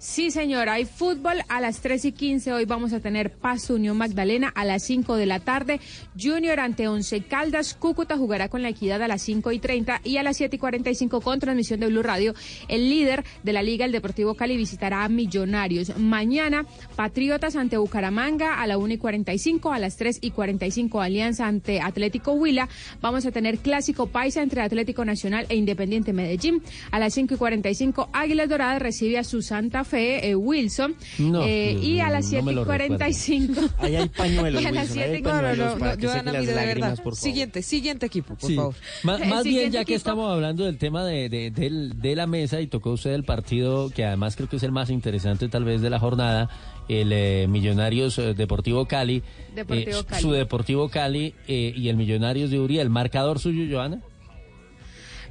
Sí, señor, hay fútbol a las 3 y 15. Hoy vamos a tener Paz Unión Magdalena a las 5 de la tarde. Junior ante Once Caldas. Cúcuta jugará con la equidad a las 5 y 30 y a las 7 y 45 con transmisión de Blue Radio. El líder de la Liga, el Deportivo Cali, visitará a Millonarios. Mañana, Patriotas ante Bucaramanga a la 1 y 45, a las 3 y 45, Alianza ante Atlético Huila. Vamos a tener Clásico Paisa entre Atlético Nacional e Independiente Medellín. A las 5 y 45, Águilas Doradas recibe a su Santa Fe, eh, Wilson. No, Eh, y a las no 7 me y lo 45. Ahí hay pañuelos, Y a las Wilson, ahí hay 7 y pañuelos para que Joana, seque las mire, de lágrimas, verdad. por favor. Siguiente, siguiente equipo, por Sí. favor. El más bien, ya que equipo. estamos hablando del tema de, de, del- de la mesa y tocó usted el partido, que además creo que es el más interesante tal vez de la jornada, el eh, Millonarios eh, Deportivo Cali. Deportivo eh, Cali. Su Deportivo Cali eh, y el Millonarios de Uriel. ¿Marcador suyo, Joana?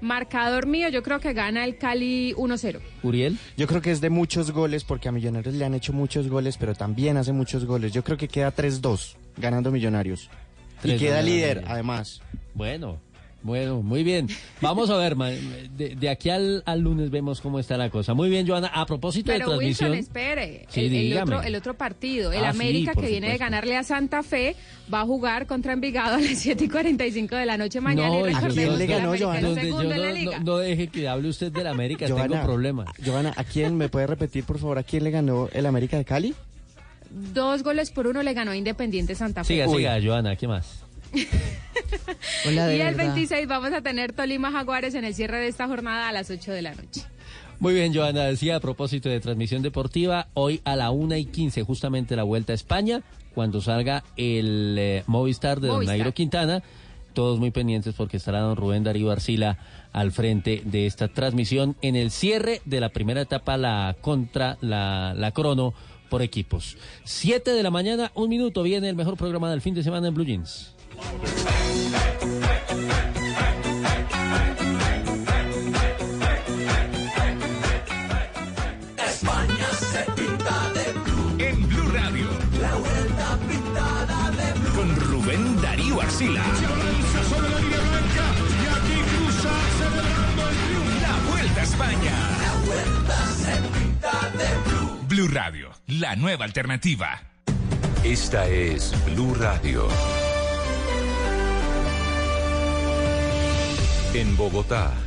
Marcador mío, yo creo que gana el Cali 1-0. ¿Uriel? Yo creo que es de muchos goles porque a Millonarios le han hecho muchos goles, pero también hace muchos goles. Yo creo que queda 3-2 ganando Millonarios. Y 3-2 queda líder, además. Bueno, bueno, muy bien. Vamos a ver, de, de aquí al, al lunes vemos cómo está la cosa. Muy bien, Joana. A propósito de Pero transmisión... Wilson, espere. Sí, el, el dígame. otro, el otro partido, el Ah, sí, América por que viene de ganarle a Santa Fe, va a jugar contra Envigado a las 7 y 45 de la noche mañana. y y recordemos quién le ganó, Joana? yo no, no- no deje que hable usted del América, tengo Joana, problemas. Joana, ¿a quién me puede repetir, por favor, a quién le ganó el América de Cali? Dos goles por uno le ganó Independiente Santa Fe. Siga, Uy. siga, Joana, ¿qué más? Hola, y el verdad. 26 vamos a tener Tolima Jaguares en el cierre de esta jornada a las 8 de la noche. Muy bien, Joana, decía a propósito de transmisión deportiva, hoy a la una y 15, justamente la vuelta a España, cuando salga el eh, Movistar de Don Movistar. Nairo Quintana. Todos muy pendientes porque estará don Rubén Darío Arcila al frente de esta transmisión en el cierre de la primera etapa, la contra la, la crono por equipos. Siete de la mañana, un minuto, viene el mejor programa del fin de semana en Blue Jeans. En Blue Radio. La vuelta pintada de Blue. Con Rubén Darío Arcila. sobre la línea blanca. Y aquí cruza celebrando el triunfo. La vuelta a España. La vuelta se pinta de Blue. Blue Radio. La nueva alternativa. Esta es Blue Radio. En Bogotá,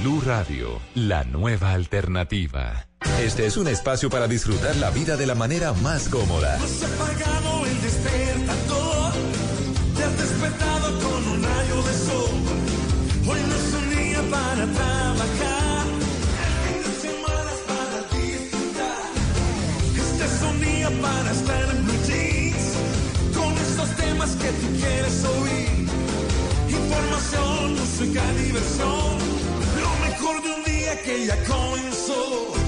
Blue Radio, la nueva alternativa. Este es un espacio para disfrutar la vida de la manera más cómoda. Hoy no es un día para trabajar. El fin de semana para disfrutar. Este para estar en blue jeans. Con esos temas que tú quieres oír. Información, música, diversión. Lo mejor de un día que ya comenzó.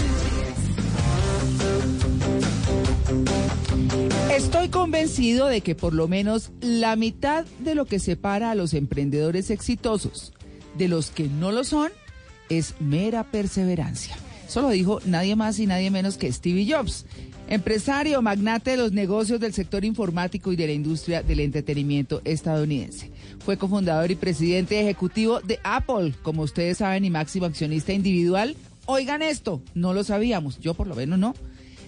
Estoy convencido de que por lo menos la mitad de lo que separa a los emprendedores exitosos de los que no lo son es mera perseverancia. Eso lo dijo nadie más y nadie menos que Stevie Jobs. Empresario, magnate de los negocios del sector informático y de la industria del entretenimiento estadounidense. Fue cofundador y presidente ejecutivo de Apple, como ustedes saben, y máximo accionista individual. Oigan esto, no lo sabíamos, yo por lo menos no,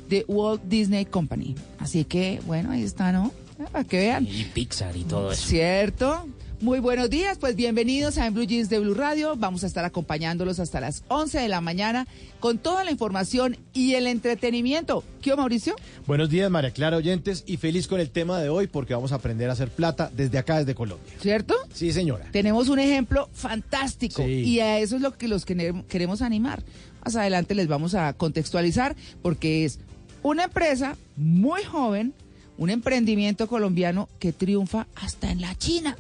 de Walt Disney Company. Así que, bueno, ahí está, ¿no? Para que vean. Y Pixar y todo eso. ¿Cierto? Muy buenos días, pues bienvenidos a En Blue Jeans de Blue Radio. Vamos a estar acompañándolos hasta las 11 de la mañana con toda la información y el entretenimiento. ¿Qué, Mauricio? Buenos días, María Clara oyentes, y feliz con el tema de hoy porque vamos a aprender a hacer plata desde acá, desde Colombia. ¿Cierto? Sí, señora. Tenemos un ejemplo fantástico Sí. y a eso es lo que los queremos animar. Más adelante les vamos a contextualizar porque es una empresa muy joven, un emprendimiento colombiano que triunfa hasta en la China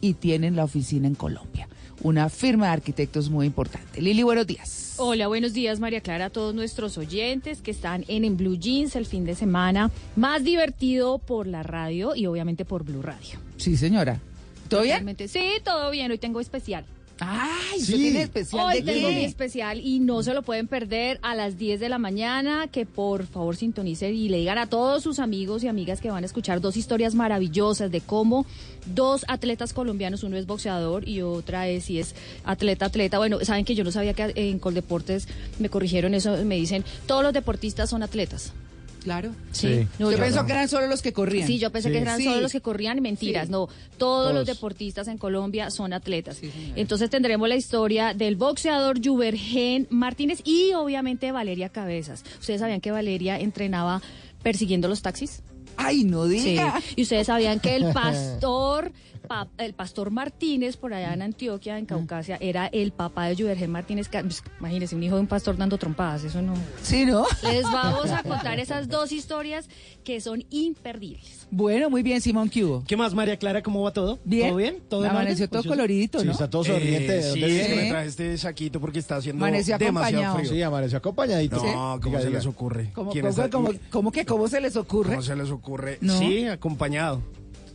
y tienen la oficina en Colombia. Una firma de arquitectos muy importante. Lili, buenos días. Hola, buenos días María Clara, a todos nuestros oyentes que están en, en Blue Jeans el fin de semana más divertido por la radio y obviamente por Blue Radio. Sí, señora. ¿Todo bien? Sí, todo bien, hoy tengo especial. Ay, Sí. ¿usted tiene especial Hoy de tengo mi especial y no se lo pueden perder a las 10 de la mañana, que por favor sintonicen y le digan a todos sus amigos y amigas que van a escuchar dos historias maravillosas de cómo dos atletas colombianos, uno es boxeador y otra es si es atleta, atleta. Bueno, saben que yo no sabía que en Coldeportes me corrigieron eso, me dicen, todos los deportistas son atletas. Claro. Sí. No, Yo yo- pensó que eran solo los que corrían. Sí, yo pensé Sí. que eran Sí. solo los que corrían, mentiras, Sí. no, todos, los deportistas en Colombia son atletas. Entonces tendremos la historia del boxeador Juvergen Martínez y obviamente Valeria Cabezas. ¿Ustedes sabían que Valeria entrenaba persiguiendo los taxis? Ay, no Sí. diga. Y ustedes sabían que el pastor, pa- el pastor Martínez por allá en Antioquia, en Caucasia, era el papá de Juvergen Martínez. Pues, imagínense, un hijo de un pastor dando trompadas, eso no. Sí, ¿no? Les vamos a contar esas dos historias que son imperdibles. Bueno, muy bien, Simón Cubo. ¿Qué más, María Clara? ¿Cómo va todo? Bien. ¿Todo bien? ¿Todo Amaneció todo Pues coloridito, Sí, ¿no? está todo sonriente. ¿De sí, dónde viene? me traje este saquito porque está haciendo Amaneció demasiado frío. Sí, amaneció acompañadito. No, ¿cómo Diga, se diga. les ocurre? ¿Cómo, ¿Quién cómo- está- cómo- cómo que cómo se les ocurre? ¿Cómo se les ocurre? No. Sí, acompañado.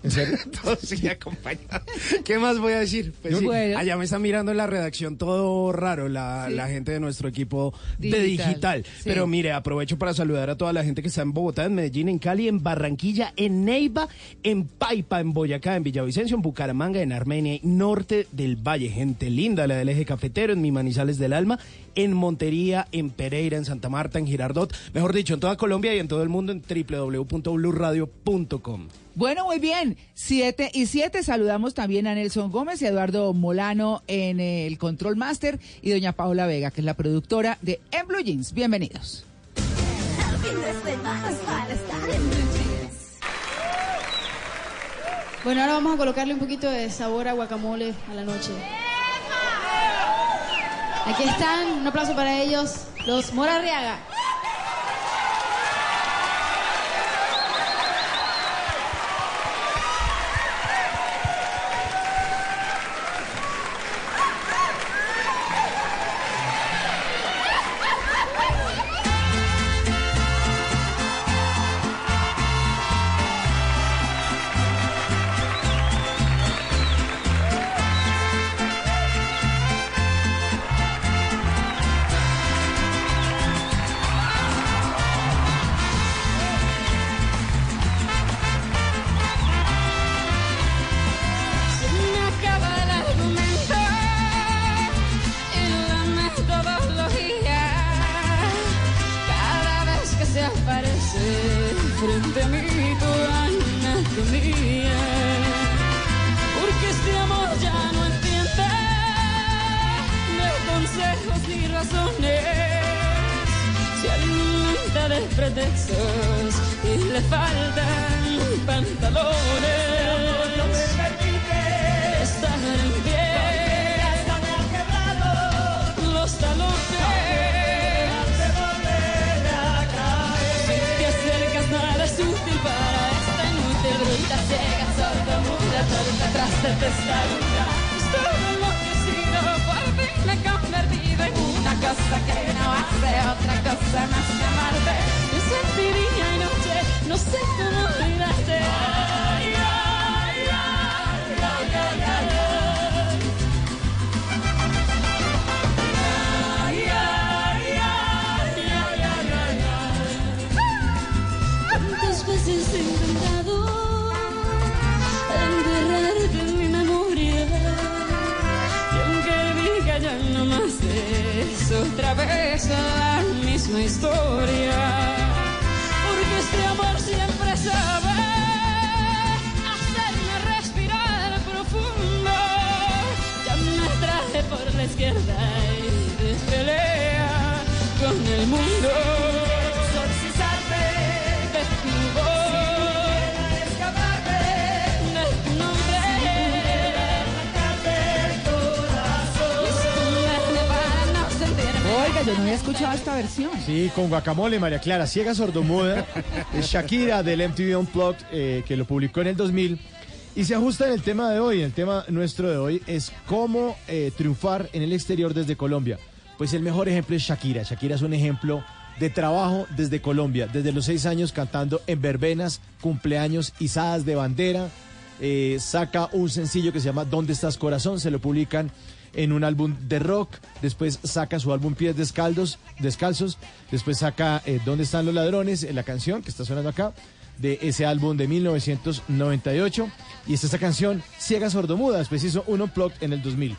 ¿En serio? Todo sí, acompañado. ¿Qué más voy a decir? Pues sí, Bueno. allá me está mirando en la redacción todo raro, la, Sí. la gente de nuestro equipo de Digital, sí. Pero mire, aprovecho para saludar a toda la gente que está en Bogotá, en Medellín, en Cali, en Barranquilla, en Neiva, en Paipa, en Boyacá, en Villavicencio, en Bucaramanga, en Armenia, y norte del Valle. Gente linda, la del eje cafetero, en mi Manizales del Alma, en Montería, en Pereira, en Santa Marta, en Girardot. Mejor dicho, en toda Colombia y en todo el mundo en www.bluradio.com. Bueno, muy bien. Siete y siete. Saludamos también a Nelson Gómez y a Eduardo Molano en el Control Master y doña Paola Vega, que es la productora de En Blue Jeans. Bienvenidos. Bueno, ahora vamos a colocarle un poquito de sabor a guacamole a la noche. Aquí están, un aplauso para ellos, los Mora con guacamole, María Clara, ciega sordomuda, es Shakira del MTV Unplugged, eh, que lo publicó en el 2000. Y se ajusta en el tema de hoy. El tema nuestro de hoy es cómo eh, triunfar en el exterior desde Colombia. Pues el mejor ejemplo es Shakira. Shakira es un ejemplo de trabajo desde Colombia, desde los seis años cantando en verbenas, cumpleaños, izadas de bandera. Eh, saca un sencillo que se llama ¿Dónde estás corazón? Se lo publican en un álbum de rock, después saca su álbum Pies Descalzos, descalzos después saca eh, ¿Dónde están los ladrones? Eh, la canción que está sonando acá, de ese álbum de 1998, y está esta canción Ciega Sordomuda, después hizo un unplugged en el 2000.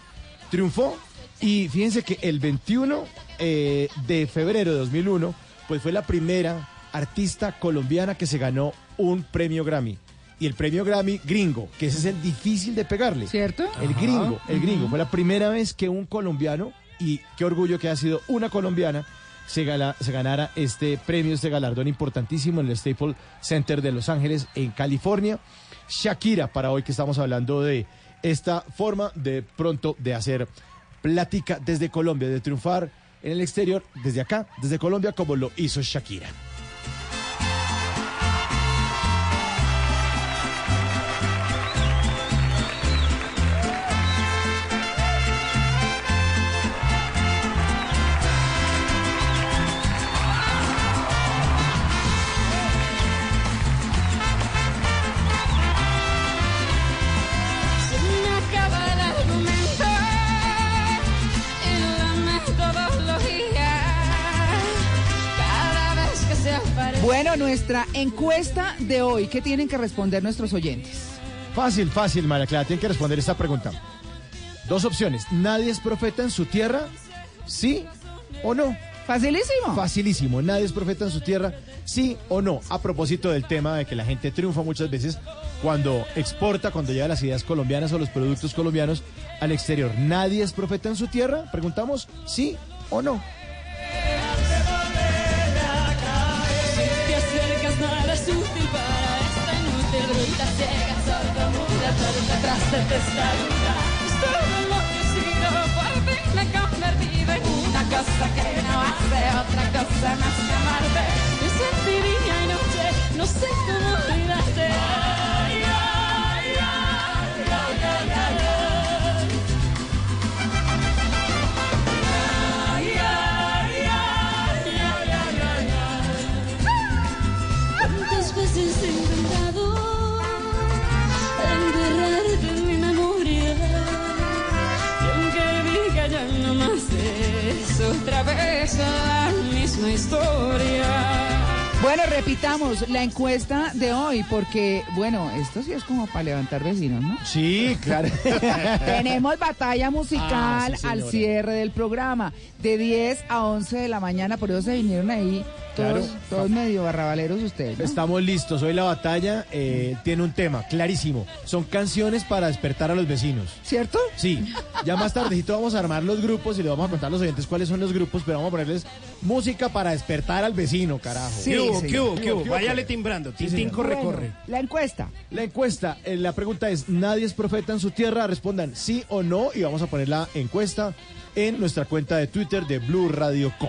Triunfó y fíjense que el 21 eh, de febrero de 2001, pues fue la primera artista colombiana que se ganó un premio Grammy. Y el premio Grammy gringo, que ese es el difícil de pegarle. ¿Cierto? El Ajá. gringo, el gringo. Fue la primera vez que un colombiano, y qué orgullo que ha sido una colombiana, se, gala- se ganara este premio, este galardón importantísimo en el Staples Center de Los Ángeles, en California. Shakira, para hoy que estamos hablando de esta forma de pronto de hacer plática desde Colombia, de triunfar en el exterior, desde acá, desde Colombia, como lo hizo Shakira. Nuestra encuesta de hoy, ¿qué tienen que responder nuestros oyentes? Fácil, fácil, María Clara, tienen que responder esta pregunta. Dos opciones. ¿Nadie es profeta en su tierra? ¿Sí o no? Facilísimo. Facilísimo. ¿Nadie es profeta en su tierra? ¿Sí o no? A propósito del tema de que la gente triunfa muchas veces cuando exporta, cuando lleva las ideas colombianas o los productos colombianos al exterior. ¿Nadie es profeta en su tierra? Preguntamos, ¿sí o no? Detrás de testaruda. Estoy enloquecido, por fin me convertido en una cosa que no hace otra cosa más que amarte. Es en día y noche, no sé cómo otra vez la misma historia. Bueno, repitamos la encuesta de hoy, porque, bueno, esto sí es como para levantar vecinos, ¿no? Sí, claro. Tenemos batalla musical Ah, sí, al cierre del programa, de 10 a 11 de la mañana, por eso se vinieron ahí Claro. todos medio barrabaleros ustedes. ¿no? Estamos listos. Hoy la batalla eh, tiene un tema clarísimo. Son canciones para despertar a los vecinos. ¿Cierto? Sí. Ya más tardecito vamos a armar los grupos y le vamos a contar a los oyentes cuáles son los grupos, pero vamos a ponerles música para despertar al vecino, carajo. Sí, ¿Qué hubo, qué hubo. Váyale timbrando. Sí, Tintín corre, Bueno, corre. La encuesta. La encuesta, eh, la pregunta es, ¿nadie es profeta en su tierra? Respondan sí o no y vamos a poner la encuesta en nuestra cuenta de Twitter de Blue Radio Co.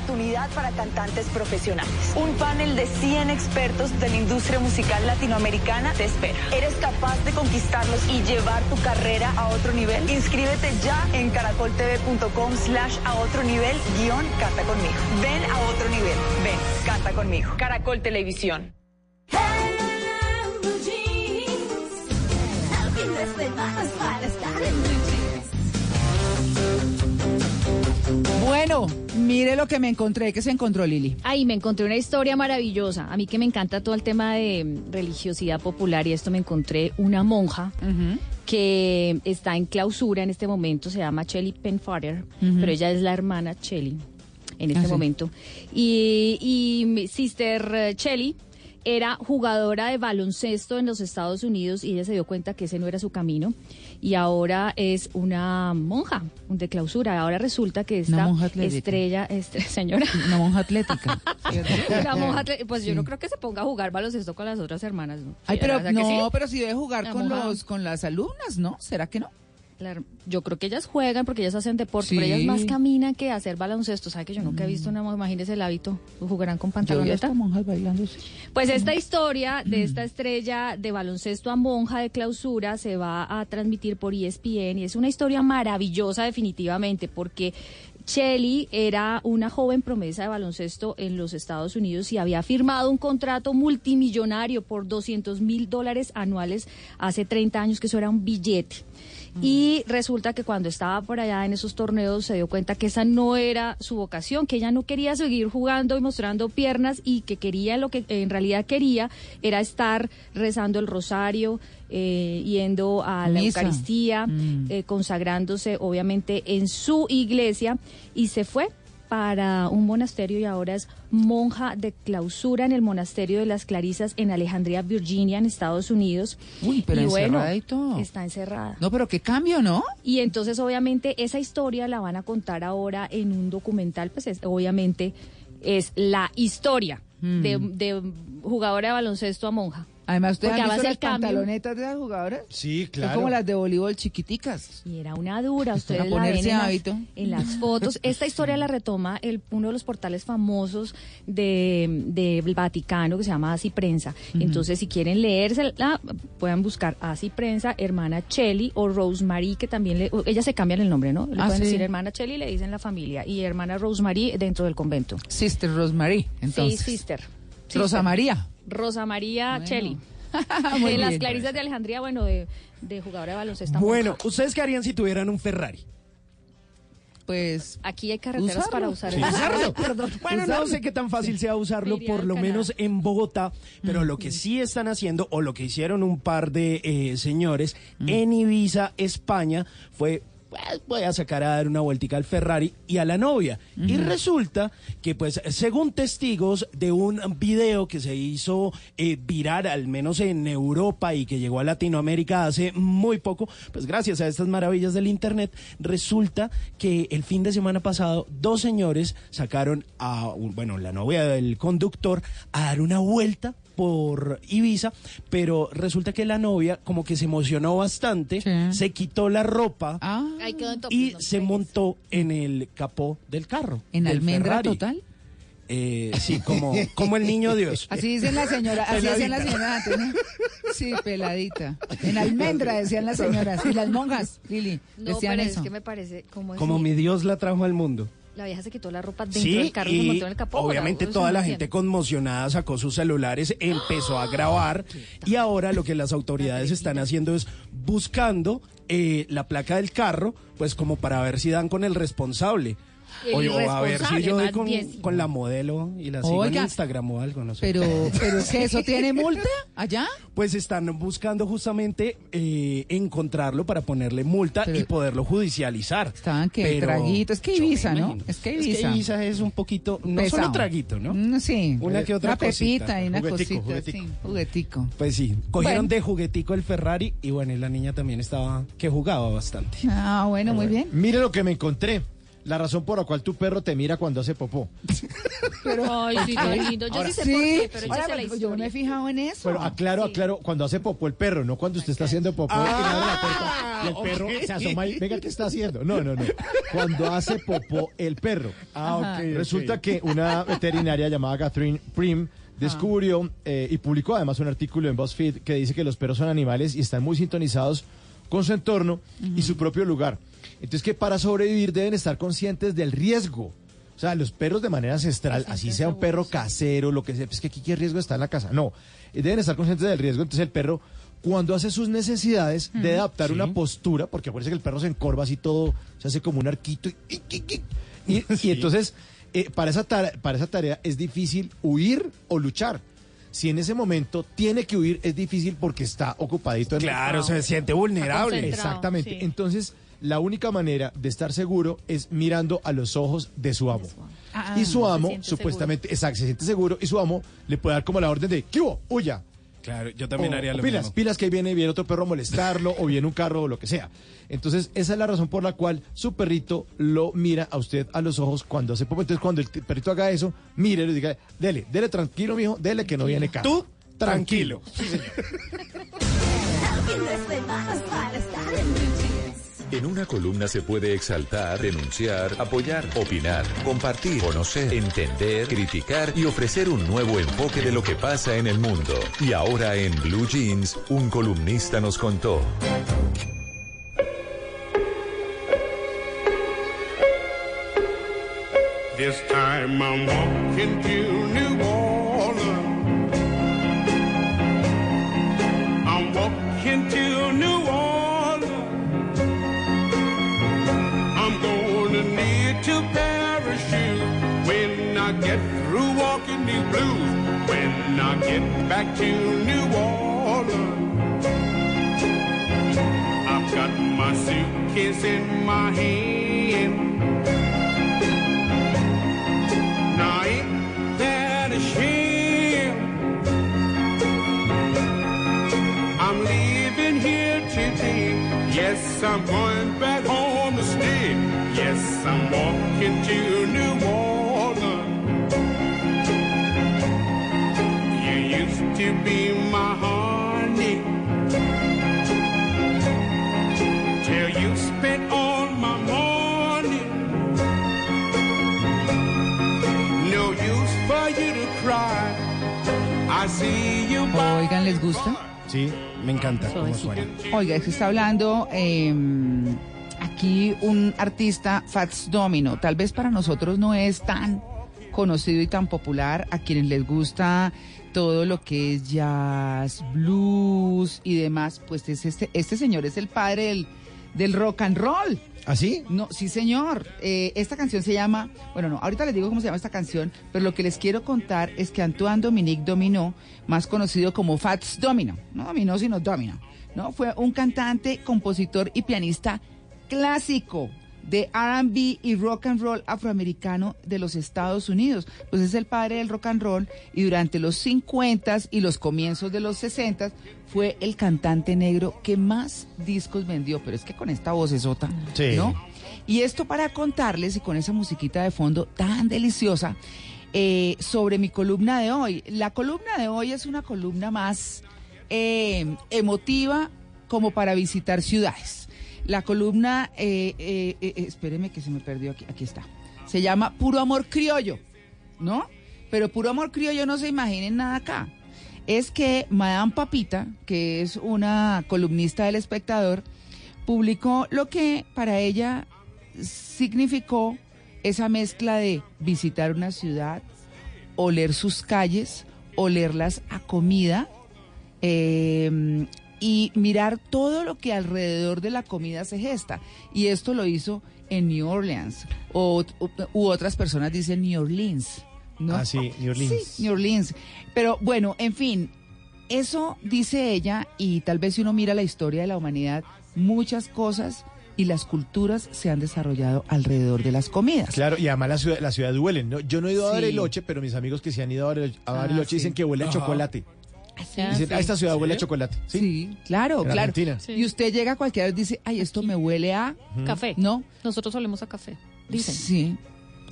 Oportunidad para cantantes profesionales. Un panel de 100 expertos de la industria musical latinoamericana te espera. ¿Eres capaz de conquistarlos y llevar tu carrera a otro nivel? Inscríbete ya en caracoltv.com slash a otro nivel guion canta conmigo. Ven a otro nivel. Ven, canta conmigo. Caracol Televisión. Bueno, mire lo que me encontré. ¿Qué se encontró, Lili? Ay, me encontré una historia maravillosa. A mí que me encanta todo el tema de mm, religiosidad popular y esto me encontré una monja que está en clausura en este momento, se llama Shelly Penfader, Ujú. pero ella es la hermana Shelly en este Ah, sí. momento. Y, y mi Sister eh, Shelly era jugadora de baloncesto en los Estados Unidos y ella se dio cuenta que ese no era su camino y ahora es una monja de clausura. Ahora resulta que esta atlética. estrella, estre- señora, Una monja atlética. una monja atle- pues yo no creo que se ponga a jugar baloncesto con las otras hermanas. ¿no? Ay, pero ¿Será que no, sí? pero si debe jugar con monja. los con las alumnas, ¿no? ¿Será que no? Claro, yo creo que ellas juegan porque ellas hacen deporte, Sí. pero ellas más caminan que hacer baloncesto. ¿Sabe que yo nunca he visto una monja? Imagínese el hábito. ¿Jugarán con pantaloneta? monjas bailando. sí. Pues esta historia de esta estrella de baloncesto a monja de clausura se va a transmitir por ESPN y es una historia maravillosa definitivamente porque Shelly era una joven promesa de baloncesto en los Estados Unidos y había firmado un contrato multimillonario por 200 mil dólares anuales hace 30 años, que eso era un billete. Y resulta que cuando estaba por allá en esos torneos se dio cuenta que esa no era su vocación, que ella no quería seguir jugando y mostrando piernas y que quería lo que en realidad quería era estar rezando el rosario, eh, yendo a la Misa. Eucaristía, Mm. eh, consagrándose obviamente en su iglesia y se fue para un monasterio y ahora es monja de clausura en el monasterio de las Clarisas en Alejandría, Virginia, en Estados Unidos. Uy, pero y bueno, encerrada y todo. está encerrada. No, pero qué cambio, ¿no? Y entonces, obviamente, esa historia la van a contar ahora en un documental, pues es, obviamente es la historia Mm. de, de jugadora de baloncesto a monja. Además, ¿ustedes Porque han visto las del cambio- pantalonetas de las jugadoras? Sí, Son claro. como las de voleibol chiquiticas. Y era una dura, ustedes la ven ponerse en las, hábito. en las fotos. Esta historia la retoma el, uno de los portales famosos de, del Vaticano que se llama Así Prensa. Entonces, si quieren leérsela, pueden buscar Así Prensa, hermana Chelly o Rosemary, que también le, ellas se cambian el nombre, ¿no? Le Ah, pueden sí. decir hermana Chelly, le dicen la familia, y hermana Rosemary dentro del convento. Sister Rosemary, entonces. Sí, sister. Rosa. María. Rosa María Bueno. Muy de las bien. Clarisas de Alejandría, bueno, de, de jugadora de baloncesto. Bueno, ¿ustedes qué harían si tuvieran un Ferrari? Pues Aquí hay carreteras Usarlo. para usar Sí. el Usarlo. Perdón. Bueno, no sé qué tan fácil sea usarlo, por lo Canadá. menos en Bogotá, pero lo que sí están haciendo, o lo que hicieron un par de eh, señores en Ibiza, España, fue... pues, voy a sacar a dar una vueltica al Ferrari y a la novia. Y resulta que, pues, según testigos de un video que se hizo eh, viral, al menos en Europa y que llegó a Latinoamérica hace muy poco, pues gracias a estas maravillas del Internet, resulta que el fin de semana pasado dos señores sacaron a, bueno, la novia del conductor a dar una vuelta por Ibiza, pero resulta que la novia como que se emocionó bastante, se quitó la ropa top, y se montó en el capó del carro. ¿En del almendra Ferrari. total? Eh, sí, como, como el niño Dios. Así dicen la señora, así decían las señoras antes, ¿no? Sí, peladita. En almendra decían las señoras. Y las monjas, Lili, No, decían pero eso. es que me parece como, Como mi Dios la trajo al mundo. La vieja se quitó la ropa dentro Sí, del carro y se montó en el capó. obviamente ¿verdad? toda la gente conmocionada sacó sus celulares, empezó a grabar y ahora lo que las autoridades están haciendo es buscando eh, la placa del carro, pues como para ver si dan con el responsable. El O, o a ver si yo doy con, con la modelo y la sigo Oiga, en Instagram o algo, no sé. Pero, pero es que eso tiene multa allá. Pues están buscando justamente eh, encontrarlo para ponerle multa y poderlo judicializar. Estaban que traguito, es que Ibiza, ¿no? Es que Es que Ibiza. Ibiza es un poquito, no Pesado. solo traguito, ¿no? Mm, Sí. Una que otra Una pepita cosita. y una Juguetico, cosita, juguetico. sí. Juguetico. Pues sí, cogieron Bueno. de juguetico el Ferrari y bueno, y la niña también estaba, que jugaba bastante. Ah, bueno, muy bien. Mire lo que me encontré. La razón por la cual tu perro te mira cuando hace popó. Pero, ay, sí, tan lindo. Yo sí sé Sí, por qué, pero ahora, la yo me he fijado en eso. Pero aclaro, aclaro, cuando hace popó el perro, no cuando usted está haciendo popó y le abre la puerta y el perro se asoma y venga, ¿qué está haciendo? No, no, no. Cuando hace popó el perro. Ah, ok, ok. Resulta que una veterinaria llamada Catherine Prim descubrió eh, y publicó además un artículo en BuzzFeed que dice que los perros son animales y están muy sintonizados con su entorno y su propio lugar. Entonces que para sobrevivir deben estar conscientes del riesgo. O sea, los perros de manera ancestral, así sea un perro casero, lo que sea, es que aquí qué riesgo está en la casa. No, eh, deben estar conscientes del riesgo. Entonces el perro, cuando hace sus necesidades, debe adaptar una postura, porque acuérdense que el perro se encorva así todo, se hace como un arquito y, y- y- y entonces eh, para, esa tarea, para esa tarea es difícil huir o luchar. Si en ese momento tiene que huir, es difícil porque está ocupadito. en- Claro, se siente vulnerable. Exactamente. sí. Entonces, la única manera de estar seguro es mirando a los ojos de su amo. Ah, y su amo, supuestamente, exacto, se siente seguro y su amo le puede dar como la orden de ¿qué hubo? Huya. Claro, yo también O- haría lo pilas, mismo. pilas que ahí viene, viene otro perro a molestarlo, o viene un carro, o lo que sea. Entonces, esa es la razón por la cual su perrito lo mira a usted a los ojos cuando hace poco. Entonces, cuando el perrito haga eso, mire y diga, dele, dele tranquilo, mijo, dele que no viene carro. Tú, tranquilo. En una columna se puede exaltar, denunciar, apoyar, opinar, compartir, conocer, entender, criticar y ofrecer un nuevo enfoque de lo que pasa en el mundo. Y ahora en Blue Jeans, un columnista nos contó. This time I'm walking to New Orleans. I'm walking to New Orleans. I get through walking these blues. When I get back to New Orleans, I've got my suitcase in my hand. Now ain't that a shame? I'm leaving here today. Yes, I'm going back home to stay. Yes, I'm walking to New Orleans. To be my honey. Till you spent all my money. No use for you to cry. I see you by Oigan, ¿les gusta? Sí, me encanta cómo suena. Oiga, es que está hablando eh, aquí un artista, Fats Domino. Tal vez para nosotros no es tan conocido y tan popular a quienes les gusta todo lo que es jazz, blues y demás. Pues es este, este señor es el padre del, del rock and roll. ¿Así? No, sí, señor. Eh, esta canción se llama, bueno, no, ahorita les digo cómo se llama esta canción, pero lo que les quiero contar es que Antoine Dominique Dominó, más conocido como Fats Domino, no Dominó, sino Domino, ¿no? Fue un cantante, compositor y pianista clásico de R&B y rock and roll afroamericano de los Estados Unidos. Pues es el padre del rock and roll y durante los 50 y los comienzos de los 60 fue el cantante negro que más discos vendió, pero es que con esta vocesota, Sí. ¿no? Y esto para contarles y con esa musiquita de fondo tan deliciosa eh, sobre mi columna de hoy. La columna de hoy es una columna más eh, emotiva como para visitar ciudades. La columna, eh, eh, eh, espéreme que se me perdió aquí, aquí está. Se llama Puro Amor Criollo, ¿no? Pero Puro Amor Criollo no se imaginen nada acá. Es que Madame Papita, que es una columnista del espectador, publicó lo que para ella significó esa mezcla de visitar una ciudad, oler sus calles, olerlas a comida eh, y mirar todo lo que alrededor de la comida se gesta. Y esto lo hizo en New Orleans, o, u, u otras personas dicen New Orleans. ¿no? Ah, sí, New Orleans. Sí, New Orleans. Pero bueno, en fin, eso dice ella, y tal vez si uno mira la historia de la humanidad, muchas cosas y las culturas se han desarrollado alrededor de las comidas. Claro, y además la ciudad, la ciudad huele, ¿no? Yo no he ido a Sí. Bariloche, pero mis amigos que se han ido a Bariloche, Ah, sí. dicen que huele a Ajá. Ah, sí. "Ah, esta ciudad huele a chocolate. Sí. Sí, claro, En claro. Argentina. Sí. Y usted llega a cualquier hora y dice, ay, esto me huele a... Café. No, Nosotros solemos a café. dicen. Sí.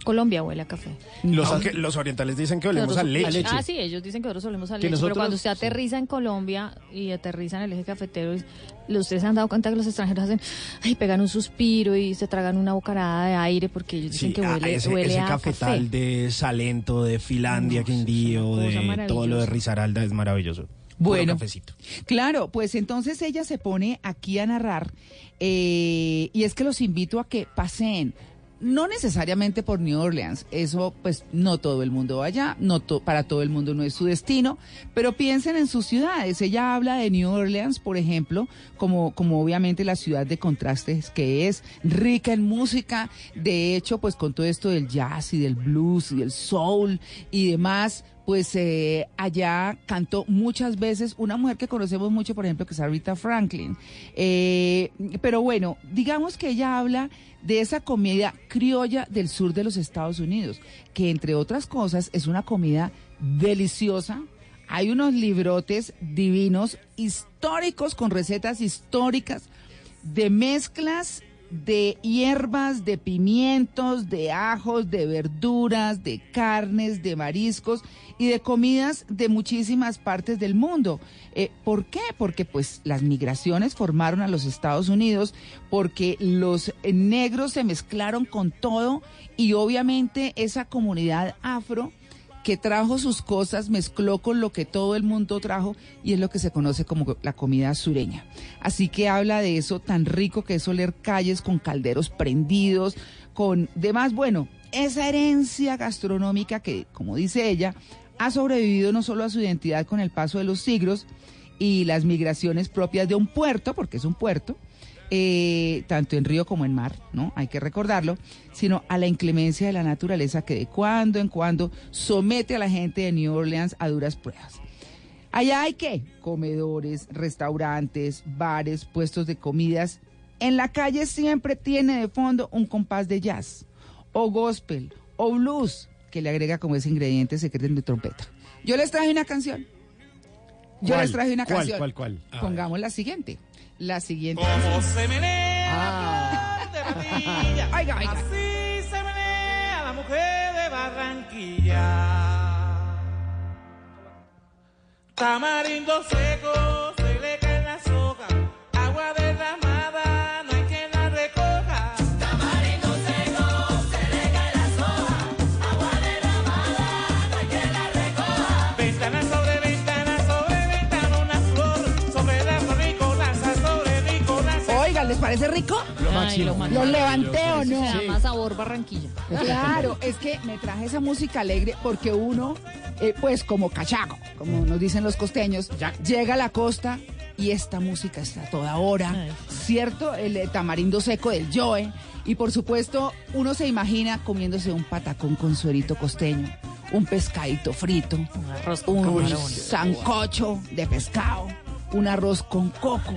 Colombia huele a café. Los, Aunque los orientales dicen que olemos a leche. Ah, sí, ellos dicen que nosotros olemos a leche. nosotros- Pero cuando usted aterriza en Colombia y aterriza en el eje cafetero, y- ustedes se han dado cuenta que los extranjeros hacen, ay, pegan un suspiro y se tragan una bocarada de aire porque ellos dicen Sí, que ah, huele, ese, huele ese a cafetal café. de Salento, de Finlandia, Quindío, cosa de todo lo de. Risaralda es maravilloso. Bueno, cafecito. claro, pues entonces ella se pone aquí a narrar eh, y es que los invito a que paseen. No necesariamente por New Orleans, eso pues no todo el mundo va allá, no to- para todo el mundo no es su destino, pero piensen en sus ciudades. Ella habla de New Orleans, por ejemplo, como, como obviamente la ciudad de contrastes que es, rica en música, de hecho pues con todo esto del jazz y del blues y del soul y demás, pues eh, allá cantó muchas veces una mujer que conocemos mucho, por ejemplo, que es Rita Franklin. Eh, pero bueno, digamos que ella habla de esa comida criolla del sur de los Estados Unidos, que entre otras cosas es una comida deliciosa. Hay unos librotes divinos, históricos, con recetas históricas, de mezclas de hierbas, de pimientos, de ajos, de verduras, de carnes, de mariscos y de comidas de muchísimas partes del mundo. Eh, ¿Por qué? Porque pues las migraciones formaron a los Estados Unidos, porque los negros se mezclaron con todo y obviamente esa comunidad afro que trajo sus cosas, mezcló con lo que todo el mundo trajo y es lo que se conoce como la comida sureña. Así que habla de eso tan rico que es oler calles con calderos prendidos, con demás, bueno, esa herencia gastronómica que, como dice ella, ha sobrevivido no solo a su identidad con el paso de los siglos y las migraciones propias de un puerto, porque es un puerto, eh, tanto en río como en mar, ¿no? Hay que recordarlo, sino a la inclemencia de la naturaleza que de cuando en cuando somete a la gente de New Orleans a duras pruebas. Allá hay qué? Comedores, restaurantes, bares, puestos de comidas. En la calle siempre tiene de fondo un compás de jazz, o gospel, o blues, que le agrega como ese ingrediente secreto de trompeta. Yo les traje una canción. Yo ¿Cuál? les traje una ¿Cuál, canción. cuál, cuál? Ver. Pongamos la siguiente. La siguiente. Cómo se menea Ah. de. Oiga, oiga. Así se menea la mujer de Barranquilla. Tamarindo seco, se parece rico? Lo máximo. lo máximo. ¿Los levanté o no? Se llama sabor Barranquilla. Claro, es que me traje esa música alegre porque uno, eh, pues como cachaco, como nos dicen los costeños, llega a la costa y esta música está a toda hora, ¿cierto? El eh, tamarindo seco del Joe. Y por supuesto, uno se imagina comiéndose un patacón con suerito costeño, un pescadito frito, un camarones. sancocho de pescado. Un arroz con coco.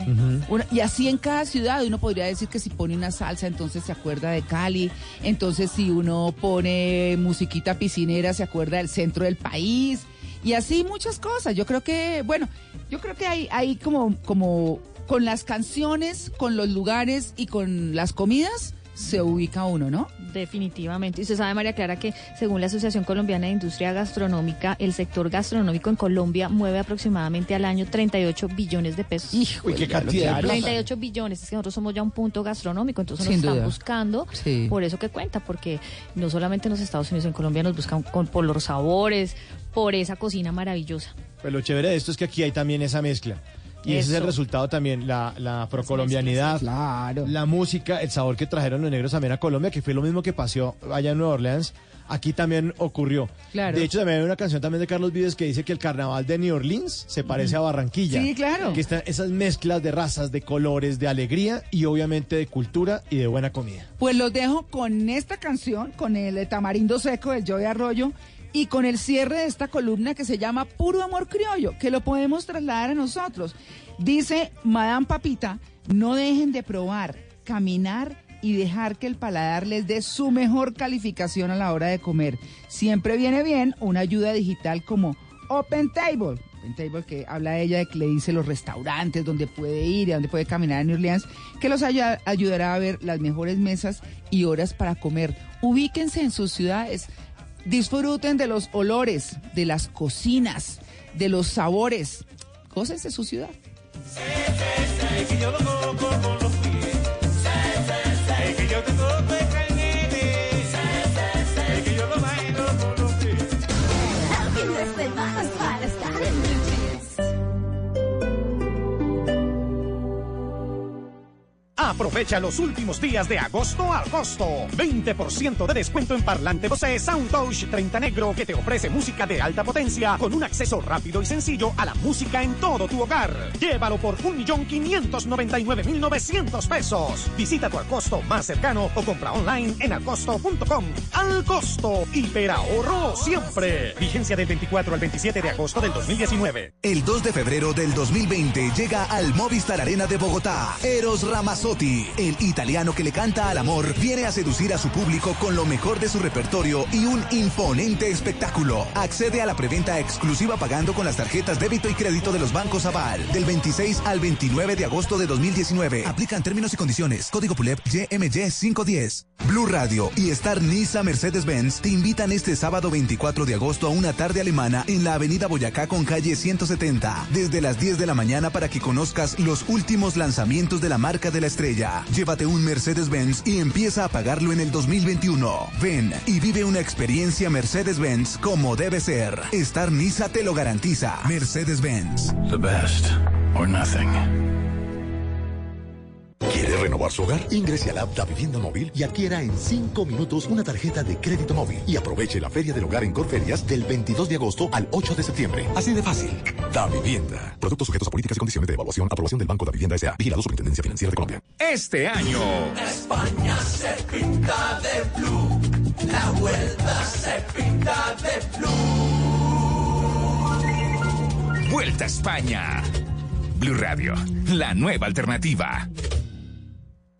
una- y así en cada ciudad uno podría decir que si pone una salsa, entonces se acuerda de Cali. Entonces si uno pone musiquita piscinera, se acuerda del centro del país. Y así muchas cosas. Yo creo que, bueno, yo creo que hay, hay como, como con las canciones, con los lugares y con las comidas, se ubica uno, ¿no? Definitivamente. Y usted sabe, María Clara, que según la Asociación Colombiana de Industria Gastronómica, el sector gastronómico en Colombia mueve aproximadamente al año 38 billones de pesos. Uy, qué cantidad de plata. 38 billones. Es que nosotros somos ya un punto gastronómico, entonces nos Sin están duda. buscando Sí. por eso que cuenta, porque no solamente en los Estados Unidos, en Colombia nos buscan con, por los sabores, por esa cocina maravillosa. Pues lo chévere de esto es que aquí hay también esa mezcla. Y ese es el resultado también, la, la afrocolombianidad, Claro. la música, el sabor que trajeron los negros también a Colombia, que fue lo mismo que pasó allá en Nueva Orleans. Aquí también ocurrió. Claro. De hecho, también hay una canción también de Carlos Vives que dice que el carnaval de New Orleans se parece a Barranquilla. Sí, claro. Que están esas mezclas de razas, de colores, de alegría y obviamente de cultura y de buena comida. Pues los dejo con esta canción, con el tamarindo seco del Joey Arroyo y con el cierre de esta columna que se llama Puro Amor Criollo, que lo podemos trasladar a nosotros. Dice Madame Papita, no dejen de probar, caminar y dejar que el paladar les dé su mejor calificación a la hora de comer. Siempre viene bien una ayuda digital como Open Table, en Table, que habla ella de que le dice los restaurantes donde puede ir y donde puede caminar en New Orleans, que los ayuda- ayudará a ver las mejores mesas y horas para comer. Ubíquense en sus ciudades, disfruten de los olores, de las cocinas, de los sabores. Cosas de su ciudad. Aprovecha los últimos días de agosto al costo. 20% de descuento en parlante Bose Soundtouch 30 Negro que te ofrece música de alta potencia con un acceso rápido y sencillo a la música en todo tu hogar. Llévalo por 1.599.900 pesos. Visita tu al costo más cercano o compra online en alcosto.com. Al costo, hiperahorro siempre. Vigencia del 24 al 27 de agosto del 2019. El 2 de febrero del 2020 llega al Movistar Arena de Bogotá. Eros El italiano que le canta al amor, viene a seducir a su público con lo mejor de su repertorio y un imponente espectáculo. Accede a la preventa exclusiva pagando con las tarjetas débito y crédito de los bancos Aval del 26 al 29 de agosto de 2019. Aplican términos y condiciones. Código PULEP YMY 510. Blue Radio y Star Nisa Mercedes-Benz te invitan este sábado 24 de agosto a una tarde alemana en la avenida Boyacá con calle 170, desde las 10 de la mañana para que conozcas los últimos lanzamientos de la marca de la estrella. Llévate un Mercedes-Benz y empieza a pagarlo en el 2021. Ven y vive una experiencia Mercedes-Benz como debe ser. Star Nisa te lo garantiza. Mercedes-Benz. The best or nothing. ¿Quiere renovar su hogar? Ingrese a la app Da Vivienda Móvil y adquiera en 5 minutos una tarjeta de crédito móvil. Y aproveche la Feria del Hogar en Corferias del 22 de agosto al 8 de septiembre. Así de fácil. Da Vivienda. Productos sujetos a políticas y condiciones de evaluación. Aprobación del Banco Da Vivienda S.A. Vigilado Superintendencia Financiera de Colombia. Este año. España se pinta de blue, la vuelta se pinta de blue. Vuelta a España. Blue Radio, la nueva alternativa.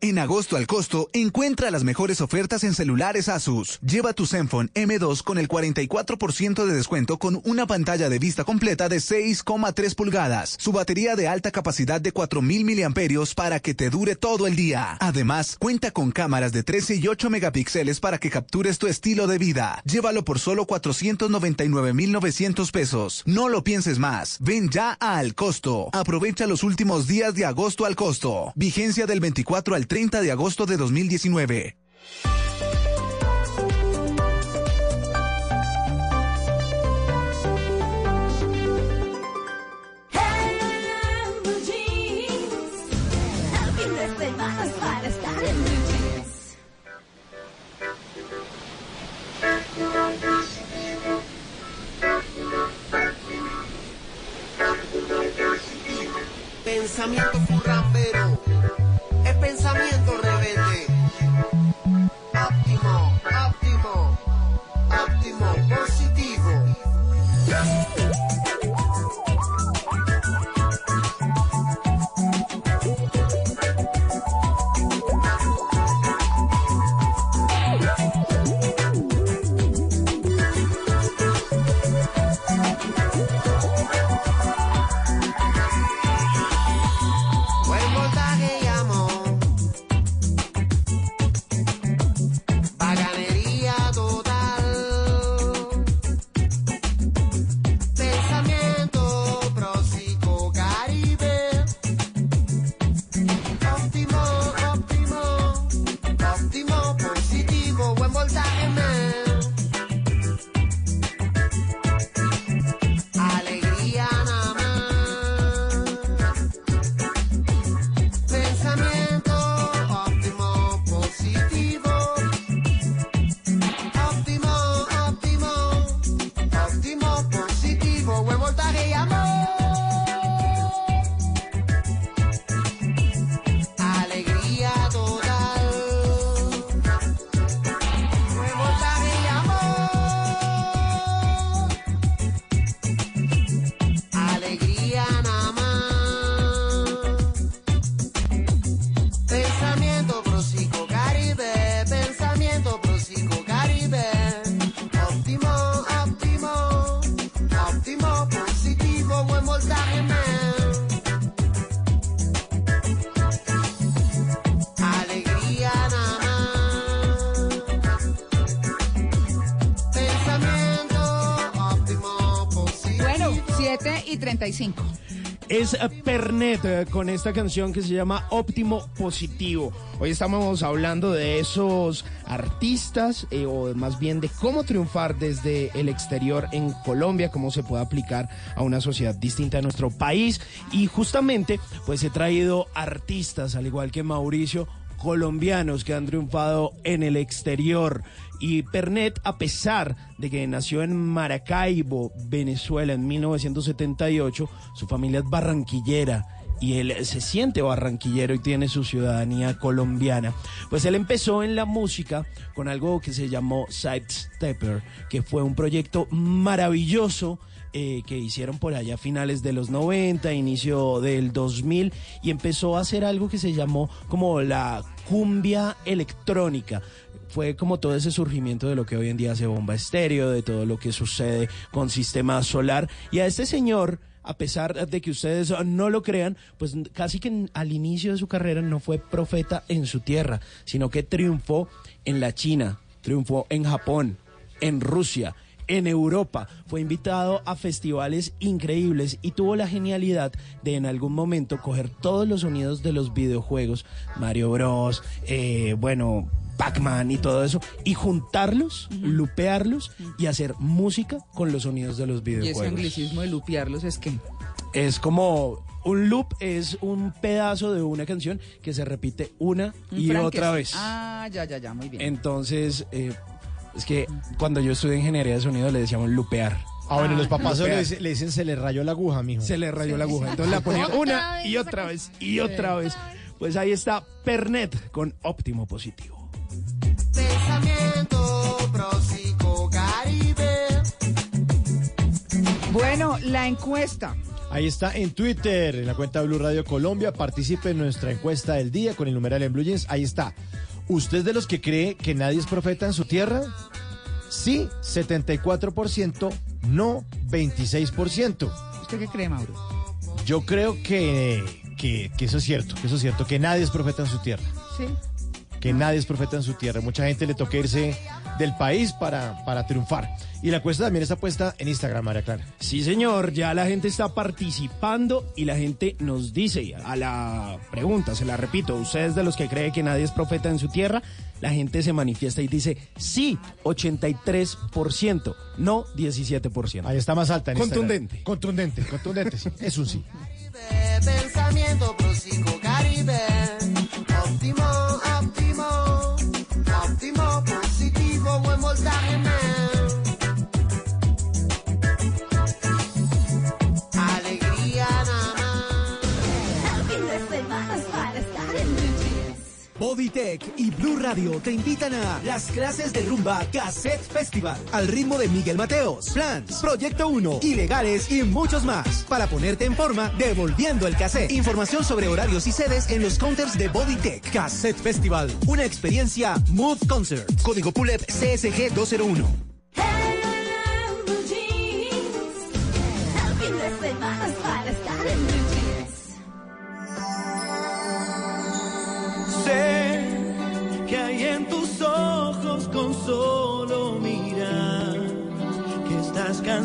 En agosto al costo, encuentra las mejores ofertas en celulares Asus. Lleva tu Zenfone M2 con el 44% de descuento con una pantalla de vista completa de 6,3 pulgadas, su batería de alta capacidad de 4000 miliamperios para que te dure todo el día. Además, cuenta con cámaras de 13 y 8 megapíxeles para que captures tu estilo de vida. Llévalo por solo 499,900 pesos. No lo pienses más. Ven ya Al Costo. Aprovecha los últimos días de agosto al costo. Vigencia del 24 al 30 de agosto de 2019. para estar en blue jeans. Pensamiento furrambero, pensamiento rebelde. 35. Es Pernet eh, con esta canción que se llama Óptimo Positivo. Hoy estamos hablando de esos artistas, eh, o más bien de cómo triunfar desde el exterior en Colombia, cómo se puede aplicar a una sociedad distinta a nuestro país. Y justamente, pues he traído artistas, al igual que Mauricio, colombianos que han triunfado en el exterior. Y Pernet, a pesar de que nació en Maracaibo, Venezuela, en 1978, su familia es barranquillera y él se siente barranquillero y tiene su ciudadanía colombiana. Pues él empezó en la música con algo que se llamó Sidestepper, que fue un proyecto maravilloso eh, que hicieron por allá a finales de los 90, inicio del 2000, y empezó a hacer algo que se llamó como la cumbia electrónica. Fue como todo ese surgimiento de lo que hoy en día hace Bomba Estéreo, de todo lo que sucede con Sistema Solar. Y a este señor, a pesar de que ustedes no lo crean, pues casi que al inicio de su carrera no fue profeta en su tierra, sino que triunfó en la China, triunfó en Japón, en Rusia, en Europa. Fue invitado a festivales increíbles y tuvo la genialidad de en algún momento coger todos los sonidos de los videojuegos, Mario Bros, eh, bueno, Pac-Man y todo eso, y juntarlos, lupearlos y hacer música con los sonidos de los Y ese videojuegos. anglicismo de lupearlos es que... Es como un loop, es un pedazo de una canción que se repite una un y otra vez. Ah, ya, ya, ya, muy bien. Entonces, eh, es que cuando yo estudié ingeniería de sonido le decíamos lupear. Ah, bueno, los papás solo le dicen, le dicen, se le rayó la aguja, mijo. Se le rayó la aguja. Entonces la ponía una y otra vez y otra vez. Pues ahí está Pernet con óptimo positivo. Pensamiento próxico Caribe. Bueno, la encuesta. Ahí está en Twitter, en la cuenta Blue Radio Colombia. Participe en nuestra encuesta del día con el numeral en Blue Jeans. Ahí está. ¿Usted es de los que cree que nadie es profeta en su tierra? Sí, 74%, no 26%. ¿Usted qué cree, Mauro? Yo creo que, que, que eso es cierto, que eso es cierto, que nadie es profeta en su tierra. Sí. Que nadie es profeta en su tierra. Mucha gente le toca irse del país para, para triunfar. Y la encuesta también está puesta en Instagram, María Clara. Sí, señor, ya la gente está participando y la gente nos dice a la pregunta, se la repito, ¿ustedes de los que cree que nadie es profeta en su tierra? La gente se manifiesta y dice sí, 83%, no 17%. Ahí está más alta en Contundente. Instagram. Contundente, contundente, sí. Es un sí. Pensamiento próxico Caribe. Óptimo. Y Blue Radio te invitan a las clases de rumba Cassette Festival al ritmo de Miguel Mateos, Plans, Proyecto 1, Ilegales y muchos más para ponerte en forma devolviendo el cassette. Información sobre horarios y sedes en los counters de Bodytech. Cassette Festival, una experiencia Mood Concert. Código PULEP CSG 201.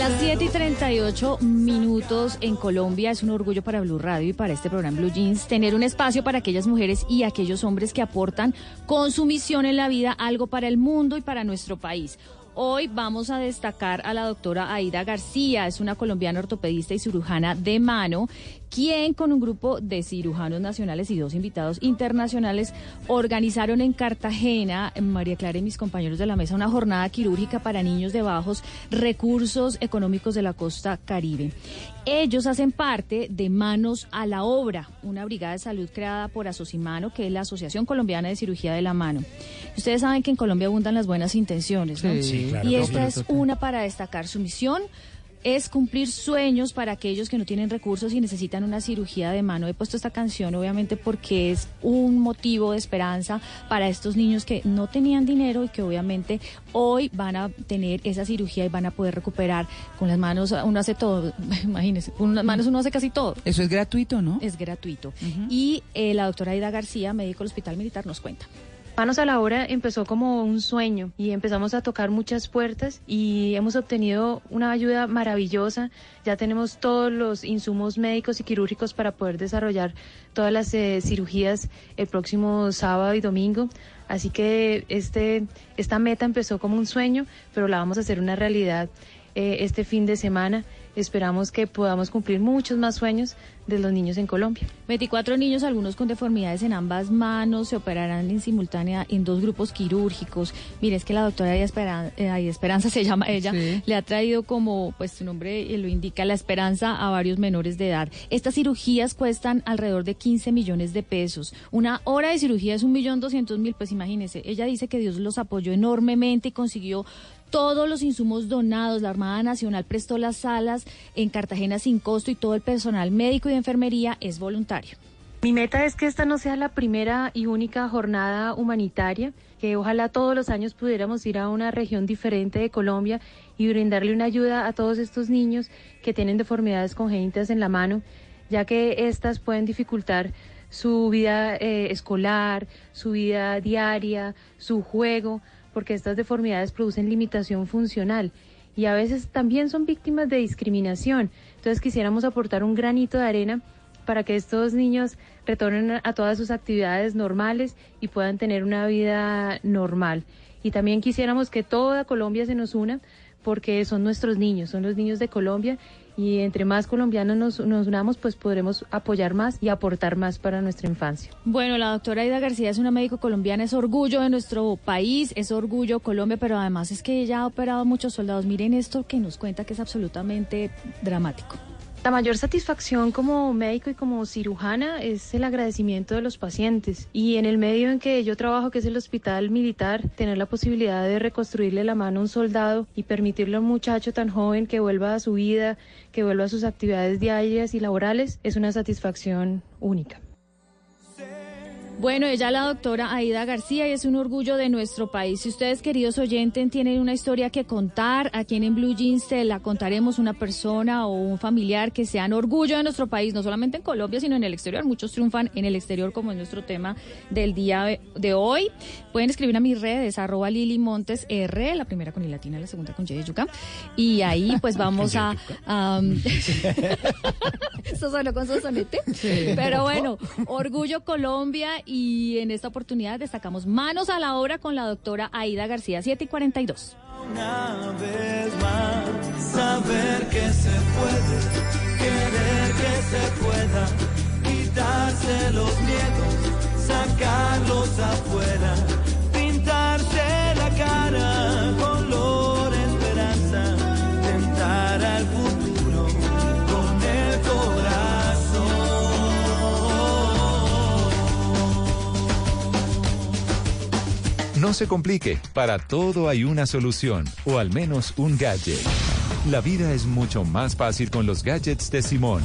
las 7 y 38 minutos en Colombia es un orgullo para Blue Radio y para este programa Blue Jeans tener un espacio para aquellas mujeres y aquellos hombres que aportan con su misión en la vida algo para el mundo y para nuestro país. Hoy vamos a destacar a la doctora Aida García, es una colombiana ortopedista y cirujana de mano, quien con un grupo de cirujanos nacionales y dos invitados internacionales organizaron en Cartagena, María Clara y mis compañeros de la mesa, una jornada quirúrgica para niños de bajos recursos económicos de la costa caribe. Ellos hacen parte de Manos a la Obra, una brigada de salud creada por Asocimano, que es la Asociación Colombiana de Cirugía de la Mano. Ustedes saben que en Colombia abundan las buenas intenciones, ¿no? Sí, claro, y esta es una para destacar. Su misión es cumplir sueños para aquellos que no tienen recursos y necesitan una cirugía de mano. He puesto esta canción obviamente porque es un motivo de esperanza para estos niños que no tenían dinero y que obviamente hoy van a tener esa cirugía y van a poder recuperar con las manos. Uno hace todo, imagínense, con las manos uno hace casi todo. Eso es gratuito, ¿no? Es gratuito. Y eh, la doctora Aida García, médico del Hospital Militar, nos cuenta. Manos a la obra empezó como un sueño y empezamos a tocar muchas puertas y hemos obtenido una ayuda maravillosa. Ya tenemos todos los insumos médicos y quirúrgicos para poder desarrollar todas las eh, cirugías el próximo sábado y domingo. Así que este, esta meta empezó como un sueño, pero la vamos a hacer una realidad eh, este fin de semana. Esperamos que podamos cumplir muchos más sueños de los niños en Colombia. 24 niños, algunos con deformidades en ambas manos, se operarán en simultánea en dos grupos quirúrgicos. Mire, es que la doctora Aida Esperanza, Esperanza se llama ella, Sí. le ha traído como, pues su nombre eh, lo indica, la esperanza a varios menores de edad. Estas cirugías cuestan alrededor de 15 millones de pesos. Una hora de cirugía es un millón doscientos mil, pues imagínense. Ella dice que Dios los apoyó enormemente y consiguió todos los insumos donados. La Armada Nacional prestó las salas en Cartagena sin costo y todo el personal médico y de enfermería es voluntario. Mi meta es que esta no sea la primera y única jornada humanitaria, que ojalá todos los años pudiéramos ir a una región diferente de Colombia y brindarle una ayuda a todos estos niños que tienen deformidades congénitas en la mano, ya que estas pueden dificultar su vida eh, escolar, su vida diaria, su juego, porque estas deformidades producen limitación funcional y a veces también son víctimas de discriminación. Entonces quisiéramos aportar un granito de arena para que estos niños retornen a- todas sus actividades normales y puedan tener una vida normal. Y también quisiéramos que toda Colombia se nos una porque son nuestros niños, son los niños de Colombia y entre más colombianos nos, unamos pues podremos apoyar más y aportar más para nuestra infancia. Bueno, la doctora Aida García es una médico colombiana, es orgullo de nuestro país, es orgullo Colombia, pero además es que ella ha operado muchos soldados. Miren esto que nos cuenta que es absolutamente dramático. La mayor satisfacción como médico y como cirujana es el agradecimiento de los pacientes. Y en el medio en que yo trabajo, que es el hospital militar, tener la posibilidad de reconstruirle la mano a un soldado y permitirle a un muchacho tan joven que vuelva a su vida, que vuelva a sus actividades diarias y laborales, es una satisfacción única. Bueno, ella la doctora Aida García y es un orgullo de nuestro país. Si ustedes, queridos oyentes, tienen una historia que contar, aquí en Blue Jeans se la contaremos una persona o un familiar que sean orgullo de nuestro país, no solamente en Colombia, sino en el exterior. Muchos triunfan en el exterior, como es nuestro tema del día de hoy. Pueden escribir a mis redes, arroba Lili Montes R, la primera con I latina, la segunda con Y de yuca. Y ahí pues vamos a... am, Eso sonó con sonsonete. Sí. Pero bueno, Orgullo Colombia y en esta oportunidad destacamos manos a la obra con la doctora Aida García, 7 y 42. Una vez más, saber que se puede, querer que se pueda, quitarse los miedos, sacarlos afuera, pintarse la cara, color esperanza, tentar al No se complique, para todo hay una solución, o al menos un gadget. La vida es mucho más fácil con los gadgets de Simón.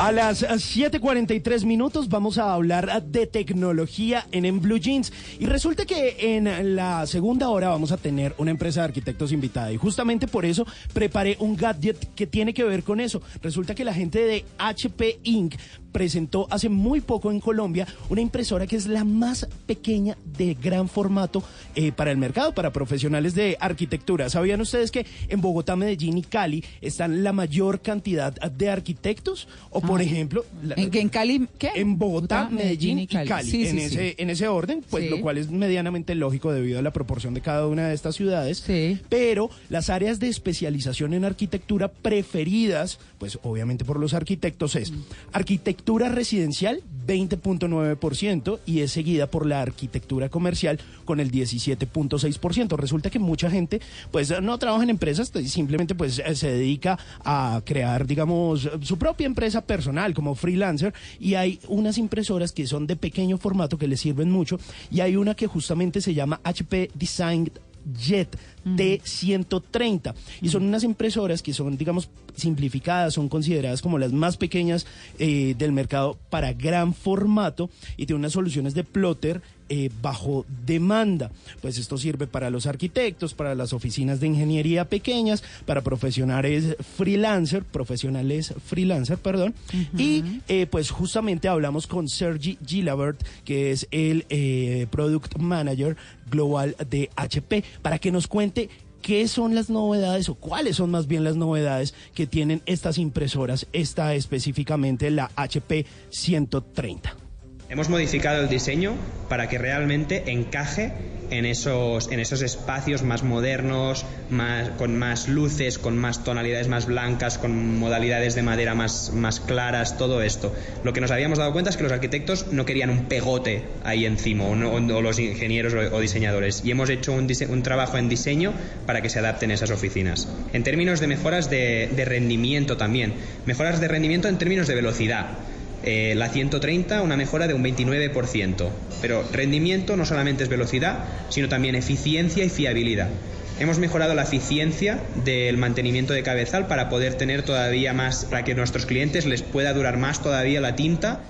A las 7:43 minutos vamos a hablar de tecnología en, en Blue Jeans. Y resulta que en la segunda hora vamos a tener una empresa de arquitectos invitada. Y justamente por eso preparé un gadget que tiene que ver con eso. Resulta que la gente de HP Inc. presentó hace muy poco en Colombia una impresora que es la más pequeña de gran formato eh, para el mercado, para profesionales de arquitectura. ¿Sabían ustedes que en Bogotá, Medellín y Cali están la mayor cantidad de arquitectos? O por Ah. ejemplo, la- ¿En, en Cali qué? en Bogotá, Bogotá, Medellín y Cali, Sí, en, sí, sí. ese, en ese orden, pues lo cual es medianamente lógico debido a la proporción de cada una de estas ciudades. Pero las áreas de especialización en arquitectura preferidas, pues obviamente por los arquitectos, es arquitectura residencial 20.9% y es seguida por la arquitectura comercial con el 17.6%. Resulta que mucha gente pues no trabaja en empresas, pues, simplemente pues eh, se dedica a crear digamos su propia empresa personal como freelancer y hay unas impresoras que son de pequeño formato que les sirven mucho y hay una que justamente se llama HP Design Jet T130 y son unas impresoras que son digamos simplificadas, son consideradas como las más pequeñas eh, del mercado para gran formato y tiene unas soluciones de plotter eh, bajo demanda. Pues esto sirve para los arquitectos, para las oficinas de ingeniería pequeñas, para profesionales freelancer, profesionales freelancer, perdón. Y eh, pues justamente hablamos con Sergi Gilabert, que es el eh, Product Manager Global de HP, para que nos cuente qué son las novedades o cuáles son más bien las novedades que tienen estas impresoras, esta específicamente la HP 130. Hemos modificado el diseño para que realmente encaje en esos, en esos espacios más modernos, más, con más luces, con más tonalidades más blancas, con modalidades de madera más, más claras, todo esto. Lo que nos habíamos dado cuenta es que los arquitectos no querían un pegote ahí encima, o, los ingenieros o, o diseñadores, y hemos hecho un, trabajo en diseño para que se adapten esas oficinas. En términos de mejoras de rendimiento también, mejoras de rendimiento en términos de velocidad. Eh, la 130 una mejora de un 29%. Pero rendimiento no solamente es velocidad, sino también eficiencia y fiabilidad. Hemos mejorado la eficiencia del mantenimiento de cabezal para poder tener todavía más, para que nuestros clientes les pueda durar más todavía la tinta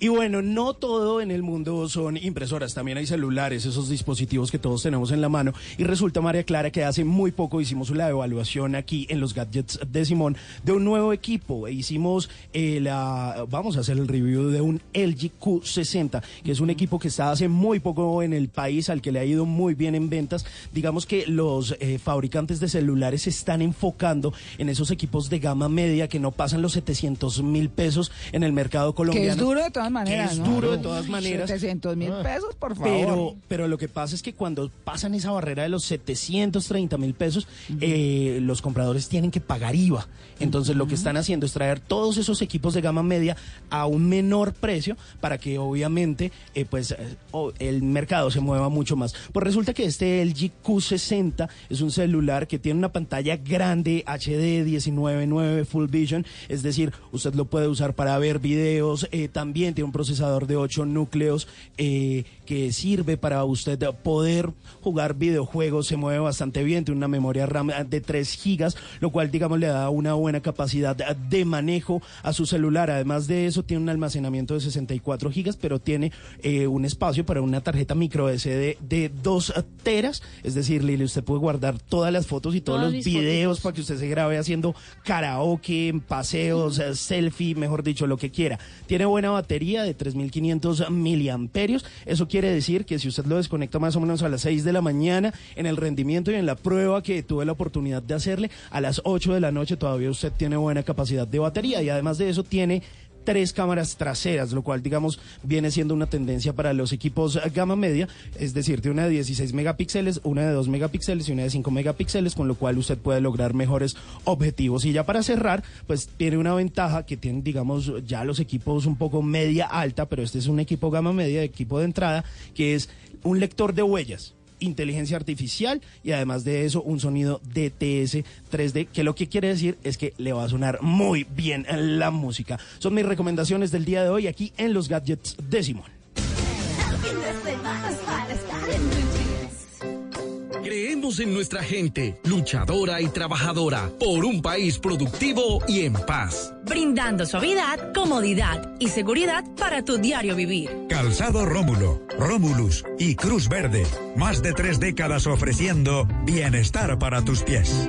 Y bueno, no todo en el mundo son impresoras, también hay celulares, esos dispositivos que todos tenemos en la mano. Y resulta, María Clara, que hace muy poco hicimos la evaluación aquí en los gadgets de Simón de un nuevo equipo. E hicimos eh, la, vamos a hacer el review de un LG Q60, que es un equipo que está hace muy poco en el país, al que le ha ido muy bien en ventas. Digamos que los eh, fabricantes de celulares se están enfocando en esos equipos de gama media que no pasan los 700 mil pesos en el mercado colombiano. Que es duro de todas maneras, Que es ¿no? duro de todas maneras. 700 mil Ah. pesos, por favor. Pero, pero lo que pasa es que cuando pasan esa barrera de los 730 mil pesos, eh, los compradores tienen que pagar IVA. Entonces lo que están haciendo es traer todos esos equipos de gama media a un menor precio para que obviamente eh, pues eh, el mercado se mueva mucho más. Pues resulta que este LG Q60 es un celular que tiene una pantalla grande HD 19.9 Full Vision, es decir, usted lo puede usar para ver videos, eh, también tiene un procesador de 8 núcleos eh, que sirve para usted poder jugar videojuegos, se mueve bastante bien, tiene una memoria RAM de 3 gigas, lo cual digamos le da una buena capacidad de manejo a su celular. Además de eso tiene un almacenamiento de 64 gigas, pero tiene eh, un espacio para una tarjeta micro SD de 2 teras, es decir, Lili, usted puede guardar todas las fotos y todos los videos para que usted se grabe haciendo karaoke, paseos, eh, selfie, mejor dicho, lo que quiera. Tiene buena batería de 3500 miliamperios. Eso quiere decir que si usted lo desconecta más o menos a las 6 de la mañana, en el rendimiento y en la prueba que tuve la oportunidad de hacerle, a las 8 de la noche todavía usted tiene buena capacidad de batería y además de eso tiene tres cámaras traseras, lo cual digamos viene siendo una tendencia para los equipos gama media, es decir, de una de 16 megapíxeles, una de 2 megapíxeles y una de 5 megapíxeles, con lo cual usted puede lograr mejores objetivos. Y ya para cerrar, pues tiene una ventaja que tienen digamos ya los equipos un poco media alta, pero este es un equipo gama media, equipo de entrada, que es un lector de huellas inteligencia artificial y además de eso un sonido DTS 3D que lo que quiere decir es que le va a sonar muy bien la música. Son mis recomendaciones del día de hoy aquí en los gadgets de Simón. Creemos en nuestra gente, luchadora y trabajadora, por un país productivo y en paz. brindando suavidad, comodidad y seguridad para tu diario vivir. Calzado Rómulo, Rómulus y Cruz Verde. Más de tres décadas ofreciendo bienestar para tus pies.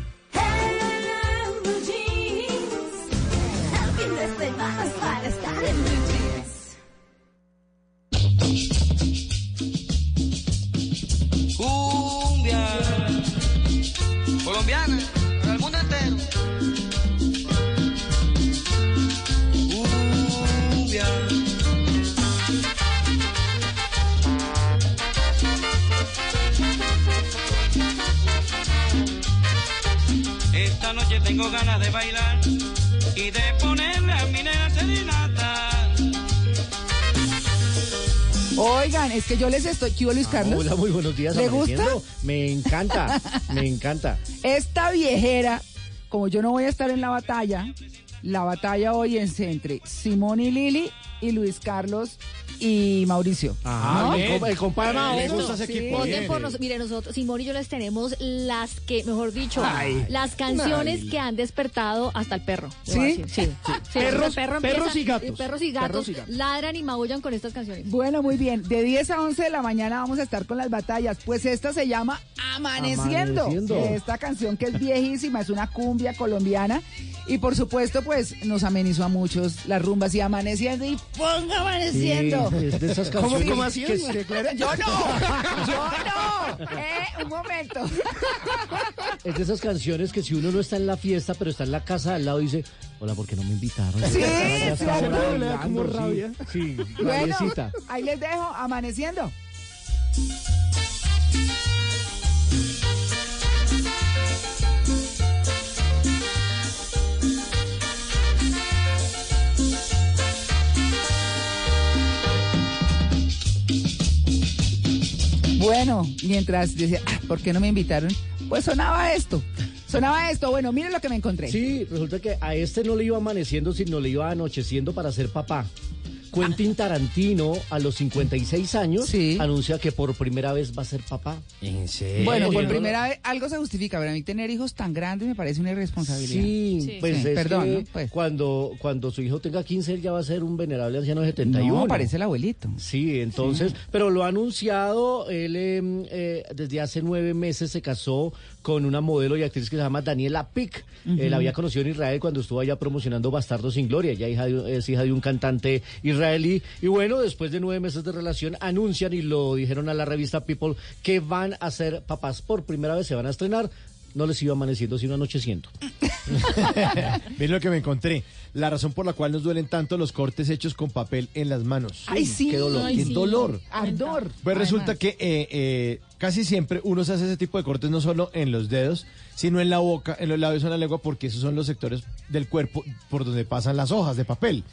Esta noche tengo ganas de bailar y de ponerle a mi nena serenata. Oigan, es que yo les estoy... ¿Qué hubo, Luis Carlos? Hola, muy buenos días. ¿Le gusta? Me encanta, me encanta. Esta viejera, como yo no voy a estar en la batalla, la batalla hoy es entre Simón y Lili y Luis Carlos y Mauricio. Ah, ¿No? el compa- el compadre gusta ese equipo. Voten por nosotros. Mire, nosotros, Simón y yo les tenemos las que, mejor dicho, Ay. las canciones Ay. que han despertado hasta el perro. ¿Sí? Sí. sí. Sí, Perros- perro perros empieza- y gatos. Perros y gatos. Perros y gatos. Ladran y maullan con estas canciones. Bueno, muy bien. De 10 a 11 de la mañana vamos a estar con las batallas. Pues esta se llama Amaneciendo. Amaneciendo. Esta canción que es viejísima, es una cumbia colombiana. Y por supuesto, pues nos amenizó a muchos las rumbas y amaneciendo y ponga amaneciendo. Sí, es de esas ¿Cómo- canciones cómo así? que se Yo no, yo no. Eh, un momento. Es de esas canciones que si uno no está en la fiesta, pero está en la casa al lado, dice, hola, ¿por qué no me invitaron? Sí, claro, ahora le da como bailando, sí. rabia. Sí, Bueno, rabiecita. ahí les dejo amaneciendo. Bueno, mientras decía, "Ah, ¿por qué no me invitaron? Pues sonaba esto. Sonaba esto. Bueno, miren lo que me encontré. Sí, resulta que a este no le iba amaneciendo, sino le iba anocheciendo para ser papá. Quentin Tarantino, a los 56 años, anuncia que por primera vez va a ser papá. ¿En serio? Bueno, por primera vez algo se justifica, pero a mí tener hijos tan grandes me parece una irresponsabilidad. Sí, pues Sí, es perdón, que ¿no? Pues. cuando, cuando su hijo tenga 15, él ya va a ser un venerable anciano de 71. No, parece el abuelito. Sí, entonces, pero lo ha anunciado, él em, eh, desde hace nueve meses se casó con una modelo y actriz que se llama Daniela Pick. Ujú. Él había conocido en Israel cuando estuvo allá promocionando Bastardos sin Gloria, ella hija de- es hija de un cantante israelí. Y bueno, después de nueve meses de relación, anuncian y lo dijeron a la revista People que van a ser papás por primera vez, se van a estrenar. No les iba amaneciendo, sino anocheciendo. Miren lo que me encontré. La razón por la cual nos duelen tanto los cortes hechos con papel en las manos. Ay, sí. Qué dolor. Ay, qué sí. dolor. Ardor. Pues resulta que eh, eh, casi siempre uno se hace ese tipo de cortes no solo en los dedos, sino en la boca, en los labios o en la lengua, porque esos son los sectores del cuerpo por donde pasan las hojas de papel.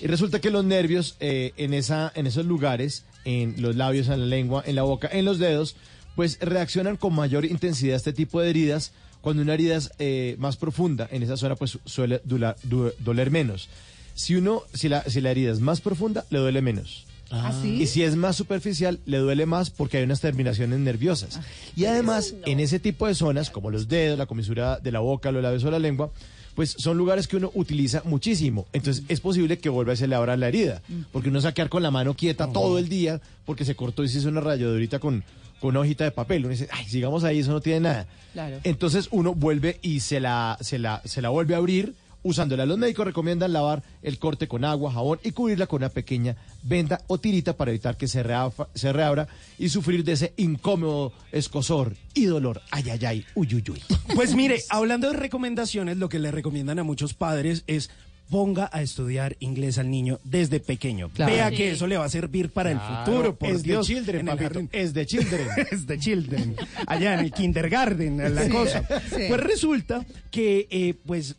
Y resulta que los nervios eh, en, esa, en esos lugares, en los labios, en la lengua, en la boca, en los dedos, pues reaccionan con mayor intensidad a este tipo de heridas. Cuando una herida es eh, más profunda en esa zona, pues suele du- doler menos. Si uno, si la, si la herida es más profunda, le duele menos. ¿Ah, sí? Y si es más superficial, le duele más porque hay unas terminaciones nerviosas. Y además, en ese tipo de zonas, como los dedos, la comisura de la boca, los labios o la lengua, pues son lugares que uno utiliza muchísimo. Entonces es posible que vuelva y se le abra la herida. Porque uno se va a quedar con la mano quieta todo el día porque se cortó y se hizo una rayadurita con, con una hojita de papel. Uno dice, ay, sigamos ahí, eso no tiene nada. Claro. Entonces uno vuelve y se la, se la, se la vuelve a abrir usándola. Los médicos recomiendan lavar el corte con agua, jabón y cubrirla con una pequeña venda o tirita para evitar que se, reafa- se reabra y sufrir de ese incómodo escosor y dolor. Ay, ay, ay, uy, uy, uy. Pues mire, hablando de recomendaciones, lo que le recomiendan a muchos padres es ponga a estudiar inglés al niño desde pequeño. Claro. Vea Sí. que eso le va a servir para el futuro, por es de Dios. children, en el papito, jardín. es de children. es de children. Allá en el kindergarten, la Sí. cosa. Sí. Pues resulta que, eh, pues,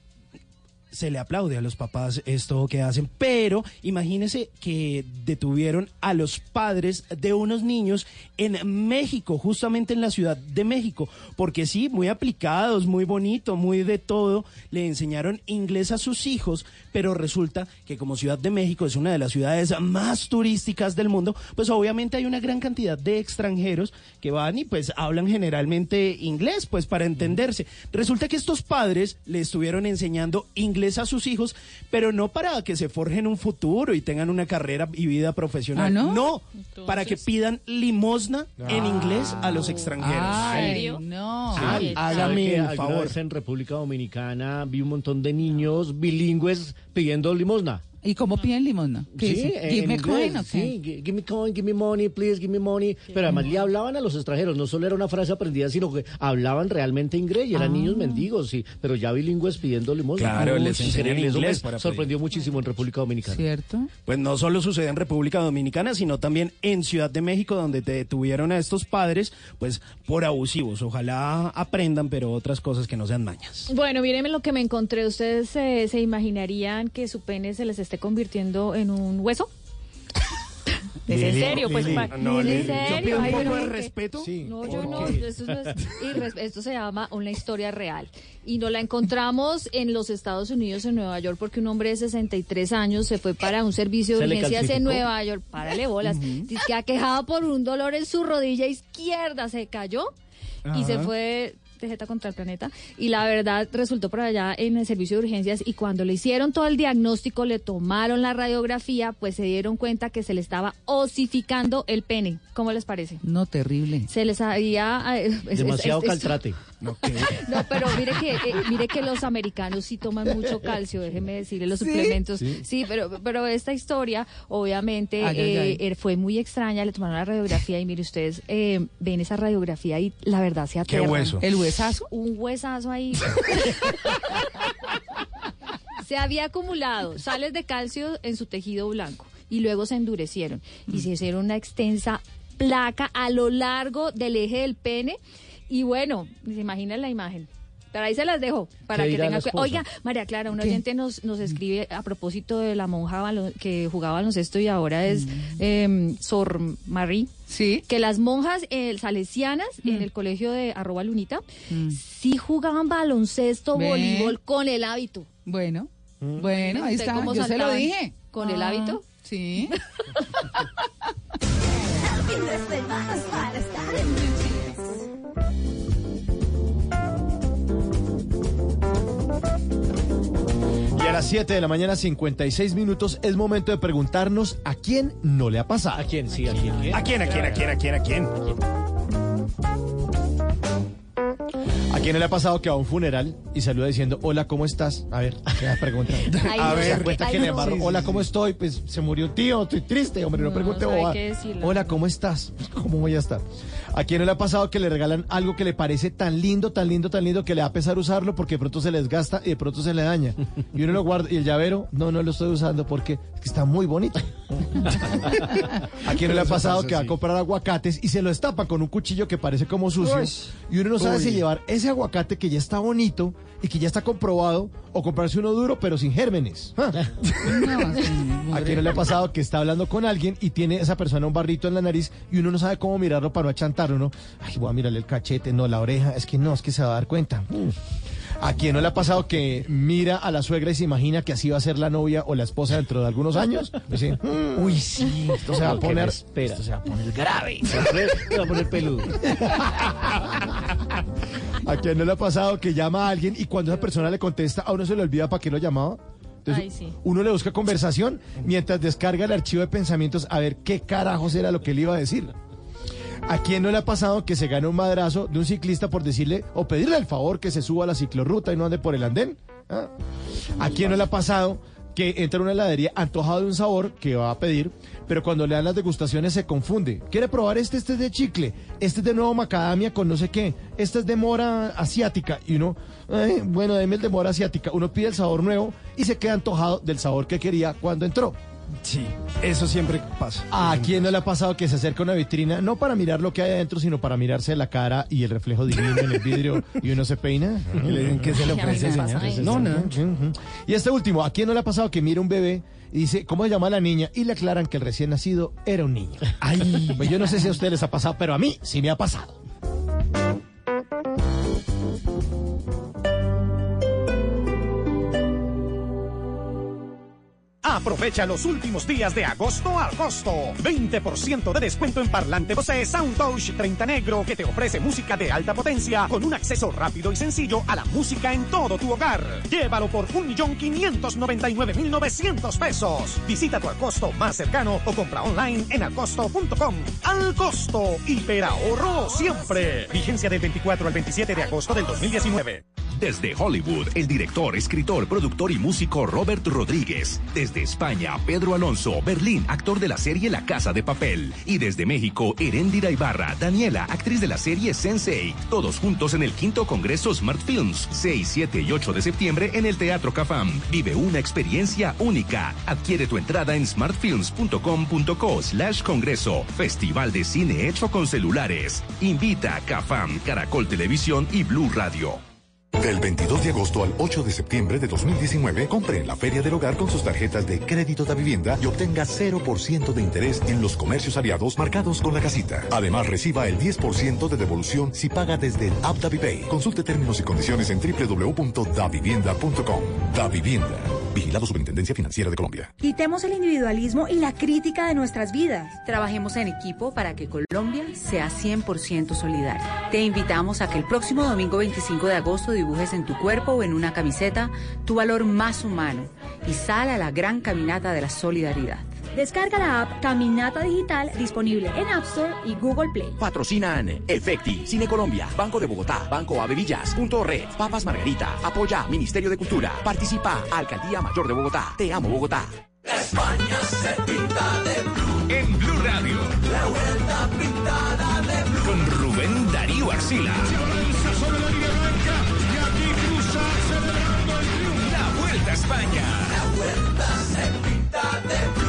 se le aplaude a los papás esto que hacen, pero imagínese que detuvieron a los padres de unos niños en México, justamente en la Ciudad de México, porque sí, muy aplicados, muy bonito, muy de todo, le enseñaron inglés a sus hijos, pero resulta que como Ciudad de México es una de las ciudades más turísticas del mundo, pues obviamente hay una gran cantidad de extranjeros que van y pues hablan generalmente inglés, pues para entenderse. Resulta que estos padres le estuvieron enseñando inglés a sus hijos, pero no para que se forjen un futuro y tengan una carrera y vida profesional. ¿Ah, no? para que pidan limosna en inglés a los extranjeros. Ay, no. Ah, hágame ¿sabe que el favor. vez en República Dominicana vi un montón de niños bilingües pidiendo limosna. ¿Y cómo piden limosna? ¿Qué Sí, dice? en Give me inglés, coin, ¿o qué? sí, gi- give me coin, give me money, please, give me money. Pero además le hablaban a los extranjeros, no solo era una frase aprendida, sino que hablaban realmente inglés y eran Ah. niños mendigos, sí, pero ya bilingües pidiendo limosna. Claro, Uy, les enseñan inglés me para pedir. sorprendió muchísimo en República Dominicana. ¿Cierto? Pues no solo sucede en República Dominicana, sino también en Ciudad de México, donde te detuvieron a estos padres, pues por abusivos. Ojalá aprendan, pero otras cosas que no sean mañas. Bueno, mírenme lo que me encontré. ¿Ustedes eh, se imaginarían que su pene se les esté convirtiendo en un hueso? ¿Es en serio? Pues, pa- no, ¿en yo serio? pido un Ay, poco pero de ¿por qué? respeto. Sí. No, yo ¿Por no. qué? No es irres- esto se llama una historia real. Y nos la encontramos en los Estados Unidos, en Nueva York, porque un hombre de 63 años se fue para un servicio de ¿Se le urgencias en calcificó? Nueva York. Párale bolas. Dice que aquejado por un dolor en su rodilla izquierda. Se cayó y se Ajá. fue de jeta contra el planeta y la verdad resultó por allá en el servicio de urgencias y cuando le hicieron todo el diagnóstico, le tomaron la radiografía, pues se dieron cuenta que se le estaba osificando el pene. ¿Cómo les parece? No, terrible. Se les había... eh, es- es- Demasiado es- es- caltrate. No, pero mire que eh, mire que los americanos sí toman mucho calcio, déjeme decirle los ¿Sí? suplementos. Sí. Sí, pero pero esta historia obviamente Ay, eh, ay. fue muy extraña, le tomaron la radiografía y mire ustedes eh, ven esa radiografía y la verdad se ¿Qué aterran. hueso? ¿El huesazo? Un huesazo ahí. se había acumulado sales de calcio en su tejido blanco y luego se endurecieron y se hicieron una extensa placa a lo largo del eje del pene y bueno, se imaginan la imagen. Pero ahí se las dejo para ¿Qué que tengan esposa? Oiga, María Clara, un ¿Qué? oyente nos, nos escribe a propósito de la monja que jugaba baloncesto y ahora es em, Sor Marie. Sí. Que las monjas eh, salesianas en el colegio de arroba lunita sí jugaban baloncesto, voleibol con el hábito. Bueno, bueno, ahí ¿Usted está. Yo se lo dije. ¿Con el Ah, hábito? Sí. A las 7 de la mañana, 56 minutos, es momento de preguntarnos a quién no le ha pasado. ¿A quién? Sí, ¿a quién? ¿A quién, a quién, a quién, a quién, a quién? ¿A quién no le ha pasado que va a un funeral y saluda diciendo, hola, ¿cómo estás? A ver, ¿qué me pregunta? Ay, a no, ver, cuenta ay, quién le embarró. Hola. ¿cómo estoy? Pues se murió un tío, estoy triste, hombre, no, No, pregunte sabe boba. qué decirle. Hola, ¿cómo estás? ¿Cómo voy a estar? ¿A quién no le ha pasado que le regalan algo que le parece tan lindo, tan lindo, tan lindo que le va a pesar usarlo porque de pronto se les gasta y de pronto se le daña? Y uno lo guarda y el llavero, no, no lo estoy usando porque es que está muy bonito. ¿A quién no le ha pasado pasa, que va a comprar aguacates y se lo destapa con un cuchillo que parece como sucio? Y uno no sabe si llevar ese aguacate que ya está bonito y que ya está comprobado o comprarse uno duro pero sin gérmenes. Ah. ¿A quién no le ha pasado que está hablando con alguien y tiene esa persona un barrito en la nariz y uno no sabe cómo mirarlo para no achantarlo, ¿no? Ay, voy a mirarle el cachete, no, la oreja, es que no, es que se va a dar cuenta. ¿A quién no le ha pasado que mira a la suegra y se imagina que así va a ser la novia o la esposa dentro de algunos años? Dice, "Mm, Uy, sí. esto se va a poner, espera. esto se va a poner grave. Siempre me va a poner peludo. ¿A quién no le ha pasado que llama a alguien y cuando esa persona le contesta, a uno se le olvida para qué lo llamaba? Entonces, Ay, sí. uno le busca conversación mientras descarga el archivo de pensamientos a ver qué carajos era lo que le iba a decir. ¿A quién no le ha pasado que se gane un madrazo de un ciclista por decirle o pedirle el favor que se suba a la ciclorruta y no ande por el andén? ¿Ah? ¿A quién no le ha pasado que entra a una heladería antojado de un sabor que va a pedir, pero cuando le dan las degustaciones se confunde? ¿Quiere probar este? Este es de chicle, este es de nuevo macadamia con no sé qué, este es de mora asiática. Y uno, "Ay, bueno, deme el de mora asiática. Uno pide el sabor nuevo y se queda antojado del sabor que quería cuando entró. Sí, eso siempre pasa. ¿A quién no le ha pasado que se acerca a una vitrina, no para mirar lo que hay adentro, sino para mirarse la cara y el reflejo divino en el vidrio y uno se peina? Y le dicen, ¿qué se le ofrece, señor? No, no. Y este último, ¿a quién no le ha pasado que mira un bebé y dice, ¿cómo se llama la niña? Y le aclaran que el recién nacido era un niño. Ay, pues yo no sé si a ustedes les ha pasado, pero a mí sí me ha pasado. Aprovecha los últimos días de agosto al costo. 20% de descuento en parlante Bose Soundtouch 30 Negro que te ofrece música de alta potencia con un acceso rápido y sencillo a la música en todo tu hogar. Llévalo por 1.599.900 pesos. Visita tu Alcosto más cercano o compra online en alcosto.com. Al costo, hiperahorro siempre. Vigencia del 24 al 27 de agosto del 2019. Desde Hollywood, el director, escritor, productor y músico Robert Rodríguez. Desde España, Pedro Alonso, Berlín, actor de la serie La Casa de Papel. Y desde México, Erendira Ibarra, Daniela, actriz de la serie Sensei. Todos juntos en el quinto Congreso Smart Films, 6, 7 y 8 de septiembre en el Teatro Cafam. Vive una experiencia única. Adquiere tu entrada en smartfilms.com.co slash congreso. Festival de cine hecho con celulares. Invita a Cafam, Caracol Televisión y Blue Radio. Del 22 de agosto al 8 de septiembre de 2019, compre en la Feria del Hogar con sus tarjetas de crédito de vivienda y obtenga 0% de interés en los comercios aliados marcados con la casita. Además, reciba el 10% de devolución si paga desde el app. Consulte términos y condiciones en www.davivienda.com. Da Vivienda. Vigilado Superintendencia Financiera de Colombia. Quitemos el individualismo y la crítica de nuestras vidas. Trabajemos en equipo para que Colombia sea 100% solidaria. Te invitamos a que el próximo domingo 25 de agosto dibujes en tu cuerpo o en una camiseta tu valor más humano y sal a la gran caminata de la solidaridad. Descarga la app Caminata Digital disponible en App Store y Google Play. Patrocinan Efecti, Cine Colombia, Banco de Bogotá, Banco Avevillas, Punto Red, Papas Margarita, Apoya, Ministerio de Cultura, Participa, Alcaldía Mayor de Bogotá. Te amo Bogotá. España se pinta de blue. En Blue Radio. La vuelta pintada de blue. Con Rubén Darío Arcila. La Vuelta a España. La vuelta se pinta de blue.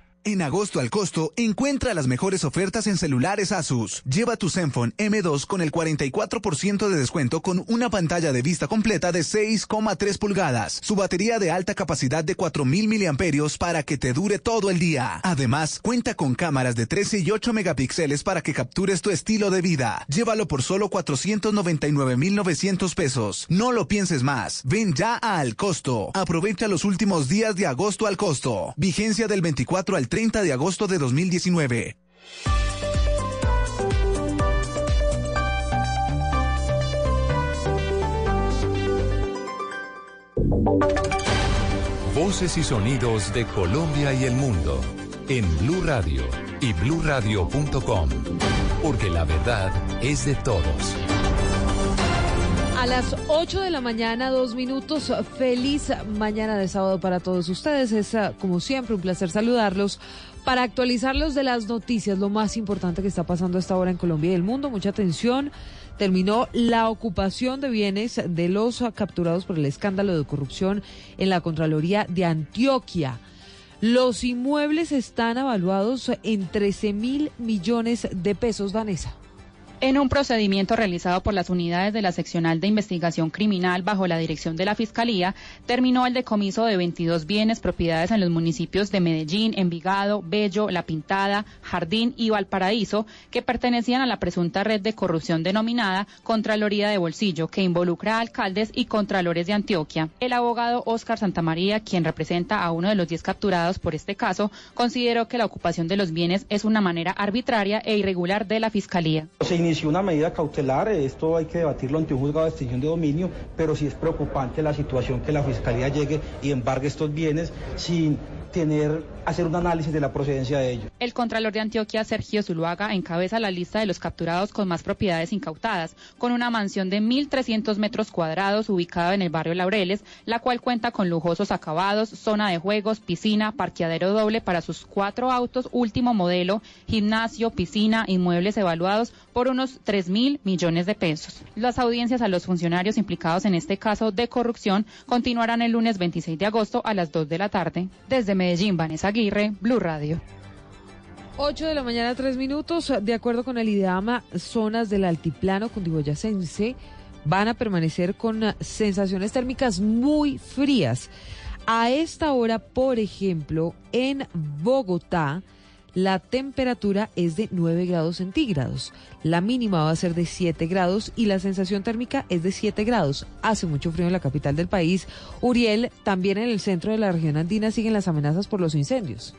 En agosto al costo, encuentra las mejores ofertas en celulares Asus. Lleva tu Zenfone M2 con el 44% de descuento con una pantalla de vista completa de 6,3 pulgadas, su batería de alta capacidad de 4000 miliamperios para que te dure todo el día. Además, cuenta con cámaras de 13 y 8 megapíxeles para que captures tu estilo de vida. Llévalo por solo 499,900 pesos. No lo pienses más. Ven ya a Al Costo. Aprovecha los últimos días de agosto al costo. Vigencia del 24 al 30 de agosto de 2019. Voces y sonidos de Colombia y el mundo en Blue Radio y bluradio.com, porque la verdad es de todos. A las 8 de la mañana, dos minutos. Feliz mañana de sábado para todos ustedes. Es, ah, como siempre, un placer saludarlos para actualizarlos de las noticias, lo más importante que está pasando hasta ahora en Colombia y el mundo. Mucha atención. Terminó la ocupación de bienes de los ah, capturados por el escándalo de corrupción en la Contraloría de Antioquia. Los inmuebles están evaluados en 13 mil millones de pesos, Vanessa. En un procedimiento realizado por las unidades de la Seccional de Investigación Criminal bajo la dirección de la Fiscalía, terminó el decomiso de 22 bienes propiedades en los municipios de Medellín, Envigado, Bello, La Pintada, Jardín y Valparaíso, que pertenecían a la presunta red de corrupción denominada Contraloría de Bolsillo, que involucra a alcaldes y contralores de Antioquia. El abogado Óscar Santamaría, quien representa a uno de los 10 capturados por este caso, consideró que la ocupación de los bienes es una manera arbitraria e irregular de la Fiscalía. Inició una medida cautelar, esto hay que debatirlo ante un juzgado de extinción de dominio, pero sí es preocupante la situación que la Fiscalía llegue y embargue estos bienes sin tener, hacer un análisis de la procedencia de ellos. El Contralor de Antioquia, Sergio Zuluaga, encabeza la lista de los capturados con más propiedades incautadas, con una mansión de 1.300 metros cuadrados ubicada en el barrio Laureles, la cual cuenta con lujosos acabados, zona de juegos, piscina, parqueadero doble para sus cuatro autos, último modelo, gimnasio, piscina, inmuebles evaluados por unos 3 mil millones de pesos. Las audiencias a los funcionarios implicados en este caso de corrupción continuarán el lunes 26 de agosto a las 2 de la tarde. Desde Medellín, Vanessa Aguirre, Blue Radio. 8 de la mañana, 3 minutos. De acuerdo con el IDEAMA, zonas del altiplano cundiboyacense van a permanecer con sensaciones térmicas muy frías. A esta hora, por ejemplo, en Bogotá, la temperatura es de 9 grados centígrados. La mínima va a ser de 7 grados y la sensación térmica es de 7 grados. Hace mucho frío en la capital del país. Uriel, también en el centro de la región andina siguen las amenazas por los incendios.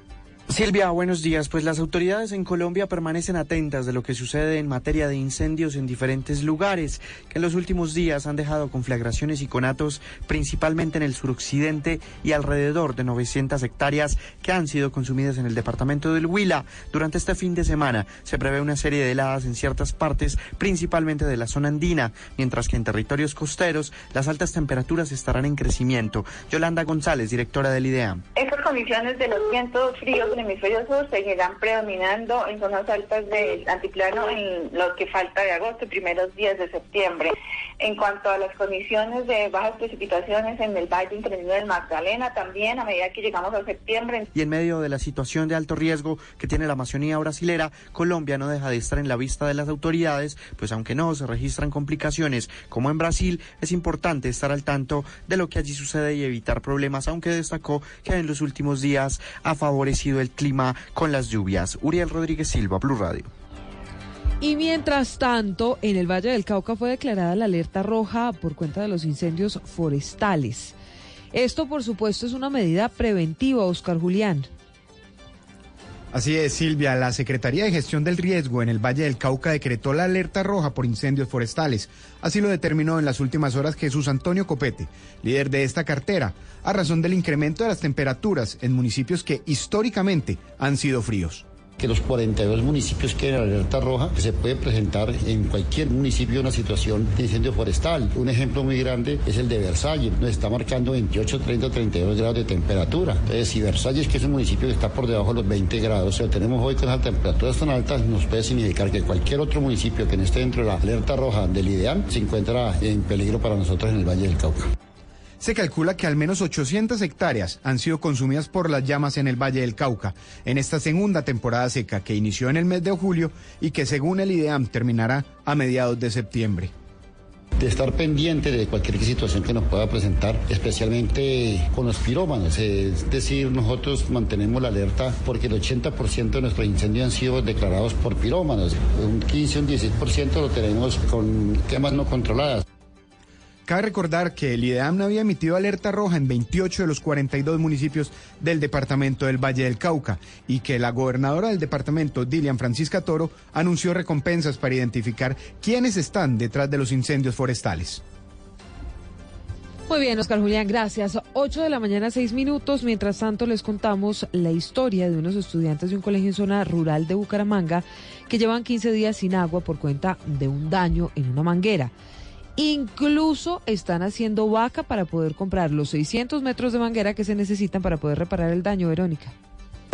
Silvia, buenos días. Pues las autoridades en Colombia permanecen atentas de lo que sucede en materia de incendios en diferentes lugares, que en los últimos días han dejado conflagraciones y conatos, principalmente en el suroccidente y alrededor de 900 hectáreas que han sido consumidas en el departamento del Huila. Durante este fin de semana se prevé una serie de heladas en ciertas partes, principalmente de la zona andina, mientras que en territorios costeros las altas temperaturas estarán en crecimiento. Yolanda González, directora del IDEAM. Estas condiciones de los vientos fríos hemisferio sur seguirán predominando en zonas altas del antiplano en lo que falta de agosto primeros días de septiembre. En cuanto a las condiciones de bajas precipitaciones en el Valle Intermedio del Magdalena, también a medida que llegamos a septiembre. Y en medio de la situación de alto riesgo que tiene la Amazonía brasilera, Colombia no deja de estar en la vista de las autoridades, pues aunque no se registran complicaciones como en Brasil, es importante estar al tanto de lo que allí sucede y evitar problemas, aunque destacó que en los últimos días ha favorecido el clima con las lluvias. Uriel Rodríguez Silva, Blue Radio. Y mientras tanto, en el Valle del Cauca fue declarada la alerta roja por cuenta de los incendios forestales. Esto, por supuesto, es una medida preventiva, Oscar Julián. Así es, Silvia. La Secretaría de Gestión del Riesgo en el Valle del Cauca decretó la alerta roja por incendios forestales. Así lo determinó en las últimas horas Jesús Antonio Copete, líder de esta cartera, a razón del incremento de las temperaturas en municipios que históricamente han sido fríos que los 42 municipios queden en alerta roja, que se puede presentar en cualquier municipio una situación de incendio forestal. Un ejemplo muy grande es el de Versalles, nos está marcando 28, 30, 32 grados de temperatura. Entonces, si Versalles, que es un municipio que está por debajo de los 20 grados, o tenemos hoy con las temperaturas tan altas, nos puede significar que cualquier otro municipio que no esté dentro de la alerta roja del ideal se encuentra en peligro para nosotros en el Valle del Cauca se calcula que al menos 800 hectáreas han sido consumidas por las llamas en el Valle del Cauca en esta segunda temporada seca que inició en el mes de julio y que según el IDEAM terminará a mediados de septiembre de estar pendiente de cualquier situación que nos pueda presentar, especialmente con los pirómanos. Es decir, nosotros mantenemos la alerta porque el 80% de nuestros incendios han sido declarados por pirómanos. Un 15, un 16% lo tenemos con quemas no controladas. Cabe recordar que el IDEAM había emitido alerta roja en 28 de los 42 municipios del departamento del Valle del Cauca y que la gobernadora del departamento, Dilian Francisca Toro, anunció recompensas para identificar quiénes están detrás de los incendios forestales. Muy bien, Oscar Julián, gracias. 8 de la mañana, 6 minutos. Mientras tanto, les contamos la historia de unos estudiantes de un colegio en zona rural de Bucaramanga que llevan 15 días sin agua por cuenta de un daño en una manguera. Incluso están haciendo vaca para poder comprar los 600 metros de manguera que se necesitan para poder reparar el daño, Verónica.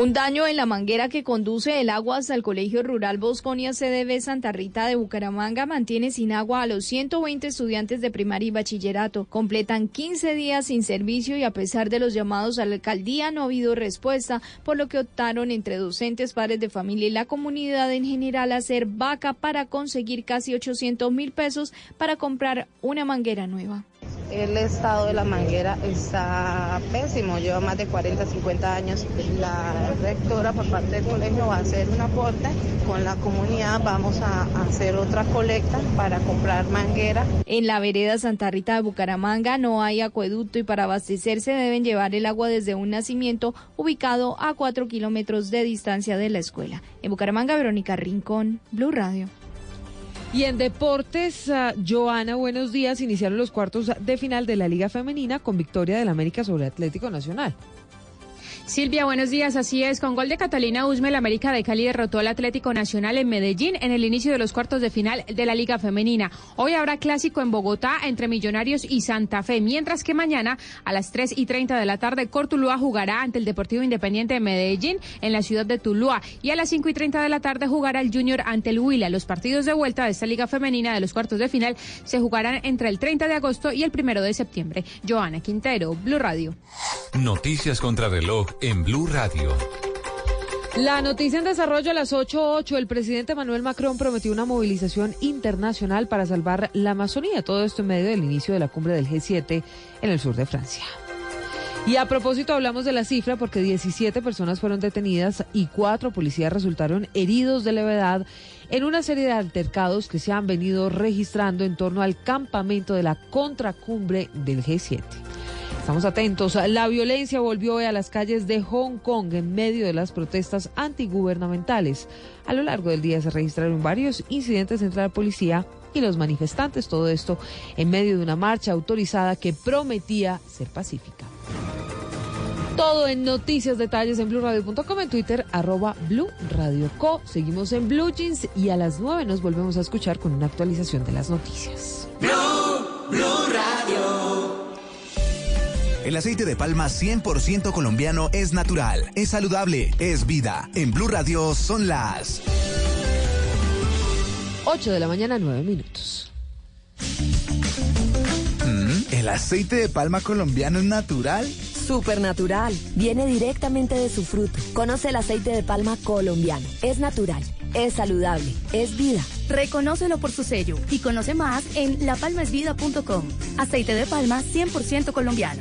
Un daño en la manguera que conduce el agua hasta el Colegio Rural Bosconia CDB Santa Rita de Bucaramanga mantiene sin agua a los 120 estudiantes de primaria y bachillerato. Completan 15 días sin servicio y a pesar de los llamados a la alcaldía no ha habido respuesta, por lo que optaron entre docentes, padres de familia y la comunidad en general a hacer vaca para conseguir casi 800 mil pesos para comprar una manguera nueva. El estado de la manguera está pésimo, lleva más de 40, 50 años. La rectora por parte del colegio va a hacer un aporte con la comunidad, vamos a hacer otra colecta para comprar manguera. En la vereda Santa Rita de Bucaramanga no hay acueducto y para abastecerse deben llevar el agua desde un nacimiento ubicado a 4 kilómetros de distancia de la escuela. En Bucaramanga, Verónica Rincón, Blue Radio. Y en deportes, uh, Joana, buenos días. Iniciaron los cuartos de final de la Liga Femenina con victoria del América sobre Atlético Nacional. Silvia, buenos días. Así es, con gol de Catalina Usme, la América de Cali derrotó al Atlético Nacional en Medellín en el inicio de los cuartos de final de la Liga Femenina. Hoy habrá clásico en Bogotá entre Millonarios y Santa Fe, mientras que mañana a las 3 y 30 de la tarde Cortuluá jugará ante el Deportivo Independiente de Medellín en la ciudad de Tuluá y a las 5 y 30 de la tarde jugará el Junior ante el Huila. Los partidos de vuelta de esta Liga Femenina de los cuartos de final se jugarán entre el 30 de agosto y el 1 de septiembre. Joana Quintero, Blue Radio. Noticias contra reloj en Blue Radio. La noticia en desarrollo a las 8.8. El presidente Manuel Macron prometió una movilización internacional para salvar la Amazonía. Todo esto en medio del inicio de la cumbre del G7 en el sur de Francia. Y a propósito hablamos de la cifra porque 17 personas fueron detenidas y cuatro policías resultaron heridos de levedad en una serie de altercados que se han venido registrando en torno al campamento de la contracumbre del G7. Estamos atentos. La violencia volvió a las calles de Hong Kong en medio de las protestas antigubernamentales. A lo largo del día se registraron varios incidentes entre la policía y los manifestantes. Todo esto en medio de una marcha autorizada que prometía ser pacífica. Todo en noticias, detalles en blueradio.com, en Twitter, arroba Blue Radio Co. Seguimos en Blue Jeans y a las 9 nos volvemos a escuchar con una actualización de las noticias. El aceite de palma 100% colombiano es natural, es saludable, es vida. En Blue Radio son las 8 de la mañana, 9 minutos. Mm, ¿El aceite de palma colombiano es natural? Supernatural. Viene directamente de su fruto. Conoce el aceite de palma colombiano. Es natural, es saludable, es vida. Reconócelo por su sello y conoce más en lapalmaesvida.com. Aceite de palma 100% colombiano.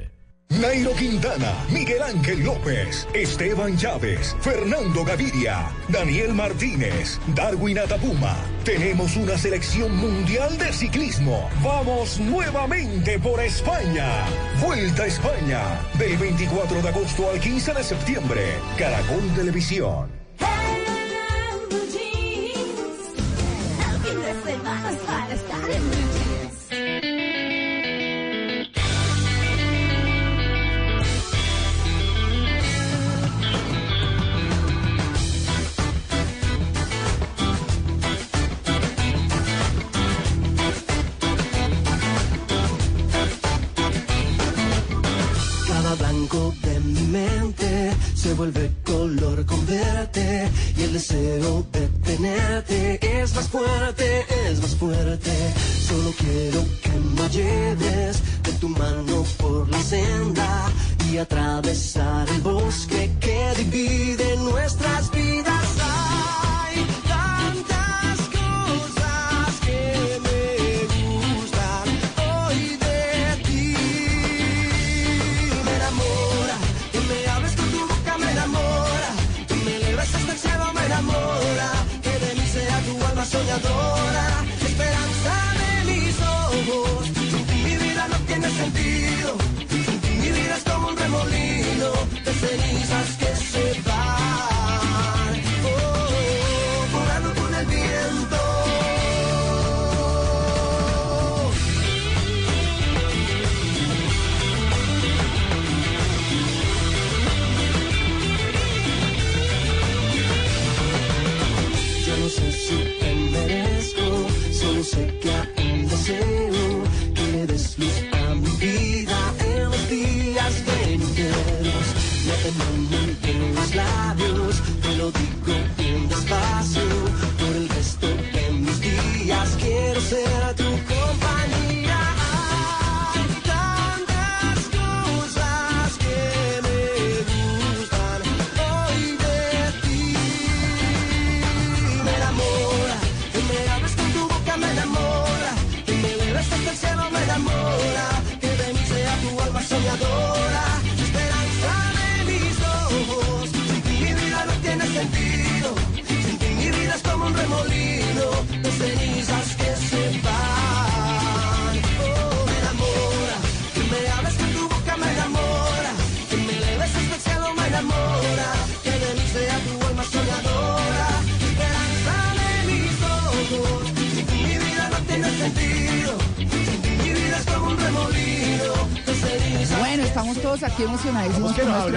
Nairo Quintana, Miguel Ángel López, Esteban Chávez, Fernando Gaviria, Daniel Martínez, Darwin Atapuma. Tenemos una selección mundial de ciclismo. Vamos nuevamente por España. Vuelta a España. Del 24 de agosto al 15 de septiembre. Caracol Televisión. Más fuerte, es más fuerte.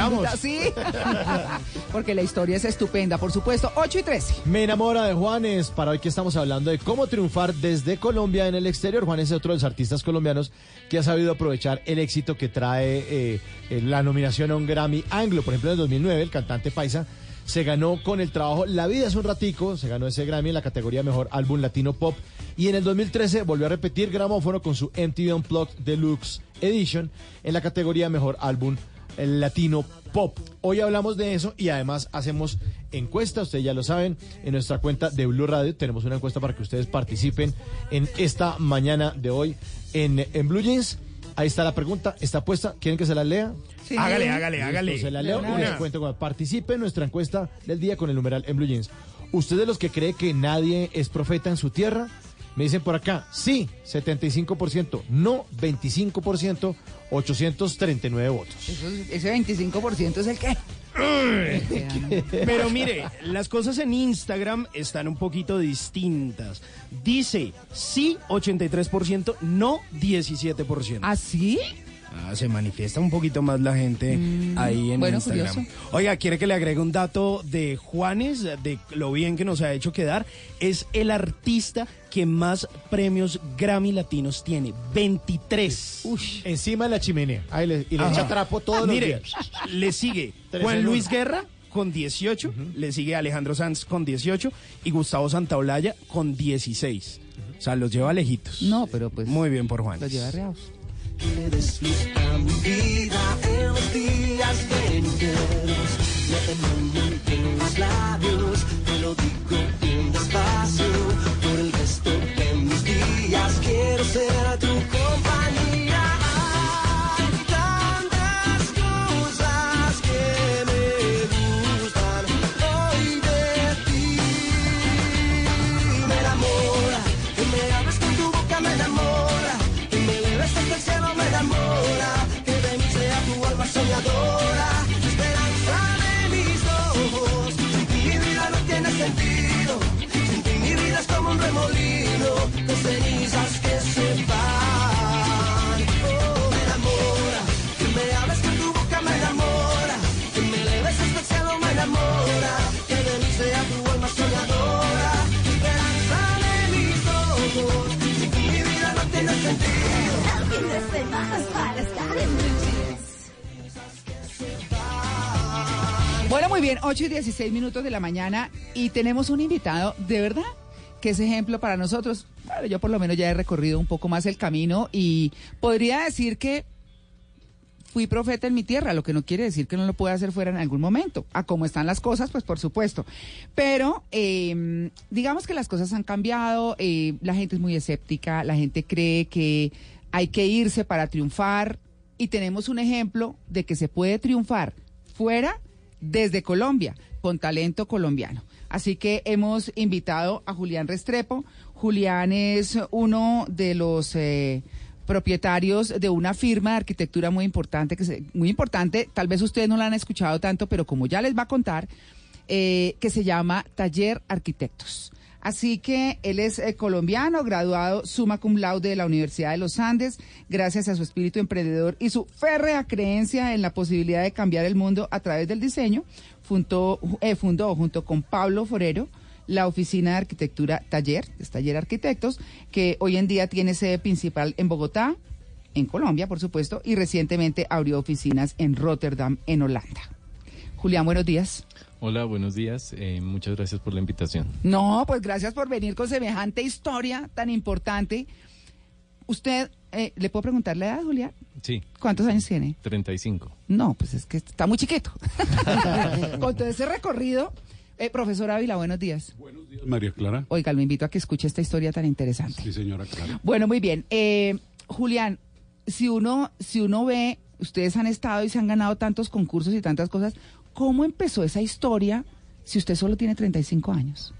Hablamos? Sí, porque la historia es estupenda, por supuesto. 8 y 13. Me enamora de Juanes. Para hoy que estamos hablando de cómo triunfar desde Colombia en el exterior. Juanes es otro de los artistas colombianos que ha sabido aprovechar el éxito que trae eh, eh, la nominación a un Grammy Anglo. Por ejemplo, en el 2009 el cantante paisa se ganó con el trabajo La vida es un ratico, se ganó ese Grammy en la categoría Mejor Álbum Latino Pop Y en el 2013 volvió a repetir gramófono con su MTV Unplugged Deluxe Edition en la categoría Mejor Álbum el latino pop. Hoy hablamos de eso y además hacemos encuesta, ustedes ya lo saben, en nuestra cuenta de Blue Radio tenemos una encuesta para que ustedes participen en esta mañana de hoy en, en Blue Jeans. Ahí está la pregunta, está puesta, ¿quieren que se la lea? Sí. Hágale, hágale, Listo, hágale. Se la leo De y una. les cuento cómo. Participe en nuestra encuesta del día con el numeral en Blue Jeans. ¿Ustedes los que cree que nadie es profeta en su tierra? Me dicen por acá, sí, 75%, no 25%, 839 votos. Eso- ese 25% es el que. Pero mire, las cosas en Instagram están un poquito distintas. Dice sí 83%, no 17%. ¿Ah, sí? Ah, se manifiesta un poquito más la gente ahí en bueno, Instagram. curioso. Oiga, ¿quiere que le agregue un dato de Juanes, de lo bien que nos ha hecho quedar? Es el artista que más premios Grammy latinos tiene, 23. Encima de la chimenea. Ahí le, y le echa trapo todos Mire, los días. le sigue Juan Luis. Guerra con 18, le sigue Alejandro Sanz con 18 y Gustavo Santaolalla con 16. O sea, los lleva lejitos. No, pero pues. Muy bien por Juan. Los lleva reados. Le des luz a mi vida en los días venideros. Me en los labios, te lo digo Bueno, muy bien, 8 y 16 minutos de la mañana y tenemos un invitado, de verdad, que es ejemplo para nosotros. Bueno, yo por lo menos ya he recorrido un poco más el camino y podría decir que fui profeta en mi tierra, lo que no quiere decir que no lo pueda hacer fuera en algún momento. A cómo están las cosas, pues por supuesto. Pero eh, digamos que las cosas han cambiado, eh, la gente es muy escéptica, la gente cree que hay que irse para triunfar y tenemos un ejemplo de que se puede triunfar fuera desde Colombia, con talento colombiano. Así que hemos invitado a Julián Restrepo. Julián es uno de los eh, propietarios de una firma de arquitectura muy importante, que se- muy importante, tal vez ustedes no la han escuchado tanto, pero como ya les va a contar, eh, que se llama Taller Arquitectos. Así que él es eh, colombiano, graduado summa cum laude de la Universidad de los Andes, gracias a su espíritu emprendedor y su férrea creencia en la posibilidad de cambiar el mundo a través del diseño, fundó, eh, fundó junto con Pablo Forero la oficina de arquitectura Taller, Taller Arquitectos, que hoy en día tiene sede principal en Bogotá, en Colombia, por supuesto, y recientemente abrió oficinas en Rotterdam, en Holanda. Julián, buenos días. Hola, buenos días. Eh, muchas gracias por la invitación. No, pues gracias por venir con semejante historia tan importante. Usted, eh, ¿le puedo preguntar la edad, Julián? Sí, ¿Cuántos años tiene? 35. No, pues es que está muy chiquito. con todo ese recorrido, eh, profesor Ávila, buenos días. María Clara. Oiga, lo invito a que escuche esta historia tan interesante. Sí, señora Clara. Bueno, muy bien. Eh, Julián, si uno, si uno ve, ustedes han estado y se han ganado tantos concursos y tantas cosas, ¿cómo empezó esa historia si usted solo tiene 35 años?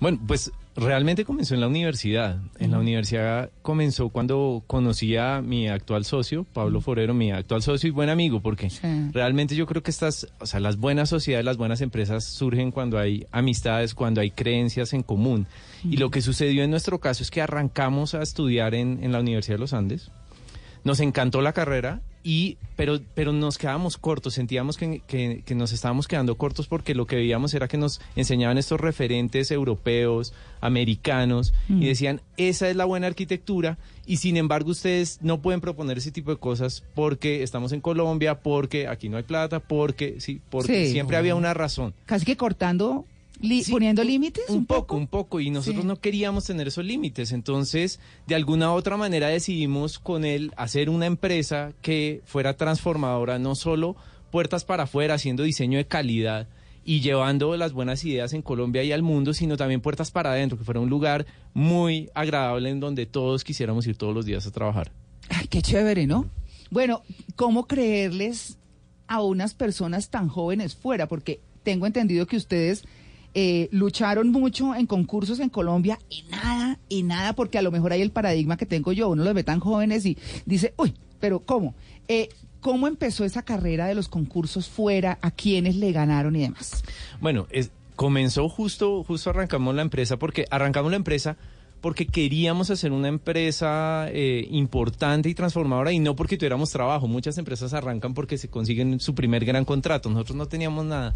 Bueno, pues realmente comenzó en la universidad. En la universidad comenzó cuando conocí a mi actual socio, Pablo Forero, mi actual socio y buen amigo, porque realmente yo creo que estas, o sea, las buenas sociedades, las buenas empresas surgen cuando hay amistades, cuando hay creencias en común. Y lo que sucedió en nuestro caso es que arrancamos a estudiar en, en la Universidad de los Andes. Nos encantó la carrera y pero pero nos quedábamos cortos sentíamos que, que- que nos estábamos quedando cortos porque lo que veíamos era que nos enseñaban estos referentes europeos americanos y decían esa es la buena arquitectura y sin embargo ustedes no pueden proponer ese tipo de cosas porque estamos en Colombia porque aquí no hay plata porque sí porque Sí. siempre había una razón Casi que cortando ¿Poniendo límites? Un poco, un poco, y nosotros Sí. no queríamos tener esos límites. Entonces, de alguna u otra manera decidimos con él hacer una empresa que fuera transformadora, no solo puertas para afuera, haciendo diseño de calidad y llevando las buenas ideas en Colombia y al mundo, sino también puertas para adentro, que fuera un lugar muy agradable en donde todos quisiéramos ir todos los días a trabajar. Ay, qué chévere, ¿no? Bueno, ¿cómo creerles a unas personas tan jóvenes fuera? Porque tengo entendido que ustedes eh, lucharon mucho en concursos en Colombia y nada, y nada, porque a lo mejor hay el paradigma que tengo yo, uno los ve tan jóvenes y dice, uy, pero ¿cómo? Eh, ¿Cómo empezó esa carrera de los concursos fuera? ¿A quiénes le ganaron y demás? Bueno, comenzó justo, justo arrancamos la empresa porque arrancamos la empresa porque queríamos hacer una empresa eh, importante y transformadora y no porque tuviéramos trabajo. Muchas empresas arrancan porque se consiguen su primer gran contrato. Nosotros no teníamos nada.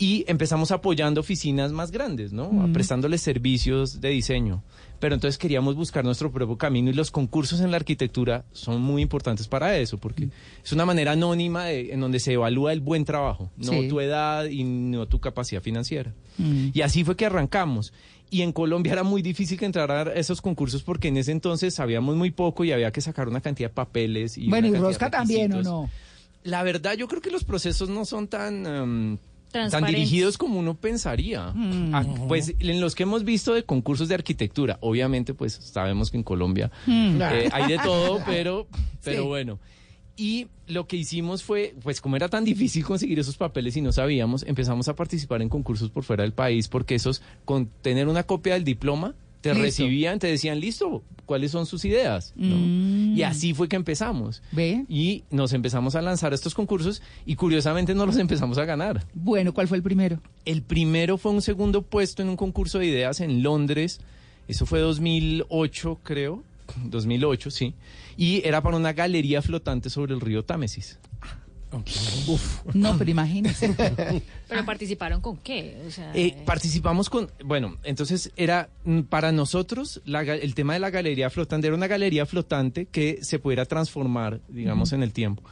Y empezamos apoyando oficinas más grandes, ¿no? Mm. Prestándoles servicios de diseño. Pero entonces queríamos buscar nuestro propio camino y los concursos en la arquitectura son muy importantes para eso, porque es una manera anónima de- en donde se evalúa el buen trabajo, no Sí. tu edad y no tu capacidad financiera. Y así fue que arrancamos. Y en Colombia era muy difícil que entrara a esos concursos porque en ese entonces sabíamos muy poco y había que sacar una cantidad de papeles. Y bueno, y Rosca también, ¿o no? La verdad, yo creo que los procesos no son tan... em, tan dirigidos como uno pensaría. Mm. Ah, pues en los que hemos visto de concursos de arquitectura, obviamente pues sabemos que en Colombia Mm. eh, hay de todo, pero, pero Sí. bueno. Y lo que hicimos fue, pues como era tan difícil conseguir esos papeles y no sabíamos, empezamos a participar en concursos por fuera del país porque esos, con tener una copia del diploma, te Listo. recibían, te decían, listo, ¿cuáles son sus ideas? ¿no? Mm. Y así fue que empezamos. ¿Ve? Y nos empezamos a lanzar estos concursos y curiosamente no los empezamos a ganar. Bueno, ¿cuál fue el primero? El primero fue un segundo puesto en un concurso de ideas en Londres. Eso fue 2008, creo. 2008, sí. Y era para una galería flotante sobre el río Támesis. No, pero imagínese. Pero participaron con qué? O sea, Eh, participamos con, bueno, entonces era mm, para nosotros la el tema de la galería flotante era una galería flotante que se pudiera transformar, digamos, en el tiempo.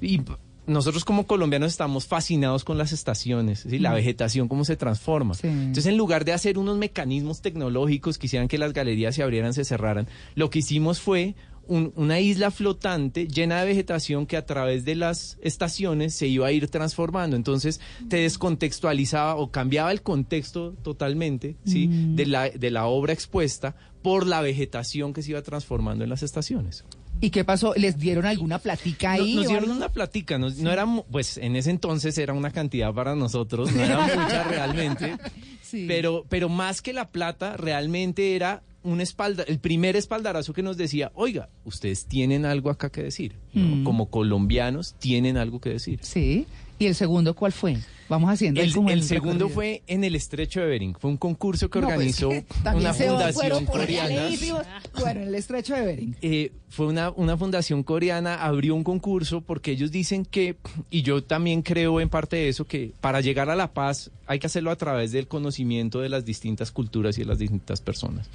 Y nosotros como colombianos estamos fascinados con las estaciones, ¿sí? la vegetación, cómo se transforma. Entonces, en lugar de hacer unos mecanismos tecnológicos que hicieran que las galerías se abrieran, se cerraran, lo que hicimos fue un- una isla flotante llena de vegetación que a través de las estaciones se iba a ir transformando. Entonces te descontextualizaba o cambiaba el contexto totalmente ¿sí? Mm. de, la, de la obra expuesta por la vegetación que se iba transformando en las estaciones. ¿Y qué pasó? ¿Les dieron alguna platica ahí? No- nos dieron una platica, no era, mu- pues en ese entonces era una cantidad para nosotros, no era mucha realmente, pero, pero más que la plata, realmente era un espalda, el primer espaldarazo que nos decía, oiga, ustedes tienen algo acá que decir, ¿no? Mm. como colombianos tienen algo que decir. Sí. ¿Y el segundo cuál fue? Vamos haciendo El, como el segundo recorrido. fue en el estrecho de Bering. Fue un concurso que No, pues, organizó una fundación coreana. Bueno, el estrecho de Bering. Eh, fue una, una fundación coreana, abrió un concurso porque ellos dicen que, y yo también creo en parte de eso, que para llegar a la paz hay que hacerlo a través del conocimiento de las distintas culturas y de las distintas personas.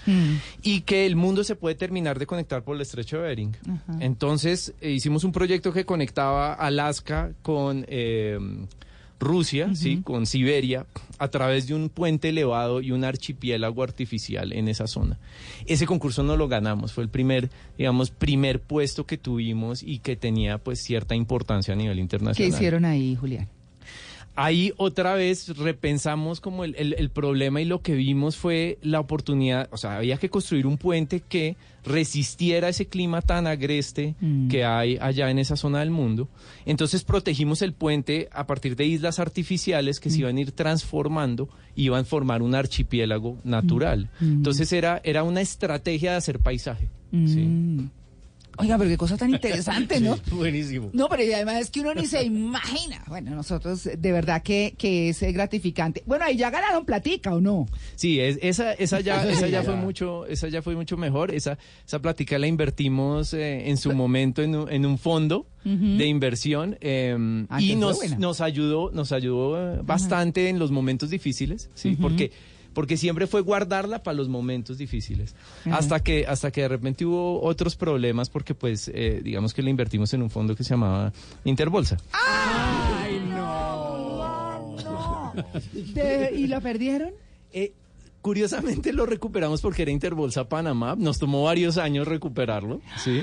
Y que el mundo se puede terminar de conectar por el estrecho de Bering. Ajá. Entonces eh, hicimos un proyecto que conectaba Alaska con eh, Rusia, sí, con Siberia, a través de un puente elevado y un archipiélago artificial en esa zona. Ese concurso no lo ganamos, fue el primer, digamos, primer puesto que tuvimos y que tenía pues cierta importancia a nivel ¿Qué internacional. hicieron ahí, Julián? Ahí otra vez repensamos como el, el- el problema y lo que vimos fue la oportunidad, o sea, había que construir un puente que resistiera ese clima tan agreste Mm. que hay allá en esa zona del mundo. Entonces protegimos el puente a partir de islas artificiales que se iban a ir transformando y iban a formar un archipiélago natural. Mm. Entonces era, era una estrategia de hacer paisaje. Mm. Oiga, pero qué cosa tan interesante, ¿no? Buenísimo. No, pero además es que uno ni se imagina. Bueno, nosotros de verdad que, que es eh, gratificante. Bueno, ahí ya ganaron platica, ¿o no? Sí, es, esa, esa ya, esa ya fue mucho, esa ya fue mucho mejor. Esa, esa plática la invertimos eh, en su momento en un, en un fondo de inversión eh, Ah, y nos, nos ayudó, nos ayudó eh, bastante en los momentos difíciles, sí, porque porque siempre fue guardarla para los momentos difíciles. Hasta que hasta que de repente hubo otros problemas porque pues eh, digamos que la invertimos en un fondo que se llamaba Interbolsa. ¡Ay, no! De- ¿Y lo perdieron? Eh, curiosamente lo recuperamos porque era Interbolsa Panamá. Nos tomó varios años recuperarlo, ¿sí?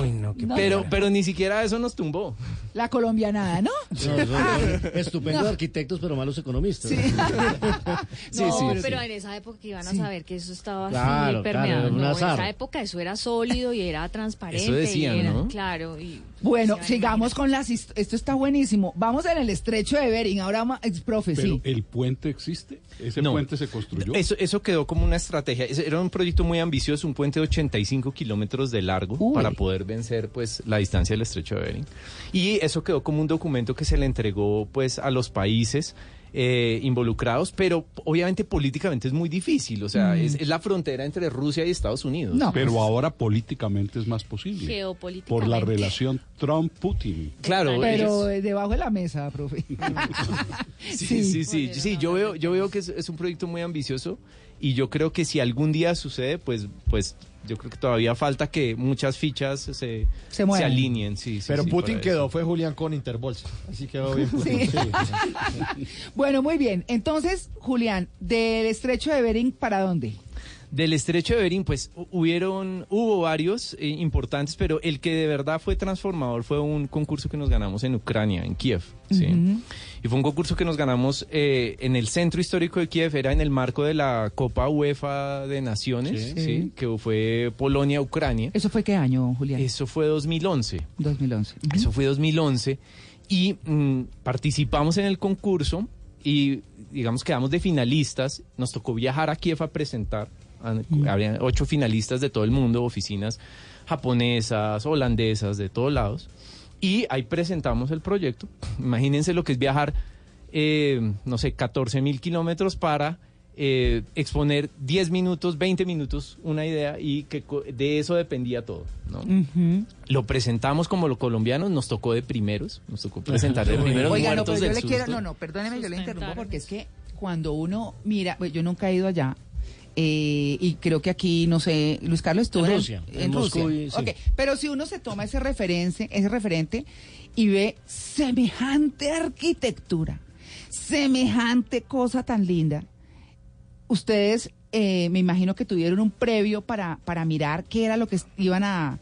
Uy, no, qué pero, pero ni siquiera eso nos tumbó. La colombianada, ¿no? No, son estupendos No. arquitectos, pero malos economistas. no, pero en esa época que iban a saber que eso estaba Claro, así claro, permeado. no, en esa época eso era sólido y era transparente. Eso decían, y era- ¿no? Claro. Y, Bueno, sigamos con las... Esto está buenísimo. Vamos en el estrecho de Bering. Ahora, ex profe, Pero sí. el puente existe, ese No. puente se construyó. Eso, eso quedó como una estrategia. Era un proyecto muy ambicioso, un puente de 85 kilómetros de largo para poder vencer pues la distancia del estrecho de Bering. Y eso quedó como un documento que se le entregó pues a los países eh, involucrados, pero obviamente políticamente es muy difícil. O sea, Mm. es, es la frontera entre Rusia y Estados Unidos. Pero ahora políticamente es más posible. Geopolíticamente. Por la relación Trump-Putin. Claro, Pero eh, debajo de la mesa, profe. Sí, sí, sí, sí, yo veo, yo veo que es, es un proyecto muy ambicioso y yo creo que si algún día sucede, pues, pues yo creo que todavía falta que muchas fichas se, se, muevan. alineen. Sí, sí, Pero sí, Putin quedó, fue Julián con Interbolsa. Así quedó bien Putin. Bueno, muy bien. Entonces, Julián, del estrecho de Bering, ¿para dónde? Del estrecho de Bering, pues hu- hubieron, hubo varios eh, importantes, pero el que de verdad fue transformador fue un concurso que nos ganamos en Ucrania, en Kiev. Y fue un concurso que nos ganamos eh, en el centro histórico de Kiev, era en el marco de la Copa UEFA de Naciones, Sí. ¿sí? que fue Polonia-Ucrania. ¿Eso fue qué año, Julián? Eso fue 2011. 2011. Eso fue 2011. Y mm, participamos en el concurso y, digamos, quedamos de finalistas. Nos tocó viajar a Kiev a presentar. A- Había ocho finalistas de todo el mundo, oficinas japonesas, holandesas, de todos lados. Y ahí presentamos el proyecto. Imagínense lo que es viajar, eh, no sé, 14 mil kilómetros para eh, exponer 10 minutos, 20 minutos una idea y que de eso dependía todo. ¿no? Ujú. Lo presentamos como los colombianos, nos tocó de primeros, nos tocó presentar de primeros Oiga, no, pero yo le quiero, no, no, perdóneme, yo le interrumpo porque es que cuando uno mira, pues yo nunca he ido allá. Eh, y creo que aquí, no sé, Luis Carlos estuvo En en, Rusia, en en Rusia. Moscú y- sí. Ok, pero si uno se toma ese referente, ese referente y ve semejante arquitectura, semejante cosa tan linda, ustedes eh, me imagino que tuvieron un previo para, para mirar qué era lo que iban a,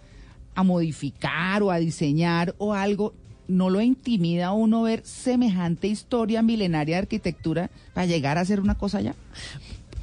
a modificar o a diseñar o algo. ¿No lo intimida a uno ver semejante historia milenaria de arquitectura para llegar a hacer una cosa allá?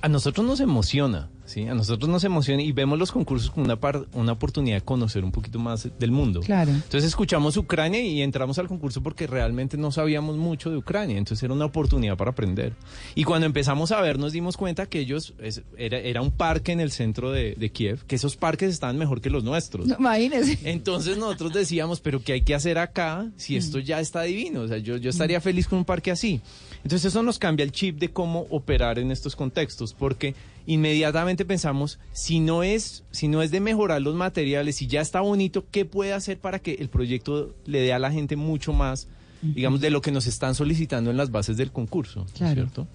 A nosotros nos emociona, ¿sí? A nosotros nos emociona y vemos los concursos como una, par- una oportunidad de conocer un poquito más del mundo. Claro. Entonces escuchamos Ucrania y entramos al concurso porque realmente no sabíamos mucho de Ucrania, entonces era una oportunidad para aprender. Y cuando empezamos a ver nos dimos cuenta que ellos, es- era, era un parque en el centro de, de Kiev, que esos parques estaban mejor que los nuestros. No, imagínese. Entonces nosotros decíamos, pero ¿qué hay que hacer acá si esto ya está divino? O sea, yo, yo estaría feliz con un parque así. Entonces eso nos cambia el chip de cómo operar en estos contextos, porque inmediatamente pensamos, si no es, si no es de mejorar los materiales, si ya está bonito, ¿qué puede hacer para que el proyecto le dé a la gente mucho más, digamos, de lo que nos están solicitando en las bases del concurso? ¿no es Claro. ¿Cierto?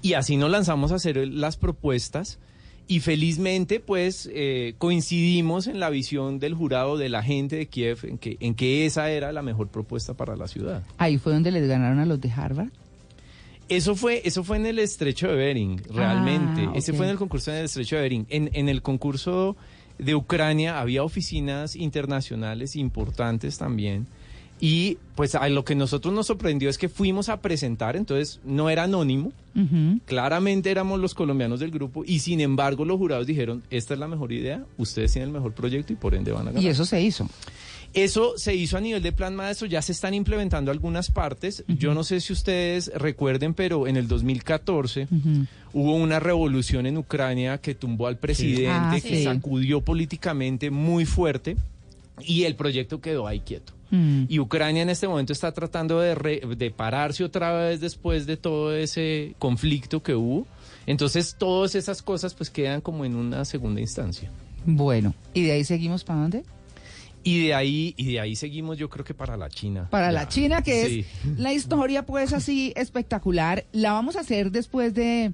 Y así nos lanzamos a hacer las propuestas y felizmente pues eh, coincidimos en la visión del jurado de la gente de Kiev en que, en que esa era la mejor propuesta para la ciudad. Ahí fue donde les ganaron a los de Harvard. Eso fue, eso fue en el estrecho de Bering, realmente. Ah, Ese ok. fue en el concurso en el estrecho de Bering. En, en el concurso de Ucrania había oficinas internacionales importantes también. Y pues a lo que nosotros nos sorprendió es que fuimos a presentar, entonces no era anónimo, claramente éramos los colombianos del grupo y sin embargo los jurados dijeron, esta es la mejor idea, ustedes tienen el mejor proyecto y por ende van a ganar. Y eso se hizo. Eso se hizo a nivel de plan maestro, ya se están implementando algunas partes. Yo no sé si ustedes recuerden, pero en el 2014 hubo una revolución en Ucrania que tumbó al presidente, Ah, que sí. sacudió políticamente muy fuerte y el proyecto quedó ahí quieto. Mm. Y Ucrania en este momento está tratando de, re- de pararse otra vez después de todo ese conflicto que hubo. Entonces todas esas cosas pues quedan como en una segunda instancia. Bueno, ¿y de ahí seguimos para dónde? Y de ahí, y de ahí seguimos yo creo que para la China. Para Ya. la China, que Sí. es la historia pues así espectacular. La vamos a hacer después de,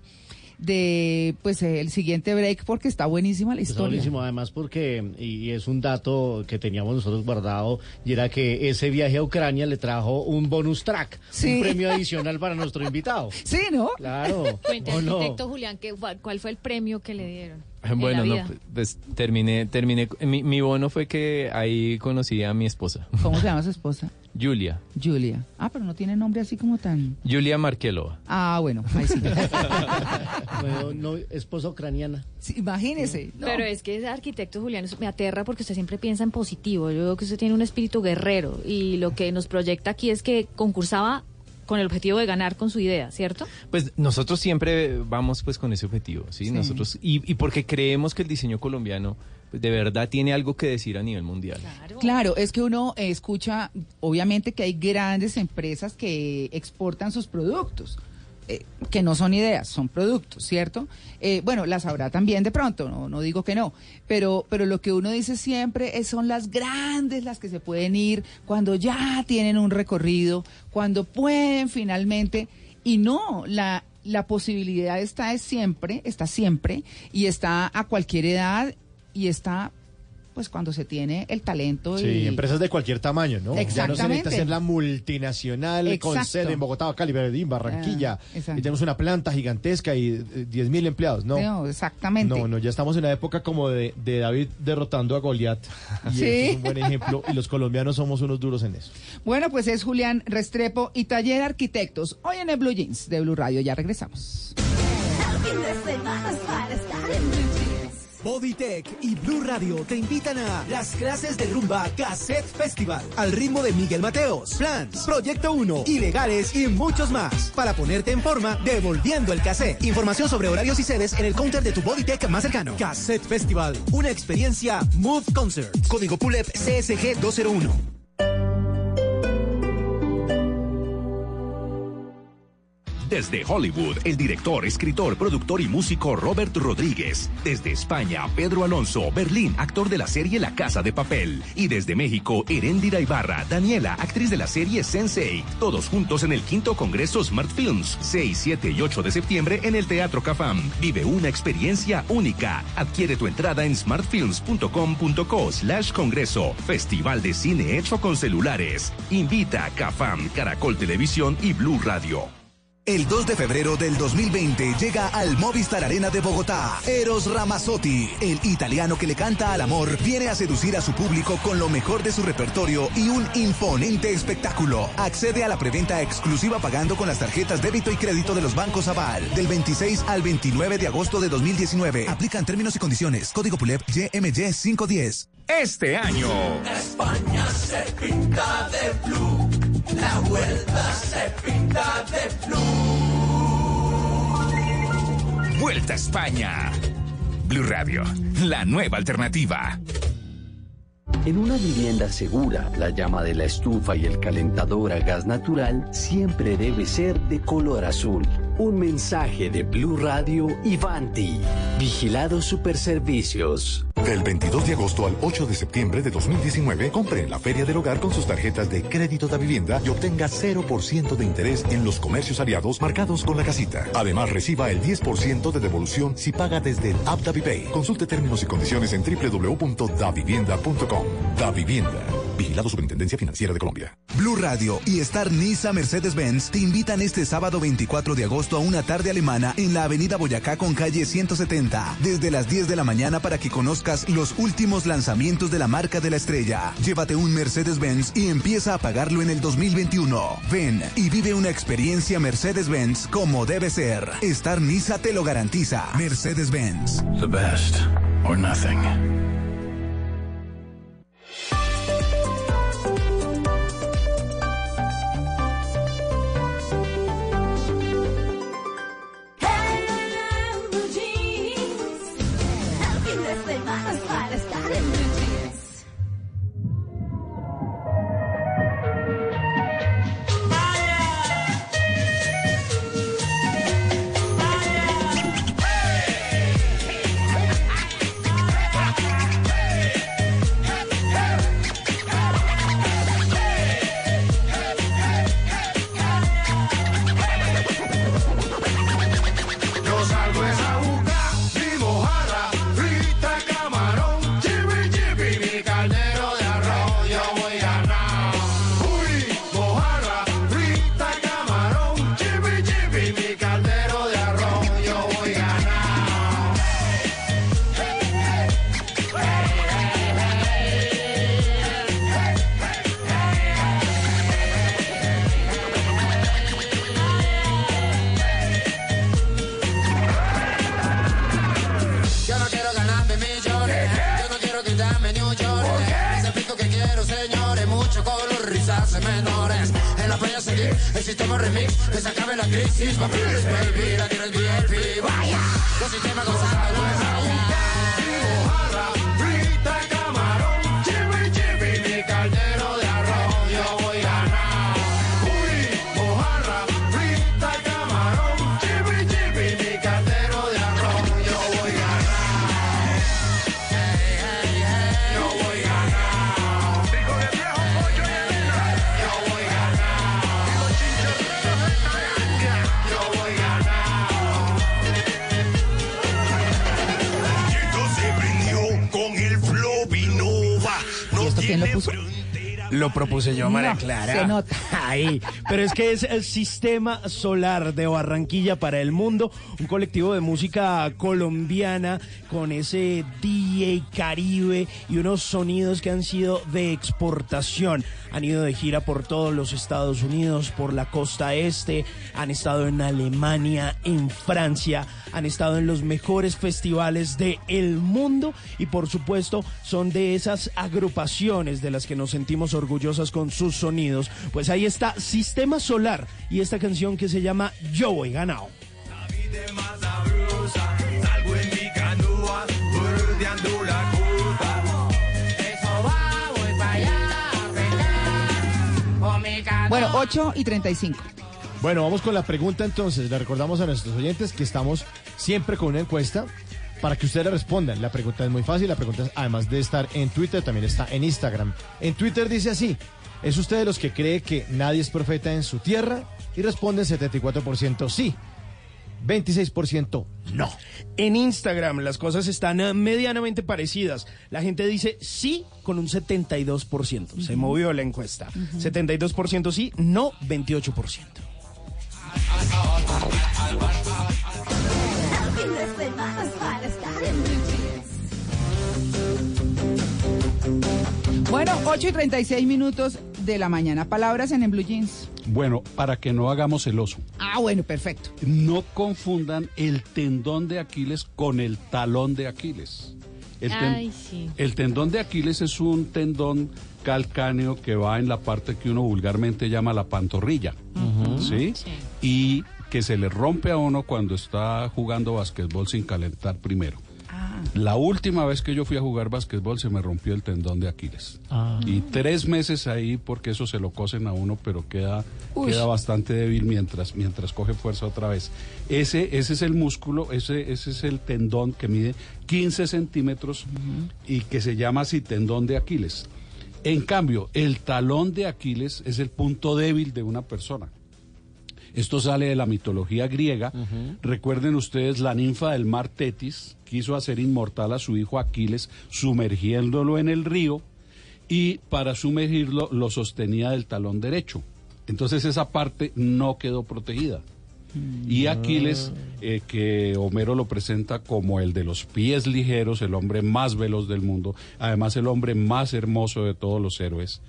de pues el siguiente break porque está buenísima la Está historia. buenísimo, además porque, y es un dato que teníamos nosotros guardado, y era que ese viaje a Ucrania le trajo un bonus track, Sí. un premio adicional para nuestro invitado. Sí, ¿no? Claro. Cuente, ¿o no? arquitecto Julián, ¿qué, fue- ¿cuál fue el premio que le dieron? en Bueno, no, vida? pues terminé, terminé, mi, mi bono fue que ahí conocí a mi esposa, ¿Cómo se llama su esposa? Julia, Julia. Ah, pero no tiene nombre así como tan... Julia Markelova. Ah, bueno, ahí sí. Bueno, no, esposa ucraniana. Sí, imagínese. no. Pero es que ese arquitecto Julián me aterra porque usted siempre piensa en positivo. Yo veo que usted tiene un espíritu guerrero y lo que nos proyecta aquí es que concursaba con el objetivo de ganar con su idea, ¿cierto? Pues nosotros siempre vamos pues con ese objetivo, ¿sí? Sí. Nosotros y, y porque creemos que el diseño colombiano de verdad tiene algo que decir a nivel mundial. Claro, es que uno escucha, obviamente que hay grandes empresas que exportan sus productos, eh, que no son ideas, son productos, ¿cierto? Eh, bueno, las habrá también de pronto, no, no digo que no, pero, pero lo que uno dice siempre es, son las grandes las que se pueden ir cuando ya tienen un recorrido, cuando pueden finalmente, y no, la, la posibilidad está es siempre, está siempre, y está a cualquier edad, y está pues cuando se tiene el talento Sí, y empresas de cualquier tamaño, ¿no? Ya no se necesita Exactamente. ser la multinacional con Exacto. sede en Bogotá, Cali, Medellín, Barranquilla. Ah, y tenemos una planta gigantesca y eh, 10 mil empleados, ¿no? No, exactamente. No, no, ya estamos en una época como de, de David derrotando a Goliat. Y Sí. eso es un buen ejemplo. Y los colombianos somos unos duros en eso. Bueno, pues es Julián Restrepo y Taller Arquitectos. Hoy en el Blue Jeans de Blue Radio. Ya regresamos. Bodytech y Blue Radio te invitan a las clases de rumba Cassette Festival al ritmo de Miguel Mateos, Plans, Proyecto 1, Ilegales y muchos más para ponerte en forma devolviendo el cassette. Información sobre horarios y sedes en el counter de tu Bodytech más cercano. Cassette Festival, una experiencia Move Concert. Código PULEP CSG 201. Desde Hollywood, el director, escritor, productor y músico Robert Rodríguez. Desde España, Pedro Alonso, Berlín, actor de la serie La Casa de Papel. Y desde México, Erendira Ibarra, Daniela, actriz de la serie Sensei. Todos juntos en el quinto Congreso Smart Films, 6, 7 y 8 de septiembre en el Teatro Cafam. Vive una experiencia única. Adquiere tu entrada en smartfilms.com.co slash congreso. Festival de cine hecho con celulares. Invita a Cafam, Caracol Televisión y Blue Radio. El 2 de febrero del 2020 llega al Movistar Arena de Bogotá. Eros Ramazzotti, el italiano que le canta al amor, viene a seducir a su público con lo mejor de su repertorio y un imponente espectáculo. Accede a la preventa exclusiva pagando con las tarjetas débito y crédito de los bancos Aval del 26 al 29 de agosto de 2019. Aplican términos y condiciones. Código PULEP YMY 510. Este año. España se pinta de blue, la vuelta se pinta de blue. Vuelta a España. Blue Radio, la nueva alternativa. En una vivienda segura, la llama de la estufa y el calentador a gas natural siempre debe ser de color azul. Un mensaje de Blue Radio y Vanti. Vigilados Superservicios. Del 22 de agosto al 8 de septiembre de 2019, compre en la Feria del Hogar con sus tarjetas de crédito de vivienda y obtenga 0% de interés en los comercios aliados marcados con la casita. Además, reciba el 10% de devolución si paga desde el app DaviPay. Consulte términos y condiciones en www.davivienda.com. Da Vivienda. Vigilado Superintendencia Financiera de Colombia. Blue Radio y Star Nisa Mercedes-Benz te invitan este sábado 24 de agosto a una tarde alemana en la avenida Boyacá con calle 170, desde las 10 de la mañana para que conozcas los últimos lanzamientos de la marca de la estrella. Llévate un Mercedes-Benz y empieza a pagarlo en el 2021. Ven y vive una experiencia Mercedes-Benz como debe ser. Star Nisa te lo garantiza. Mercedes-Benz. The best or nothing. Clases menores. En la playa seguir el sistema remix, que se acabe la crisis. Papeles, baby, la tienes VIP. Vaya, los sistemas gozando. Mojarra, Lo propuse yo, María Clara. se nota. Ahí. Pero es que es el Sistema Solar de Barranquilla para el Mundo, un colectivo de música colombiana con ese DJ Caribe y unos sonidos que han sido de exportación. Han ido de gira por todos los Estados Unidos, por la costa este, han estado en Alemania, en Francia, han estado en los mejores festivales del mundo y por supuesto son de esas agrupaciones de las que nos sentimos orgullosas con sus sonidos. Pues ahí está Sistema Solar y esta canción que se llama Yo voy ganado. Bueno, 8 y 35. Bueno, vamos con la pregunta entonces. Le recordamos a nuestros oyentes que estamos siempre con una encuesta para que ustedes respondan. La pregunta es muy fácil. La pregunta, es, además de estar en Twitter, también está en Instagram. En Twitter dice así: ¿Es usted de los que cree que nadie es profeta en su tierra? Y responden 74% sí. 26% no. En Instagram las cosas están eh, medianamente parecidas. La gente dice sí con un 72%. Se movió la encuesta. 72% sí, no 28%. Bueno, 8 y 36 minutos de la mañana. Palabras en el Blue Jeans. Bueno, para que no hagamos el oso. Ah, bueno, perfecto. No confundan el tendón de Aquiles con el talón de Aquiles. El, ten- Ay, sí. el tendón de Aquiles es un tendón calcáneo que va en la parte que uno vulgarmente llama la pantorrilla. ¿sí? Y que se le rompe a uno cuando está jugando basquetbol sin calentar primero. La última vez que yo fui a jugar basquetbol se me rompió el tendón de Aquiles. Y tres meses ahí porque eso se lo cosen a uno, pero queda, Uy. queda bastante débil mientras, mientras coge fuerza otra vez. Ese, ese es el músculo, ese, ese es el tendón que mide 15 centímetros y que se llama así tendón de Aquiles. En cambio, el talón de Aquiles es el punto débil de una persona. Esto sale de la mitología griega. Recuerden ustedes la ninfa del mar Tetis quiso hacer inmortal a su hijo Aquiles sumergiéndolo en el río y para sumergirlo lo sostenía del talón derecho. Entonces esa parte no quedó protegida. Y Aquiles, eh, que Homero lo presenta como el de los pies ligeros, el hombre más veloz del mundo, además el hombre más hermoso de todos los héroes,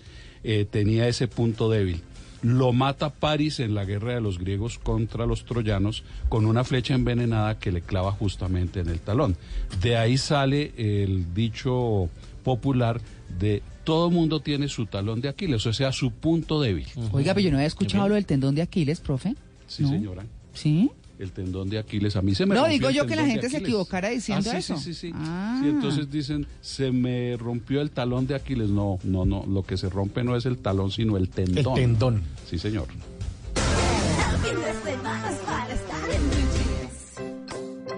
eh, tenía ese punto débil. Lo mata Paris en la guerra de los griegos contra los troyanos con una flecha envenenada que le clava justamente en el talón. De ahí sale el dicho popular de todo mundo tiene su talón de Aquiles, o sea, su punto débil. Oiga, pero yo no había escuchado lo del tendón de Aquiles, profe. Sí, ¿No? señora. ¿Sí? El tendón de Aquiles. A mí se me No, rompió digo el yo que la gente se equivocara diciendo Ah, sí, eso. Sí, sí, sí. Ah. Sí, entonces dicen, se me rompió el talón de Aquiles. No, no, no. Lo que se rompe no es el talón, sino el tendón. El tendón. Sí, señor.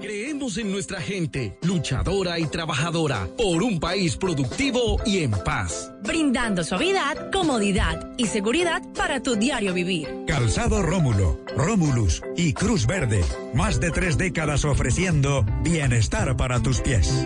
Creemos en nuestra gente, luchadora y trabajadora, por un país productivo y en paz. Brindando suavidad, comodidad y seguridad para tu diario vivir. Calzado Rómulo, Rómulus y Cruz Verde. Más de tres décadas ofreciendo bienestar para tus pies.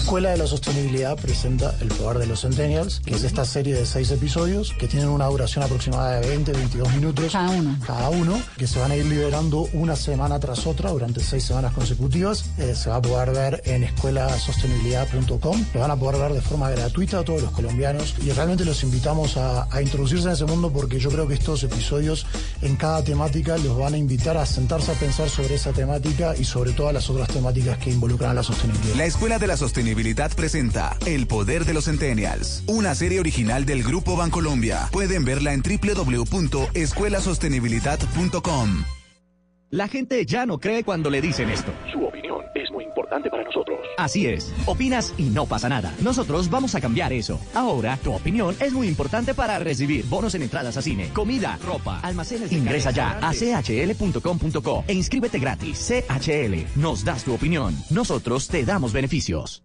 La Escuela de la Sostenibilidad presenta El Poder de los Centennials, que es esta serie de seis episodios que tienen una duración aproximada de 20-22 minutos cada uno. cada uno, que se van a ir liberando una semana tras otra durante seis semanas consecutivas. Eh, se va a poder ver en escuelasostenibilidad.com, lo van a poder ver de forma gratuita a todos los colombianos y realmente los invitamos a, a introducirse en ese mundo porque yo creo que estos episodios en cada temática los van a invitar a sentarse a pensar sobre esa temática y sobre todas las otras temáticas que involucran a la sostenibilidad. La Escuela de la Sostenibilidad Sostenibilidad presenta El Poder de los Centennials, una serie original del Grupo Bancolombia. Pueden verla en www.escuelasostenibilidad.com. La gente ya no cree cuando le dicen esto. Su opinión es muy importante para nosotros. Así es, opinas y no pasa nada. Nosotros vamos a cambiar eso. Ahora, tu opinión es muy importante para recibir bonos en entradas a cine, comida, ropa, almacenes. Ingresa ya a chl.com.co e inscríbete gratis. CHL, nos das tu opinión. Nosotros te damos beneficios.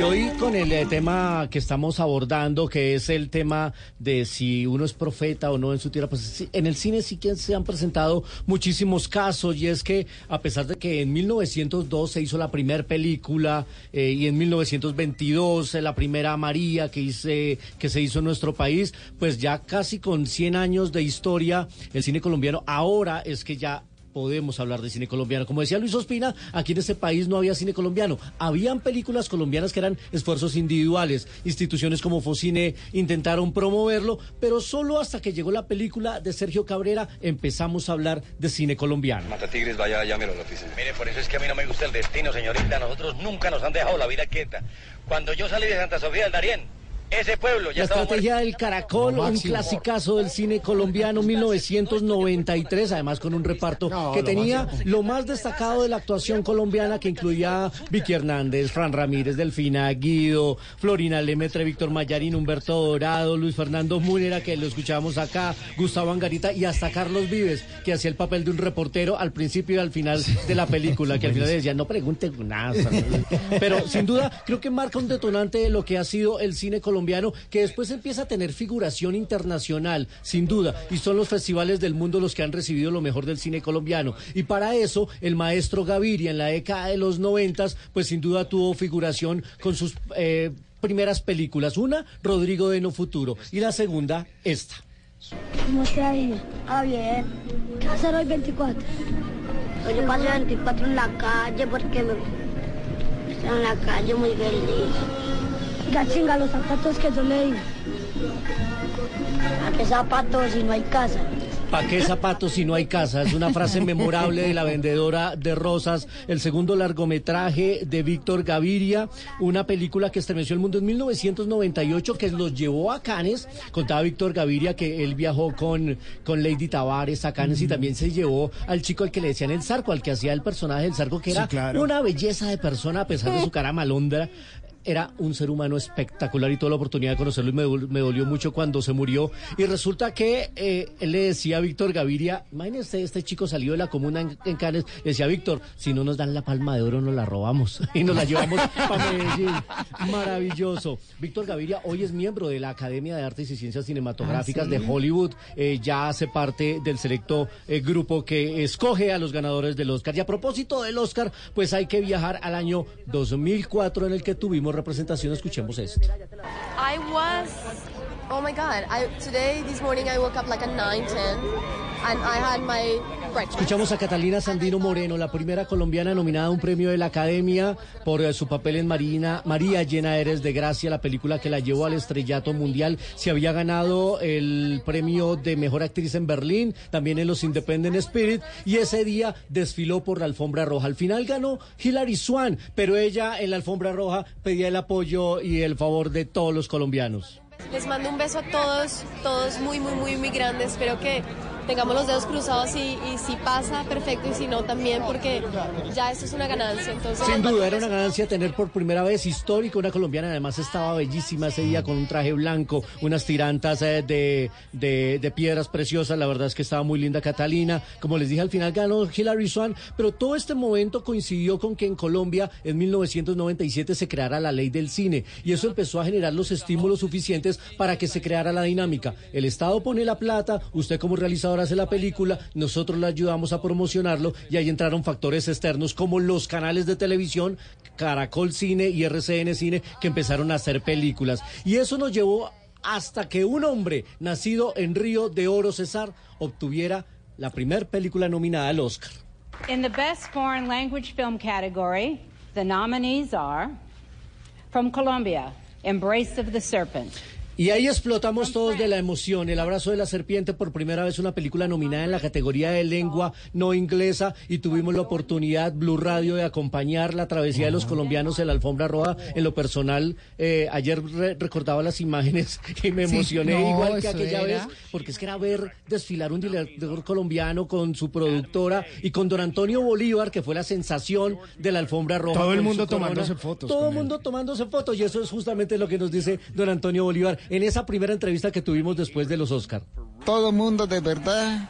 Y hoy con el eh, tema que estamos abordando, que es el tema de si uno es profeta o no en su tierra, pues en el cine sí que se han presentado muchísimos casos. Y es que a pesar de que en 1902 se hizo la primera película eh, y en 1922 eh, la primera María que, hice, que se hizo en nuestro país, pues ya casi con 100 años de historia el cine colombiano ahora es que ya podemos hablar de cine colombiano. Como decía Luis Ospina, aquí en este país no había cine colombiano. Habían películas colombianas que eran esfuerzos individuales. Instituciones como Focine intentaron promoverlo, pero solo hasta que llegó la película de Sergio Cabrera empezamos a hablar de cine colombiano. Mata Tigres, vaya, llámelo la oficina. Mire, por eso es que a mí no me gusta el destino, señorita. Nosotros nunca nos han dejado la vida quieta. Cuando yo salí de Santa Sofía del Darién, ese pueblo ya La estrategia muerto. del caracol, un clasicazo del cine colombiano 1993, además con un reparto que lo tenía máximo. lo más destacado de la actuación colombiana que incluía Vicky Hernández, Fran Ramírez, Delfina Guido, Florina Lemetre, Víctor Mayarín, Humberto Dorado, Luis Fernando Múnera, que lo escuchábamos acá, Gustavo Angarita y hasta Carlos Vives, que hacía el papel de un reportero al principio y al final de la película, que al final decía, no pregunte nada. Pero sin duda creo que marca un detonante de lo que ha sido el cine colombiano, que después empieza a tener figuración internacional, sin duda, y son los festivales del mundo los que han recibido lo mejor del cine colombiano. Y para eso, el maestro Gaviria en la década de los noventas, pues sin duda tuvo figuración con sus eh, primeras películas. Una, Rodrigo de No Futuro, y la segunda, esta. ¿Cómo ha ido? Ah, bien. ¿Qué vas a hacer hoy 24? Hoy yo pasé 24 en la calle porque me... Estoy en la calle muy feliz. Oiga, chinga, los zapatos que yo le di. ¿A qué zapatos si no hay casa? ¿Para qué zapatos si no hay casa? Es una frase memorable de la vendedora de rosas. El segundo largometraje de Víctor Gaviria, una película que estremeció el mundo en 1998, que los llevó a Cannes. Contaba Víctor Gaviria que él viajó con, con Lady Tavares a Cannes y también se llevó al chico al que le decían el zarco, al que hacía el personaje del zarco, que Sí, era claro. una belleza de persona a pesar de su cara malondra. Era un ser humano espectacular y tuve la oportunidad de conocerlo y me, dol- me dolió mucho cuando se murió. Y resulta que eh, él le decía a Víctor Gaviria, imagínese, este chico salió de la comuna en, en Cannes, le decía, Víctor, si no nos dan la palma de oro, nos la robamos y nos la llevamos para Medellín. Maravilloso. Víctor Gaviria hoy es miembro de la Academia de Artes y Ciencias Cinematográficas Ah, ¿sí? de Hollywood. Eh, ya hace parte del selecto eh, grupo que escoge a los ganadores del Oscar. Y a propósito del Oscar, pues hay que viajar al año 2004 en el que tuvimos representación. Escuchemos esto. I was, oh my God, I, today, this morning I woke up like at 9, 10, and I had my. Escuchamos a Catalina Sandino Moreno, la primera colombiana nominada a un premio de la Academia por eh, su papel en Marina, María Llena Eres de Gracia, la película que la llevó al estrellato mundial. Se había ganado el premio de mejor actriz en Berlín, también en los Independent Spirit, y ese día desfiló por la alfombra roja. Al final ganó Hilary Swan, pero ella en la alfombra roja pedía el apoyo y el favor de todos los colombianos. Les mando un beso a todos, todos muy, muy, muy, muy grandes. Espero que tengamos los dedos cruzados y, y si pasa, perfecto, y si no, también, porque ya esto es una ganancia. Entonces, Sin duda, era una ganancia tener por primera vez histórico una colombiana. Además, estaba bellísima ese día con un traje blanco, unas tirantas eh, de, de, de piedras preciosas. La verdad es que estaba muy linda Catalina. Como les dije, al final ganó Hilary Swan. Pero todo este momento coincidió con que en Colombia, en 1997, se creara la ley del cine. Y eso empezó a generar los estímulos suficientes para que se creara la dinámica. El Estado pone la plata, usted como realizador hace la película, nosotros le ayudamos a promocionarlo y ahí entraron factores externos como los canales de televisión, Caracol Cine y RCN Cine, que empezaron a hacer películas. Y eso nos llevó hasta que un hombre nacido en Río de Oro, Cesar, obtuviera la primer película nominada al Oscar. In the Best Foreign Language Film category, the nominees are from Colombia, Embrace of the Serpent. Y ahí explotamos todos de la emoción. El abrazo de la serpiente, por primera vez una película nominada en la categoría de lengua no inglesa y tuvimos la oportunidad, Blue Radio, de acompañar la travesía de los colombianos en la alfombra roja. En lo personal, eh, ayer re- recordaba las imágenes y me Sí, emocioné no, igual que aquella era. vez, porque es que era ver desfilar un director colombiano con su productora y con don Antonio Bolívar, que fue la sensación de la alfombra roja. Todo el mundo su corona. tomándose fotos Todo el mundo tomándose fotos y eso es justamente lo que nos dice don Antonio Bolívar en esa primera entrevista que tuvimos después de los Oscar. Todo mundo de verdad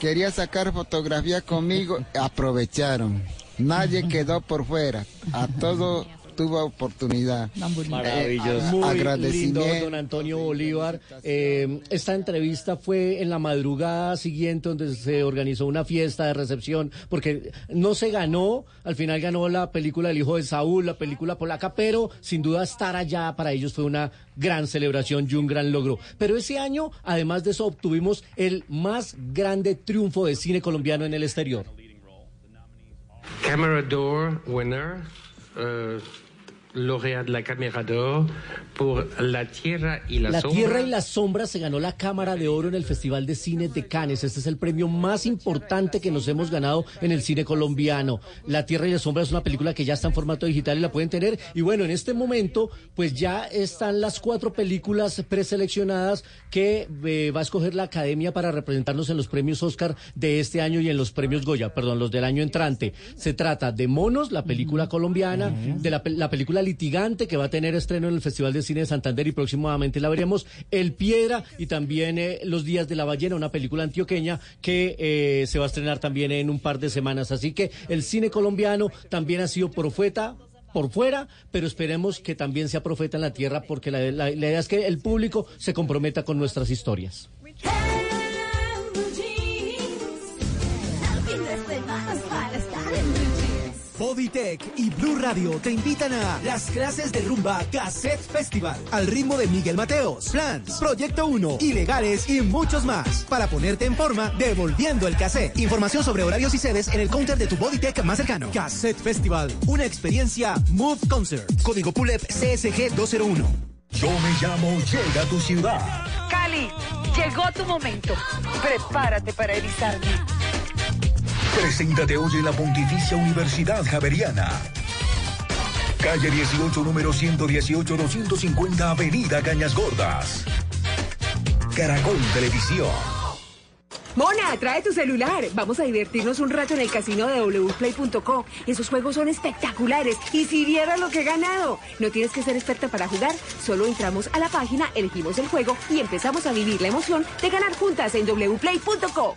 quería sacar fotografía conmigo, aprovecharon. Nadie quedó por fuera. A todo tuvo oportunidad. Maravilloso. Eh, Muy agradecimiento. lindo, don Antonio Bolívar. Eh, esta entrevista fue en la madrugada siguiente donde se organizó una fiesta de recepción, porque no se ganó, al final ganó la película El hijo de Saúl, la película polaca, pero sin duda estar allá para ellos fue una gran celebración y un gran logro. Pero ese año, además de eso, obtuvimos el más grande triunfo de cine colombiano en el exterior. Camera d'Or winner, euh, lauréat de la Caméra d'Or pour La Tierra y la, La Sombra. Tierra y las Sombras se ganó la Cámara de Oro en el Festival de Cine de Cannes. Este es el premio más importante que nos hemos ganado en el cine colombiano. La Tierra y las Sombras es una película que ya está en formato digital y la pueden tener. Y bueno, en este momento, pues ya están las cuatro películas preseleccionadas que eh, va a escoger la Academia para representarnos en los premios Oscar de este año y en los premios Goya, perdón, los del año entrante. Se trata de Monos, la película colombiana, de la, la película Litigante, que va a tener estreno en el Festival de Cine de Santander y próximamente la veremos, El Piedra y también eh, Los Días de la Ballena, una película antioqueña que eh, se va a estrenar también en un par de semanas. Así que el cine colombiano también ha sido profeta por fuera, pero esperemos que también sea profeta en la tierra porque la, la- la idea es que el público se comprometa con nuestras historias. Bodytech y Blue Radio te invitan a las clases de rumba Cassette Festival al ritmo de Miguel Mateos, Plans, Proyecto 1, Ilegales y muchos más para ponerte en forma devolviendo el cassette. Información sobre horarios y sedes en el counter de tu Bodytech más cercano. Cassette Festival, una experiencia Move Concert. Código PULEP CSG 201. Yo me llamo Llega a tu ciudad. Cali, llegó tu momento. Prepárate para erizarme. Preséntate hoy en la Pontificia Universidad Javeriana. Calle 18, número 118, 250, Avenida Cañas Gordas. Caracol Televisión. Mona, trae tu celular. Vamos a divertirnos un rato en el casino de wplay.co. Esos juegos son espectaculares. Y si vieras lo que he ganado. No tienes que ser experta para jugar. Solo entramos a la página, elegimos el juego y empezamos a vivir la emoción de ganar juntas en wplay.co.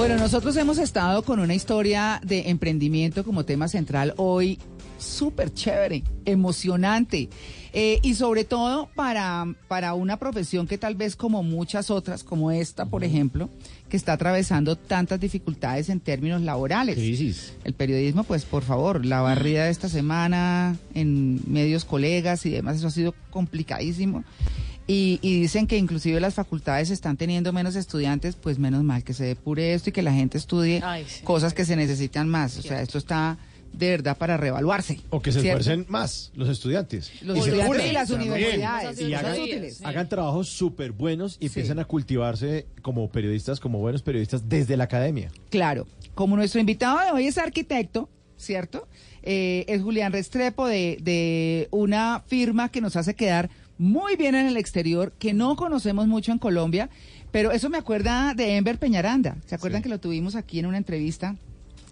Bueno, nosotros hemos estado con una historia de emprendimiento como tema central hoy súper chévere, emocionante eh, y sobre todo para, para una profesión que tal vez como muchas otras, como esta por ejemplo, que está atravesando tantas dificultades en términos laborales. El periodismo, pues por favor, la barrida de esta semana en medios colegas y demás, eso ha sido complicadísimo. Y, y dicen que inclusive las facultades están teniendo menos estudiantes, pues menos mal que se depure esto y que la gente estudie Ay, sí. cosas que se necesitan más. O sea, esto está de verdad para reevaluarse. O que se ¿cierto? esfuercen más los estudiantes. Los Y estudiantes y las universidades, Y cosas hagan, útiles. hagan trabajos súper buenos y empiezan a cultivarse como periodistas, como buenos periodistas desde la academia. Claro, como nuestro invitado de hoy es arquitecto, ¿cierto? Eh, es Julián Restrepo de, de una firma que nos hace quedar muy bien en el exterior, que no conocemos mucho en Colombia, pero eso me acuerda de Enver Peñaranda. ¿Se acuerdan que lo tuvimos aquí en una entrevista?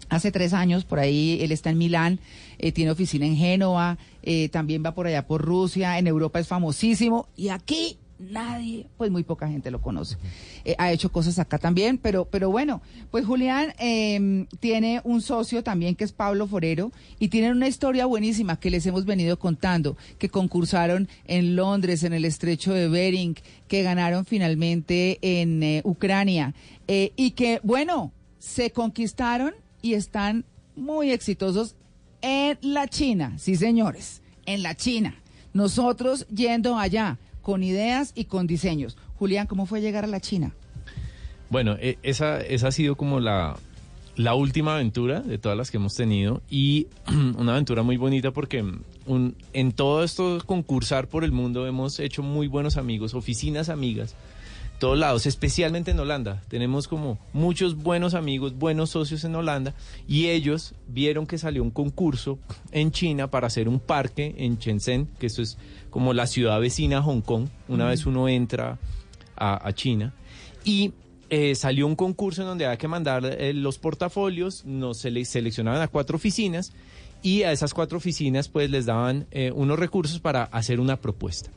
Hace tres años, por ahí, él está en Milán, eh, tiene oficina en Génova, eh, también va por allá por Rusia, en Europa es famosísimo, y aquí nadie, pues muy poca gente lo conoce. Eh, ha hecho cosas acá también, pero, pero bueno, pues Julián eh, tiene un socio también que es Pablo Forero, y tienen una historia buenísima que les hemos venido contando, que concursaron en Londres, en el estrecho de Bering, que ganaron finalmente en eh, Ucrania, eh, y que, bueno, se conquistaron y están muy exitosos en la China, sí señores, en la China. Nosotros yendo allá con ideas y con diseños. Julián, ¿cómo fue llegar a la China? Bueno, e- esa, esa ha sido como la, la última aventura de todas las que hemos tenido y una aventura muy bonita porque un- en todo esto concursar por el mundo hemos hecho muy buenos amigos, oficinas amigas, todos lados, especialmente en Holanda. Tenemos como muchos buenos amigos, buenos socios en Holanda y ellos vieron que salió un concurso en China para hacer un parque en Shenzhen, que esto es como la ciudad vecina a Hong Kong, una vez uno entra a, a China. Y eh, salió un concurso en donde había que mandar eh, los portafolios, nos sele- seleccionaban a cuatro oficinas y a esas cuatro oficinas pues les daban eh, unos recursos para hacer una propuesta.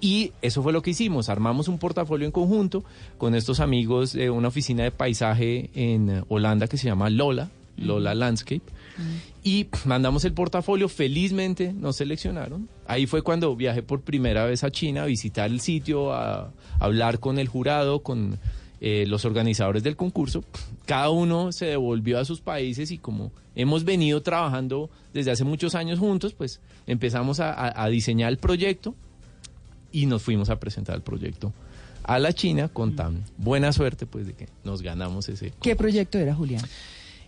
Y eso fue lo que hicimos, armamos un portafolio en conjunto con estos amigos de una oficina de paisaje en Holanda que se llama Lola, Lola Landscape. Y mandamos el portafolio, felizmente nos seleccionaron. Ahí fue cuando viajé por primera vez a China a visitar el sitio, a, hablar con el jurado, con eh, los organizadores del concurso. Cada uno se devolvió a sus países y como hemos venido trabajando desde hace muchos años juntos, pues empezamos a, a- a diseñar el proyecto y nos fuimos a presentar el proyecto a la China con tan buena suerte pues de que nos ganamos ese ¿Qué proyecto era, Julián?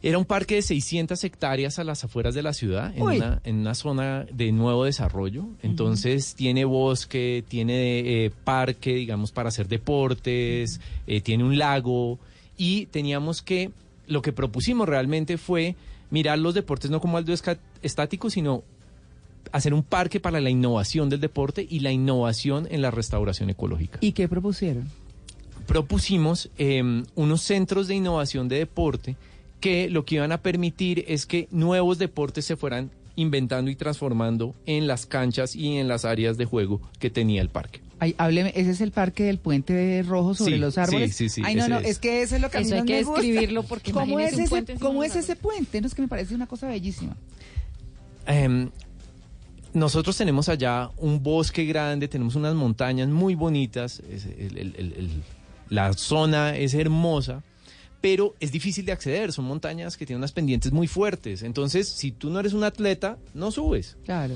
Era un parque de 600 hectáreas a las afueras de la ciudad, en una, en una zona de nuevo desarrollo. Entonces tiene bosque, tiene eh, parque, digamos, para hacer deportes, eh, tiene un lago. Y teníamos que, lo que propusimos realmente fue mirar los deportes no como algo estático, sino hacer un parque para la innovación del deporte y la innovación en la restauración ecológica ¿Y qué propusieron? propusimos eh, unos centros de innovación de deporte que lo que iban a permitir es que nuevos deportes se fueran inventando y transformando en las canchas y en las áreas de juego que tenía el parque. Ay, hábleme, ese es el parque del puente rojo sobre Sí, los árboles. sí, sí, sí, Ay, no, no, es. es. que eso es lo que a mí Eso hay más que me gusta. describirlo porque ¿Cómo es ese, puente cómo es ese puente? No es que me parece una cosa bellísima. Em, nosotros tenemos allá un bosque grande, tenemos unas montañas muy bonitas, es- el- el- el- el- la zona es hermosa, pero es difícil de acceder, son montañas que tienen unas pendientes muy fuertes, entonces si tú no eres un atleta, no subes. Claro.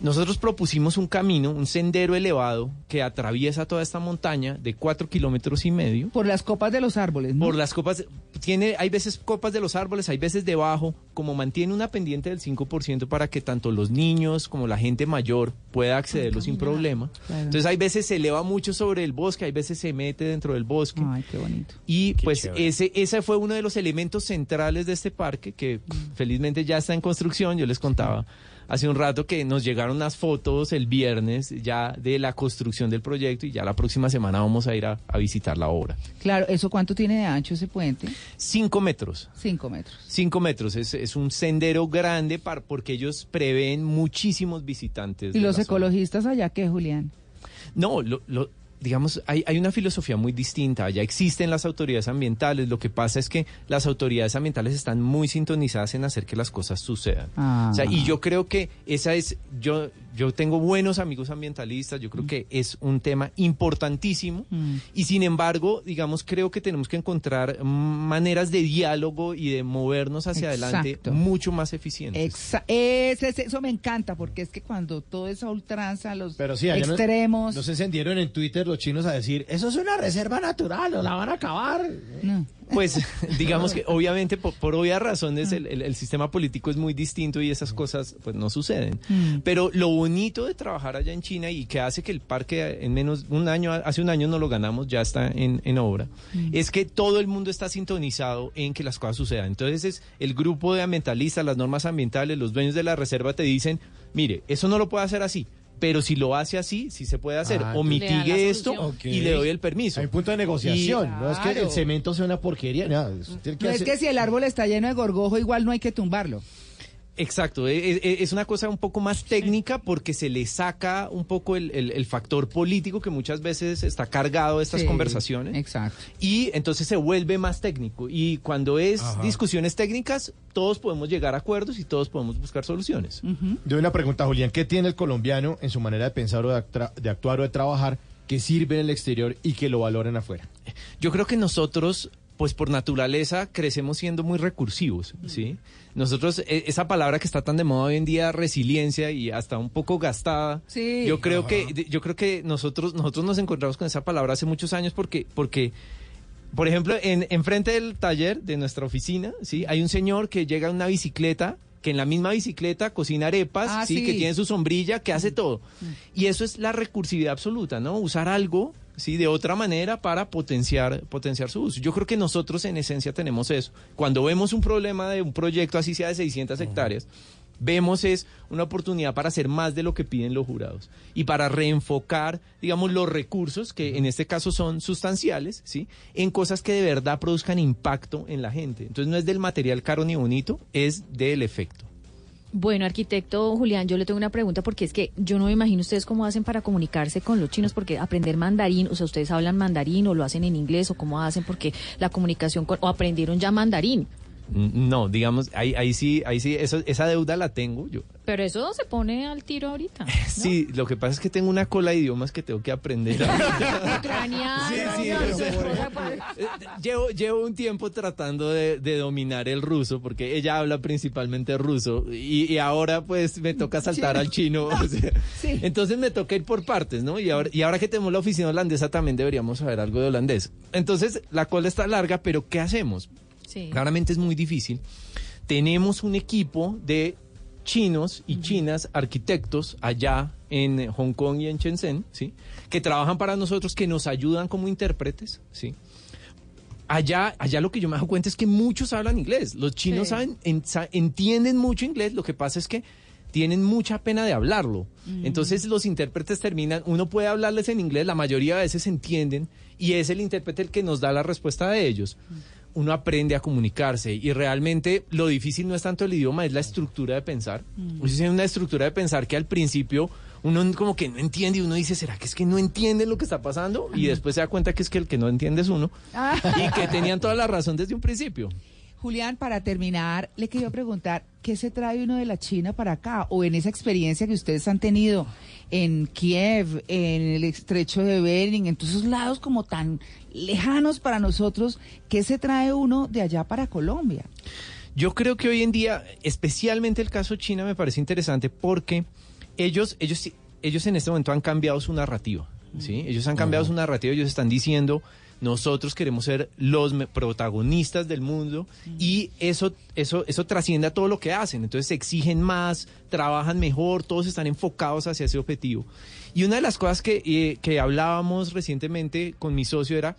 Nosotros propusimos un camino, un sendero elevado que atraviesa toda esta montaña de cuatro kilómetros y medio. Por las copas de los árboles, ¿no? Por las copas, tiene, hay veces copas de los árboles, hay veces debajo, como mantiene una pendiente del 5% para que tanto los niños como la gente mayor pueda accederlo sin problema. Claro. Entonces hay veces se eleva mucho sobre el bosque, hay veces se mete dentro del bosque. Ay, qué bonito. Y pues chévere. ese, ese fue uno de los elementos centrales de este parque que Mm. felizmente ya está en construcción. Yo les contaba hace un rato que nos llegaron unas fotos el viernes ya de la construcción del proyecto y ya la próxima semana vamos a ir a, a visitar la obra. Claro, ¿eso cuánto tiene de ancho ese puente? Cinco metros. Cinco metros. Cinco metros, es, es un sendero grande para, porque ellos prevén muchísimos visitantes. ¿Y los zona. ecologistas allá qué, Julián? No, lo, lo- digamos, hay, hay una filosofía muy distinta. Ya existen las autoridades ambientales. Lo que pasa es que las autoridades ambientales están muy sintonizadas en hacer que las cosas sucedan. Ah. O sea, y yo creo que esa es, yo, yo tengo buenos amigos ambientalistas, yo creo que es un tema importantísimo. Mm. Y sin embargo, digamos, creo que tenemos que encontrar mm, maneras de diálogo y de movernos hacia adelante mucho más eficientes. Exa- ese- eso me encanta, porque es que cuando todo es a ultranza, los Pero sí, allá no- extremos... No, se encendieron en Twitter los chinos a decir, eso es una reserva natural, o la van a acabar. Pues digamos que obviamente por, por obvias razones el, el- el sistema político es muy distinto y esas cosas pues no suceden. Mm. Pero lo bonito de trabajar allá en China y que hace que el parque en menos un año, hace un año no lo ganamos, ya está en, en obra, Mm. es que todo el mundo está sintonizado en que las cosas sucedan. Entonces es el grupo de ambientalistas, las normas ambientales, los dueños de la reserva te dicen, mire, eso no lo puede hacer así. Pero si lo hace así, sí se puede hacer. Ah, o mitigue esto y le doy el permiso. Hay un punto de negociación. Y- no es que el cemento sea una porquería. nada, eso tiene que No es que si el árbol está lleno de gorgojo, igual no hay que tumbarlo. Exacto, e- e- es, una cosa un poco más técnica porque se le saca un poco el, el- el factor político que muchas veces está cargado de estas Sí, conversaciones. Exacto. Y entonces se vuelve más técnico. Y cuando es Ajá. discusiones técnicas, todos podemos llegar a acuerdos y todos podemos buscar soluciones. Yo una pregunta, Julián. ¿Qué tiene el colombiano en su manera de pensar o de, de actuar o de trabajar que sirve en el exterior y que lo valoren afuera? Yo creo que nosotros, pues por naturaleza, crecemos siendo muy recursivos, ¿sí? Nosotros, e- esa palabra que está tan de moda hoy en día, resiliencia y hasta un poco gastada, Sí. yo creo Ajá. que, yo creo que nosotros, nosotros nos encontramos con esa palabra hace muchos años porque, porque por ejemplo, en enfrente del taller de nuestra oficina, sí, hay un señor que llega en una bicicleta que en la misma bicicleta cocina arepas, Ah, sí, sí. que tiene su sombrilla, que hace todo. Y eso es la recursividad absoluta, ¿no? Usar algo, sí, de otra manera para potenciar potenciar su uso. Yo creo que nosotros en esencia tenemos eso. Cuando vemos un problema de un proyecto así sea de 600 hectáreas, vemos es una oportunidad para hacer más de lo que piden los jurados y para reenfocar, digamos, los recursos, que en este caso son sustanciales, ¿sí? En cosas que de verdad produzcan impacto en la gente. Entonces no es del material caro ni bonito, es del efecto. Bueno, arquitecto Julián, yo le tengo una pregunta porque es que yo no me imagino ustedes cómo hacen para comunicarse con los chinos, porque aprender mandarín, o sea, ustedes hablan mandarín o lo hacen en inglés o cómo hacen porque la comunicación con, o aprendieron ya mandarín. Mm, No, digamos, ahí, ahí sí, ahí sí, eso, esa deuda la tengo yo. Pero eso se pone al tiro ahorita. Sí, lo que pasa es que tengo una cola de idiomas que tengo que aprender. Ucraniano, Sí, sí, por Eh, llevo, llevo un tiempo tratando de, de dominar el ruso, porque ella habla principalmente ruso, y, y ahora pues me toca saltar al chino. o sea, Entonces me toca ir por partes, ¿no? Y ahora, y ahora que tenemos la oficina holandesa también deberíamos saber algo de holandés. Entonces la cola está larga, pero ¿qué hacemos? Sí. Claramente es muy difícil. Tenemos un equipo de chinos y chinas, arquitectos, allá en Hong Kong y en Shenzhen, ¿sí? Que trabajan para nosotros, que nos ayudan como intérpretes, ¿sí? Allá, allá lo que yo me doy cuenta es que muchos hablan inglés. Los chinos Sí. saben, en- sa- entienden mucho inglés. Lo que pasa es que tienen mucha pena de hablarlo. Mm. Entonces los intérpretes terminan, uno puede hablarles en inglés, la mayoría de veces entienden y es el intérprete el que nos da la respuesta de ellos. Uno aprende a comunicarse y realmente lo difícil no es tanto el idioma, es la estructura de pensar. Mm. Es una estructura de pensar que al principio uno como que no entiende y uno dice, ¿será que es que no entienden lo que está pasando? Y después se da cuenta que es que el que no entiende es uno Ah. y que tenían toda la razón desde un principio. Julián, para terminar, le quería preguntar, ¿qué se trae uno de la China para acá? O en esa experiencia que ustedes han tenido en Kiev, en el estrecho de Bering, en todos esos lados como tan lejanos para nosotros, ¿qué se trae uno de allá para Colombia? Yo creo que hoy en día, especialmente el caso China, me parece interesante porque ellos, ellos, ellos en este momento han cambiado su narrativa. ¿sí? Ellos han cambiado su narrativa, ellos están diciendo, nosotros queremos ser los protagonistas del mundo y eso, eso, eso trasciende a todo lo que hacen. Entonces se exigen más, trabajan mejor, todos están enfocados hacia ese objetivo. Y una de las cosas que, eh, que hablábamos recientemente con mi socio era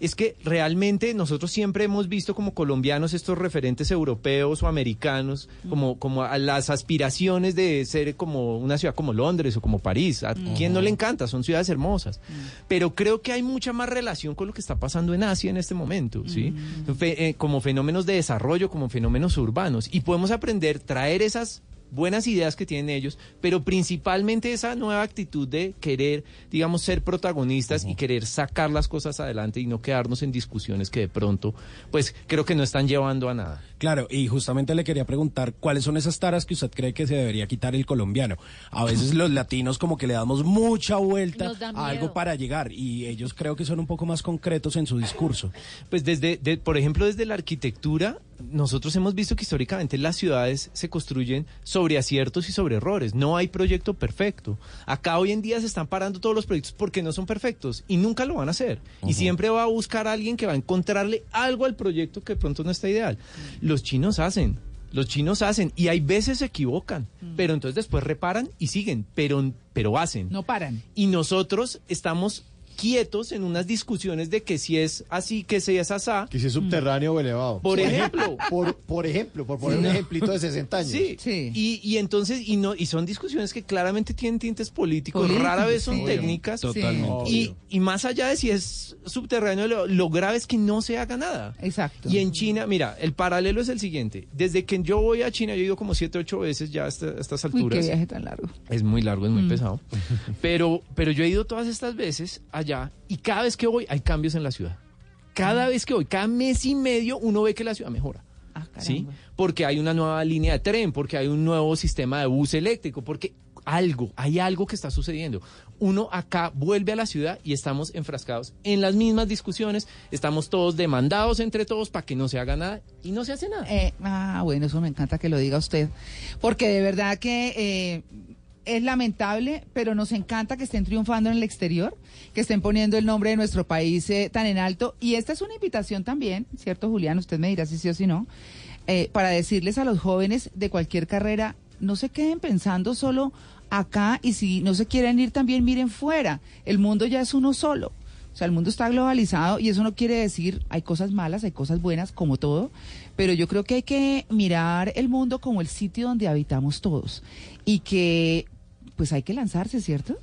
es que realmente nosotros siempre hemos visto como colombianos estos referentes europeos o americanos, como, como a las aspiraciones de ser como una ciudad como Londres o como París. ¿A quién no le encanta? Son ciudades hermosas. Pero creo que hay mucha más relación con lo que está pasando en Asia en este momento, ¿sí? Fe- eh, como fenómenos de desarrollo, como fenómenos urbanos. Y podemos aprender, traer esas buenas ideas que tienen ellos, pero principalmente esa nueva actitud de querer, digamos, ser protagonistas y querer sacar las cosas adelante y no quedarnos en discusiones que de pronto, pues creo que no están llevando a nada. Claro, y justamente le quería preguntar cuáles son esas taras que usted cree que se debería quitar el colombiano. A veces los latinos como que le damos mucha vuelta a algo para llegar y ellos creo que son un poco más concretos en su discurso. Pues desde, de- por ejemplo, desde la arquitectura, nosotros hemos visto que históricamente las ciudades se construyen sobre aciertos y sobre errores. No hay proyecto perfecto. Acá hoy en día se están parando todos los proyectos porque no son perfectos y nunca lo van a hacer. Y siempre va a buscar a alguien que va a encontrarle algo al proyecto que de pronto no está ideal. Los chinos hacen. Los chinos hacen y hay veces se equivocan, pero entonces después reparan y siguen, pero, pero hacen. No paran. Y nosotros estamos quietos en unas discusiones de que si es así, que si es asá. Que si es subterráneo o elevado. Por ejemplo. por, por ejemplo, por poner Sí, un no. ejemplito de 60 años. Sí, Y, y entonces, y no, y son discusiones que claramente tienen tintes políticos, rara vez son sí. técnicas. Totalmente. Y, y más allá de si es subterráneo, lo, lo grave es que no se haga nada. Exacto. Y en China, mira, el paralelo es el siguiente. Desde que yo voy a China, yo he ido como siete, ocho veces ya a, esta- a estas Uy, qué alturas. viaje tan largo. Es muy largo, es muy Mm. pesado. Pero, pero yo he ido todas estas veces allá y cada vez que voy hay cambios en la ciudad. Cada vez que voy, cada mes y medio, uno ve que la ciudad mejora. ¿Sí? Porque hay una nueva línea de tren, porque hay un nuevo sistema de bus eléctrico, porque algo, hay algo que está sucediendo. Uno acá vuelve a la ciudad y estamos enfrascados en las mismas discusiones, estamos todos demandados entre todos para que no se haga nada y no se hace nada. Eh, ah, bueno, eso me encanta que lo diga usted. Porque de verdad que eh, es lamentable, pero nos encanta que estén triunfando en el exterior, que estén poniendo el nombre de nuestro país eh, tan en alto. Y esta es una invitación también, ¿cierto, Julián? Usted me dirá si sí o si no, eh, para decirles a los jóvenes de cualquier carrera, no se queden pensando solo acá y si no se quieren ir también miren fuera. El mundo ya es uno solo. O sea, el mundo está globalizado y eso no quiere decir, hay cosas malas, hay cosas buenas, como todo, pero yo creo que hay que mirar el mundo como el sitio donde habitamos todos y que pues hay que lanzarse, ¿cierto?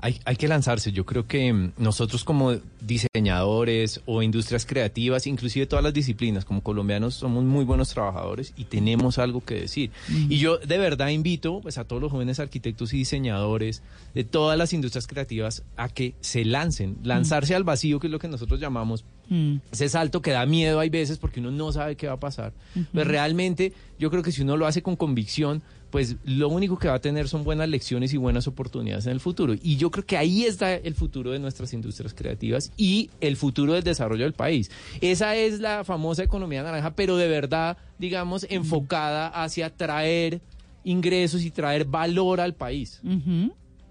Hay, hay que lanzarse. Yo creo que mm, nosotros como diseñadores o industrias creativas, inclusive todas las disciplinas, como colombianos somos muy buenos trabajadores y tenemos algo que decir. Y yo de verdad invito pues, a todos los jóvenes arquitectos y diseñadores de todas las industrias creativas a que se lancen, lanzarse al vacío, que es lo que nosotros llamamos ese salto que da miedo hay veces porque uno no sabe qué va a pasar. Pues realmente yo creo que si uno lo hace con convicción, pues lo único que va a tener son buenas lecciones y buenas oportunidades en el futuro. Y yo creo que ahí está el futuro de nuestras industrias creativas y el futuro del desarrollo del país. Esa es la famosa economía naranja, pero de verdad, digamos, enfocada hacia traer ingresos y traer valor al país.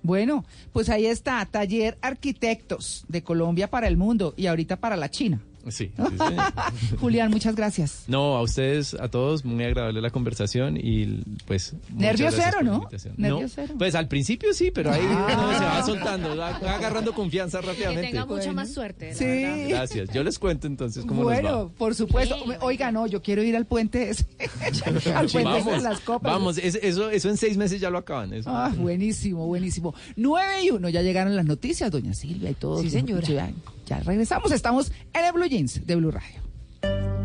Bueno, pues ahí está, Taller Arquitectos de Colombia para el mundo y ahorita para la China. Sí, sí, sí. Julián, muchas gracias. No, a ustedes, a todos, muy agradable la conversación y pues... Nervio cero, ¿no? Nervio No, cero. Pues al principio sí, pero ahí Ah. uno se va soltando, va, va agarrando confianza Que rápidamente. tenga mucha más suerte. la Sí. verdad. Gracias, yo les cuento entonces cómo nos Bueno, va. por supuesto. Oiga, no, yo quiero ir al puente ese. al puente ese de las copas. vamos, es- eso, eso en seis meses ya lo acaban. eso. Ah, buenísimo, buenísimo. 9 y 1, ya llegaron las noticias, doña Silvia y todo. Sí, señora. Ya regresamos, estamos en el Blue Jeans de Blue Radio.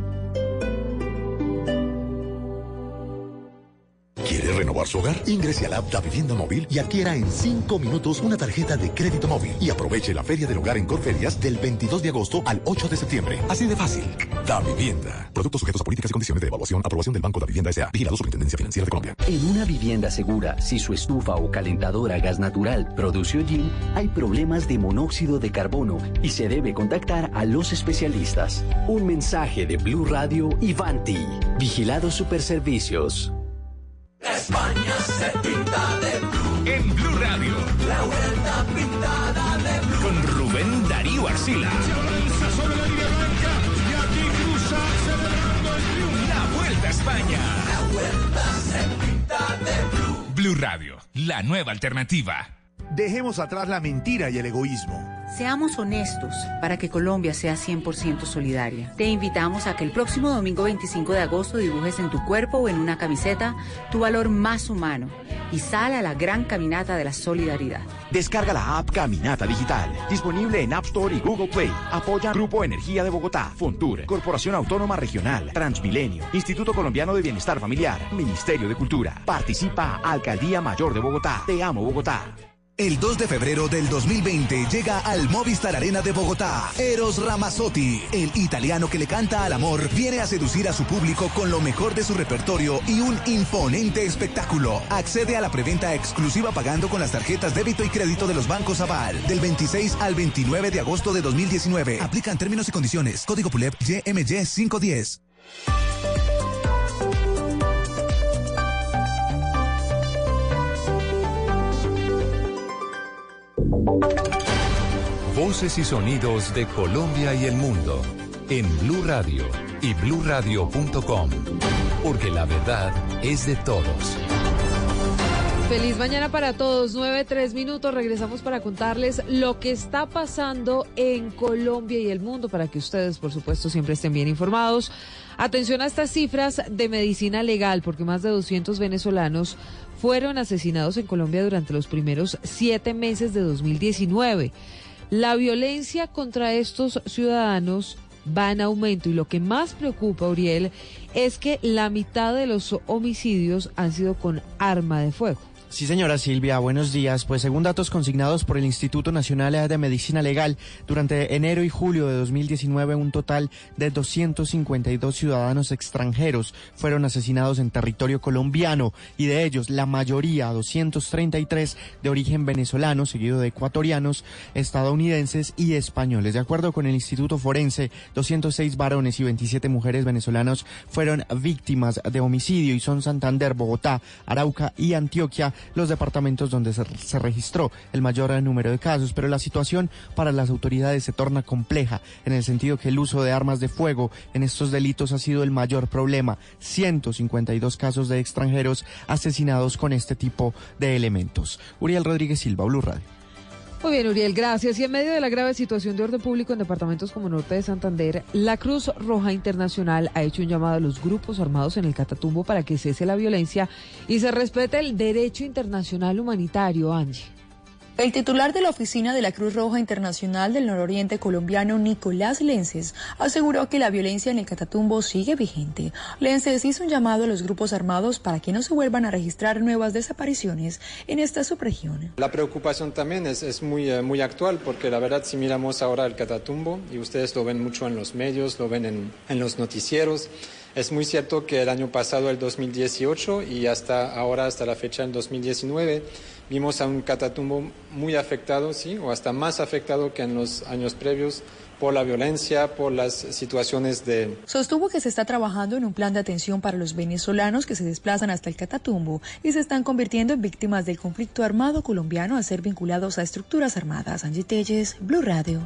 ¿Quiere renovar su hogar? Ingrese a la app Da Vivienda Móvil y adquiera en 5 minutos una tarjeta de crédito móvil. Y aproveche la Feria del Hogar en Corferias del 22 de agosto al 8 de septiembre. Así de fácil. Da Vivienda. Productos sujetos a políticas y condiciones de evaluación. Aprobación del Banco Da Vivienda S.A. Vigilado Superintendencia Financiera de Colombia. En una vivienda segura, si su estufa o calentadora a gas natural produce hollín, hay problemas de monóxido de carbono y se debe contactar a los especialistas. Un mensaje de Blue Radio y Vanti. Vigilados Superservicios. España se pinta de blue. En Blue Radio. La vuelta pintada de blue. Con Rubén Darío Arcila. Se avanza sobre la línea blanca y aquí cruza celebrando el triunfo. La vuelta a España. La vuelta se pinta de blue. Blue Radio, la nueva alternativa. Dejemos atrás la mentira y el egoísmo. Seamos honestos para que Colombia sea 100% solidaria. Te invitamos a que el próximo domingo 25 de agosto dibujes en tu cuerpo o en una camiseta tu valor más humano y sal a la gran caminata de la solidaridad. Descarga la app Caminata Digital, disponible en App Store y Google Play. Apoya Grupo Energía de Bogotá, Fontur, Corporación Autónoma Regional, Transmilenio, Instituto Colombiano de Bienestar Familiar, Ministerio de Cultura. Participa Alcaldía Mayor de Bogotá. Te amo Bogotá. El 2 de febrero del 2020 llega al Movistar Arena de Bogotá. Eros Ramazzotti, el italiano que le canta al amor, viene a seducir a su público con lo mejor de su repertorio y un imponente espectáculo. Accede a la preventa exclusiva pagando con las tarjetas débito y crédito de los bancos Aval del 26 al 29 de agosto de 2019. Aplican términos y condiciones. Código PULEP YMY 510. Voces y sonidos de Colombia y el mundo en Blue Radio y bluradio.com, porque la verdad es de todos. Feliz mañana para todos. 9, 3 minutos. Regresamos para contarles lo que está pasando en Colombia y el mundo para que ustedes, por supuesto, siempre estén bien informados. Atención a estas cifras de medicina legal, porque más de 200 venezolanos fueron asesinados en Colombia durante los primeros siete meses de 2019. La violencia contra estos ciudadanos va en aumento y lo que más preocupa, Uriel, es que la mitad de los homicidios han sido con arma de fuego. Sí, señora Silvia, buenos días. Pues según datos consignados por el Instituto Nacional de Medicina Legal, durante enero y julio de 2019 un total de 252 ciudadanos extranjeros fueron asesinados en territorio colombiano y de ellos la mayoría, 233, de origen venezolano, seguido de ecuatorianos, estadounidenses y españoles. De acuerdo con el Instituto Forense, 206 varones y 27 mujeres venezolanos fueron víctimas de homicidio y son Santander, Bogotá, Arauca y Antioquia los departamentos donde se, se, registró el mayor número de casos, pero la situación para las autoridades se torna compleja en el sentido que el uso de armas de fuego en estos delitos ha sido el mayor problema. 152 casos de extranjeros asesinados con este tipo de elementos. Uriel Rodríguez Silva, Blue Radio. Muy bien, Uriel, gracias. Y en medio de la grave situación de orden público en departamentos como Norte de Santander, la Cruz Roja Internacional ha hecho un llamado a los grupos armados en el Catatumbo para que cese la violencia y se respete el derecho internacional humanitario, Angie. El titular de la oficina de la Cruz Roja Internacional del Nororiente colombiano, Nicolás Lences, aseguró que la violencia en el Catatumbo sigue vigente. Lences hizo un llamado a los grupos armados para que no se vuelvan a registrar nuevas desapariciones en esta subregión. La preocupación también es, es muy, eh, muy actual porque la verdad si miramos ahora el Catatumbo, y ustedes lo ven mucho en los medios, lo ven en, en los noticieros, es muy cierto que el año pasado, el 2018, y hasta ahora, hasta la fecha, el 2019, vimos a un Catatumbo muy afectado, sí, o hasta más afectado que en los años previos por la violencia, por las situaciones de... Sostuvo que se está trabajando en un plan de atención para los venezolanos que se desplazan hasta el Catatumbo y se están convirtiendo en víctimas del conflicto armado colombiano a ser vinculados a estructuras armadas. Angie Telles, Blue Radio.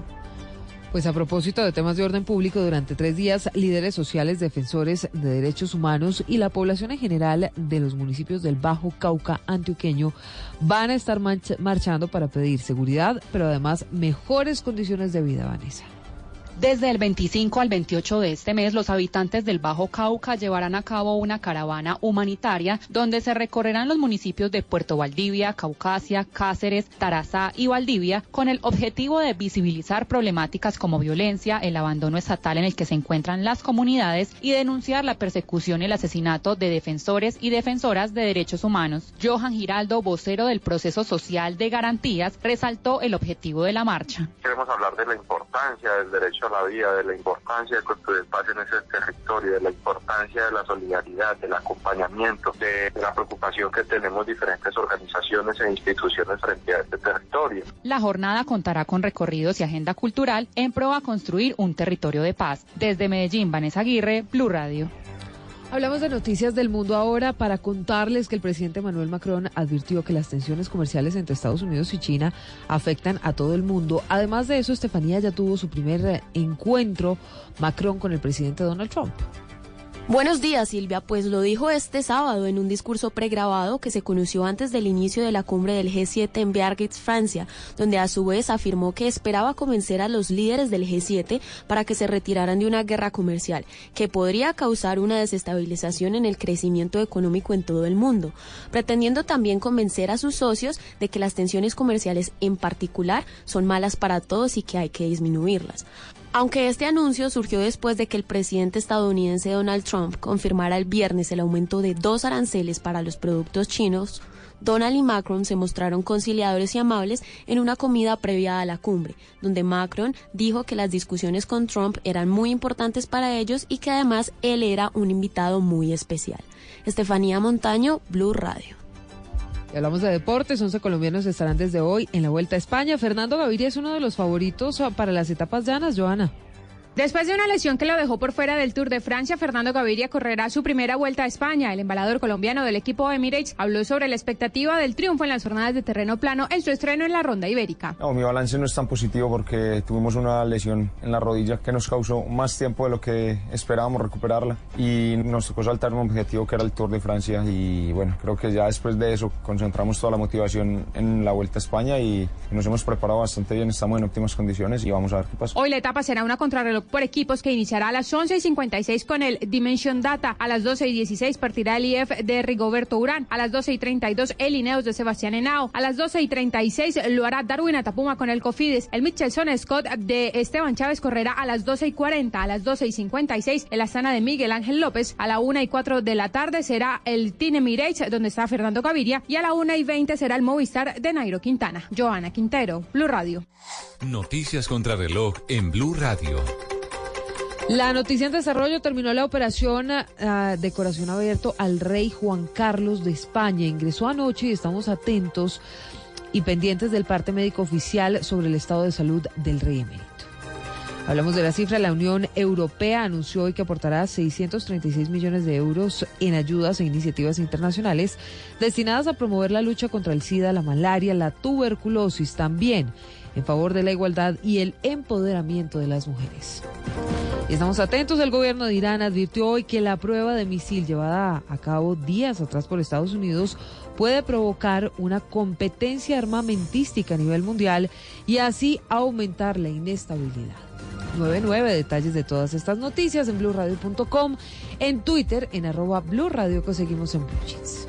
Pues a propósito de temas de orden público, durante tres días, líderes sociales, defensores de derechos humanos y la población en general de los municipios del Bajo Cauca antioqueño van a estar marchando para pedir seguridad, pero además mejores condiciones de vida, Vanessa. Desde el 25 al 28 de este mes, los habitantes del Bajo Cauca llevarán a cabo una caravana humanitaria donde se recorrerán los municipios de Puerto Valdivia, Caucasia, Cáceres, Tarazá y Valdivia con el objetivo de visibilizar problemáticas como violencia, el abandono estatal en el que se encuentran las comunidades y denunciar la persecución y el asesinato de defensores y defensoras de derechos humanos. Johan Giraldo, vocero del proceso social de garantías, resaltó el objetivo de la marcha. Queremos hablar de la importancia del derecho la vida, de la importancia de construir paz en ese territorio, de la importancia de la solidaridad, del acompañamiento, de la preocupación que tenemos diferentes organizaciones e instituciones frente a este territorio. La jornada contará con recorridos y agenda cultural en pro a construir un territorio de paz. Desde Medellín, Vanessa Aguirre, Blue Radio. Hablamos de noticias del mundo ahora para contarles que el presidente Manuel Macron advirtió que las tensiones comerciales entre Estados Unidos y China afectan a todo el mundo. Además de eso, Estefanía ya tuvo su primer encuentro Macron con el presidente Donald Trump. Buenos días, Silvia. Pues lo dijo este sábado en un discurso pregrabado que se conoció antes del inicio de la cumbre del G7 en Biarritz, Francia, donde a su vez afirmó que esperaba convencer a los líderes del G7 para que se retiraran de una guerra comercial que podría causar una desestabilización en el crecimiento económico en todo el mundo, pretendiendo también convencer a sus socios de que las tensiones comerciales en particular son malas para todos y que hay que disminuirlas. Aunque este anuncio surgió después de que el presidente estadounidense Donald Trump confirmara el viernes el aumento de dos aranceles para los productos chinos, Donald y Macron se mostraron conciliadores y amables en una comida previa a la cumbre, donde Macron dijo que las discusiones con Trump eran muy importantes para ellos y que además él era un invitado muy especial. Estefanía Montaño, Blue Radio. Y hablamos de deportes, 11 colombianos estarán desde hoy en la Vuelta a España. Fernando Gaviria es uno de los favoritos para las etapas llanas, Joana. Después de una lesión que lo dejó por fuera del Tour de Francia, Fernando Gaviria correrá su primera vuelta a España. El embalador colombiano del equipo Emirates habló sobre la expectativa del triunfo en las jornadas de terreno plano en su estreno en la ronda ibérica. No, mi balance no es tan positivo porque tuvimos una lesión en la rodilla que nos causó más tiempo de lo que esperábamos recuperarla y nos tocó saltar un objetivo que era el Tour de Francia y bueno, creo que ya después de eso concentramos toda la motivación en la vuelta a España y nos hemos preparado bastante bien, estamos en óptimas condiciones y vamos a ver qué pasa. Hoy la etapa será una contrarreloj por equipos que iniciará a las 11 y 56 con el Dimension Data. A las 12 y 16 partirá el IF de Rigoberto Urán. A las 12 y 32 el Ineos de Sebastián Henao. A las 12 y 36 lo hará Darwin Atapuma con el Cofidis. El Michelson Scott de Esteban Chávez correrá a las 12 y 40. A las 12 y 56 el Astana de Miguel Ángel López. A la 1 y 4 de la tarde será el Tine Mirage donde está Fernando Gaviria. Y a la 1 y 20 será el Movistar de Nairo Quintana. Joana Quintero, Blue Radio. Noticias contra reloj en Blue Radio. La noticia en desarrollo terminó la operación ah, de corazón abierto al rey Juan Carlos de España. Ingresó anoche y estamos atentos y pendientes del parte médico oficial sobre el estado de salud del rey emérito. Hablamos de la cifra. La Unión Europea anunció hoy que aportará 636 millones de euros en ayudas e iniciativas internacionales destinadas a promover la lucha contra el SIDA, la malaria, la tuberculosis también en favor de la igualdad y el empoderamiento de las mujeres. Estamos atentos. El gobierno de Irán advirtió hoy que la prueba de misil llevada a cabo días atrás por Estados Unidos puede provocar una competencia armamentística a nivel mundial y así aumentar la inestabilidad. 99 detalles de todas estas noticias en blurradio.com, en Twitter, en arroba Blue Radio, que seguimos en Blue Jeans.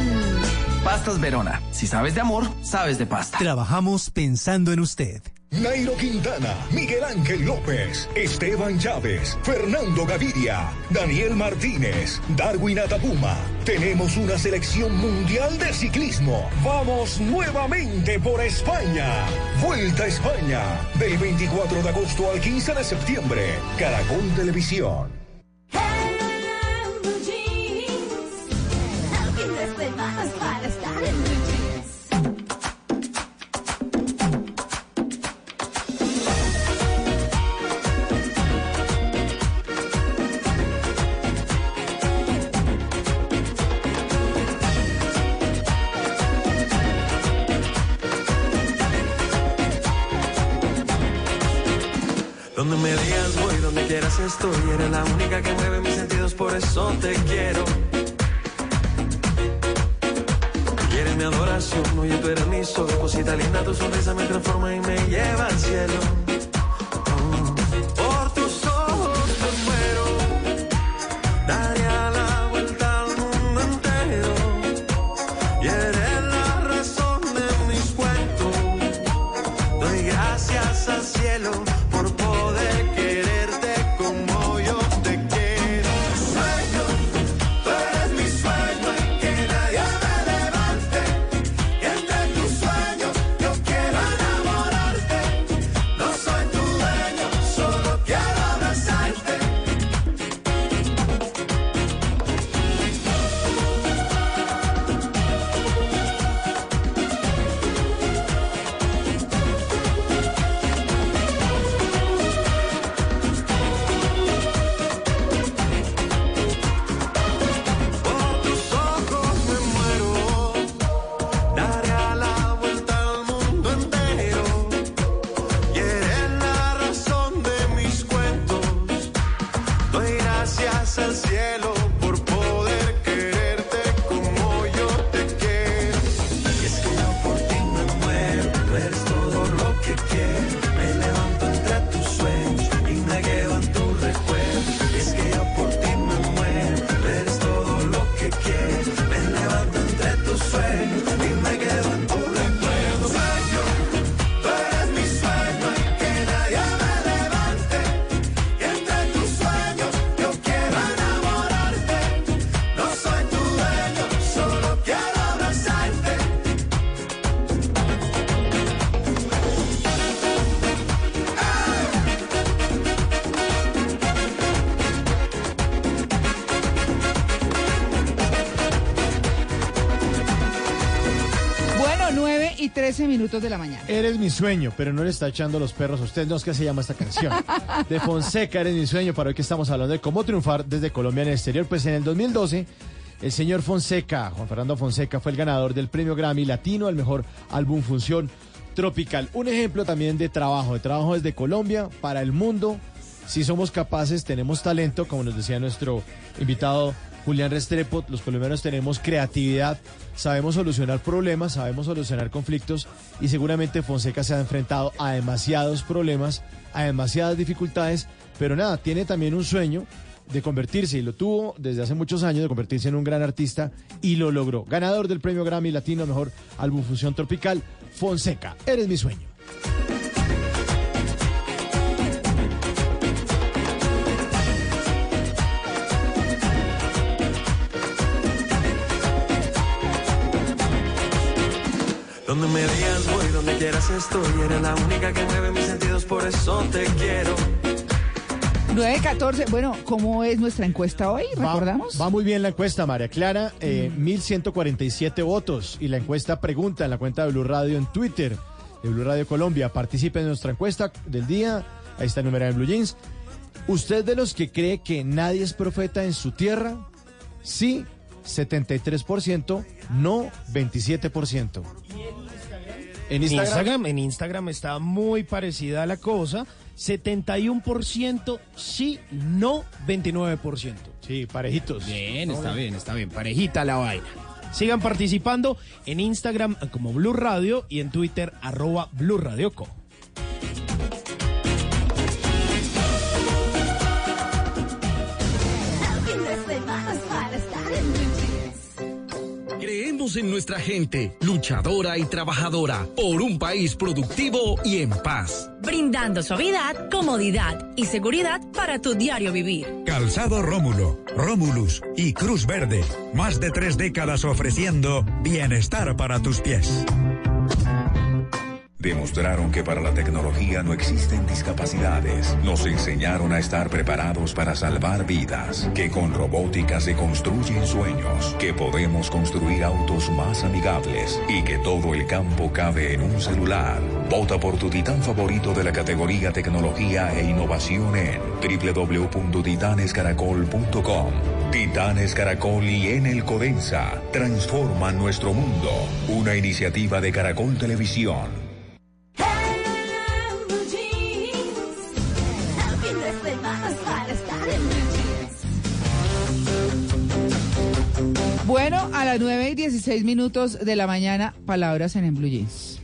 Pastas Verona. Si sabes de amor, sabes de pasta. Trabajamos pensando en usted. Nairo Quintana, Miguel Ángel López, Esteban Chávez, Fernando Gaviria, Daniel Martínez, Darwin Atapuma. Tenemos una selección mundial de ciclismo. Vamos nuevamente por España. Vuelta a España. Del 24 de agosto al 15 de septiembre. Caracol Televisión. Donde me digas voy, donde quieras estoy. Eres la única que mueve mis sentidos, por eso te quiero. Y eres mi adoración, oye, tú eres mi sol. Cosita linda, tu sonrisa me transforma y me lleva al cielo. Minutos de la mañana. Eres mi sueño, pero no le está echando los perros a usted. No es que se llama esta canción. De Fonseca, eres mi sueño. Para hoy que estamos hablando de cómo triunfar desde Colombia en el exterior. Pues en el 2012, el señor Fonseca, Juan Fernando Fonseca, fue el ganador del premio Grammy Latino al mejor álbum función tropical. Un ejemplo también de trabajo, de trabajo desde Colombia para el mundo. Si somos capaces, tenemos talento, como nos decía nuestro invitado Julián Restrepo, los colombianos tenemos creatividad, sabemos solucionar problemas, sabemos solucionar conflictos y seguramente Fonseca se ha enfrentado a demasiados problemas, a demasiadas dificultades, pero nada, tiene también un sueño de convertirse, y lo tuvo desde hace muchos años, de convertirse en un gran artista y lo logró. Ganador del premio Grammy Latino Mejor Álbum Fusión Tropical, Fonseca, eres mi sueño. Me digas voy, donde quieras estoy. Eres la única que mueve mis sentidos, por eso te quiero. 914, bueno, ¿cómo es nuestra encuesta hoy? ¿Recordamos? Va, va muy bien la encuesta, María Clara. Eh, 1147 votos. Y la encuesta pregunta en la cuenta de Blue Radio en Twitter, de Blue Radio Colombia. Participe en nuestra encuesta del día. Ahí está el número de Blue Jeans. ¿Usted de los que cree que nadie es profeta en su tierra? Sí, 73%, no 27%. En Instagram? en Instagram está muy parecida la cosa. 71% sí, no 29%. Sí, parejitos. Bien, está bien, está bien. Parejita la vaina. Sigan participando en Instagram como Blue Radio y en Twitter arroba Blue Radio Co. En nuestra gente, luchadora y trabajadora, por un país productivo y en paz. Brindando suavidad, comodidad y seguridad para tu diario vivir. Calzado Rómulo, Rómulus y Cruz Verde. Más de tres décadas ofreciendo bienestar para tus pies. Demostraron que para la tecnología no existen discapacidades. Nos enseñaron a estar preparados para salvar vidas. Que con robótica se construyen sueños. Que podemos construir autos más amigables. Y que todo el campo cabe en un celular. Vota por tu titán favorito de la categoría tecnología e innovación en www.titanescaracol.com. Titanes Caracol y en el Codensa. Transforma nuestro mundo. Una iniciativa de Caracol Televisión. Bueno, a las 9 y 16 minutos de la mañana, palabras en, en Blue Jeans.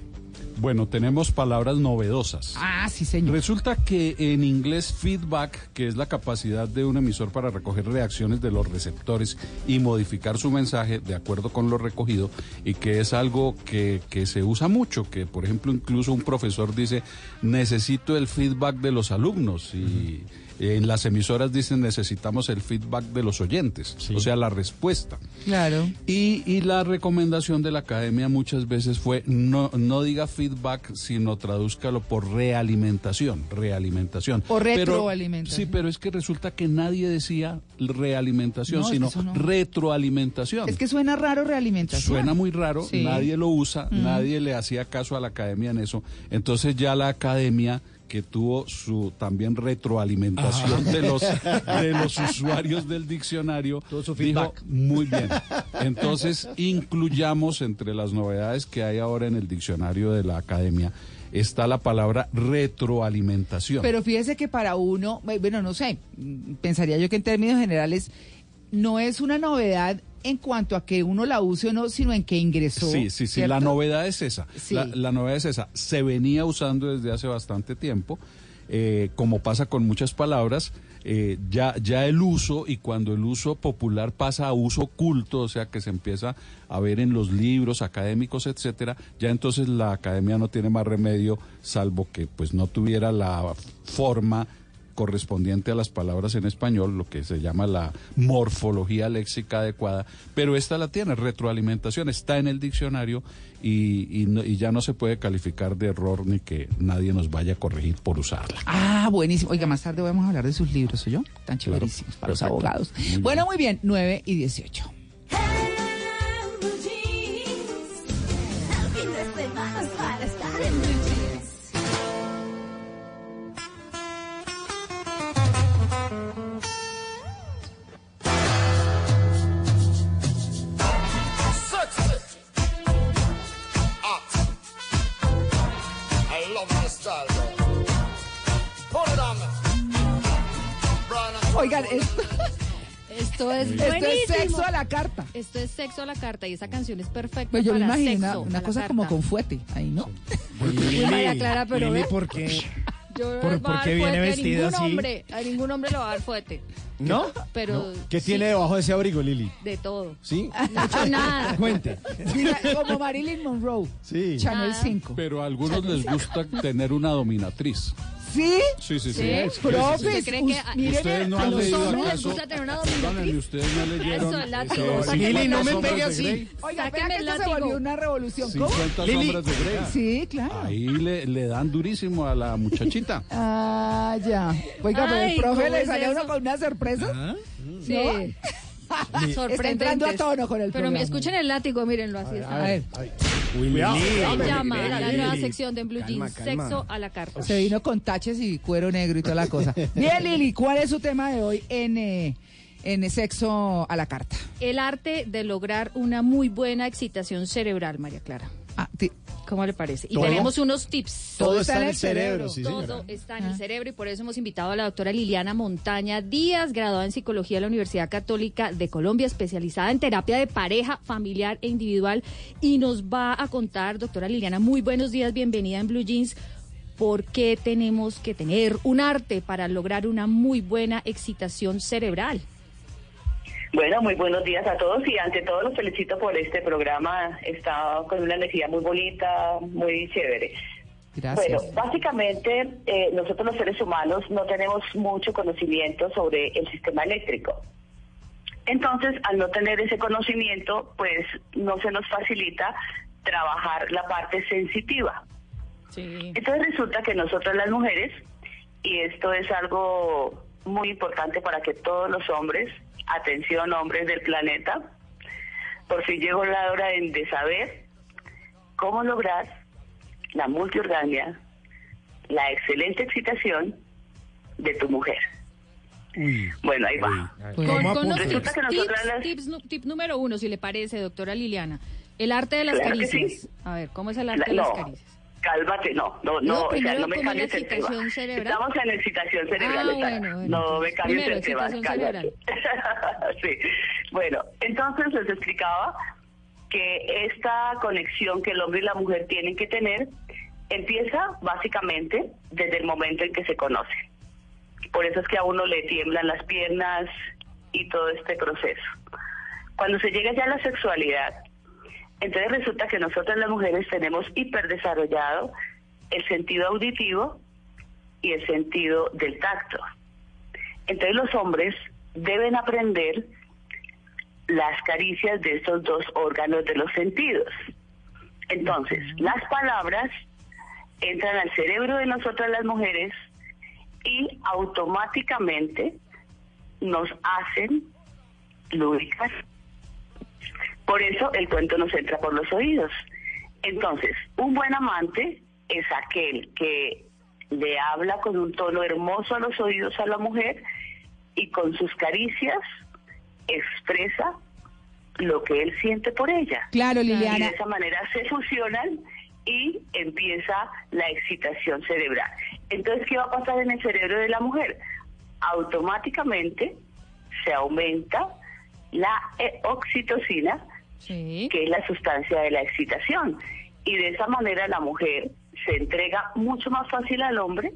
Bueno, tenemos palabras novedosas. Ah, sí, señor. Resulta que en inglés feedback, que es la capacidad de un emisor para recoger reacciones de los receptores y modificar su mensaje de acuerdo con lo recogido, y que es algo que, que se usa mucho, que por ejemplo incluso un profesor dice, necesito el feedback de los alumnos y... En las emisoras dicen necesitamos el feedback de los oyentes, o sea, la respuesta. Claro. Y, y, la recomendación de la academia muchas veces fue no, no diga feedback, sino tradúzcalo por realimentación, realimentación. O retroalimentación. Pero, sí, pero es que resulta que nadie decía realimentación, No, es sino que eso no. retroalimentación. Es que suena raro realimentación. Suena muy raro, Sí. nadie lo usa, Mm. nadie le hacía caso a la academia en eso. Entonces ya la academia que tuvo su también retroalimentación Ajá. de los de los usuarios del diccionario su dijo feedback. muy bien. Entonces incluyamos entre las novedades que hay ahora en el diccionario de la academia está la palabra retroalimentación. Pero fíjese que para uno, eh, bueno, no sé, mm, pensaría yo que en términos generales no es una novedad en cuanto a que uno la use o no, sino en que ingresó. Sí, sí, sí, ¿cierto? la novedad es esa. Sí. La, la novedad es esa. Se venía usando desde hace bastante tiempo, eh, como pasa con muchas palabras, eh, ya, ya el uso y cuando el uso popular pasa a uso culto, o sea que se empieza a ver en los libros académicos, etcétera, ya entonces la academia no tiene más remedio salvo que pues no tuviera la forma correspondiente a las palabras en español, lo que se llama la morfología léxica adecuada, pero esta la tiene, retroalimentación, está en el diccionario y, y no- y ya no se puede calificar de error ni que nadie nos vaya a corregir por usarla. Ah, buenísimo. Oiga, más tarde vamos a hablar de sus libros, ¿o yo? Tan chéverísimos para los abogados. Muy bien. bueno, muy bien, 9 y 18. Esto, Esto es esto es sexo a la carta. Esto es sexo a la carta y esa canción es perfecta Pues yo me para imagino una, sexo. una cosa como con fuete, ahí, ¿no? Uy, María Clara, pero Lili. ¿por qué? Yo no ¿Por- por qué viene vestida ningún así? hombre, a ningún hombre le va a dar fuete. ¿No? Pero ¿Qué sí, tiene debajo de ese abrigo, Lili? de todo. ¿Sí? No nada. Cuente. Mira, como Marilyn Monroe, Sí. Channel 5. Pero a algunos les gusta tener una dominatriz. ¿Sí? Sí, sí, sí. ¿Sí? Profes, ¿Usted cree que a- miren, Ustedes no a han los leído hombres les acaso. gusta tener una dominatriz? ustedes no leyeron. Eso, el látigo. Sáquenme Lili, no me pegue así. Oiga, que esto se volvió una revolución. ¿Cómo? 50 Lili. sombras de Grey. Sí, claro. Ahí le, le dan durísimo a la muchachita. Ah, ya. Oiga, pero el profe ¿cómo le a uno con una sorpresa. ¿Ah? Sí. Sorprendente. entrando a tono con el Pero me programa. escuchen el látigo, mírenlo así está. A ver, Se llama la nueva sección de Blue Calma, Jeans, calma. sexo a la carta. se vino con taches y cuero negro y toda la cosa. Bien, Lili, ¿cuál es su tema de hoy en, eh, en sexo a la carta? El arte de lograr una muy buena excitación cerebral, María Clara. Ah, ti- ¿Cómo le parece? Y Todo. tenemos unos tips. Todo está en el cerebro, sí, Todo señora. está en el cerebro y por eso hemos invitado a la doctora Liliana Montaña Díaz, graduada en psicología de la Universidad Católica de Colombia, especializada en terapia de pareja, familiar e individual. Y nos va a contar, doctora Liliana, muy buenos días, bienvenida en Blue Jeans. ¿Por qué tenemos que tener un arte para lograr una muy buena excitación cerebral? Bueno, muy buenos días a todos y ante todo los felicito por este programa. Está con una energía muy bonita, muy chévere. Gracias. Bueno, básicamente eh, nosotros los seres humanos no tenemos mucho conocimiento sobre el sistema eléctrico. Entonces, al no tener ese conocimiento, pues no se nos facilita trabajar la parte sensitiva. Sí. Entonces resulta que nosotras las mujeres, y esto es algo muy importante para que todos los hombres, atención hombres del planeta, por fin llegó la hora de, de saber cómo lograr la multiorgamia, la excelente excitación de tu mujer. Uy. Bueno, ahí va. Con, ¿Cómo con tips, que tips, las- tips tip número uno, si le parece, doctora Liliana. El arte de las Claro caricias. sí. A ver, ¿cómo es el arte La- de las no, caricias? Cálmate, no, no, No, no, o sea, no me ¿cómo es la cambies el tema. cerebral? Estamos en excitación cerebral, Ah, bueno, bueno, no me cambies el tema, cállate. sí, bueno, entonces les explicaba que esta conexión que el hombre y la mujer tienen que tener empieza básicamente desde el momento en que se conocen. Por eso es que a uno le tiemblan las piernas y todo este proceso. Cuando se llega ya a la sexualidad, entonces resulta que nosotras las mujeres tenemos hiperdesarrollado el sentido auditivo y el sentido del tacto. Entonces los hombres deben aprender las caricias de estos dos órganos de los sentidos. Entonces, las palabras entran al cerebro de nosotras las mujeres y automáticamente nos hacen lúdicas. Por eso el cuento nos entra por los oídos. Entonces, un buen amante es aquel que le habla con un tono hermoso a los oídos a la mujer y con sus caricias expresa lo que él siente por ella. Claro, Y Liliana. de esa manera se fusionan y empieza la excitación cerebral. Entonces, ¿qué va a pasar en el cerebro de la mujer? Automáticamente se aumenta la eh, oxitocina, que es la sustancia de la excitación. Y de esa manera la mujer se entrega mucho más fácil al hombre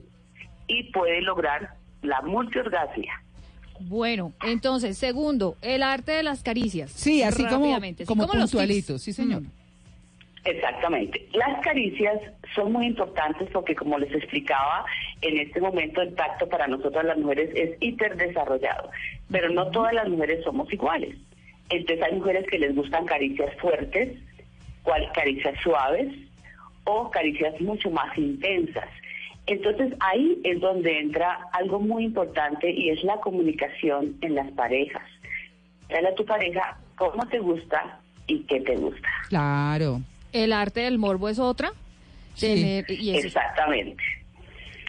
y puede lograr la multiorgasmia. Bueno, entonces, segundo, el arte de las caricias. Sí, así como, sí, como tips. puntualito, sí, señor. Exactamente. Las caricias son muy importantes porque, como les explicaba, en este momento el tacto para nosotras las mujeres es hiperdesarrollado, pero no todas las mujeres somos iguales. Entonces hay mujeres que les gustan caricias fuertes, cual- caricias suaves o caricias mucho más intensas. Entonces ahí es donde entra algo muy importante y es la comunicación en las parejas. Dale a tu pareja cómo te gusta y qué te gusta. Claro. El arte del morbo es otra. Tener- y eso- Exactamente.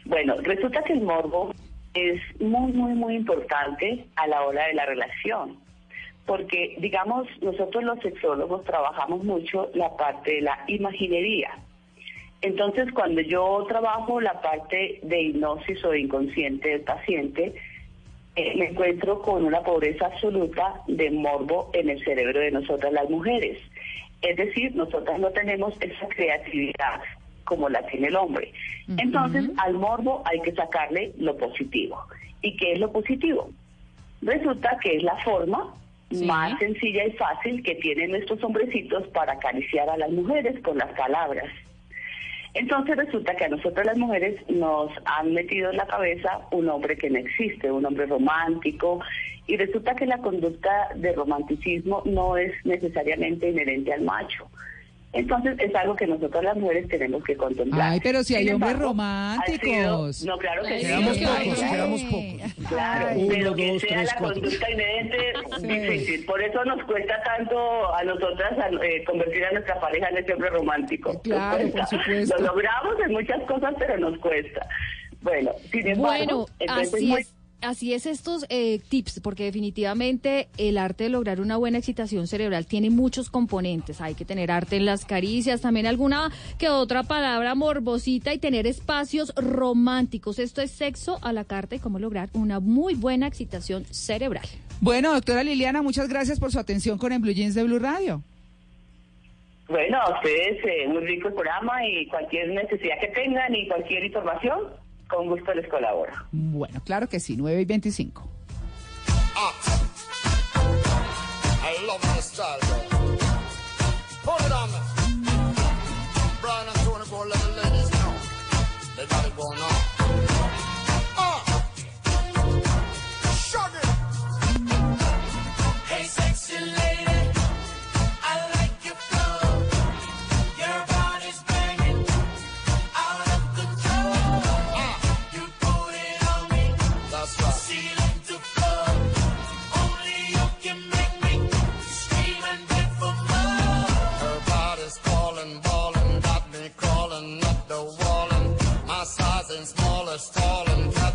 Bueno, resulta que el morbo es muy, muy, muy importante a la hora de la relación. Porque, digamos, nosotros los sexólogos trabajamos mucho la parte de la imaginería. Entonces, cuando yo trabajo la parte de hipnosis o de inconsciente del paciente, eh, me encuentro con una pobreza absoluta de morbo en el cerebro de nosotras las mujeres. Es decir, nosotras no tenemos esa creatividad como la tiene el hombre. Entonces, al morbo hay que sacarle lo positivo. ¿Y qué es lo positivo? Resulta que es la forma más sencilla y fácil que tienen nuestros hombrecitos para acariciar a las mujeres con las palabras. Entonces resulta que a nosotros las mujeres nos han metido en la cabeza un hombre que no existe, un hombre romántico, y resulta que la conducta de romanticismo no es necesariamente inherente al macho. Entonces es algo que nosotros las mujeres tenemos que contemplar. Ay, pero si hay hombres románticos. sido- no, claro que sí. Quedamos pocos, ay, quedamos pocos. Claro, Uno, pero que dos, sea tres, la cuatro. conducta inherente difícil. Por eso nos cuesta tanto a nosotras a- eh, convertir a nuestra pareja en ese hombre romántico. Nos Claro, por cuesta. supuesto. Lo logramos en muchas cosas, pero nos cuesta. Bueno, sin embargo, Bueno, entonces así muy- es. Así es estos eh, tips, porque definitivamente el arte de lograr una buena excitación cerebral tiene muchos componentes. Hay que tener arte en las caricias, también alguna que otra palabra morbosita y tener espacios románticos. Esto es sexo a la carta y cómo lograr una muy buena excitación cerebral. Bueno, doctora Liliana, muchas gracias por su atención con el Blue Jeans de Blue Radio. Bueno, a ustedes eh, muy rico el programa y cualquier necesidad que tengan y cualquier información, con gusto les colaboro. Bueno, claro que sí, 9 y 25. I love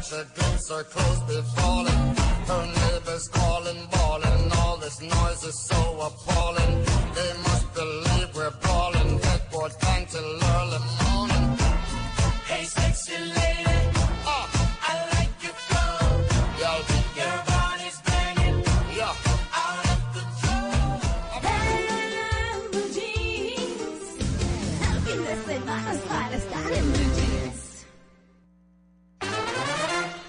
stalling. Catch a glimpse, her clothes be falling. Her neighbors calling, bawling. All this noise is so appalling. They must believe we're brawling. Headboard bang till early morning. Hey, sexy lady,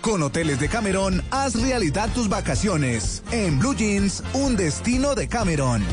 Con Hoteles de Cameron, haz realidad tus vacaciones. En Blue Jeans, un destino de Cameron.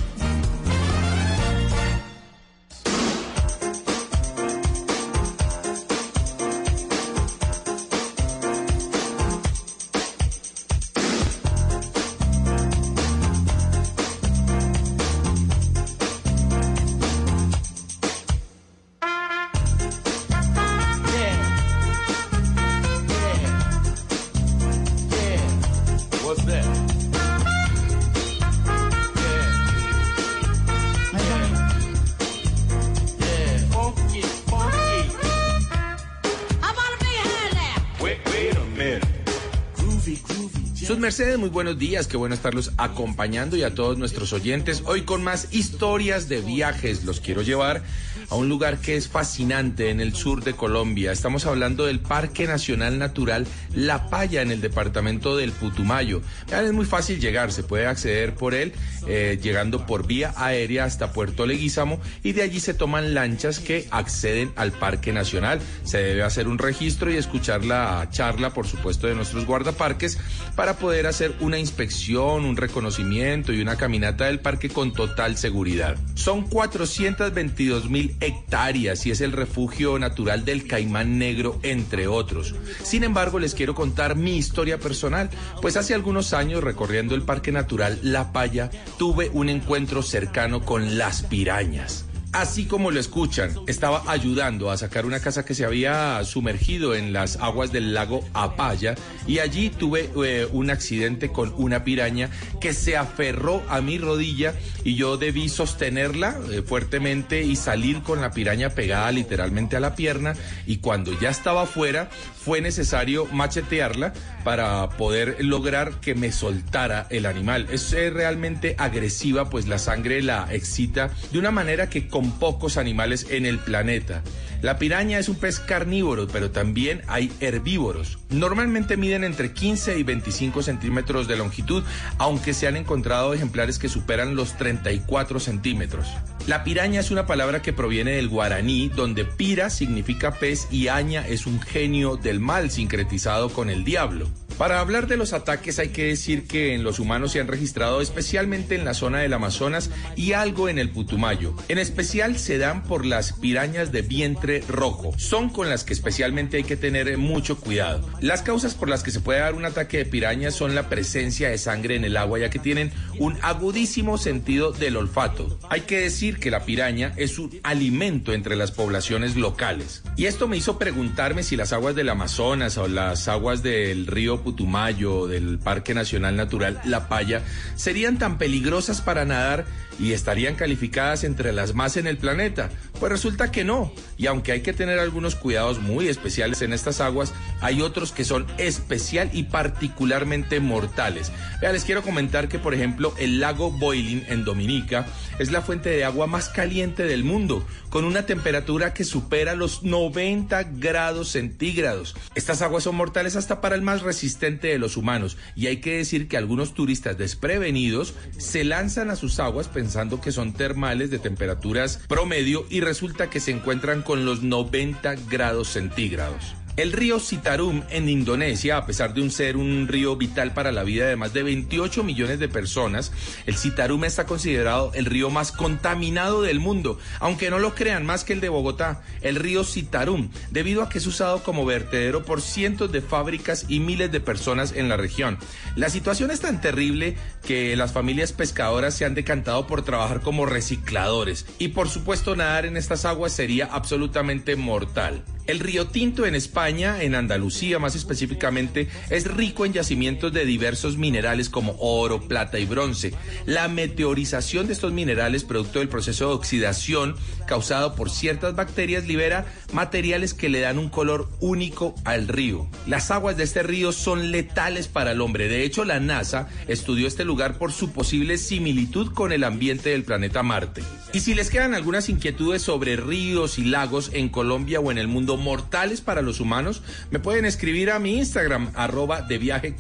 Mercedes, muy buenos días, qué bueno estarlos acompañando y a todos nuestros oyentes. Hoy con más historias de viajes, los quiero llevar a un lugar que es fascinante en el sur de Colombia. Estamos hablando del Parque Nacional Natural La Paya en el departamento del Putumayo. Es muy fácil llegar, se puede acceder por él eh, llegando por vía aérea hasta Puerto Leguízamo y de allí se toman lanchas que acceden al Parque Nacional. Se debe hacer un registro y escuchar la charla, por supuesto, de nuestros guardaparques para poder hacer una inspección, un reconocimiento y una caminata del parque con total seguridad. Son 422 mil hectáreas y es el refugio natural del caimán negro, entre otros. Sin embargo, les quiero contar mi historia personal, pues hace algunos años recorriendo el Parque Natural La Paya tuve un encuentro cercano con las pirañas. Así como lo escuchan, estaba ayudando a sacar una casa que se había sumergido en las aguas del lago Apaya y allí tuve eh, un accidente con una piraña que se aferró a mi rodilla y yo debí sostenerla eh, fuertemente y salir con la piraña pegada literalmente a la pierna y cuando ya estaba afuera fue necesario machetearla para poder lograr que me soltara el animal. Es eh, realmente agresiva, pues la sangre la excita de una manera que pocos animales en el planeta. La piraña es un pez carnívoro, pero también hay herbívoros. Normalmente miden entre 15 y 25 centímetros de longitud, aunque se han encontrado ejemplares que superan los 34 centímetros. La piraña es una palabra que proviene del guaraní, donde pira significa pez y aña es un genio del mal sincretizado con el diablo. Para hablar de los ataques hay que decir que en los humanos se han registrado especialmente en la zona del Amazonas y algo en el Putumayo. En especial se dan por las pirañas de vientre rojo. Son con las que especialmente hay que tener mucho cuidado. Las causas por las que se puede dar un ataque de pirañas son la presencia de sangre en el agua ya que tienen un agudísimo sentido del olfato. Hay que decir que la piraña es un alimento entre las poblaciones locales. Y esto me hizo preguntarme si las aguas del Amazonas o las aguas del río Putumayo, del Parque Nacional Natural La Paya, serían tan peligrosas para nadar y estarían calificadas entre las más en el planeta. Pues resulta que no. Y aunque hay que tener algunos cuidados muy especiales en estas aguas, hay otros que son especial y particularmente mortales. Vea, les quiero comentar que, por ejemplo, el lago Boiling en Dominica es la fuente de agua más caliente del mundo, con una temperatura que supera los 90 grados centígrados. Estas aguas son mortales hasta para el más resistente de los humanos, y hay que decir que algunos turistas desprevenidos se lanzan a sus aguas pensando que son termales de temperaturas promedio y resulta que se encuentran con los 90 grados centígrados. El río Citarum en Indonesia, a pesar de un ser un río vital para la vida de más de 28 millones de personas, el Citarum está considerado el río más contaminado del mundo, aunque no lo crean más que el de Bogotá, el río Citarum, debido a que es usado como vertedero por cientos de fábricas y miles de personas en la región. La situación es tan terrible que las familias pescadoras se han decantado por trabajar como recicladores y por supuesto nadar en estas aguas sería absolutamente mortal. El río Tinto en España, en Andalucía más específicamente, es rico en yacimientos de diversos minerales como oro, plata y bronce. La meteorización de estos minerales, producto del proceso de oxidación causado por ciertas bacterias, libera materiales que le dan un color único al río. Las aguas de este río son letales para el hombre. De hecho, la NASA estudió este lugar por su posible similitud con el ambiente del planeta Marte. Y si les quedan algunas inquietudes sobre ríos y lagos en Colombia o en el mundo mortales para los humanos, me pueden escribir a mi Instagram, arroba de viaje.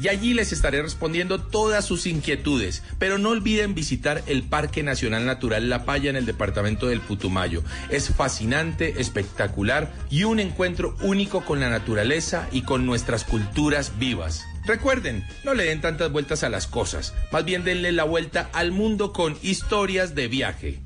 Y allí les estaré respondiendo todas sus inquietudes. Pero no olviden visitar el Parque Nacional Natural La Paya en el departamento del Putumayo. Es fascinante, espectacular y un encuentro único con la naturaleza y con nuestras culturas vivas. Recuerden, no le den tantas vueltas a las cosas, más bien denle la vuelta al mundo con historias de viaje.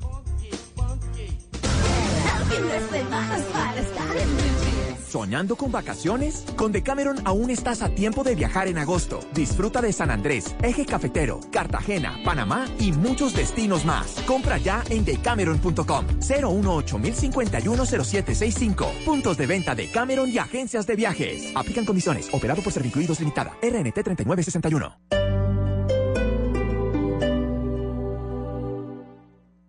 ¿Soñando con vacaciones? Con Decameron aún estás a tiempo de viajar en agosto. Disfruta de San Andrés, Eje Cafetero, Cartagena, Panamá y muchos destinos más. Compra ya en decameron.com. 018-051-0765. Puntos de venta de Cameron y agencias de viajes. Aplican condiciones. Operado por Servincluidos Limitada. RNT 3961.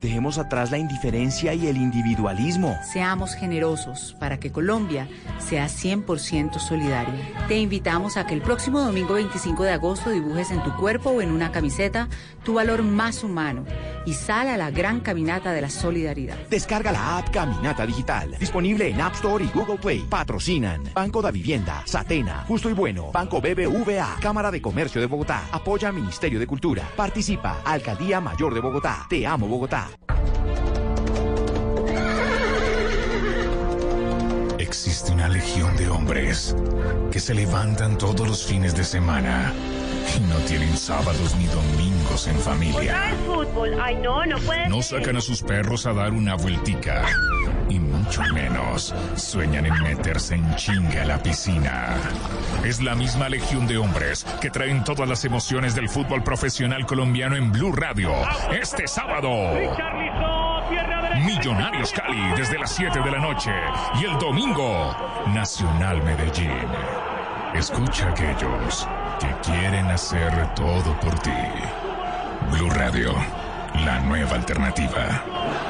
Dejemos atrás la indiferencia y el individualismo. Seamos generosos para que Colombia sea 100% solidaria. Te invitamos a que el próximo domingo 25 de agosto dibujes en tu cuerpo o en una camiseta tu valor más humano y sal a la gran caminata de la solidaridad. Descarga la app Caminata Digital. Disponible en App Store y Google Play. Patrocinan Banco da Vivienda, Satena, Justo y Bueno, Banco BBVA, Cámara de Comercio de Bogotá. Apoya Ministerio de Cultura. Participa Alcaldía Mayor de Bogotá. Te amo Bogotá. Existe una legión de hombres que se levantan todos los fines de semana no tienen sábados ni domingos en familia. fútbol. Ay, no, no puede No sacan a sus perros a dar una vueltica. Y mucho menos sueñan en meterse en chinga a la piscina. Es la misma legión de hombres que traen todas las emociones del fútbol profesional colombiano en Blue Radio. Este sábado. Millonarios Cali desde las 7 de la noche. Y el domingo, Nacional Medellín. Escucha aquellos que quieren hacer todo por ti. Blue Radio, la nueva alternativa.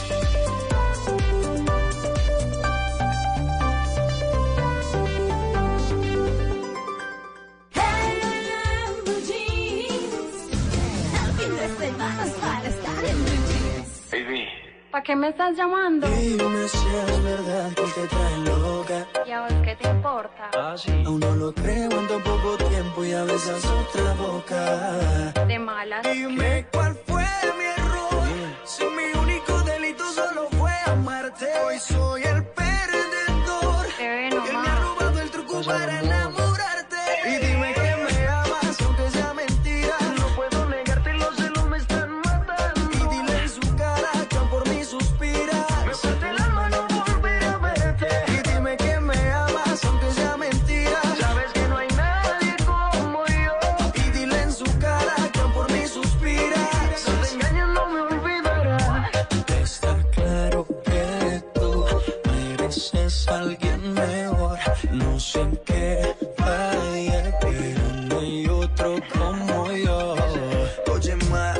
¿Para qué me estás llamando? Dime si es verdad que te trae loca. ¿Y a vos qué te importa? Aún no lo creo en tan poco tiempo y a veces otra boca. De malas. Dime cuál fue mi error. Si mi único delito solo fue amarte. Hoy soy sé qué falla, pero no hay otro como yo. Oye, ma,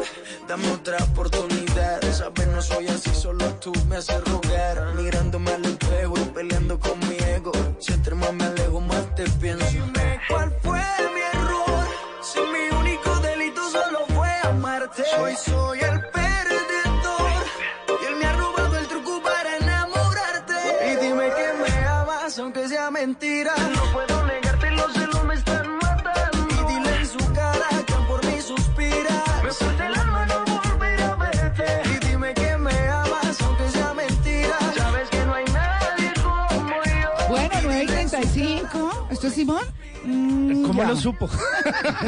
dame otra oportunidad. Sabes, no soy así, solo tú me haces rogar. Simón? Mm, ¿Cómo ya. lo supo?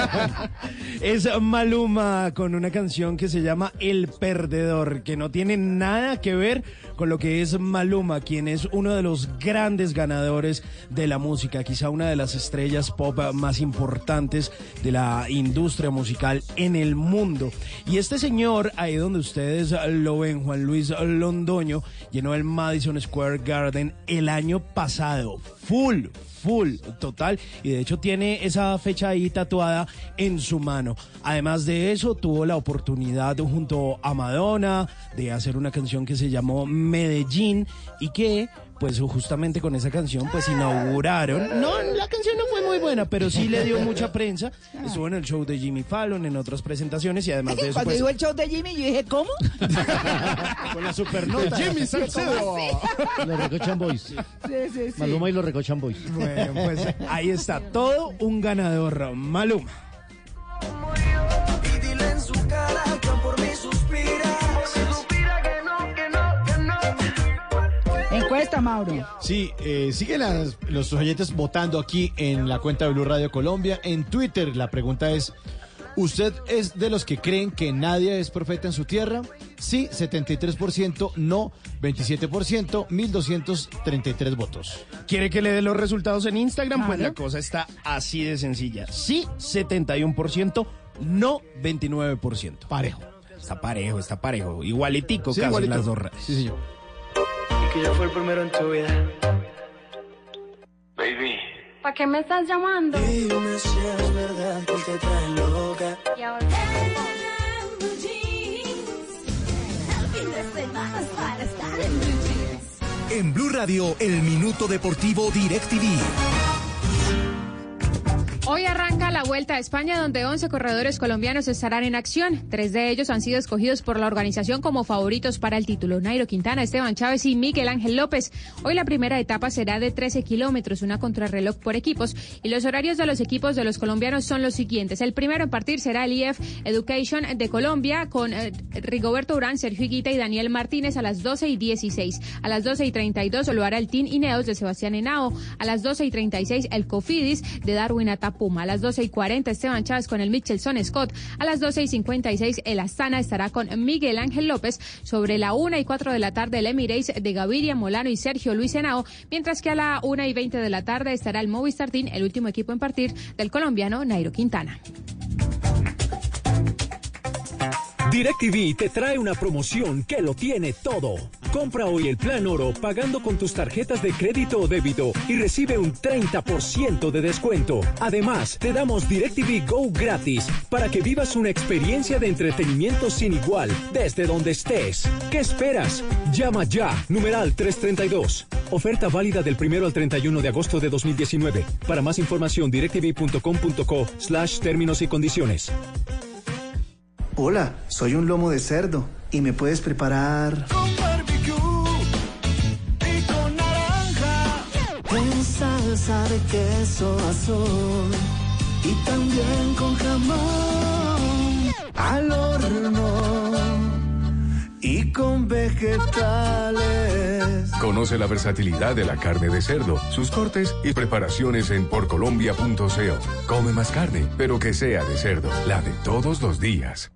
es Maluma con una canción que se llama El Perdedor, que no tiene nada que ver con lo que es Maluma, quien es uno de los grandes ganadores de la música, quizá una de las estrellas pop más importantes de la industria musical en el mundo. Y este señor, ahí donde ustedes lo ven, Juan Luis Londoño, llenó el Madison Square Garden el año pasado, full, full, total, y de hecho tiene esa fecha ahí tatuada en su mano. Además de eso, tuvo la oportunidad junto a Madonna de hacer una canción que se llamó Medellín y que pues justamente con esa canción pues inauguraron. No, la canción no fue muy buena, pero sí le dio mucha prensa. Estuvo en el show de Jimmy Fallon, en otras presentaciones y además de eso Cuando pues dijo el show de Jimmy, yo dije, ¿cómo? con la supernota. Jimmy Salcedo. Los Recochan Boys. Sí, sí, sí. Maluma y los Recochan Boys. Bueno, pues ahí está, todo un ganador, Maluma. Y dile en su cara Encuesta, Mauro. Sí, eh, siguen las- los oyentes votando aquí en la cuenta de Blue Radio Colombia. En Twitter la pregunta es, ¿usted es de los que creen que nadie es profeta en su tierra? Sí, 73%, no, 27%, 1233 votos. ¿Quiere que le dé los resultados en Instagram? Pues la cosa está así de sencilla. Sí, 71%, no 29%. Parejo. Está parejo, está parejo. Igualitico Sí, casi igualito. las dos redes. Sí, señor. Que yo fue el primero en tu vida. Baby. ¿Para qué me estás llamando? Dime si es verdad que te trae loca. ¿Y a vos En Blue Radio, el minuto deportivo DirecTV. Hoy arranca la Vuelta a España donde 11 corredores colombianos estarán en acción. Tres de ellos han sido escogidos por la organización como favoritos para el título. Nairo Quintana, Esteban Chávez y Miguel Ángel López. Hoy la primera etapa será de 13 kilómetros, una contrarreloj por equipos. Y los horarios de los equipos de los colombianos son los siguientes. El primero en partir será el IF Education de Colombia con eh, Rigoberto Urán, Sergio Higuita y Daniel Martínez a las 12 y 16. A las 12 y 32 lo hará el Team Ineos de Sebastián Henao. A las 12 y 36 el Cofidis de Darwin A las 12 y 40 Esteban Chávez con el Michelson Scott. A las 12 y 56 el Astana estará con Miguel Ángel López. Sobre la 1 y 4 de la tarde el Emirates de Gaviria Molano y Sergio Luis Henao. Mientras que a la 1 y 20 de la tarde estará el Movistar Team, el último equipo en partir del colombiano Nairo Quintana. DirecTV te trae una promoción que lo tiene todo. Compra hoy el plan oro pagando con tus tarjetas de crédito o débito y recibe un 30% de descuento. Además, te damos DirecTV Go gratis para que vivas una experiencia de entretenimiento sin igual desde donde estés. ¿Qué esperas? Llama ya, numeral 332. Oferta válida del 1 al 31 de agosto de 2019. Para más información, directv.com.co slash términos y condiciones. Hola, soy un lomo de cerdo y me puedes preparar Con barbecue y con naranja. con salsa de queso azul y también con jamón al horno y con vegetales. Conoce la versatilidad de la carne de cerdo, sus cortes y preparaciones en porcolombia.co. Come más carne, pero que sea de cerdo, la de todos los días.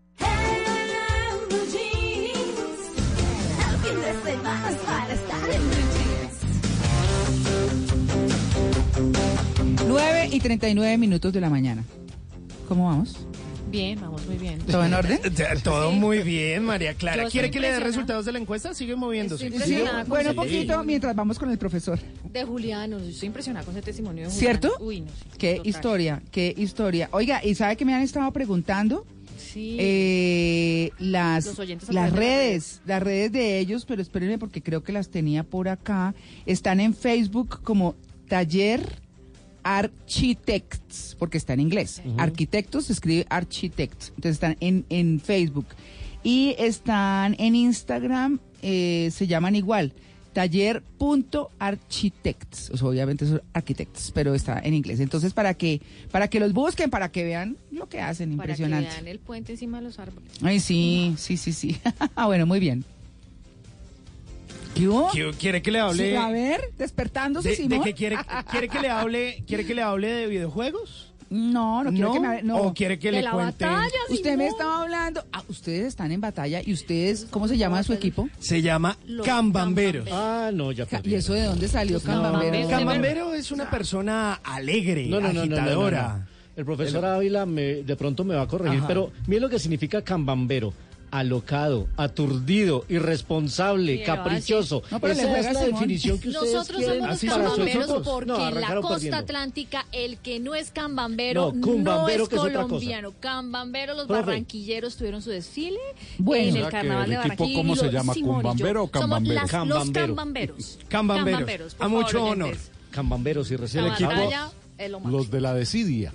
9 y 39 minutos de la mañana. ¿Cómo vamos? Bien, vamos muy bien. ¿Todo en orden? Todo muy bien, María Clara. Yo ¿Quiere que le dé resultados de la encuesta? Sigue moviéndose. Estoy con Bueno, poquito mientras vamos con el profesor. De Juliano, yo estoy impresionada con ese testimonio de Juliano. ¿Cierto? Uy, no, sí, Qué total. historia, qué historia. Oiga, ¿y sabe que me han estado preguntando? Sí. Eh, las, las redes, las redes de ellos, pero espérenme porque creo que las tenía por acá. Están en Facebook como Taller Architects, porque está en inglés. Arquitectos se escribe Architects. Entonces están en, en Facebook. Y están en Instagram, eh, se llaman igual. Taller.architects. O sea, obviamente son architects, pero está en inglés. Entonces, para que, para que los busquen, para que vean lo que hacen, Para que impresionante. vean el puente encima de los árboles. Ay, sí, sí, sí, sí. Ah, bueno, muy bien. ¿Qué ¿Quiere que le hable? Sí, a ver, despertándose, ¿De, Simón. de qué quiere, quiere que le hable? ¿Quiere que le hable de videojuegos? No, no quiero que me. No. ¿O quiere que De le la cuente? batalla, Usted me estaba hablando. Ah, ustedes están en batalla y ustedes, ¿cómo se llama su equipo? Se llama Los Cambamberos. Ah, no, ya perdí. ¿Y eso de dónde salió Cambambero? Cambambero es una persona alegre, No, no, no, no, no, no, agitadora. no. El profesor Ávila me, de pronto me va a corregir, Ajá. pero mire lo que significa cambambero. Alocado, aturdido, irresponsable, Sí, lo va a caprichoso. No, Esa es la Simón. definición que ustedes Nosotros quieren somos los cambamberos porque No, en la costa perdiendo. atlántica el que no es cambambero No, es que es colombiano. Cambambero, los Profe. barranquilleros tuvieron su desfile Bueno. en el carnaval el de equipo, Barranquilla. ¿cómo se llama? ¿Cumbambero o cambambero? Somos las- los Cambambero. cambamberos. Cambamberos. A mucho favor, honor. oyentes. Cambamberos y recién lo máximo. Los de la desidia.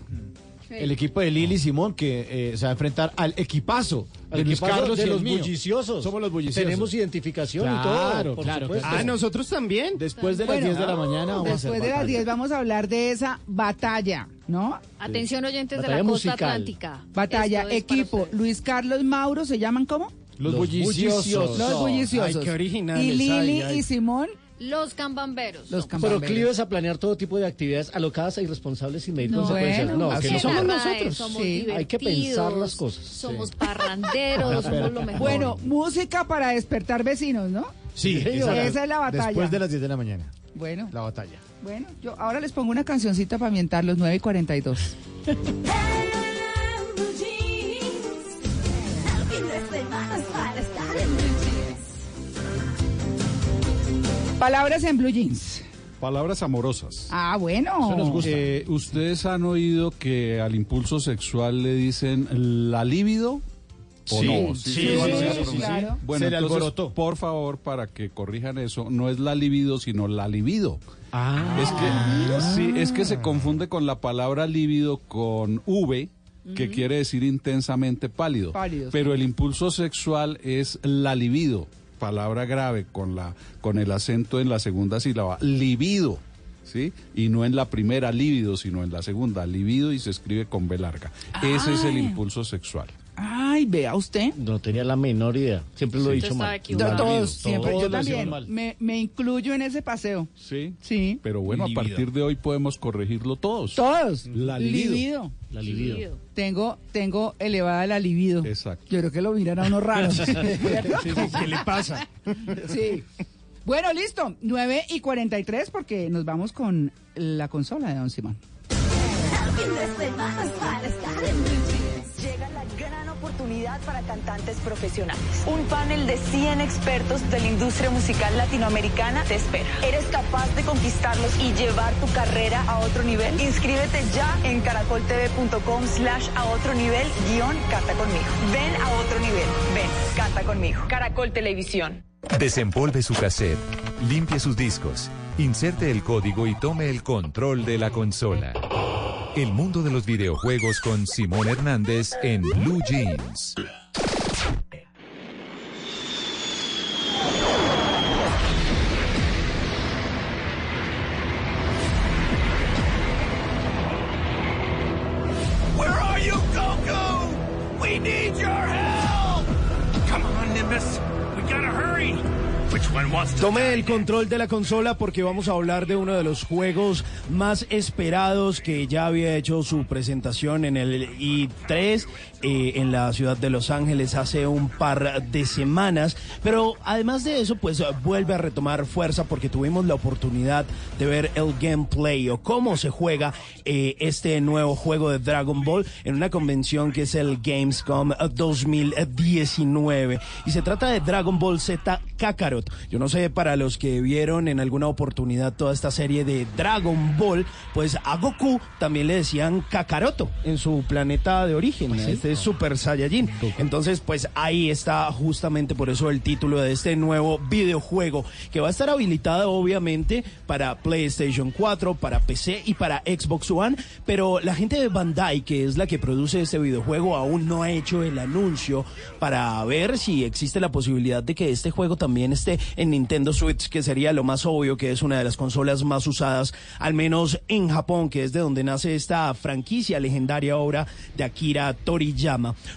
El equipo de Lili Simón que eh, se va a enfrentar al equipazo de Al Luis equipazo Carlos de y los mío. bulliciosos. Somos los bulliciosos. Tenemos identificación y Claro, todo. por claro, supuesto. Ah, nosotros también. Después de las Bueno, 10 de la mañana vamos a hacer Después de las batalla. 10 vamos a hablar de esa batalla, ¿no? Atención oyentes de la costa musical. atlántica. Batalla, es equipo. Luis Carlos Mauro, ¿se llaman cómo? Los, Los bulliciosos. bulliciosos. Los bulliciosos. Ay, qué originales, Y Lili ay, ay. y Simón, Los cambamberos. los Pero cambamberos. clives a planear todo tipo de actividades alocadas e irresponsables sin medir No, consecuencias. bueno, no, que no somos nosotros. Somos Sí, hay que pensar las cosas. Somos parranderos, somos lo mejor. Bueno, música para despertar vecinos, ¿no? Sí. Esa es la batalla. Después de las 10 de la mañana, Bueno, la batalla. bueno, yo ahora les pongo una cancioncita para ambientar los 9 y 42. Palabras en blue jeans. Palabras amorosas. Ah, bueno. Eh, ¿Ustedes han oído que al impulso sexual le dicen la libido? ¿O Sí, no? sí, sí, sí, claro. Bueno, Se entonces, por favor, para que corrijan eso, no es la libido, sino la libido. Ah, Es que, sí, es que se confunde con la palabra lívido con V, que quiere decir intensamente pálido. Pálido, Pero el impulso sexual es la libido, palabra grave con la con el acento en la segunda sílaba, libido. ¿Sí? Y no en la primera lívido, sino en la segunda, libido y se escribe con B larga. Ese es el impulso sexual. Ay, vea usted. No tenía la menor idea. Siempre lo he dicho mal. To- Todos, siempre. Todos Yo también. Me, me incluyo en ese paseo. Sí. Sí. Pero bueno, a partir de hoy podemos corregirlo todos. Todos. La libido. La libido. Tengo, tengo elevada la libido. Exacto. Yo creo que lo miran a uno raro. ¿Qué le pasa? Sí. Bueno, listo. 9 y 43 porque nos vamos con la consola de Don Simón. Oportunidad para cantantes profesionales. Un panel de 100 expertos de la industria musical latinoamericana te espera. ¿Eres capaz de conquistarlos y llevar tu carrera a otro nivel? Inscríbete ya en caracoltv.com slash a otro nivel guion canta conmigo. Ven a otro nivel. Ven, canta conmigo. Caracol Televisión. Desempolve su cassette, limpie sus discos, inserte el código y tome el control de la consola. El mundo de los videojuegos con Simón Hernández en Blue Jeans. Tome el control de la consola porque vamos a hablar de uno de los juegos más esperados que ya había hecho su presentación en el i3 eh, en la ciudad de Los Ángeles hace un par de semanas. Pero además de eso, pues vuelve a retomar fuerza porque tuvimos la oportunidad de ver el gameplay o cómo se juega eh, este nuevo juego de Dragon Ball en una convención que es el Gamescom 2019. Y se trata de Dragon Ball Z Kakarot. Yo no sé, para los que vieron en alguna oportunidad toda esta serie de Dragon Ball, pues a Goku también le decían Kakaroto en su planeta de origen, este Super Saiyajin. Entonces, pues ahí está justamente por eso el título de este nuevo videojuego, que va a estar habilitado obviamente para PlayStation 4, para PC y para Xbox One, pero la gente de Bandai, que es la que produce este videojuego, aún no ha hecho el anuncio para ver si existe la posibilidad de que este juego también esté en Nintendo Switch, que sería lo más obvio, que es una de las consolas más usadas, al menos en Japón, que es de donde nace esta franquicia legendaria obra de Akira Toriyama.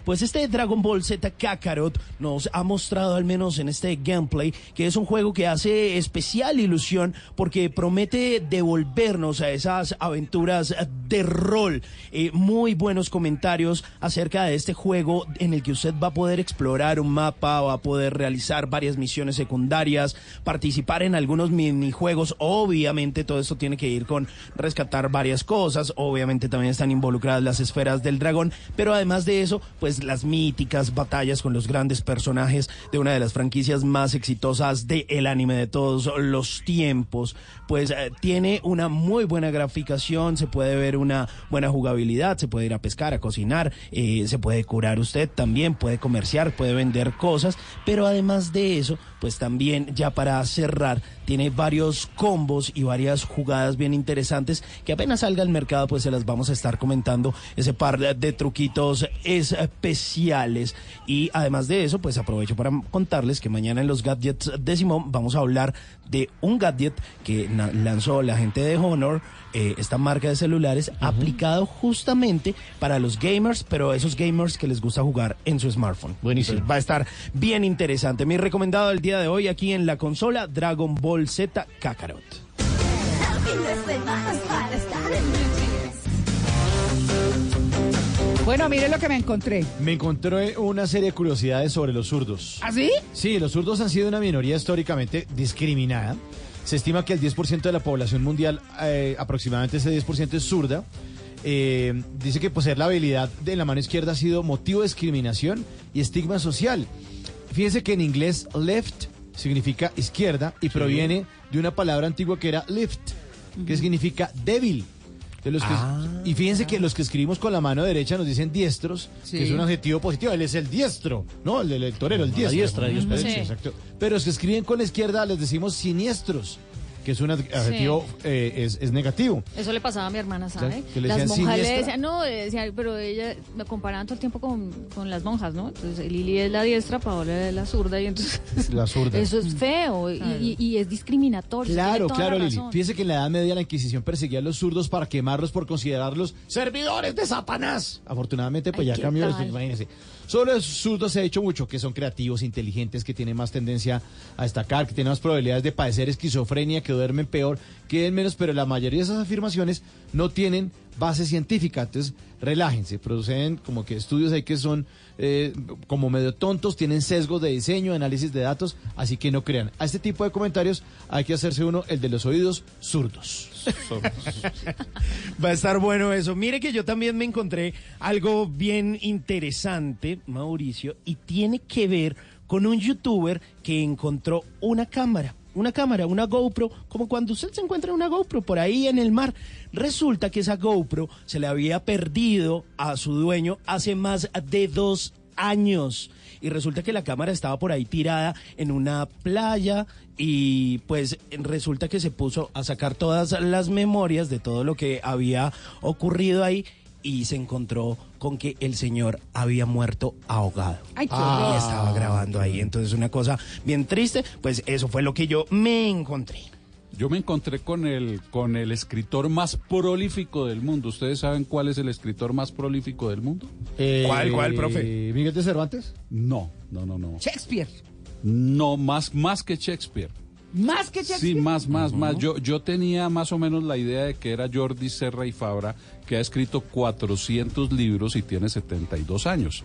Pues este Dragon Ball Z Kakarot nos ha mostrado, al menos en este gameplay, que es un juego que hace especial ilusión porque promete devolvernos a esas aventuras de rol. Eh, muy buenos comentarios acerca de este juego en el que usted va a poder explorar un mapa, va a poder realizar varias misiones secundarias, participar en algunos minijuegos. Obviamente todo esto tiene que ir con rescatar varias cosas. Obviamente también están involucradas las esferas del dragón, pero además de eso, pues las míticas batallas con los grandes personajes de una de las franquicias más exitosas del anime de todos los tiempos. Pues eh, tiene una muy buena graficación, se puede ver una buena jugabilidad, se puede ir a pescar, a cocinar, eh, se puede curar usted también, puede comerciar, puede vender cosas, pero además de eso, pues también ya para cerrar, tiene varios combos y varias jugadas bien interesantes que apenas salga al mercado, pues se las vamos a estar comentando, ese par de, truquitos especiales. Y además de eso, pues aprovecho para contarles que mañana en los gadgets de Simón vamos a hablar de un gadget que lanzó la gente de Honor, eh, esta marca de celulares, aplicado justamente para los gamers, pero esos gamers que les gusta jugar en su smartphone. Buenísimo. Entonces, va a estar bien interesante. Mi recomendado del día de hoy aquí en la consola, Dragon Ball Z Kakarot. Bueno, mire lo que me encontré. Me encontré una serie de curiosidades sobre los zurdos. ¿Ah, sí? Sí, los zurdos han sido una minoría históricamente discriminada. Se estima que el 10% de la población mundial, eh, aproximadamente ese 10% es zurda. Eh, dice que poseer la habilidad de la mano izquierda ha sido motivo de discriminación y estigma social. Fíjense que en inglés left significa izquierda y proviene de una palabra antigua que era lift, que significa débil. De los que- Ah. y fíjense que los que escribimos con la mano derecha nos dicen diestros, Sí. que es un adjetivo positivo. Él es el diestro, ¿no? El del el torero, el La diestro. diestra, diestra. Sí. exacto. Pero los que escriben con la izquierda les decimos siniestros. Que es un adjetivo, eh, es, es negativo. Eso le pasaba a mi hermana, ¿sabe? que le las monjas le siniestra. decían, no, le decían, pero ella me comparaban todo el tiempo con, con las monjas, ¿no? Entonces Lili es la diestra, Paola es la zurda, y entonces La zurda. eso es feo y, y- y es discriminatorio. Claro, claro, la Lili. Fíjese que en la Edad Media la Inquisición perseguía a los zurdos para quemarlos por considerarlos servidores de Satanás. Afortunadamente, pues Ay, ya ¿qué cambió esto, tal? Sobre los zurdos se ha dicho mucho que son creativos, inteligentes, que tienen más tendencia a destacar, que tienen más probabilidades de padecer esquizofrenia, que duermen peor, que den menos, pero la mayoría de esas afirmaciones no tienen base científica. Entonces, relájense, proceden como que estudios hay que son eh, como medio tontos, tienen sesgos de diseño, análisis de datos, así que no crean. A este tipo de comentarios hay que hacerse uno, el de los oídos zurdos. Va a estar bueno eso. Mire que yo también me encontré algo bien interesante, Mauricio, y tiene que ver con un youtuber que encontró una cámara. Una cámara, una GoPro, como cuando usted se encuentra una GoPro por ahí en el mar. Resulta que esa GoPro se le había perdido a su dueño hace más de dos años. Y resulta que la cámara estaba por ahí tirada en una playa y pues resulta que se puso a sacar todas las memorias de todo lo que había ocurrido ahí y se encontró con que el señor había muerto ahogado. Ay, qué y horror. estaba grabando ahí. Entonces una cosa bien triste, pues eso fue lo que yo me encontré. Yo me encontré con el, con el escritor más prolífico del mundo. ¿Ustedes saben cuál es el escritor más prolífico del mundo? ¿Cuál, cuál, profe? Eh, ¿Miguel de Cervantes? No, no, no, no. Shakespeare. No, más, más que Shakespeare. Más que Shakespeare. Sí, más, más, más. Yo, yo tenía más o menos la idea de que era Jordi Serra y Fabra, que ha escrito 400 libros y tiene 72 años.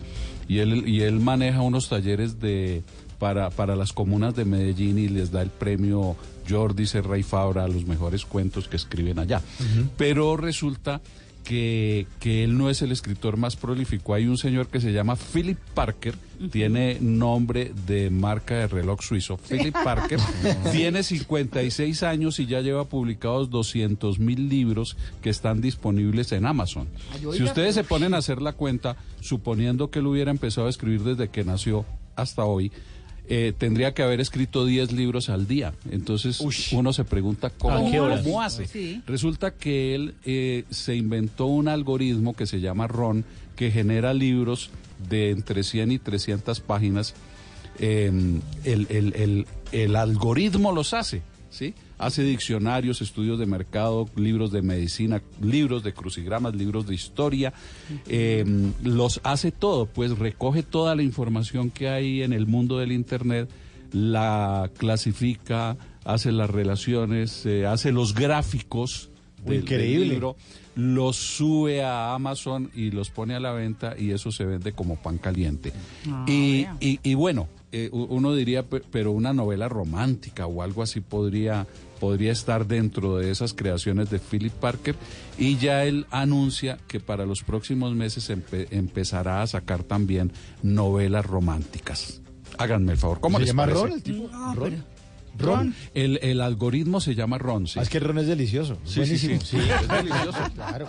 Y él, y él maneja unos talleres de para, para las comunas de Medellín y les da el premio Jordi Serra y Fabra a los mejores cuentos que escriben allá. Pero resulta que, que él no es el escritor más prolífico. Hay un señor que se llama Philip Parker, tiene nombre de marca de reloj suizo. Philip Parker tiene 56 años y ya lleva publicados 200 mil libros que están disponibles en Amazon. Ay, Si ustedes se ponen a hacer la cuenta, suponiendo que él hubiera empezado a escribir desde que nació hasta hoy, eh, tendría que haber escrito 10 libros al día. Entonces uno se pregunta cómo, ¿A qué horas? cómo hace. Sí. Resulta que él eh, se inventó un algoritmo que se llama RON, que genera libros de entre 100 y 300 páginas. Eh, el, el- el- el algoritmo los hace, ¿sí? Hace diccionarios, estudios de mercado, libros de medicina, libros de crucigramas, libros de historia. eh, los hace todo, pues recoge toda la información que hay en el mundo del Internet, la clasifica, hace las relaciones, eh, hace los gráficos del, del Increíble. libro, los sube a Amazon y los pone a la venta y eso se vende como pan caliente. Ah, y, y, y bueno, eh, uno diría, pe- pero una novela romántica o algo así podría, podría estar dentro de esas creaciones de Philip Parker y ya él anuncia que para los próximos meses empe- empezará a sacar también novelas románticas. Háganme el favor, ¿cómo ¿Se les llama parece? Ron el tipo? No, ¿Ron? pero- Ron. El, el algoritmo se llama Ron, sí. Ah, es que el ron es delicioso. Sí, sí, sí, buenísimo. sí, es delicioso.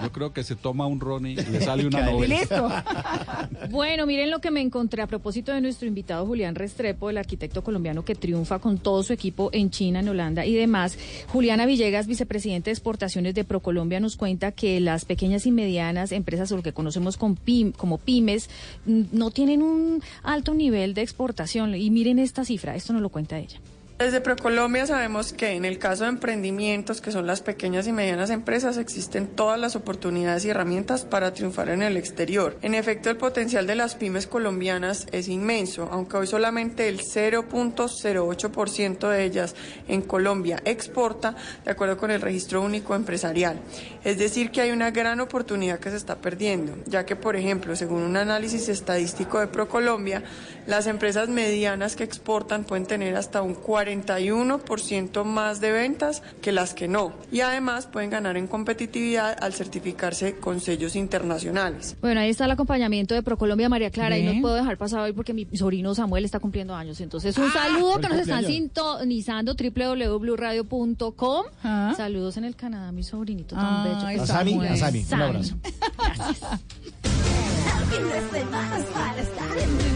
Yo creo que se toma un ron y le sale una novela. listo. Bueno, miren lo que me encontré a propósito de nuestro invitado Julián Restrepo, el arquitecto colombiano que triunfa con todo su equipo en China, en Holanda y demás. Juliana Villegas, vicepresidente de exportaciones de Procolombia, nos cuenta que las pequeñas y medianas empresas, o lo que conocemos con pym- como pymes, no tienen un alto nivel de exportación. Y miren esta cifra, esto nos lo cuenta ella. Desde Procolombia sabemos que en el caso de emprendimientos, que son las pequeñas y medianas empresas, existen todas las oportunidades y herramientas para triunfar en el exterior. En efecto, el potencial de las pymes colombianas es inmenso, aunque hoy solamente el 0.08% de ellas en Colombia exporta, de acuerdo con el registro único empresarial. Es decir, que hay una gran oportunidad que se está perdiendo, ya que, por ejemplo, según un análisis estadístico de Procolombia, las empresas medianas que exportan pueden tener hasta un 41% más de ventas que las que no. Y además pueden ganar en competitividad al certificarse con sellos internacionales. Bueno, ahí está el acompañamiento de Procolombia María Clara y Ve. no puedo dejar pasar hoy porque mi sobrino Samuel está cumpliendo años. Entonces, un Ah, saludo que nos están sintonizando www.bluradio.com. Ah. Saludos en el Canadá, mi sobrinito tan Ay, bello. A Sammy, a Sammy, un abrazo. Gracias.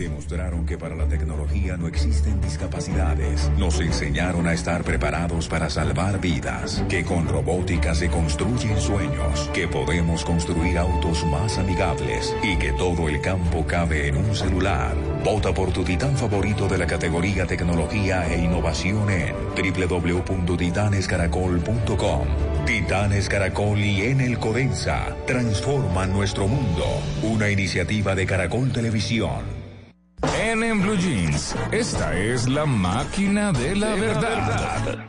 Demostraron que para la tecnología no existen discapacidades. Nos enseñaron a estar preparados para salvar vidas. Que con robótica se construyen sueños. Que podemos construir autos más amigables. Y que todo el campo cabe en un celular. Vota por tu titán favorito de la categoría tecnología e innovación en www.titanescaracol.com. Titanes Caracol y Enel Codensa transforman nuestro mundo. Una iniciativa de Caracol Televisión. En, en Blue Jeans, esta es la máquina de la verdad.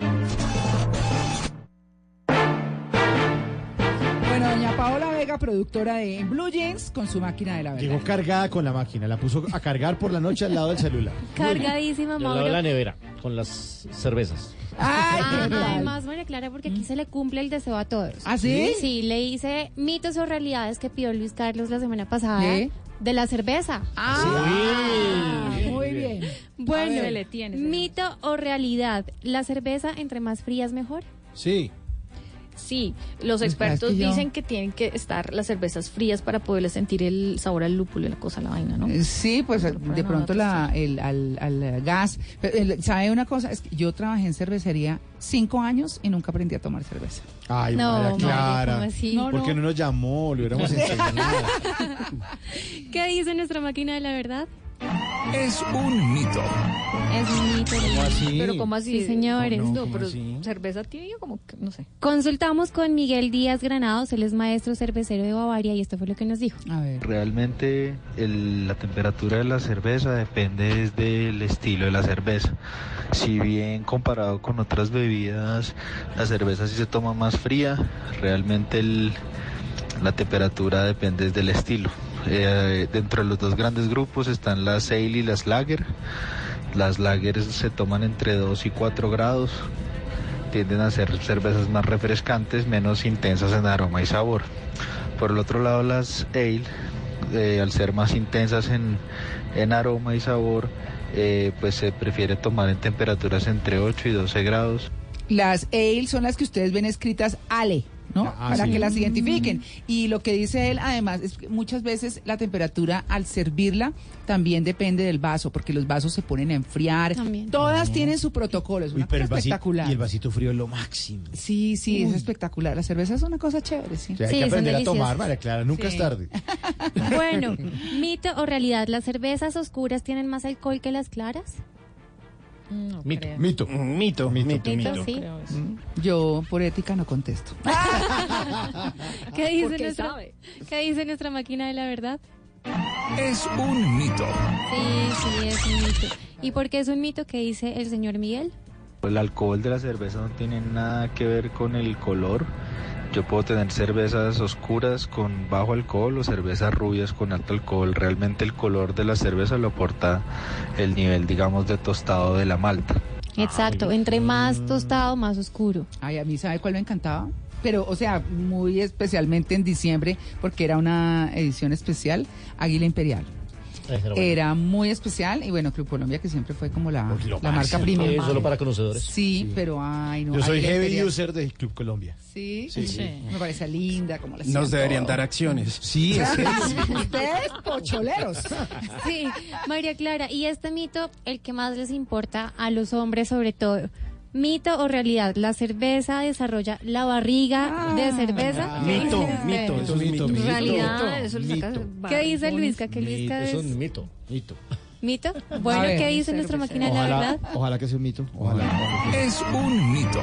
Bueno, doña Paola Vega, productora de Blue Jeans, con su máquina de la verdad. Llegó cargada con la máquina, la puso a cargar por la noche al lado del celular. Cargadísima, Y al lado de Mauro. la nevera, con las cervezas. Ay, Ah, qué tal. además, María Clara, porque aquí se le cumple el deseo a todos. ¿Ah, sí? Sí, le hice mitos o realidades que pidió Luis Carlos la semana pasada ¿Qué? De la cerveza. Ah, muy bien. Bueno, ver. le tienes. Mito o realidad, la cerveza entre más fría es mejor. Sí. Sí, los Espera, es expertos que yo- dicen que tienen que estar las cervezas frías para poderle sentir el sabor al lúpulo y la cosa, la vaina, ¿no? Eh, Sí, pues de pronto la, el, al, al gas. Pero, el- ¿Sabe una cosa? Es que yo trabajé en cervecería cinco años y nunca aprendí a tomar cerveza. Ay, No, María María, Clara. ¿cómo así? No, ¿Por qué no nos llamó? Le hubiéramos enseñado. ¿Qué dice nuestra máquina de la verdad? Es un mito. Es un mito. ¿Cómo así? Pero como así? Sí, señores. No, ¿cómo pero así? cerveza tibia como que, no sé. Consultamos con Miguel Díaz Granados, él es maestro cervecero de Bavaria y esto fue lo que nos dijo. A ver. Realmente el- la temperatura de la cerveza depende del estilo de la cerveza. Si bien comparado con otras bebidas, la cerveza sí se toma más fría, realmente el- la temperatura depende del estilo. Eh, dentro de los dos grandes grupos están las ale y las lager. Las lagers se toman entre 2 y 4 grados. Tienden a ser cervezas más refrescantes, menos intensas en aroma y sabor. Por el otro lado, las ale, eh, al ser más intensas en, en aroma y sabor, eh, pues se prefiere tomar en temperaturas entre 8 y 12 grados. Las ale son las que ustedes ven escritas ale, ¿no? Ah, Para sí. que las identifiquen. Y lo que dice él, además, es que muchas veces la temperatura al servirla también depende del vaso, porque los vasos se ponen a enfriar. También. Todas tienen su protocolo, es Uy, una pero el cosa vasito, espectacular. y el vasito frío es lo máximo. Sí, sí, es espectacular. La cerveza es una cosa chévere, sí. O sea, hay Sí, que son aprender a deliciosas. tomar, María Clara, nunca Sí. es tarde. Bueno, mito o realidad, ¿las cervezas oscuras tienen más alcohol que las claras? No Mito. Mito. Mito, mito, Mito, sí. Creo eso. Yo por ética no contesto. ¿Qué dice, nuestra, sabe. ¿Qué dice nuestra máquina de la verdad? Es un mito. Sí, sí, es un mito. ¿Y por qué es un mito que dice el señor Miguel? El alcohol de la cerveza no tiene nada que ver con el color. Yo puedo tener cervezas oscuras con bajo alcohol o cervezas rubias con alto alcohol. Realmente el color de la cerveza lo aporta el nivel, digamos, de tostado de la malta. Exacto, entre más tostado, más oscuro. Ay, a mí, ¿sabe cuál me encantaba? Pero, o sea, muy especialmente en diciembre, porque era una edición especial, Águila Imperial. Era muy especial y bueno, Club Colombia que siempre fue como la, la marca premium. Sí, solo para conocedores. Sí, pero ay, no. Yo soy heavy user de Club Colombia. Sí, Sí. me parece linda como la Nos deberían todo. dar acciones. Sí, es que Ustedes, pocholeros. Sí, María Clara, y este mito, el que más les importa a los hombres sobre todo. ¿Mito o realidad? ¿La cerveza desarrolla la barriga de cerveza? ¿Qué Mito, mito, eso es mito, mito. mito. realidad, eso le saca Mito. ¿Qué dice. Luisca? ¿Qué Luisca Es es un mito. Mito. mito? Bueno, ver, ¿qué dice nuestra máquina de la verdad? ojalá que sea un mito. Ojalá. Es un mito.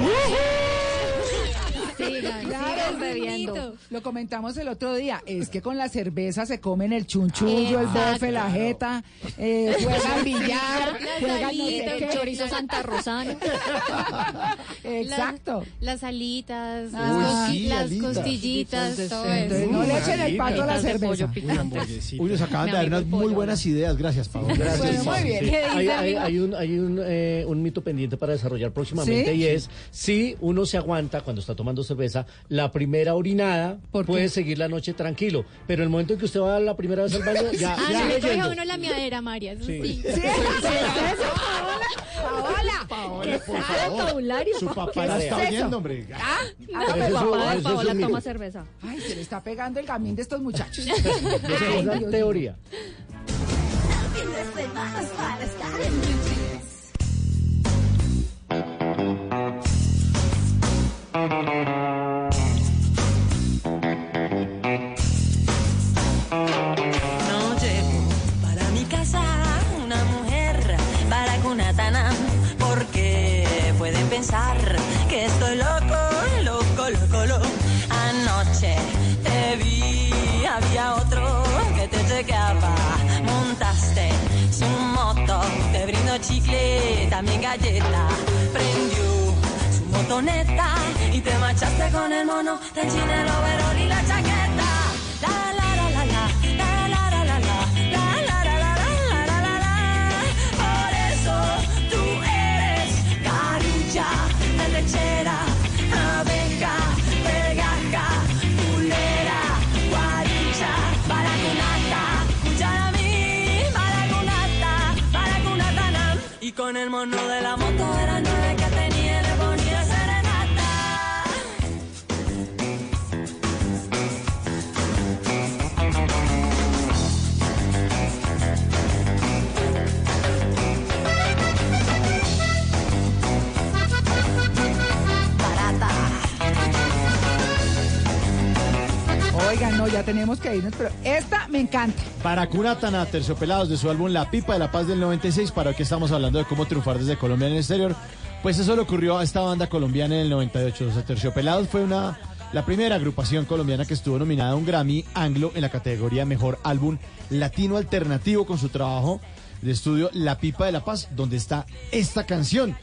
Sigan, Claro, sigan es bebiendo. mito. Lo comentamos el otro día. Es que con la cerveza se comen el chunchullo, el bofe, la jeta, eh, juegan billar, juegan no sé el chorizo Santa Rosano. Exacto. Las, las alitas, las, costi- sí, las alitas. costillitas, todo Entonces, eso. no le echen el pato a la cerveza. Uy, nos acaban de dar unas muy buenas ideas. Gracias, Pablo. Gracias. Bueno, muy bien. ¿Qué Hay, hay- hay un, hay un, eh, un mito pendiente para desarrollar próximamente ¿Sí? y es si uno se aguanta cuando está tomando cerveza la primera orinada ¿Por qué? puede seguir la noche tranquilo, pero el momento en que usted va la primera vez al baño ya, Ah, ya no le sigue coge uno la miadera, María, eso sí. Sí. Sí, Paola. Paola. ¿Qué por favor. vocabulario? Su papá ¿Qué la es está eso? oyendo, hombre. Ah, No, es papá de es Paola toma cerveza. Ay, se le está pegando el gamín de estos muchachos. Esa es la Dios teoría. No llevo para mi casa una mujer para Cunatana porque pueden pensar que estoy loco, loco, loco, loco. Anoche te vi, había otro que te chequeaba. Montaste su moto, te brindó chicle, también galleta. Prendió su motoneta y te marchaste con el mono, te enchina el overol y la chaqueta. La, la, la, la, la, la, la, la, la, la, la, la, la, la, la, la, la, la. Por eso tú eres carulla, lechera, abeja, pegaja, pulera, guaricha, baracunata, cucharami, baracunata, baracunatana. Y con el mono de la Oigan, no, ya tenemos que irnos, pero esta me encanta. Para Curatana, Terciopelados de su álbum La Pipa de la Paz del 96, para que estamos hablando de cómo triunfar desde Colombia en el exterior. Pues eso le ocurrió a esta banda colombiana en el 98. O sea, Terciopelados fue una, la primera agrupación colombiana que estuvo nominada a un Grammy Anglo en la categoría Mejor Álbum Latino Alternativo con su trabajo de estudio La Pipa de la Paz, donde está esta canción.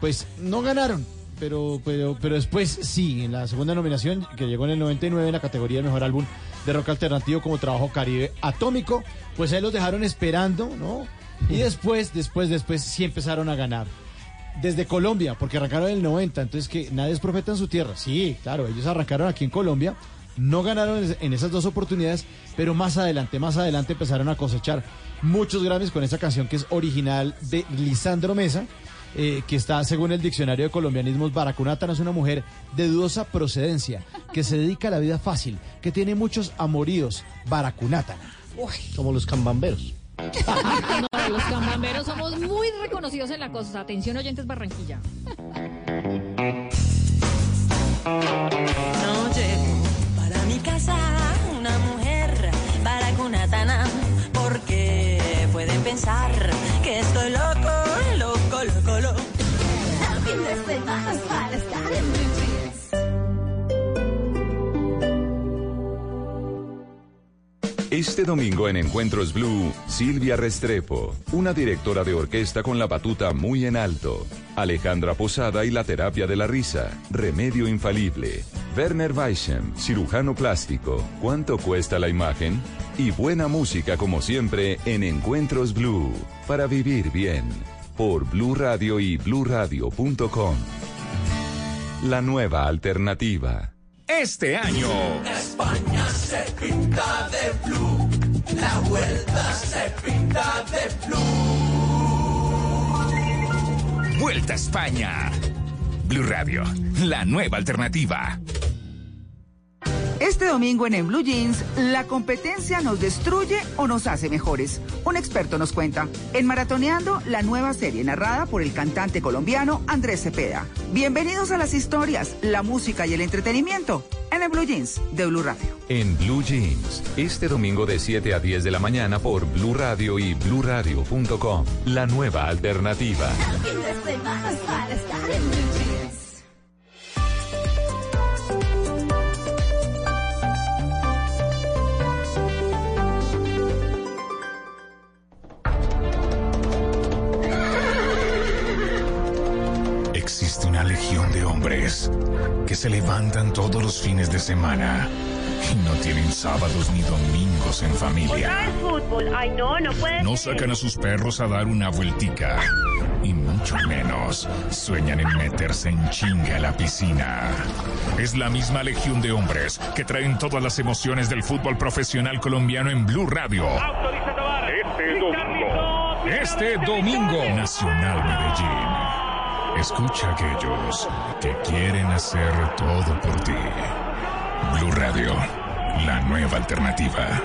Pues no ganaron, pero, pero, pero después sí, en la segunda nominación que llegó en el 99 en la categoría de Mejor Álbum de Rock Alternativo como Trabajo Caribe Atómico, pues ahí los dejaron esperando, ¿no? Y después, después, después sí empezaron a ganar. Desde Colombia, porque arrancaron en el 90, entonces que nadie es profeta en su tierra. Sí, claro, ellos arrancaron aquí en Colombia, no ganaron en esas dos oportunidades, pero más adelante, más adelante empezaron a cosechar muchos Grammys con esa canción que es original de Lisandro Mesa, eh, que está, según el diccionario de colombianismos, Baracunátana es una mujer de dudosa procedencia, que se dedica a la vida fácil, que tiene muchos amoríos. Baracunátana. Como los cambamberos. No, los cambamberos somos muy reconocidos en la cosa. Atención, oyentes Barranquilla. No llevo para mi casa una mujer para Cunatana porque pueden pensar Este domingo en Encuentros Blue, Silvia Restrepo, una directora de orquesta con la batuta muy en alto. Alejandra Posada y la terapia de la risa, remedio infalible. Werner Weichem, cirujano plástico, ¿cuánto cuesta la imagen? Y buena música como siempre en Encuentros Blue, para vivir bien. Por Blue Radio y bluradio.com. La nueva alternativa. Este año. España pinta de blue, la vuelta se pinta de blue. Vuelta a España. Blue Radio, la nueva alternativa. Este domingo en En Blue Jeans, ¿la competencia nos destruye o nos hace mejores? Un experto nos cuenta. En Maratoneando, la nueva serie narrada por el cantante colombiano Andrés Cepeda. Bienvenidos a las historias, la música y el entretenimiento en En Blue Jeans de Blue Radio. En Blue Jeans, este domingo de 7 a 10 de la mañana por Blue Radio y bluradio.com. La nueva alternativa. Hombres que se levantan todos los fines de semana y no tienen sábados ni domingos en familia. fútbol. Ay, no, no puede No sacan a sus perros a dar una vueltica. Y mucho menos sueñan en meterse en chinga a la piscina. Es la misma legión de hombres que traen todas las emociones del fútbol profesional colombiano en Blue Radio. Este domingo. Este domingo. Nacional Medellín. Escucha a aquellos que quieren hacer todo por ti. Blue Radio, la nueva alternativa.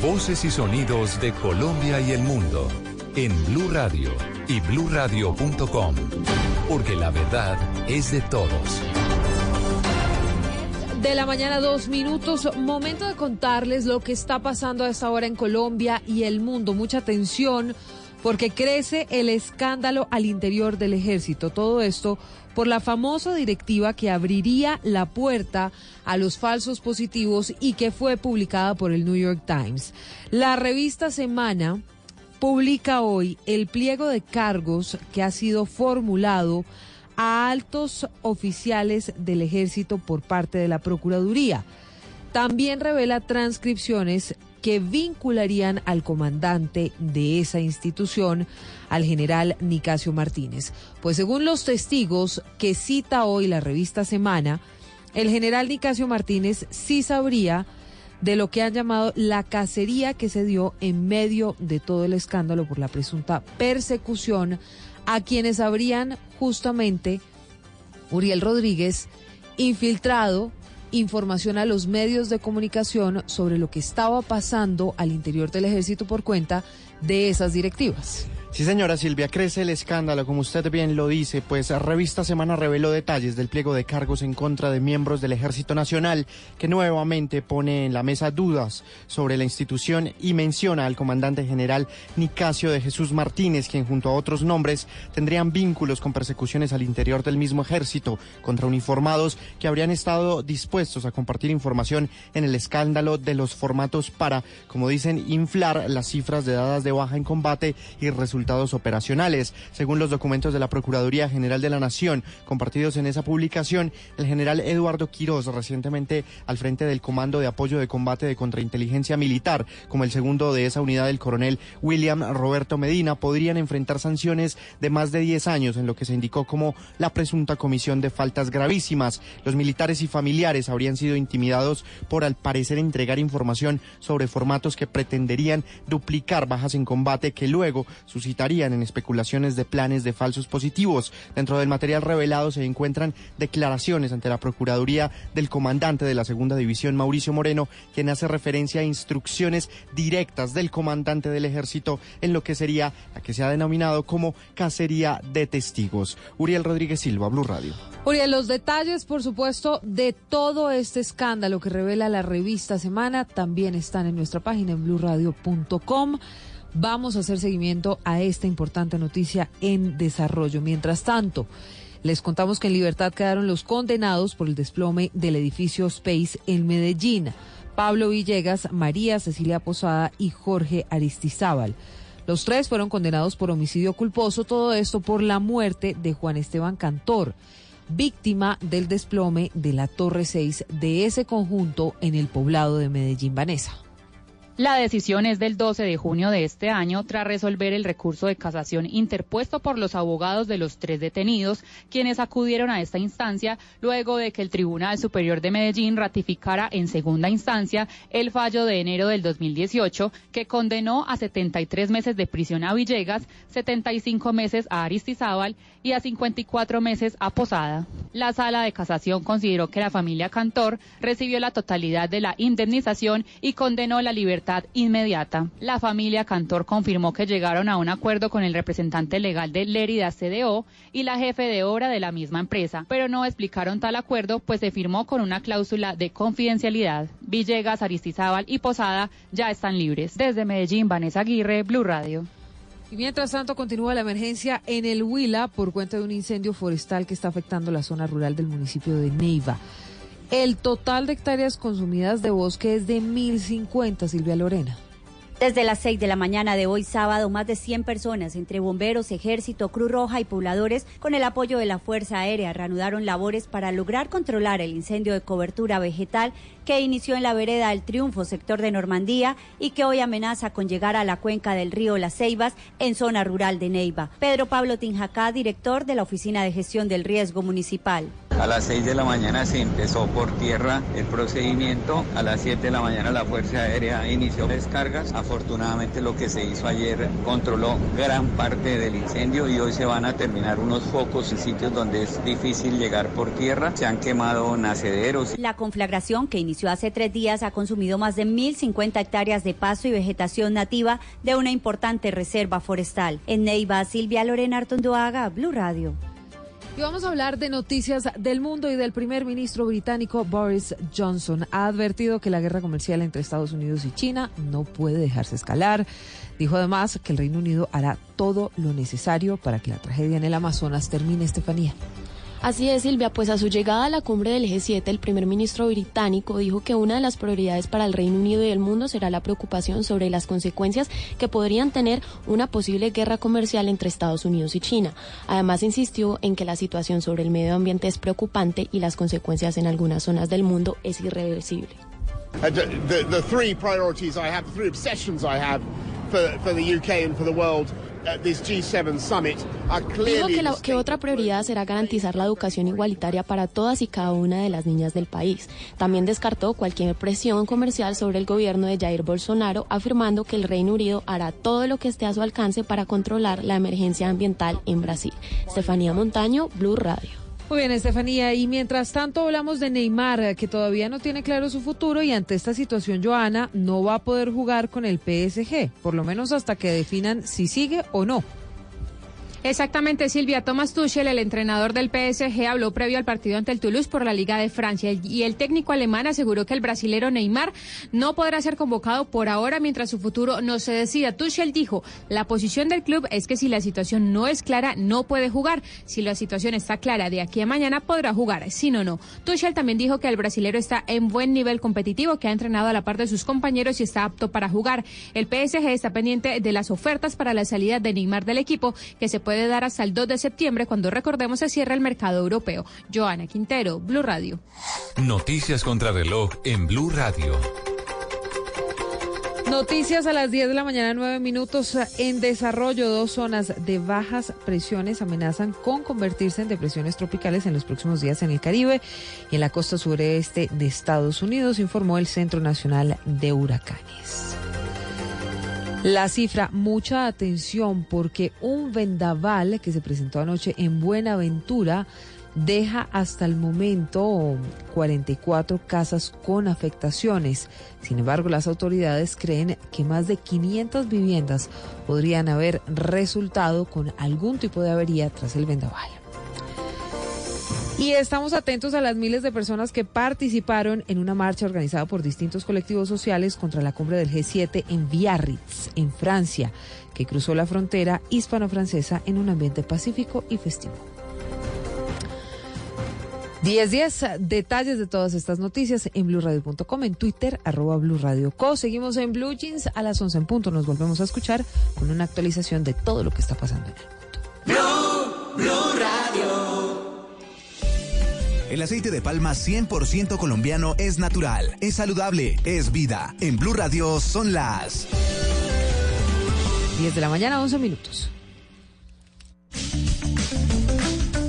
Voces y sonidos de Colombia y el mundo en Blue Radio y bluradio.com, porque la verdad es de todos. De la mañana, dos minutos. Momento de contarles lo que está pasando a esta hora en Colombia y el mundo. Mucha atención porque crece el escándalo al interior del ejército. Todo esto por la famosa directiva que abriría la puerta a los falsos positivos y que fue publicada por el New York Times. La revista Semana publica hoy el pliego de cargos que ha sido formulado a altos oficiales del ejército por parte de la Procuraduría. También revela transcripciones que vincularían al comandante de esa institución, al general Nicasio Martínez. Pues según los testigos que cita hoy la revista Semana, el general Nicasio Martínez sí sabría de lo que han llamado la cacería que se dio en medio de todo el escándalo por la presunta persecución a quienes habrían justamente Uriel Rodríguez infiltrado información a los medios de comunicación sobre lo que estaba pasando al interior del ejército por cuenta de esas directivas. Sí, señora Silvia, crece el escándalo, como usted bien lo dice, pues Revista Semana reveló detalles del pliego de cargos en contra de miembros del Ejército Nacional, que nuevamente pone en la mesa dudas sobre la institución y menciona al comandante general Nicasio de Jesús Martínez, quien junto a otros nombres tendrían vínculos con persecuciones al interior del mismo ejército contra uniformados que habrían estado dispuestos a compartir información en el escándalo de los formatos para, como dicen, inflar las cifras de dadas de baja en combate y resultados operacionales. Según los documentos de la Procuraduría General de la Nación compartidos en esa publicación, el general Eduardo Quiroz, recientemente al frente del Comando de Apoyo de Combate de Contrainteligencia Militar, como el segundo de esa unidad del coronel William Roberto Medina, podrían enfrentar sanciones de más de 10 años en lo que se indicó como la presunta comisión de faltas gravísimas. Los militares y familiares habrían sido intimidados por al parecer entregar información sobre formatos que pretenderían duplicar bajas en combate que luego sus en especulaciones de planes de falsos positivos. Dentro del material revelado se encuentran declaraciones ante la Procuraduría del comandante de la Segunda División, Mauricio Moreno, quien hace referencia a instrucciones directas del comandante del ejército en lo que sería la que se ha denominado como cacería de testigos. Uriel Rodríguez Silva, Blue Radio. Uriel, los detalles, por supuesto, de todo este escándalo que revela la revista Semana también están en nuestra página en blurradio.com. Vamos a hacer seguimiento a esta importante noticia en desarrollo. Mientras tanto, les contamos que en libertad quedaron los condenados por el desplome del edificio Space en Medellín. Pablo Villegas, María Cecilia Posada y Jorge Aristizábal. Los tres fueron condenados por homicidio culposo, todo esto por la muerte de Juan Esteban Cantor, víctima del desplome de la Torre 6 de ese conjunto en el poblado de Medellín, Vanessa. La decisión es del 12 de junio de este año tras resolver el recurso de casación interpuesto por los abogados de los tres detenidos, quienes acudieron a esta instancia luego de que el Tribunal Superior de Medellín ratificara en segunda instancia el fallo de enero del 2018 que condenó a 73 meses de prisión a Villegas, 75 meses a Aristizábal y a 54 meses a Posada. La sala de casación consideró que la familia Cantor recibió la totalidad de la indemnización y condenó la libertad inmediata. La familia Cantor confirmó que llegaron a un acuerdo con el representante legal de Lérida CDO y la jefe de obra de la misma empresa, pero no explicaron tal acuerdo, pues se firmó con una cláusula de confidencialidad. Villegas, Aristizábal y Posada ya están libres. Desde Medellín, Vanessa Aguirre, Blue Radio. Y mientras tanto continúa la emergencia en el Huila por cuenta de un incendio forestal que está afectando la zona rural del municipio de Neiva. El total de hectáreas consumidas de bosque es de 1.050, Silvia Lorena. Desde las 6 de la mañana de hoy sábado, más de 100 personas, entre bomberos, ejército, Cruz Roja y pobladores, con el apoyo de la Fuerza Aérea, reanudaron labores para lograr controlar el incendio de cobertura vegetal que inició en la vereda El Triunfo, sector de Normandía, y que hoy amenaza con llegar a la cuenca del río Las Ceibas, en zona rural de Neiva. Pedro Pablo Tinjacá, director de la Oficina de Gestión del Riesgo Municipal. A las 6 de la mañana se empezó por tierra el procedimiento. A las 7 de la mañana la Fuerza Aérea inició descargas. Afortunadamente lo que se hizo ayer controló gran parte del incendio y hoy se van a terminar unos focos en sitios donde es difícil llegar por tierra. Se han quemado nacederos. La conflagración que inició hace tres días ha consumido más de 1.050 hectáreas de pasto y vegetación nativa de una importante reserva forestal. En Neiva, Silvia Lorena Artondoaga, Blue Radio. Y vamos a hablar de noticias del mundo y del primer ministro británico Boris Johnson. Ha advertido que la guerra comercial entre Estados Unidos y China no puede dejarse escalar. Dijo además que el Reino Unido hará todo lo necesario para que la tragedia en el Amazonas termine, Estefanía. Así es, Silvia, pues a su llegada a la cumbre del G7, el primer ministro británico dijo que una de las prioridades para el Reino Unido y el mundo será la preocupación sobre las consecuencias que podrían tener una posible guerra comercial entre Estados Unidos y China. Además, insistió en que la situación sobre el medio ambiente es preocupante y las consecuencias en algunas zonas del mundo es irreversible. Uh, UK world at this G7 summit are Dijo clearly que, la- que otra prioridad será garantizar la educación igualitaria para todas y cada una de las niñas del país. También descartó cualquier presión comercial sobre el gobierno de Jair Bolsonaro, afirmando que el Reino Unido hará todo lo que esté a su alcance para controlar la emergencia ambiental en Brasil. Estefanía Montaño, Blue Radio. Muy bien, Estefanía. Y mientras tanto hablamos de Neymar, que todavía no tiene claro su futuro y ante esta situación, Joana no va a poder jugar con el PSG, por lo menos hasta que definan si sigue o no. Exactamente, Silvia. Thomas Tuchel, el entrenador del PSG, habló previo al partido ante el Toulouse por la Liga de Francia y el técnico alemán aseguró que el brasilero Neymar no podrá ser convocado por ahora mientras su futuro no se decida. Tuchel dijo, la posición del club es que si la situación no es clara, no puede jugar. Si la situación está clara de aquí a mañana, podrá jugar, si no, no. Tuchel también dijo que el brasilero está en buen nivel competitivo, que ha entrenado a la par de sus compañeros y está apto para jugar. El PSG está pendiente de las ofertas para la salida de Neymar del equipo, que se dar hasta el 2 de septiembre, cuando recordemos se cierra el mercado europeo. Joana Quintero, Blue Radio. Noticias contra reloj en Blue Radio. Noticias a las 10 de la mañana, 9 minutos. En desarrollo, dos zonas de bajas presiones amenazan con convertirse en depresiones tropicales en los próximos días en el Caribe y en la costa sureste de Estados Unidos, informó el Centro Nacional de Huracanes. La cifra, mucha atención porque un vendaval que se presentó anoche en Buenaventura deja hasta el momento 44 casas con afectaciones. Sin embargo, las autoridades creen que más de 500 viviendas podrían haber resultado con algún tipo de avería tras el vendaval. Y estamos atentos a las miles de personas que participaron en una marcha organizada por distintos colectivos sociales contra la cumbre del G7 en Biarritz, en Francia, que cruzó la frontera hispano-francesa en un ambiente pacífico y festivo. 10 10 detalles de todas estas noticias en blurradio.com, en Twitter, arroba blurradioco. Seguimos en Blue Jeans a las 11 en punto. Nos volvemos a escuchar con una actualización de todo lo que está pasando en el mundo. Blue, Blue Radio. El aceite de palma 100% colombiano es natural, es saludable, es vida. En Blue Radio son las 10 de la mañana, 11 minutos.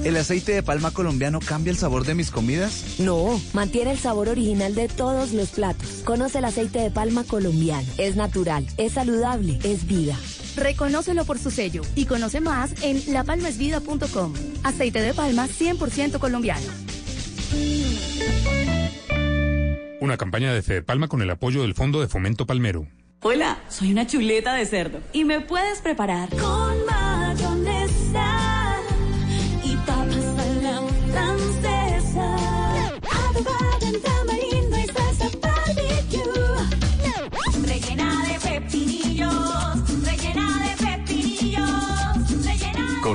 ¿El aceite de palma colombiano cambia el sabor de mis comidas? No, mantiene el sabor original de todos los platos. Conoce el aceite de palma colombiano. Es natural, es saludable, es vida. Reconócelo por su sello y conoce más en lapalmasvida.com. Aceite de palma 100% colombiano. Una campaña de Fede Palma con el apoyo del Fondo de Fomento Palmero. Hola, soy una chuleta de cerdo y me puedes preparar Con mayonesa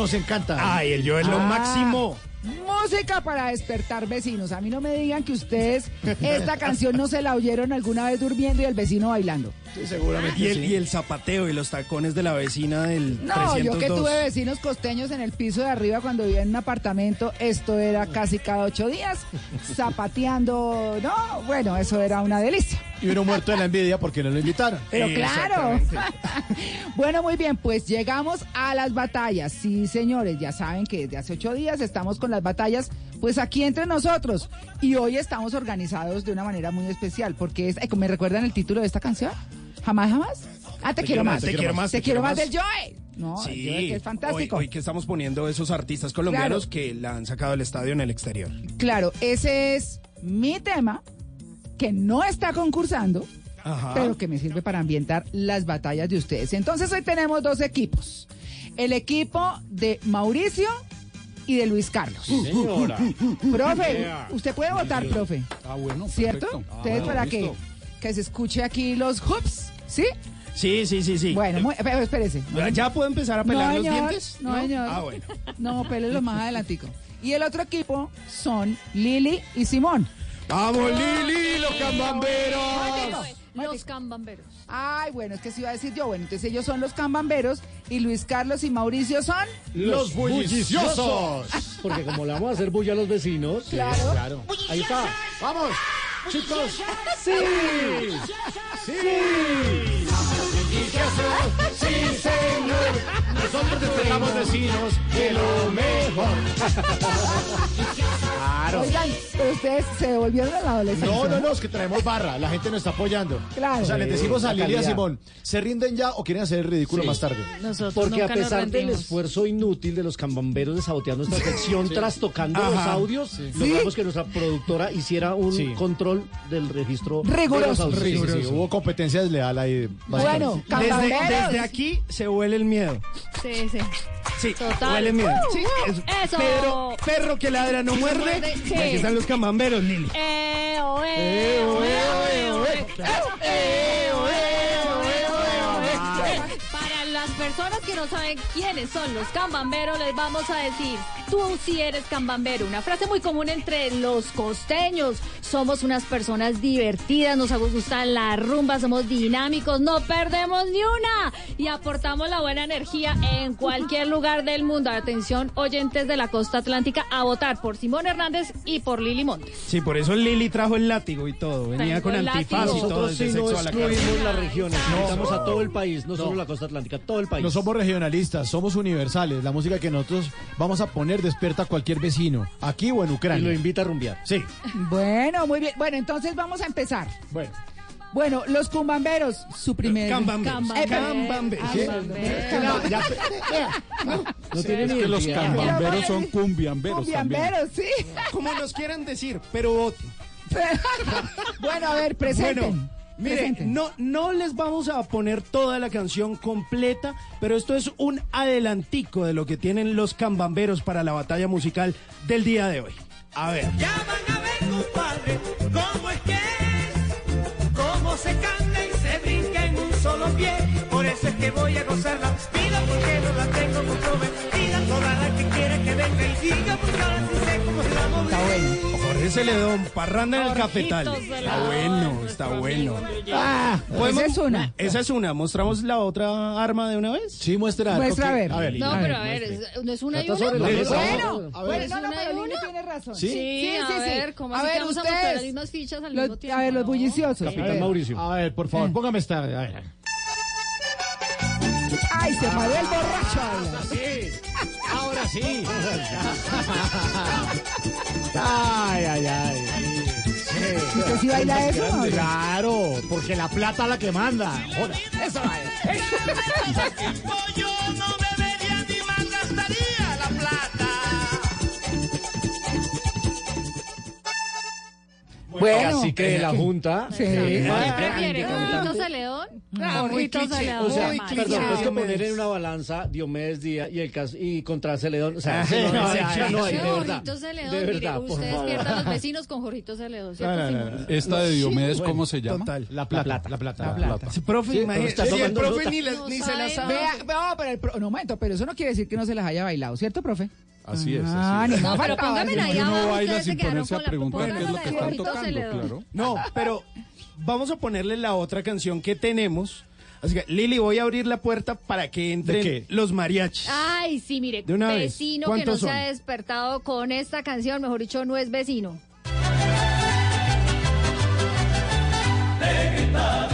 Nos encanta. Ay, el yo es lo Ah. máximo. Música para despertar vecinos. A mí no me digan que ustedes esta canción no se la oyeron alguna vez durmiendo y el vecino bailando. seguramente. Y el, y el zapateo y los tacones de la vecina del No, yo que 302. tuve vecinos costeños en el piso de arriba cuando vivía en un apartamento, esto era casi cada ocho días, zapateando, no, bueno, eso era una delicia. Y uno muerto de la envidia porque no lo invitaron. Pero claro. bueno, muy bien, pues llegamos a las batallas. Sí, señores, ya saben que desde hace ocho días estamos con las batallas, pues aquí entre nosotros. Y hoy estamos organizados de una manera muy especial, porque es, ay, ¿me recuerdan el título de esta canción? ¿Jamás, jamás? Ah, te, quiero más. Te quiero más. Te quiero más del Joy. No, el Sí, que es fantástico. Hoy, hoy que estamos poniendo esos artistas colombianos Claro. que la han sacado del estadio en el exterior. Claro, ese es mi tema, que no está concursando, Ajá. pero que me sirve para ambientar las batallas de ustedes. Entonces hoy tenemos dos equipos. El equipo de Mauricio y de Luis Carlos. señora. profe, usted puede votar, profe. Ah, bueno. ¿Cierto? perfecto. Ah, bueno, para que, que se escuche aquí los hoops, ¿sí? Sí, sí, sí, sí. Bueno, muy- pero espérese. ¿Ya puedo empezar a pelar no, los señor, dientes? No, señor. Ah, bueno. No, pélenlo más adelantico. Y el otro equipo son Lili y Simón. ¡Vamos, Lili, los cambamberos! Los cambamberos. Ay, bueno, es que se iba a decir yo. Bueno, entonces ellos son los cambamberos y Luis Carlos y Mauricio son Los bulliciosos. Porque como le vamos a hacer bulla a los vecinos. Claro. claro. Ahí está. Vamos, chicos. Sí. Sí. Sí, señor. Nosotros despegamos vecinos de lo mejor. Claro. Oigan, pero ustedes se devolvieron a la adolescencia. No, no, no, es que traemos barra. La gente nos está apoyando. Claro. O sea, les decimos a La Lili y a calidad. Simón, ¿se rinden ya o quieren hacer el ridículo Sí. más tarde? Nosotros Porque a nos pesar del esfuerzo inútil de los cambamberos de sabotear nuestra sección, trastocando los Ajá. audios, logramos que nuestra productora hiciera un Sí. control del registro. de Riguroso. los. Sí, sí, sí, hubo competencia desleal ahí. Bueno, Desde, desde aquí se huele el miedo. Sí, sí. Sí, Total. huele el miedo. Uh, Sí, uh, es- eso. Perro, perro que ladra no muerde. muerde, sí. Aquí están los cambamberos, Lili. Eh, oh, eh, oh, eh, oh, eh, oh, personas que no saben quiénes son los cambamberos, les vamos a decir, tú sí eres cambambero. Una frase muy común entre los costeños. Somos unas personas divertidas, nos gustan las rumbas, somos dinámicos, no perdemos ni una y aportamos la buena energía en cualquier lugar del mundo. Atención, oyentes de la costa atlántica, a votar por Simón Hernández y por Lili Montes. Sí, por eso Lili trajo el látigo y todo. Venía Tengo con antifaz y todo Nosotros sí no excluimos las regiones, invitamos a todo el país, no, solo la costa atlántica, todo el país. No somos regionalistas, somos universales. La música que nosotros vamos a poner despierta a cualquier vecino, aquí o en y lo Ucrania. invita a rumbear. Sí. Bueno, muy bien. Bueno, entonces vamos a empezar. Bueno. Bueno, los cumbamberos, su primer... Cambamberos. Cambamberos. No, ya- no tiene ni Es que los cambamberos son cumbiamberos también. Cumbiamberos, sí. Como nos quieran decir, pero voten. bueno, a ver, presenten. Bueno, mire, no, no les vamos a poner toda la canción completa, pero esto es un adelantico de lo que tienen los cambamberos para la batalla musical del día de hoy. A ver. Ya van a ver, compadre, cómo es que es, cómo se canta y se brinca en un solo pie. Por eso es que voy a gozar la vida, porque no la tengo comprometida. Toda la que quiera que venga y diga, porque ahora sí sé cómo se la. Está bueno. Jorge Celedón, parranda en el cafetal. Está bueno, está bueno. Ah, ¿Podemos- esa es una. Esa es una. ¿Mostramos la otra arma de una vez? Sí, muestra. Muestra a ver. A ver, No, pero a ver, no es una y una. Bueno, A ver. bueno, ¿Es no, pero una? tiene razón. Sí. Sí, a ver, ¿cómo a así que ver, vamos a mostrar las ustedes. mismas fichas al Los- mismo tiempo? a ver, los bulliciosos. Capitán. Mauricio. A ver, por favor, póngame esta. A ver. Ay, se paró el borracho. Sí, ahora sí. Ay, ay, ay. Sí. ¿Usted sí baila eso? no? Claro, porque la plata es la que manda. Joda. Eso va. Bueno, Cacique de la Junta. Sí. Cliché. Celedón. O sea, perdón, es que poner en una balanza Diomedes Díaz y el cas- y contra Celedón, o sea, Ah, no, no, no, sí, hay, sí, no hay, de verdad. De verdad, por usted favor. despierta a los vecinos con Jorgito Celedón, ¿cierto, No, no, no, Simón? Esta de Diomedes, ¿cómo se llama? Total. La plata, la plata. La plata. Profe, Sí, el profe ni, se la sabe no, pero, el pro- no, momento, pero eso no quiere decir que no se las haya bailado, ¿cierto, profe? Así es. Ah, así es. ni más No, pero ahí baila sin ponerse a preguntar qué es lo que están tocando, claro. No, pero vamos a ponerle la otra canción que tenemos. Así que, Lili, voy a abrir la puerta para que entren los mariachis. Ay, sí, mire, De una vez. vecino que no ¿Cuántos se ha despertado con esta canción, mejor dicho, no es vecino. Negrita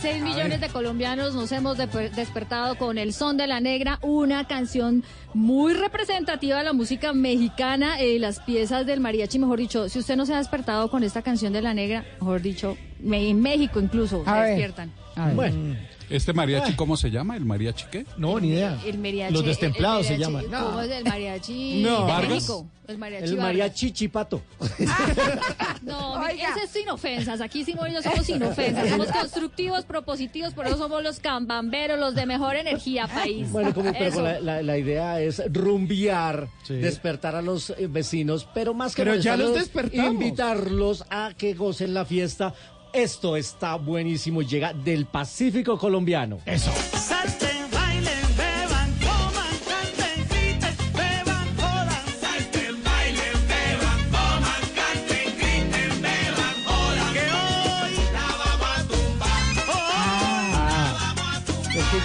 46 millones de colombianos nos hemos de- despertado con El Son de la Negra, una canción muy representativa de la música mexicana, eh, las piezas del mariachi, mejor dicho, si usted no se ha despertado con esta canción de la Negra, mejor dicho, me- en México incluso A se ver. despiertan. A ver. Bueno, ¿Este mariachi cómo se llama? ¿El mariachi qué? No, ni idea. El mariachi. Los destemplados el se mariachi- llaman. ¿Cómo es el mariachi No. de ¿Vargas? México? El mariachi. el mariachi chipato. No, Oiga. ese es sin ofensas. Aquí y yo somos sin ofensas. Somos constructivos, propositivos, por eso somos los cambamberos, los de mejor energía, país. Bueno, como pero Eso. la, la- la idea es rumbear, Sí. despertar a los eh, vecinos, pero más que Pero ya los despertamos. invitarlos a que gocen la fiesta. Esto está buenísimo, llega del Pacífico colombiano. Eso.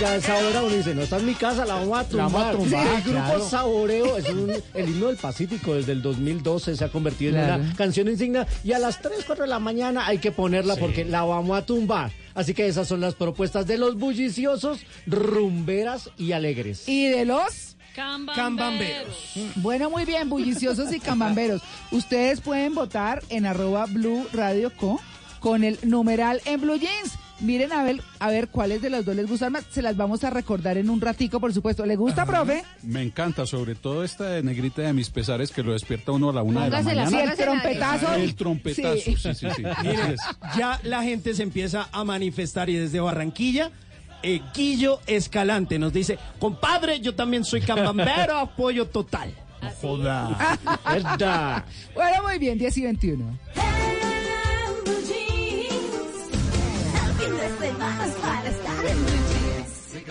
Es que ya a esa hora uno dice, no, esta es mi casa, la vamos a La tumbar. vamos a tumbar, el grupo claro. Saboreo es un- el himno del Pacífico desde el 2012 se ha convertido en una canción insignia y a las 3, 4 de la mañana hay que ponerla porque la vamos a tumbar. Así que esas son las propuestas de los bulliciosos, rumberas y alegres. Y de los... Cambamberos. Bueno, muy bien, bulliciosos y cambamberos. Ustedes pueden votar en arroba Blue Radio Co con el numeral en Blue Jeans. Miren a ver, a ver cuáles de los dos les gustan más. Se las vamos a recordar en un ratico, por supuesto. ¿Le gusta, profe? Me encanta, sobre todo esta de negrita de mis pesares que lo despierta uno a la una de la mañana. Sí, el trompetazo. El trompetazo, sí, sí, sí. Miren, ya la gente se empieza a manifestar y desde Barranquilla, eh, Guillo Escalante nos dice, compadre, yo también soy cambambero, apoyo total. Joda. ¿Verdad? Bueno, muy bien, 10 y 21. اصبع اصبع استعلم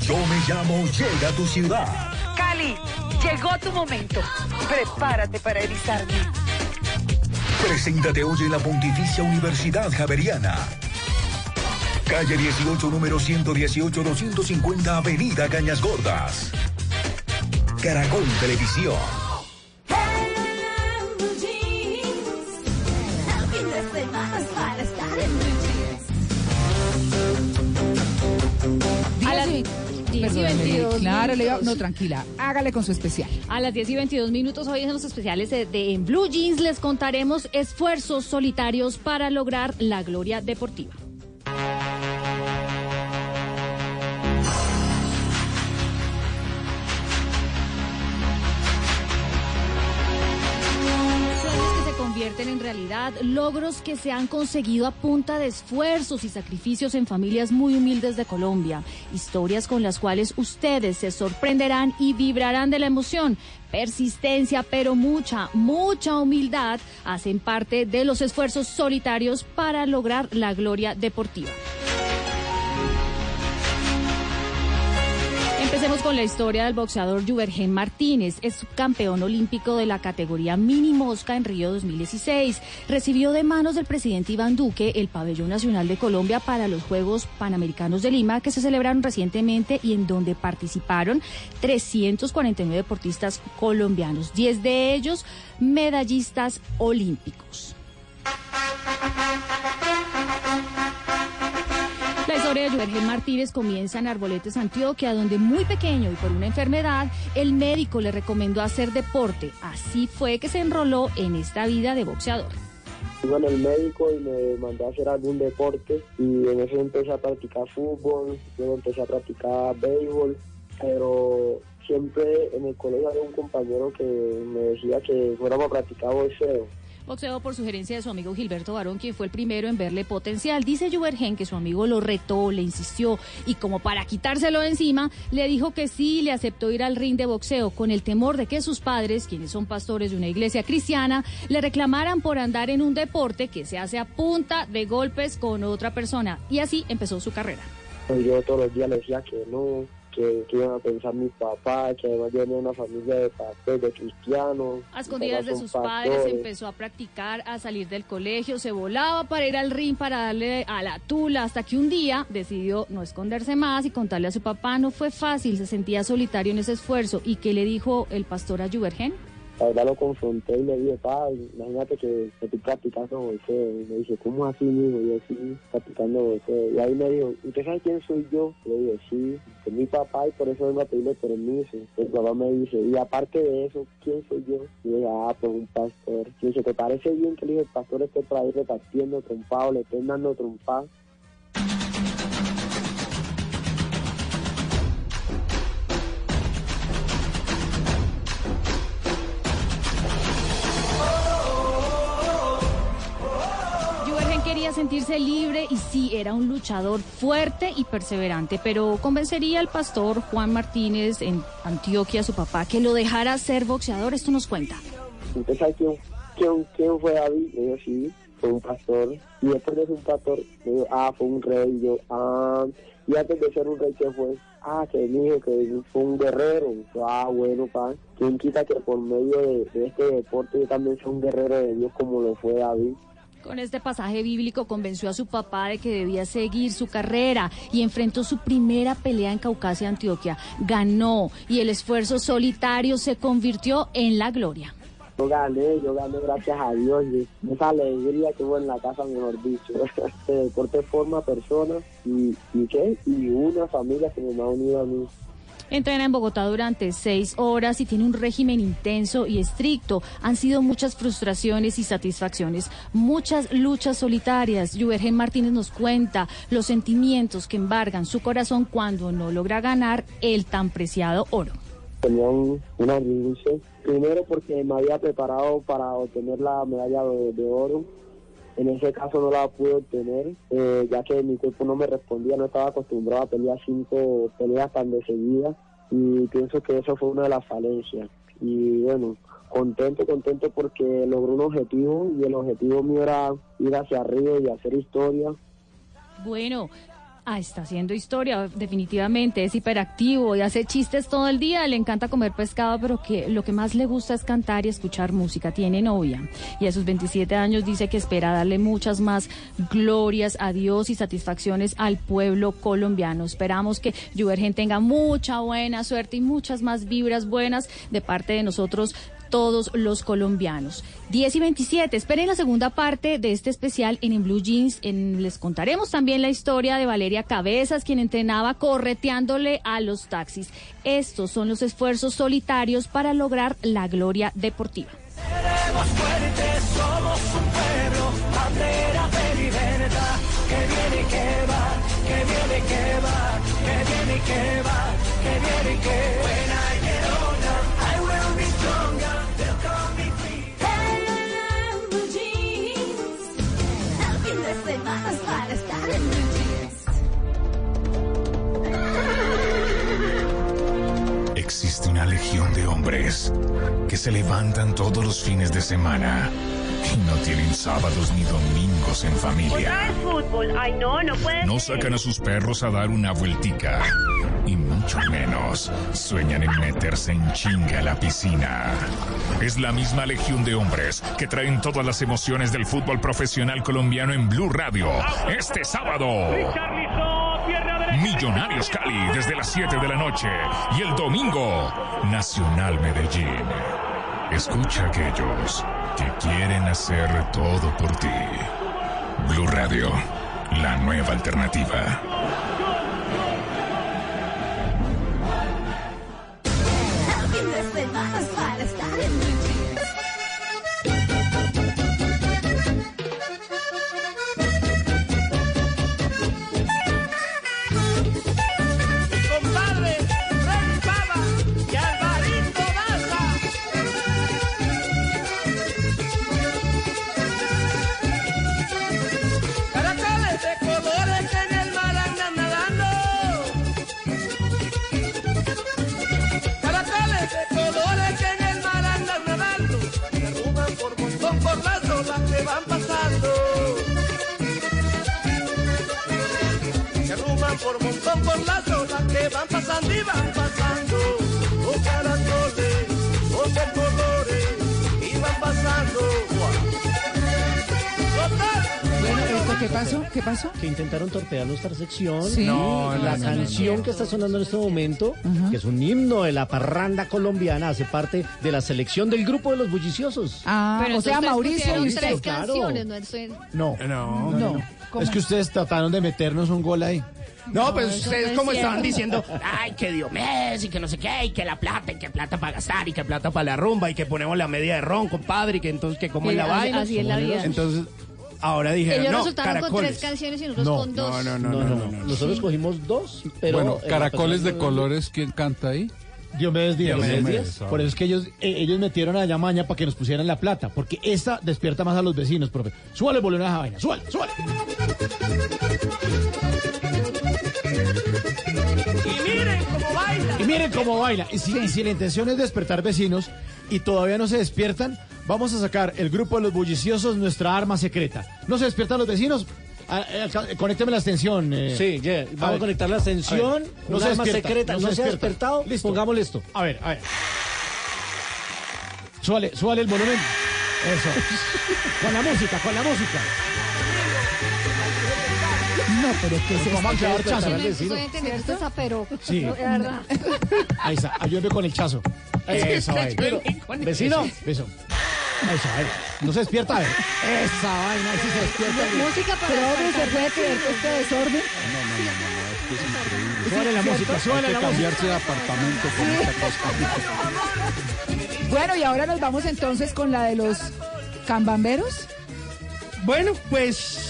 Yo me llamo Llega a tu ciudad. Cali, llegó tu momento. Prepárate para erizarme. Preséntate hoy en la Pontificia Universidad Javeriana. Calle 18, número 118, 250, Avenida Cañas Gordas. Caracol Televisión. Y Perdóneme, 22 Claro, le minutos. no, tranquila. Hágale con su especial. A las 10 y 22 minutos, hoy en los especiales de, de En Blue Jeans les contaremos esfuerzos solitarios para lograr la gloria deportiva. Logros que se han conseguido a punta de esfuerzos y sacrificios en familias muy humildes de Colombia, historias con las cuales ustedes se sorprenderán y vibrarán de la emoción. Persistencia, pero mucha, mucha humildad hacen parte de los esfuerzos solitarios para lograr la gloria deportiva. Empecemos con la historia del boxeador Juvergen Martínez. Es campeón olímpico de la categoría mini mosca en Río 2016. Recibió de manos del presidente Iván Duque el pabellón nacional de Colombia para los Juegos Panamericanos de Lima que se celebraron recientemente y en donde participaron 349 deportistas colombianos, 10 de ellos medallistas olímpicos. Historia de Juergen Martínez comienza en Arboletes, Antioquia, donde muy pequeño y por una enfermedad, el médico le recomendó hacer deporte. Así fue que se enroló en esta vida de boxeador. Iba en el médico y me mandó a hacer algún deporte y en eso empecé a practicar fútbol, luego empecé a practicar béisbol, pero siempre en el colegio había un compañero que me decía que fuéramos a practicar boxeo. Boxeo por sugerencia de su amigo Gilberto Barón, quien fue el primero en verle potencial. Dice Juvergen que su amigo lo retó, le insistió y como para quitárselo de encima, le dijo que sí, le aceptó ir al ring de boxeo con el temor de que sus padres, quienes son pastores de una iglesia cristiana, le reclamaran por andar en un deporte que se hace a punta de golpes con otra persona. Y así empezó su carrera. Yo todos los días le decía que no, que, que iban a pensar mis papás, que además yo venía de una familia de pastores, de cristianos. A escondidas de sus son padres pastores. empezó a practicar, a salir del colegio, se volaba para ir al ring para darle a la tula, hasta que un día decidió no esconderse más y contarle a su papá. No fue fácil, se sentía solitario en ese esfuerzo. ¿Y qué le dijo el pastor a Juvergen? La verdad lo confronté y le dije, pa, imagínate que, que estoy practicando boxeo. Y me dice, ¿cómo así? Y yo, sí, practicando boxeo. Y ahí me dijo, ¿usted sabe quién soy yo? Le dije, sí, es mi papá y por eso vengo a pedirle permiso. El papá me dice, y aparte de eso, ¿quién soy yo? Y dije, ah, pues un pastor. Y dice, ¿te parece bien que el hijo del pastor esté por ahí repartiendo trompado, le estén dando trompado? Quería sentirse libre y sí, era un luchador fuerte y perseverante, pero convencería al pastor Juan Martínez en Antioquia, su papá, que lo dejara ser boxeador. Esto nos cuenta. ¿Usted sabe quién, fue David? Digo, sí, fue un pastor. Y después de ser un pastor, digo, ah, fue un rey. Yo, ah, y antes de ser un rey, ¿qué fue? Ah, que dijo que fue un guerrero. Yo, ah, bueno, pa. ¿Quién quita que por medio de, de este deporte yo también sea un guerrero de Dios como lo fue David? Con este pasaje bíblico convenció a su papá de que debía seguir su carrera y enfrentó su primera pelea en Caucasia, Antioquia. Ganó y el esfuerzo solitario se convirtió en la gloria. Yo gané, yo gané gracias a Dios. Y alegría que en la casa, mejor dicho. Este deporte forma personas y qué? Y una familia que me ha unido a mí. Entrena en Bogotá durante seis horas y tiene un régimen intenso y estricto. Han sido muchas frustraciones y satisfacciones, muchas luchas solitarias. Juvergen Martínez nos cuenta los sentimientos que embargan su corazón cuando no logra ganar el tan preciado oro. Tenía un- una angustia. Primero porque me había preparado para obtener la medalla de oro. En ese caso no la pude obtener, eh, ya que mi cuerpo no me respondía, no estaba acostumbrado a pelear cinco peleas tan de seguida. Y pienso que eso fue una de las falencias. Y bueno, contento, contento porque logré un objetivo y el objetivo mío era ir hacia arriba y hacer historia. Bueno, ah, está haciendo historia, definitivamente, es hiperactivo y hace chistes todo el día, le encanta comer pescado, pero que lo que más le gusta es cantar y escuchar música. Tiene novia y a sus 27 años dice que espera darle muchas más glorias a Dios y satisfacciones al pueblo colombiano. Esperamos que Juvergen tenga mucha buena suerte y muchas más vibras buenas de parte de nosotros todos los colombianos. 10 y 27. Esperen la segunda parte de este especial en, En Blue Jeans. Les contaremos también la historia de Valeria Cabezas, quien entrenaba correteándole a los taxis. Estos son los esfuerzos solitarios para lograr la gloria deportiva. Existe una legión de hombres que se levantan todos los fines de semana no tienen sábados ni domingos en familia. fútbol. Ay, no, no puede No ser. sacan a sus perros a dar una vueltica. Y mucho menos sueñan en meterse en chinga a la piscina. Es la misma legión de hombres que traen todas las emociones del fútbol profesional colombiano en Blue Radio. Este sábado. Millonarios Cali desde las 7 de la noche. Y el domingo, Nacional Medellín. Escucha a aquellos que quieren hacer todo por ti. Blue Radio, la nueva alternativa. Montón por las olas que van pasando y van pasando. Los caracoles, de colores, y van pasando. Qué pasó? ¿Qué pasó? Que intentaron torpear nuestra sección. Sí. No, la no, no, canción no. que está sonando en este momento, que es un himno de la parranda colombiana, hace parte de la selección del grupo de los bulliciosos. Ah, Pero o sea, Mauricio y tres canciones, no estoy- No, no. Es que ustedes trataron de meternos un gol ahí. No, pues ustedes no como estaban diciendo, ay, que Diomedes y que no sé qué, y que la plata, y que plata para gastar, y que plata para la rumba, y que ponemos la media de ron, compadre, y que entonces que como es la vaina. así es la vida. Entonces, ahora dijeron, Ellos no, resultaron con caracoles. tres canciones y nosotros No, con dos. No, no, No, no, Nosotros cogimos dos, pero. bueno, eh, caracoles de colores, ¿quién canta ahí? Diomedes Díaz. Diomedes Díaz. Por eso es que ellos, eh, ellos metieron allá maña para que nos pusieran la plata, porque esta despierta más a los vecinos, profe. Súbale volumen a esa vaina, súbale, súbale. Miren cómo baila. Y si, y si la intención es despertar vecinos y todavía no se despiertan, vamos a sacar el grupo de los bulliciosos, nuestra arma secreta. ¿No se despiertan los vecinos? Ah, eh, alca- conécteme la extensión. eh. Sí, ya, vamos a, conectar la ver, no un arma secreta, no, se ha despertado, Listo. pongámosle esto. A ver, a ver. Súbale, súbale el volumen. Eso. con la música, con la música. No, pero es que se Vamos a quedar chazo. Estoy entendiendo, esto es pero Sí. no, verdad. Ahí está, ayúdame con el chazo. Eso, ahí. Vecino. Eso, eso. Eso, a ver. No se despierta, a ver. Esa vaina, ahí sí se despierta. Música para Pero hombre, ¿se puede creer que este desorden? Súbale la música, súbale Hay la que música. cambiarse de apartamento con esta cosa. Bueno, y ahora nos vamos entonces con la de los cambamberos. Bueno, pues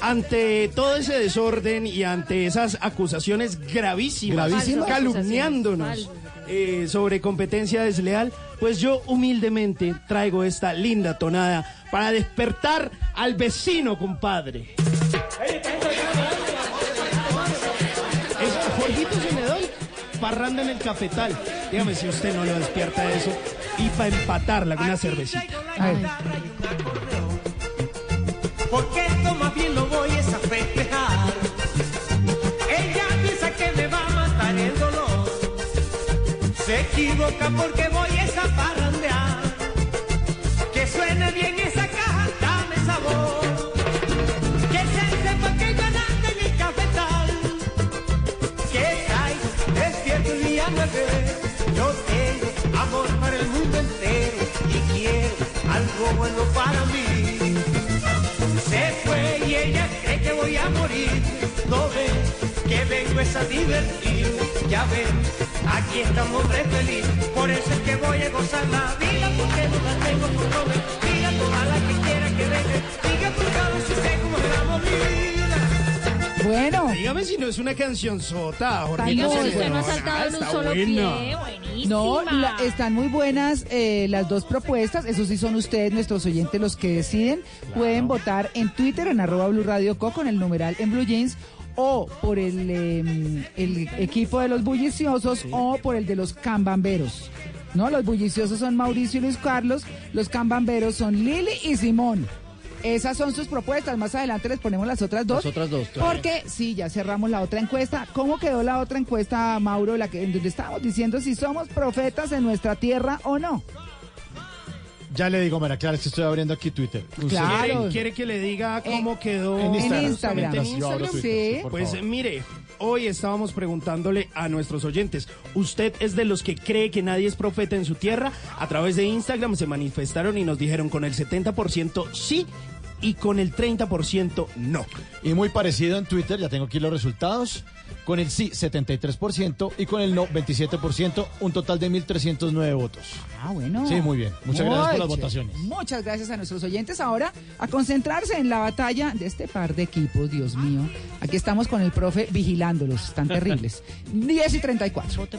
ante todo ese desorden y ante esas acusaciones gravísimas, Gravísimas. calumniándonos eh, sobre competencia desleal, pues yo humildemente traigo esta linda tonada para despertar al vecino, compadre. Es Jorgito Cenedón, parranda en el cafetal. Dígame si usted no lo despierta eso y para empatarla con una cervecita. A ver. Porque esto más bien Se equivoca porque voy es a parrandear. Que suene bien esa caja, dame sabor. Que se sepa que yo ando en el cafetal. Que estáis despierto el día nueve. Yo tengo amor para el mundo entero y quiero algo bueno para mí. Se fue y ella cree que voy a morir. No ve que vengo es a divertir. Ya ven, aquí estamos re feliz. Por eso es que voy a gozar la vida porque no la tengo por comer. Diga toda la que quiera que venga. Diga por cada si sé cómo le damos vida. Bueno. Dígame si no es una canción sota, Jorge. Dígame si usted no ha saltado en un solo pie, No, la- están muy buenas eh, las dos propuestas. Eso sí son ustedes, nuestros oyentes, los que deciden. Pueden votar en Twitter, en arroba Blue Radio Co, con el numeral en Blue Jeans, o por el, eh, el equipo de los bulliciosos, o por el de los cambamberos. No, los bulliciosos son Mauricio y Luis Carlos, los cambamberos son Lili y Simón. Esas son sus propuestas. Más adelante les ponemos las otras dos. Las otras dos, claro. Porque sí, ya cerramos la otra encuesta. ¿Cómo quedó la otra encuesta, Mauro? La que, en donde estábamos diciendo si somos profetas en nuestra tierra o no. Ya le digo, María Clara, es que estoy abriendo aquí Twitter. Claro. ¿Quiere, quiere que le diga cómo quedó? en Instagram. En Instagram. Yo abro Sí. Twitter, sí, por Pues favor. mire, hoy estábamos preguntándole a nuestros oyentes, ¿usted es de los que cree que nadie es profeta en su tierra? A través de Instagram se manifestaron y nos dijeron con el 70% sí y con el 30% no. Y muy parecido en Twitter, ya tengo aquí los resultados. Con el sí, 73% y con el no, 27%, un total de 1.309 votos. Ah, bueno. Sí, muy bien. Muchas gracias por las votaciones. Muchas gracias a nuestros oyentes. Ahora a concentrarse en la batalla de este par de equipos, Dios mío. Aquí estamos con el profe vigilándolos, están terribles. 10 y 34. Que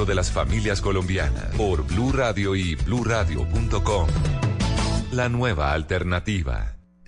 de las familias colombianas por Blue Radio y bluradio.com. La nueva alternativa.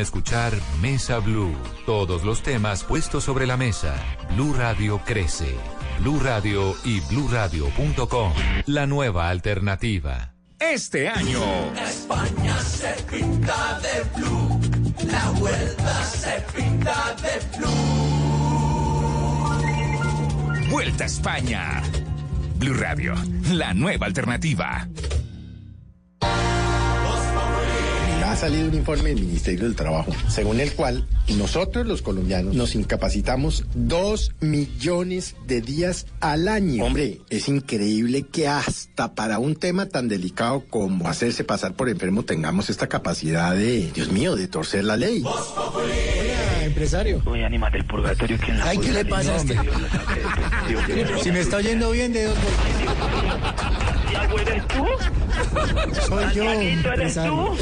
escuchar Mesa Blue. Todos los temas puestos sobre la mesa. Blue Radio crece. Blue Radio y bluradio.com. La nueva alternativa. Este año. España se pinta de blue. La vuelta se pinta de blue. Vuelta a España. Blue Radio, la nueva alternativa. Ha salido un informe del Ministerio del Trabajo, según el cual nosotros los colombianos nos incapacitamos dos millones de días al año. Hombre, es increíble que hasta para un tema tan delicado como hacerse pasar por enfermo tengamos esta capacidad de, Dios mío, de torcer la ley. empresario. Voy a animar del purgatorio que en la Ay, ¿qué le pasa a este? Si me está oyendo bien, de dos ¿Eres tú? Soy yo, ¿eres tú?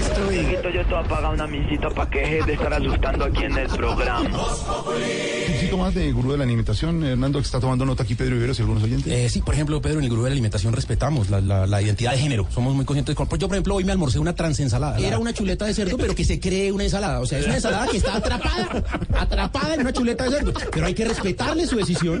Estoy... Yo te voy a pagar una misita para que dejes de estar asustando aquí en el programa. Un poquito más de gurú de la alimentación, Hernando, que está tomando nota aquí Pedro Viveros y algunos oyentes. Eh, sí, por ejemplo, Pedro, en el grupo de la alimentación respetamos la, la- la identidad de género. Somos muy conscientes. Con, pues yo, por ejemplo, hoy me almorcé una transensalada. Era una chuleta de cerdo, pero que se cree una ensalada. O sea, es una ensalada que está atrapada, atrapada en una chuleta de cerdo. Pero hay que respetarle su decisión.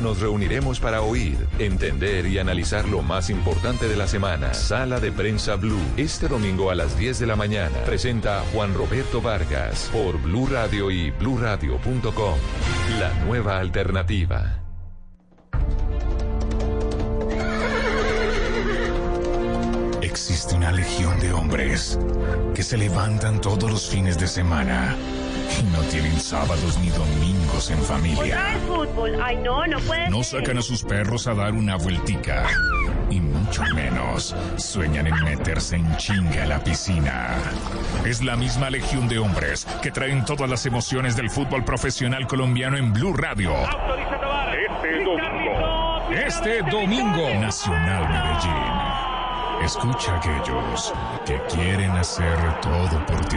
nos reuniremos para oír, entender y analizar lo más importante de la semana. Sala de prensa Blue. Este domingo a las 10 de la mañana. Presenta Juan Roberto Vargas por Blue Radio y bluradio.com. La nueva alternativa. Existe una legión de hombres que se levantan todos los fines de semana no tienen sábados ni domingos en Otra familia. vez fútbol. Ay, no, no puede No ser. sacan a sus perros a dar una vueltica. Y mucho menos sueñan en meterse en chinga a la piscina. Es la misma legión de hombres que traen todas las emociones del fútbol profesional colombiano en Blue Radio. Este domingo. Este domingo. Nacional Medellín. Escucha a aquellos que quieren hacer todo por ti.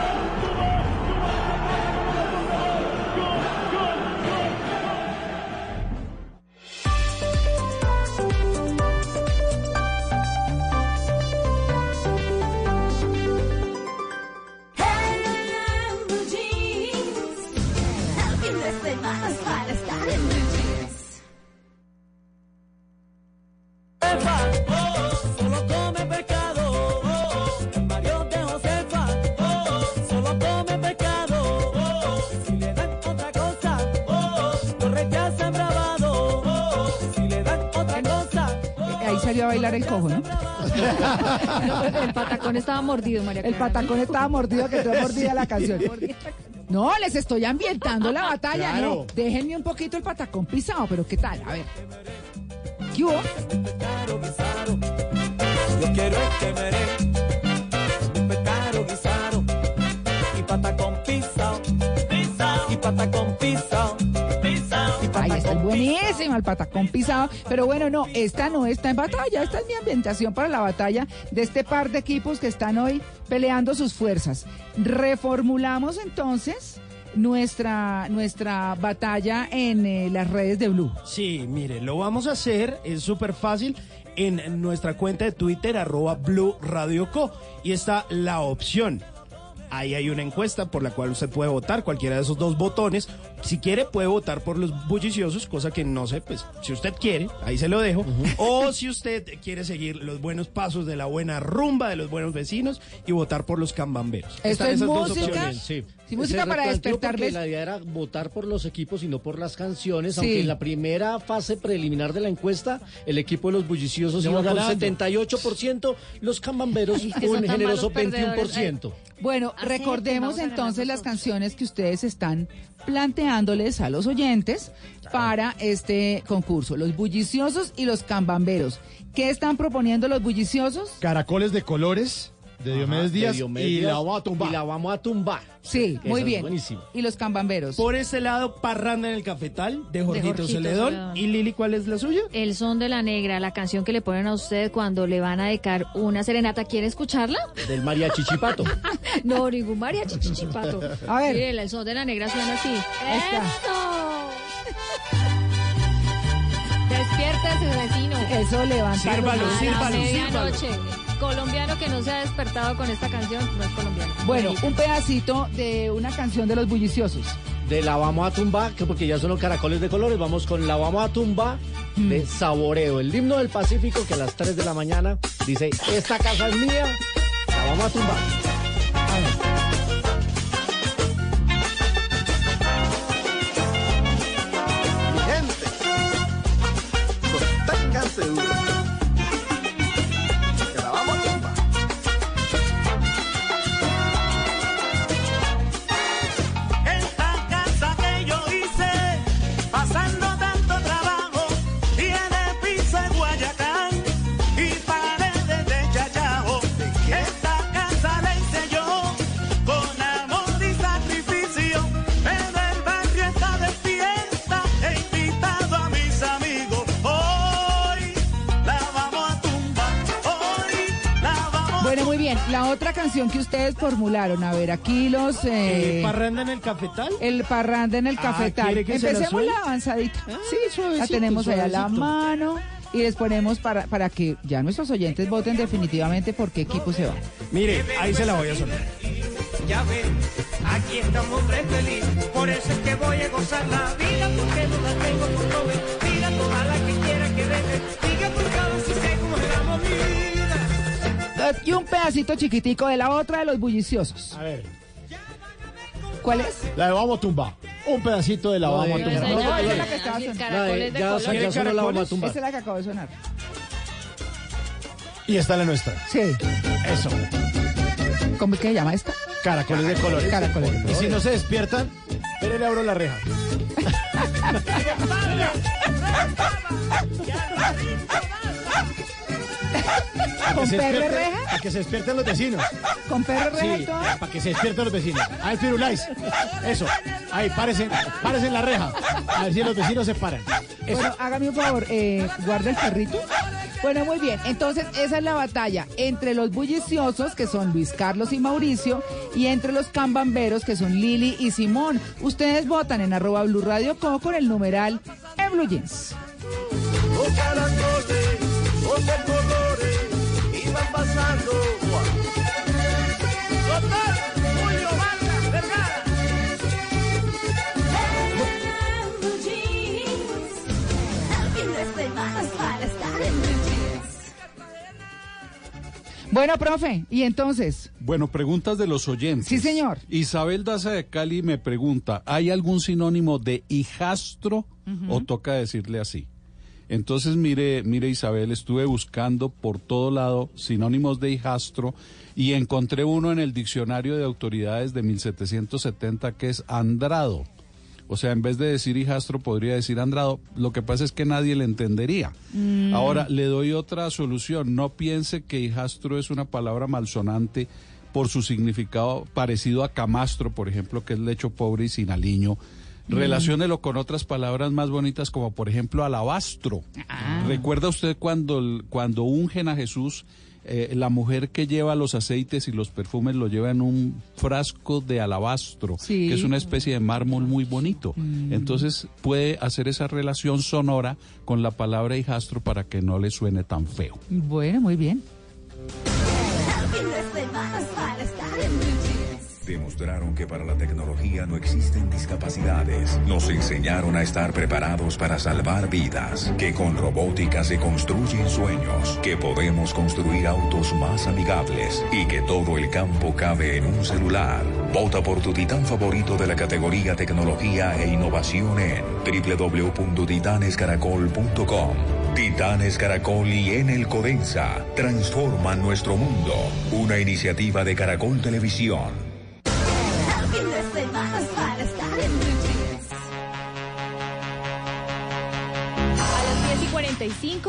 No, el patacón estaba mordido, María El Clara. patacón estaba mordido que te mordía la canción. Mordida. No, les estoy ambientando la batalla, Claro. no. Déjenme un poquito el patacón pisado, pero ¿qué tal? A ver. ¿Qué hubo? Yo quiero Buenísimo el patacón pisado. Pero bueno, no, esta no está en batalla. Esta es mi ambientación para la batalla de este par de equipos que están hoy peleando sus fuerzas. Reformulamos entonces nuestra, nuestra batalla en eh, las redes de Blue. Sí, mire, lo vamos a hacer, es súper fácil, en nuestra cuenta de Twitter, arroba Blue Radio Co. Y está la opción. Ahí hay una encuesta por la cual usted puede votar cualquiera de esos dos botones. Si quiere, puede votar por los bulliciosos, cosa que no sé, pues si usted quiere, ahí se lo dejo. O si usted quiere seguir los buenos pasos de la buena rumba de los buenos vecinos y votar por los cambamberos. Esto Están es esas dos opciones. Sí. Sí, música para replanteó despertar porque ves- La idea era votar por los equipos y no por las canciones, Sí. aunque en la primera fase preliminar de la encuesta el equipo de los bulliciosos Lleva iba con ganando. 78%, los Ay, son un generoso malos perdedores. 21%. Bueno, recordemos entonces las canciones que ustedes están planteándoles a los oyentes para este concurso. Los bulliciosos y los cambamberos. ¿Qué están proponiendo los bulliciosos? Caracoles de colores de Diomedes Ajá, de Díaz Diomedes y Díaz, la vamos a tumbar. Y la vamos a tumbar. Sí, Esa muy bien. buenísima. ¿Y los cambamberos? Por este lado, Parranda en el Cafetal de Jorgito, Celedón. Celedón. ¿Y Lili cuál es la suya? El son de la negra, la canción que le ponen a usted cuando le van a dedicar una serenata. ¿Quiere escucharla? Del mariachi chipato. No, ningún mariachi chichipato. A ver. Miren, el son de la negra suena así. Esta. Despiértese, vecino. Eso levanta. Sírvalo, sírvalo, medianoche. Colombiano que no se ha despertado con esta canción no es colombiano. Bueno, un pedacito de una canción de los bulliciosos. De la vamos a tumbar, que porque ya son los caracoles de colores, vamos con la vamos a tumbar Mm. de Saboreo, el himno del Pacífico que a las 3 de la mañana dice, esta casa es mía, la vamos a tumbar. Mi gente, La otra canción que ustedes formularon, a ver, aquí los... eh, Eh, ¿Parranda en el Cafetal? el parranda en el Ah, cafetal. ¿quiere que se la Empecemos la avanzadita. Sí, suavecito, La tenemos ahí a la mano y les ponemos para, para que ya nuestros oyentes voten definitivamente por qué equipo se va. Mire, ahí se la voy a sonar. Ya ven, aquí estamos tres feliz, por eso es que voy a gozar la vida, porque no la tengo por joven. Y un pedacito chiquitico de la otra de los bulliciosos. A ver, ¿Cuál es? la de vamos a tumbar. un pedacito de la vamos a No, tumbar. esa es la que estaba sonando. caracoles de ya, colores. ya sonó la vamos a tumbar. Esa es la que acabó de sonar. Y está la nuestra. Sí. Eso. ¿Cómo es que se llama esta? Caracoles de colores. Caracoles de Y si no se despiertan, pero le abro la reja. A ¿Con perro reja? A que se despierten los vecinos. ¿Con perro reja Sí, y todo? para que se despierten los vecinos. A ver, Firulais. Eso. Ahí, párense, párense en la reja. A ver si los vecinos se paran. Eso. Bueno, hágame un favor, eh, guarda el perrito. Bueno, muy bien. Entonces, esa es la batalla entre los bulliciosos, que son Luis Carlos y Mauricio, y entre los cambamberos, que son Lili y Simón. Ustedes votan en arroba Blue Radio Co con el numeral en Blue Jeans. Pasando. Doctor Julio Vargas Vergara. Bueno, profe, y entonces, Bueno, preguntas de los oyentes. Sí, señor. Isabel Daza de Cali me pregunta, ¿hay algún sinónimo de hijastro o toca decirle así? Entonces, mire, mire Isabel, estuve buscando por todo lado sinónimos de hijastro y encontré uno en el diccionario de autoridades de 1770 que es andrado. O sea, en vez de decir hijastro podría decir andrado. Lo que pasa es que nadie le entendería. Mm. Ahora, le doy otra solución. No piense que hijastro es una palabra malsonante por su significado parecido a camastro, por ejemplo, que es lecho pobre y sin aliño. Mm. Relaciónelo con otras palabras más bonitas como por ejemplo alabastro. ¿Recuerda usted cuando, cuando ungen a Jesús, eh, la mujer que lleva los aceites y los perfumes lo lleva en un frasco de alabastro, Sí. que es una especie de mármol muy bonito? Entonces puede hacer esa relación sonora con la palabra hijastro para que no le suene tan feo. bueno, muy bien. Demostraron que para la tecnología no existen discapacidades. Nos enseñaron a estar preparados para salvar vidas. Que con robótica se construyen sueños. Que podemos construir autos más amigables. Y que todo el campo cabe en un celular. Vota por tu titán favorito de la categoría tecnología e innovación en www.titanescaracol.com. Titanes Caracol y Enel Codensa transforman nuestro mundo. Una iniciativa de Caracol Televisión.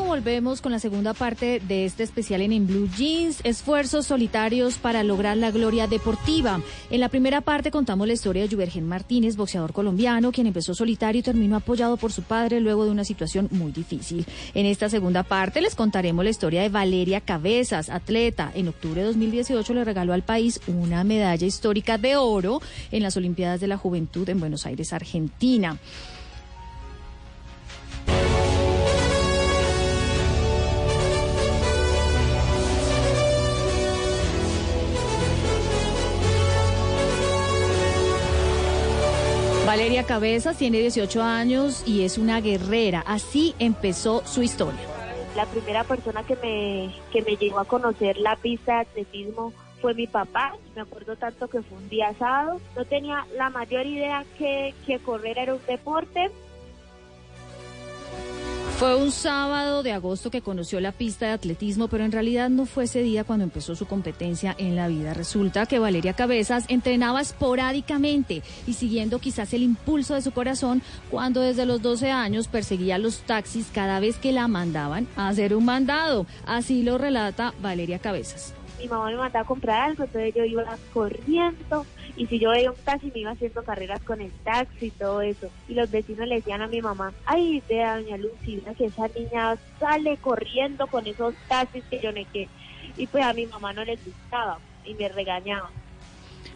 volvemos con la segunda parte de este especial en, Blue Jeans, esfuerzos solitarios para lograr la gloria deportiva. En la primera parte contamos la historia de Juvergen Martínez, boxeador colombiano, quien empezó solitario y terminó apoyado por su padre luego de una situación muy difícil. En esta segunda parte les contaremos la historia de Valeria Cabezas, atleta. En octubre de 2018 le regaló al país una medalla histórica de oro en las Olimpiadas de la Juventud en Buenos Aires, Argentina. Valeria Cabezas tiene 18 años y es una guerrera. Así empezó su historia. La primera persona que me, que me llegó a conocer la pista de atletismo fue mi papá. Me acuerdo tanto que fue un día sábado. No tenía la mayor idea que, que correr era un deporte. Fue un sábado de agosto que conoció la pista de atletismo, pero en realidad no fue ese día cuando empezó su competencia en la vida. Resulta que Valeria Cabezas entrenaba esporádicamente y siguiendo quizás el impulso de su corazón cuando desde los 12 años perseguía los taxis cada vez que la mandaban a hacer un mandado. Así lo relata Valeria Cabezas. Mi mamá me mandaba a comprar algo, entonces yo iba corriendo y si yo veía un taxi me iba haciendo carreras con el taxi y todo eso. Y los vecinos le decían a mi mamá, ay, vea doña Lucy, mira que esa niña sale corriendo con esos taxis que yo qué. Y pues a mi mamá no le gustaba y me regañaba.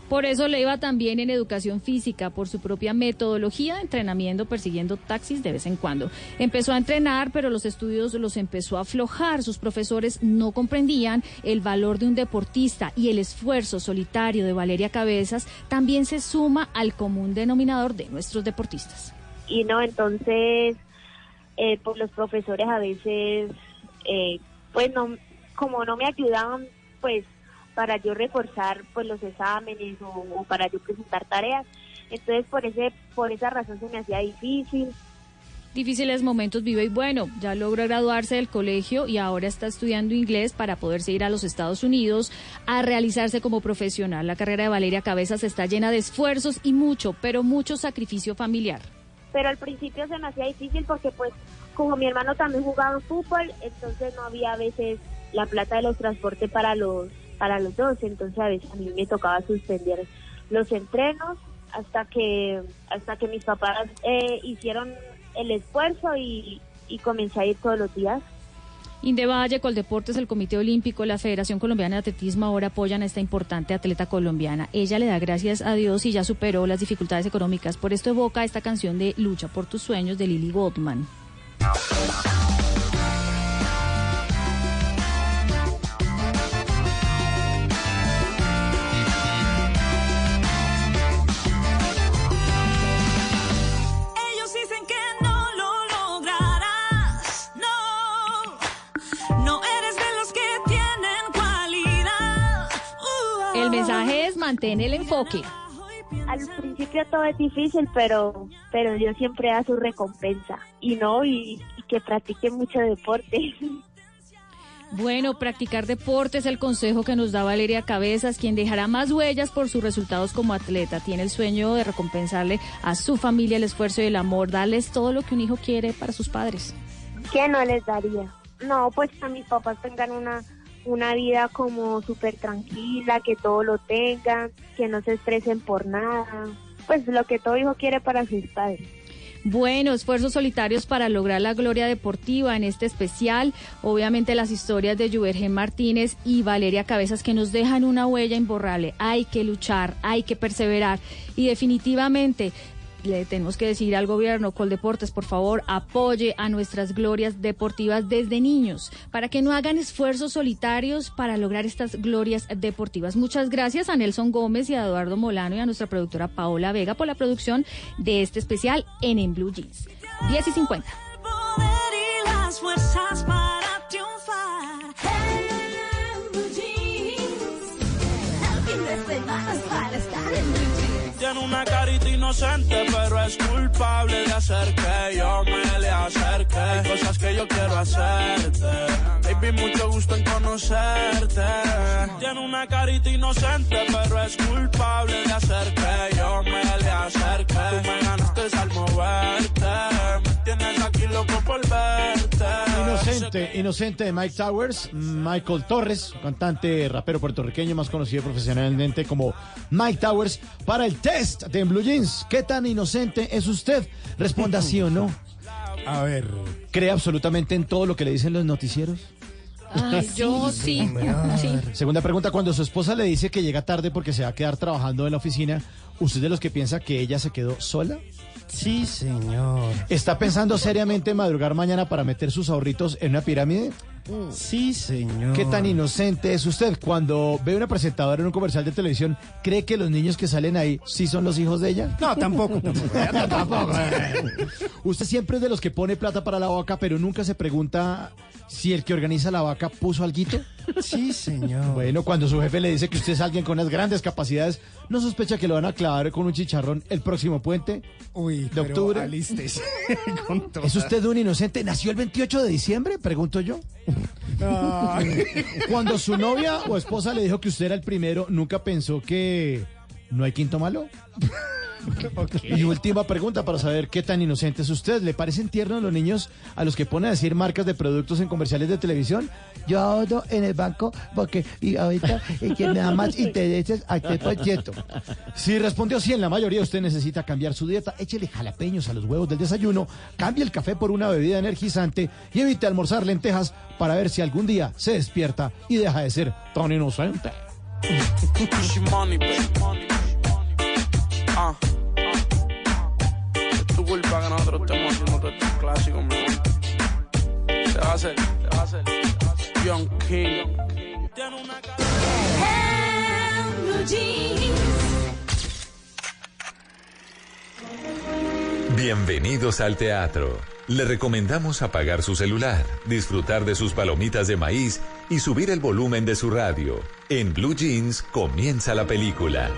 Por eso le iba también en educación física, por su propia metodología de entrenamiento, persiguiendo taxis de vez en cuando. Empezó a entrenar, pero los estudios los empezó a aflojar. Sus profesores no comprendían el valor de un deportista y el esfuerzo solitario de Valeria Cabezas también se suma al común denominador de nuestros deportistas. y no entonces eh, pues los profesores a veces eh, pues no como no me ayudaban pues para yo reforzar pues los exámenes o, o para yo presentar tareas Entonces por ese por esa razón se me hacía difícil. Difíciles momentos vive y bueno, ya logró graduarse del colegio y ahora está estudiando inglés para poderse ir a los Estados Unidos a realizarse como profesional. La carrera de Valeria Cabezas está llena de esfuerzos y mucho, pero mucho sacrificio familiar. Pero al principio se me hacía difícil porque pues como mi hermano también jugaba fútbol, entonces no había a veces la plata de los transportes para los para los dos, entonces a veces a mí me tocaba suspender los entrenos hasta que hasta que mis papás eh, hicieron el esfuerzo y, y comencé a ir todos los días. Indevalle, Coldeportes, el Comité Olímpico, la Federación Colombiana de Atletismo ahora apoyan a esta importante atleta colombiana. Ella le da gracias a Dios y ya superó las dificultades económicas. Por esto evoca esta canción de Lucha por tus sueños de Lily Goldman. El mensaje es mantén el enfoque. Al principio todo es difícil, pero pero Dios siempre da su recompensa y no y, y que practique mucho deporte. Bueno, practicar deporte es el consejo que nos da Valeria Cabezas, quien dejará más huellas por sus resultados como atleta. Tiene el sueño de recompensarle a su familia el esfuerzo y el amor, darles todo lo que un hijo quiere para sus padres. ¿Qué no les daría? No, pues a mis papás tengan una una vida como súper tranquila, que todo lo tengan, que no se estresen por nada. Pues lo que todo hijo quiere para sus padres. Bueno, esfuerzos solitarios para lograr la gloria deportiva en este especial. Obviamente las historias de Juvergen Martínez y Valeria Cabezas que nos dejan una huella imborrable. Hay que luchar, hay que perseverar y definitivamente le tenemos que decir al gobierno, Coldeportes, por favor, apoye a nuestras glorias deportivas desde niños, para que no hagan esfuerzos solitarios para lograr estas glorias deportivas. Muchas gracias a Nelson Gómez y a Eduardo Molano y a nuestra productora Paola Vega por la producción de este especial en En Blue Jeans. 10 y 50. poder y las fuerzas para estar en. Tiene una carita inocente, pero es culpable de hacer que yo me le acerque. Hay cosas que yo quiero hacerte. Baby, mucho gusto en conocerte. Tiene una carita inocente, pero es culpable de hacer que yo me le acerque. Tú me ganaste al moverte. Me tienes aquí loco por verte. Inocente, inocente de Mike Towers, Michael Torres, cantante rapero puertorriqueño más conocido profesionalmente como Mike Towers, para el test de Blue Jeans. ¿Qué tan inocente es usted? Responda sí o no. A ver. ¿Cree absolutamente en todo lo que le dicen los noticieros? Ay, yo sí, sí. Segunda pregunta, cuando su esposa le dice que llega tarde porque se va a quedar trabajando en la oficina, ¿usted es de los que piensa que ella se quedó sola? Sí, señor. ¿Está pensando seriamente en madrugar mañana para meter sus ahorritos en una pirámide? Sí, señor. ¿Qué tan inocente es usted cuando ve una presentadora en un comercial de televisión? ¿Cree que los niños que salen ahí sí son los hijos de ella? No, tampoco. tampoco. Tampoco. Usted siempre es de los que pone plata para la vaca, pero nunca se pregunta si el que organiza la vaca puso alguito. Sí, señor. Bueno, cuando su jefe le dice que usted es alguien con unas grandes capacidades, ¿no sospecha que lo van a clavar con un chicharrón el próximo puente Uy, de pero octubre? alístese con toda. ¿Es usted un inocente? ¿Nació el 28 de diciembre? Pregunto yo. Cuando su novia o esposa le dijo que usted era el primero, ¿nunca pensó que no hay quinto malo? Y última pregunta para saber qué tan inocente es usted. ¿Le parecen tiernos los niños a los que ponen a decir marcas de productos en comerciales de televisión? Yo ahorro en el banco porque y ahorita el que me da más intereses a este proyecto. Si respondió sí en la mayoría, usted necesita cambiar su dieta. Échele jalapeños a los huevos del desayuno, cambie el café por una bebida energizante y evite almorzar lentejas para ver si algún día se despierta y deja de ser tan inocente. Culpa que nosotros. Se va a hacer, se va a hacer. King. Bienvenidos al teatro. Le recomendamos apagar su celular, disfrutar de sus palomitas de maíz y subir el volumen de su radio. En Blue Jeans comienza la película.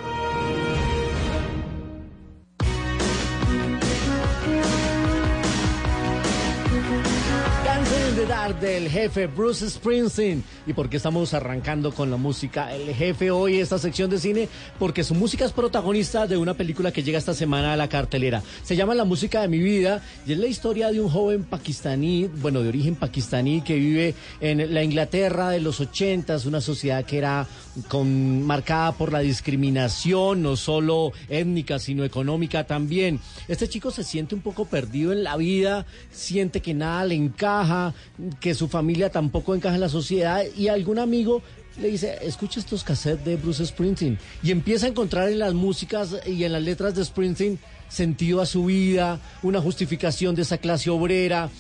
Del Jefe, Bruce Springsteen. ¿Y por qué estamos arrancando con la música El Jefe hoy, esta sección de cine? Porque su música es protagonista de una película que llega esta semana a la cartelera. Se llama La música de mi vida y es la historia de un joven pakistaní, bueno, de origen pakistaní, que vive en la Inglaterra de los ochentas, una sociedad que era con, marcada por la discriminación, no solo étnica, sino económica también. Este chico se siente un poco perdido en la vida, siente que nada le encaja, que su familia tampoco encaja en la sociedad y algún amigo le dice, escucha estos cassettes de Bruce Springsteen y empieza a encontrar en las músicas y en las letras de Springsteen sentido a su vida, una justificación de esa clase obrera.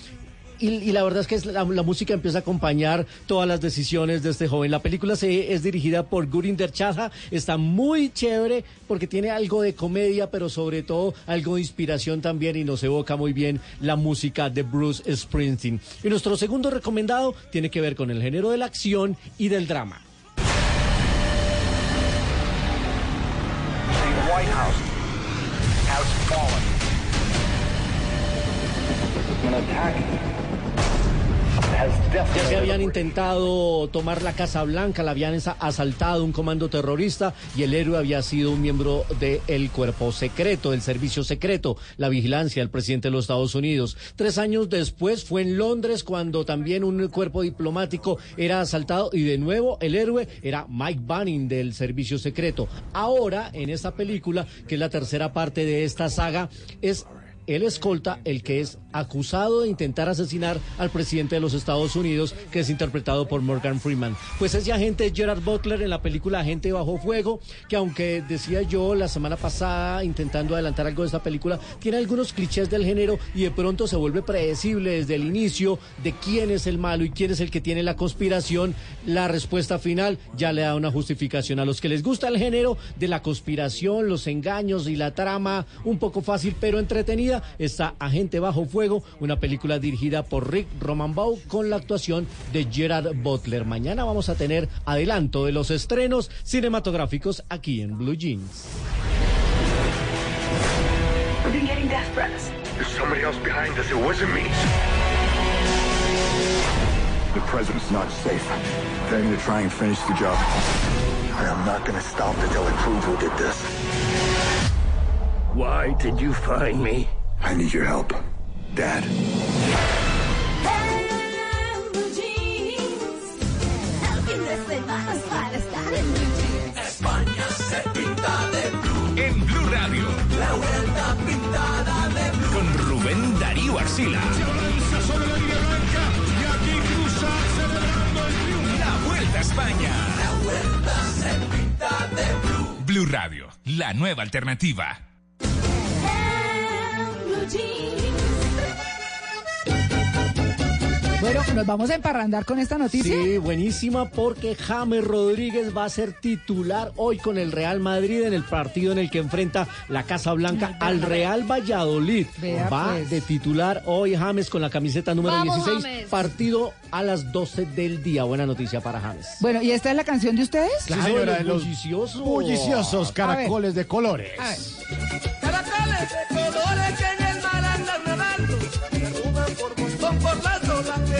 Y, y la verdad es que es la, la música empieza a acompañar todas las decisiones de este joven. La película se, es dirigida por Gurinder Chaza, está muy chévere porque tiene algo de comedia, pero sobre todo algo de inspiración también y nos evoca muy bien la música de Bruce Springsteen. Y nuestro segundo recomendado tiene que ver con el género de la acción y del drama. The White House has fallen. An attack has Ya se habían intentado tomar la Casa Blanca, la habían asaltado un comando terrorista y el héroe había sido un miembro del cuerpo secreto, del servicio secreto, la vigilancia del presidente de los Estados Unidos. Tres años después fue en Londres cuando también un cuerpo diplomático era asaltado y de nuevo el héroe era Mike Banning del servicio secreto. Ahora, en esta película, que es la tercera parte de esta saga, es el escolta el que es acusado de intentar asesinar al presidente de los Estados Unidos, que es interpretado por Morgan Freeman. Pues ese agente Gerard Butler en la película Agente Bajo Fuego, que aunque decía yo la semana pasada intentando adelantar algo de esta película, tiene algunos clichés del género y de pronto se vuelve predecible desde el inicio de quién es el malo y quién es el que tiene la conspiración. La respuesta final ya le da una justificación a los que les gusta el género de la conspiración, los engaños y la trama un poco fácil pero entretenida. Está Agente Bajo Fuego, una película dirigida por Rick Romanbaugh con la actuación de Gerard Butler. Mañana vamos a tener adelanto de los estrenos cinematográficos aquí en Blue Jeans. The president's not safe. They're to try and finish the job. I am not gonna stop until I prove who did this. Why did you find me? I need your help, Dad. España se pinta de blue. En Blue Radio. La vuelta pintada de blue. Con Rubén Darío Arcila. La. La vuelta a España. La vuelta se pinta de blue. Blue Radio. La nueva alternativa. Bueno, nos vamos a emparrandar con esta noticia. Sí, buenísima porque James Rodríguez va a ser titular hoy con el Real Madrid en el partido en el que enfrenta la Casa Blanca al Real Valladolid. Vea, va pues. de titular hoy James con la camiseta número Vamos, 16, James. partido a las 12 del día. Buena noticia para James. Bueno, ¿y esta es la canción de ustedes? Claro, señora, los los bulliciosos. Caracoles de colores. Caracoles de colores que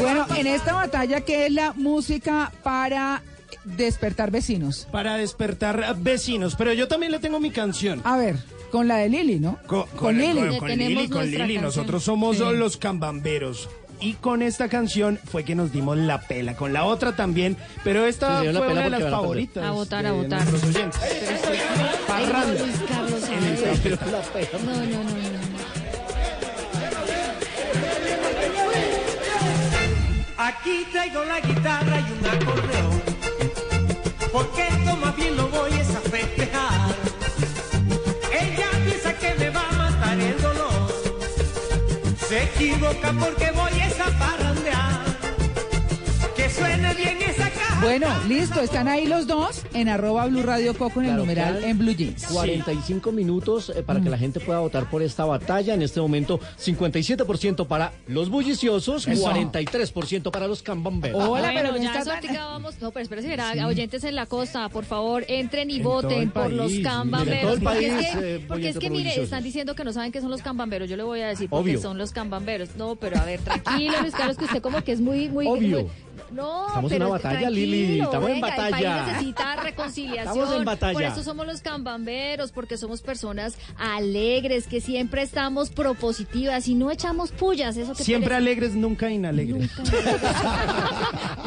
Bueno, en esta batalla, ¿qué es la música para despertar vecinos? Para despertar vecinos, pero yo también le tengo mi canción. A ver, con la de Lili, ¿no? Con, Con Lili. Con, Le con tenemos Lili, con Lili. Nosotros somos Sí. los cambamberos. Y con esta canción fue que nos dimos la pela. Con la otra también. Pero esta fue una de las a favoritas. A votar, a votar. nuestros oyentes. Parranda. No, no, no, no. Aquí traigo la guitarra y un acordeón, porque esto más bien lo voy es a festejar. Ella piensa que me va a matar el dolor, se equivoca porque voy es a parrandear. Bueno, listo, están ahí los dos en arroba Blue Radio Coco en el Claro, numeral en Blue Jeans. 45 minutos eh, para que la gente pueda votar por esta batalla. En este momento, 57% para los bulliciosos, Eso. 43% para los cambamberos. Hola, pero Bueno, no ya vamos. No, pero espérese, verá, Sí. oyentes en la costa, por favor, entren y En voten por país, los cambamberos. En todo el porque país, es que, eh, porque es oyentes que mire, bulliciosos. están diciendo que no saben qué son los cambamberos. Yo le voy a decir porque Obvio. son los cambamberos. No, pero a ver, tranquilo, Luis Carlos, que usted como que es muy, muy. Obvio. muy- no, Estamos en pero una batalla, Lili, estamos en batalla. El país necesita reconciliación. Estamos en batalla. Por eso somos los cambamberos, porque somos personas alegres, que siempre estamos propositivas y no echamos pullas. Eso que Siempre alegres, nunca inalegres.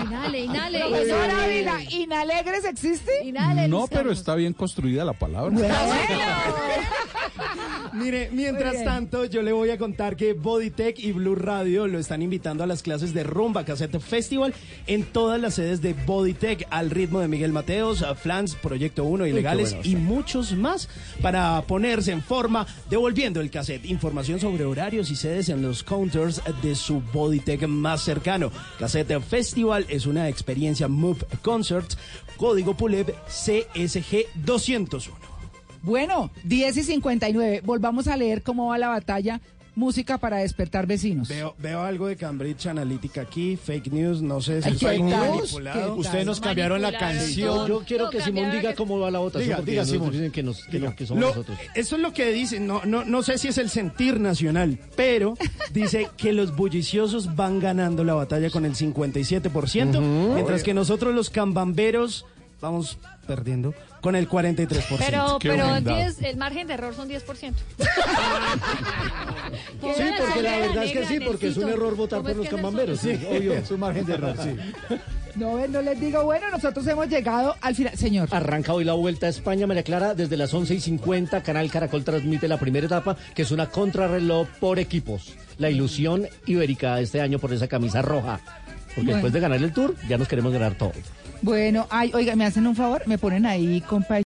Inhale. Profesora Ávila, ¿Inalegres existe? Inhale, No, pero está bien construida la palabra. Mire, mientras tanto, yo le voy a contar que Bodytech y Blue Radio lo están invitando a las clases de Rumba Cassette Festival en todas las sedes de Bodytech, al ritmo de Miguel Mateos, a Flans, Proyecto 1, Ilegales bueno y muchos más para ponerse en forma devolviendo el cassette. Información sobre horarios y sedes en los counters de su Bodytech más cercano. Cassette Festival es una experiencia Move Concert, código PULEB CSG 201. Bueno, 10 y 59. Volvamos a leer cómo va la batalla. Música para despertar vecinos. Veo, veo algo de Cambridge Analytica aquí, fake news, no sé si manipulado. ¿Qué Ustedes nos cambiaron la canción. Yo quiero No, que Simón diga que- cómo va la votación. Diga, Simón. dicen que, nos, que, no- que somos Lo- nosotros. eso es lo que dicen, no, no, no sé si es el sentir nacional, pero dice que los bulliciosos van ganando la batalla con el 57%, mientras que nosotros los cambamberos vamos perdiendo con el 43%. Pero, Qué pero humildad. 10, el margen de error son 10%. Sí, porque la verdad es que sí, porque es un error votar por los cambamberos. Sí, obvio. Es un margen de error, sí. No, no les digo, bueno, nosotros hemos llegado al final. Señor. Arranca hoy la Vuelta a España, María Clara, desde las 11 y 50. Canal Caracol transmite la primera etapa, que es una contrarreloj por equipos. La ilusión ibérica de este año por esa camisa roja. Porque Bueno. después de ganar el Tour, ya nos queremos ganar todo. Bueno, ay, oiga, ¿me hacen un favor? Me ponen ahí, compa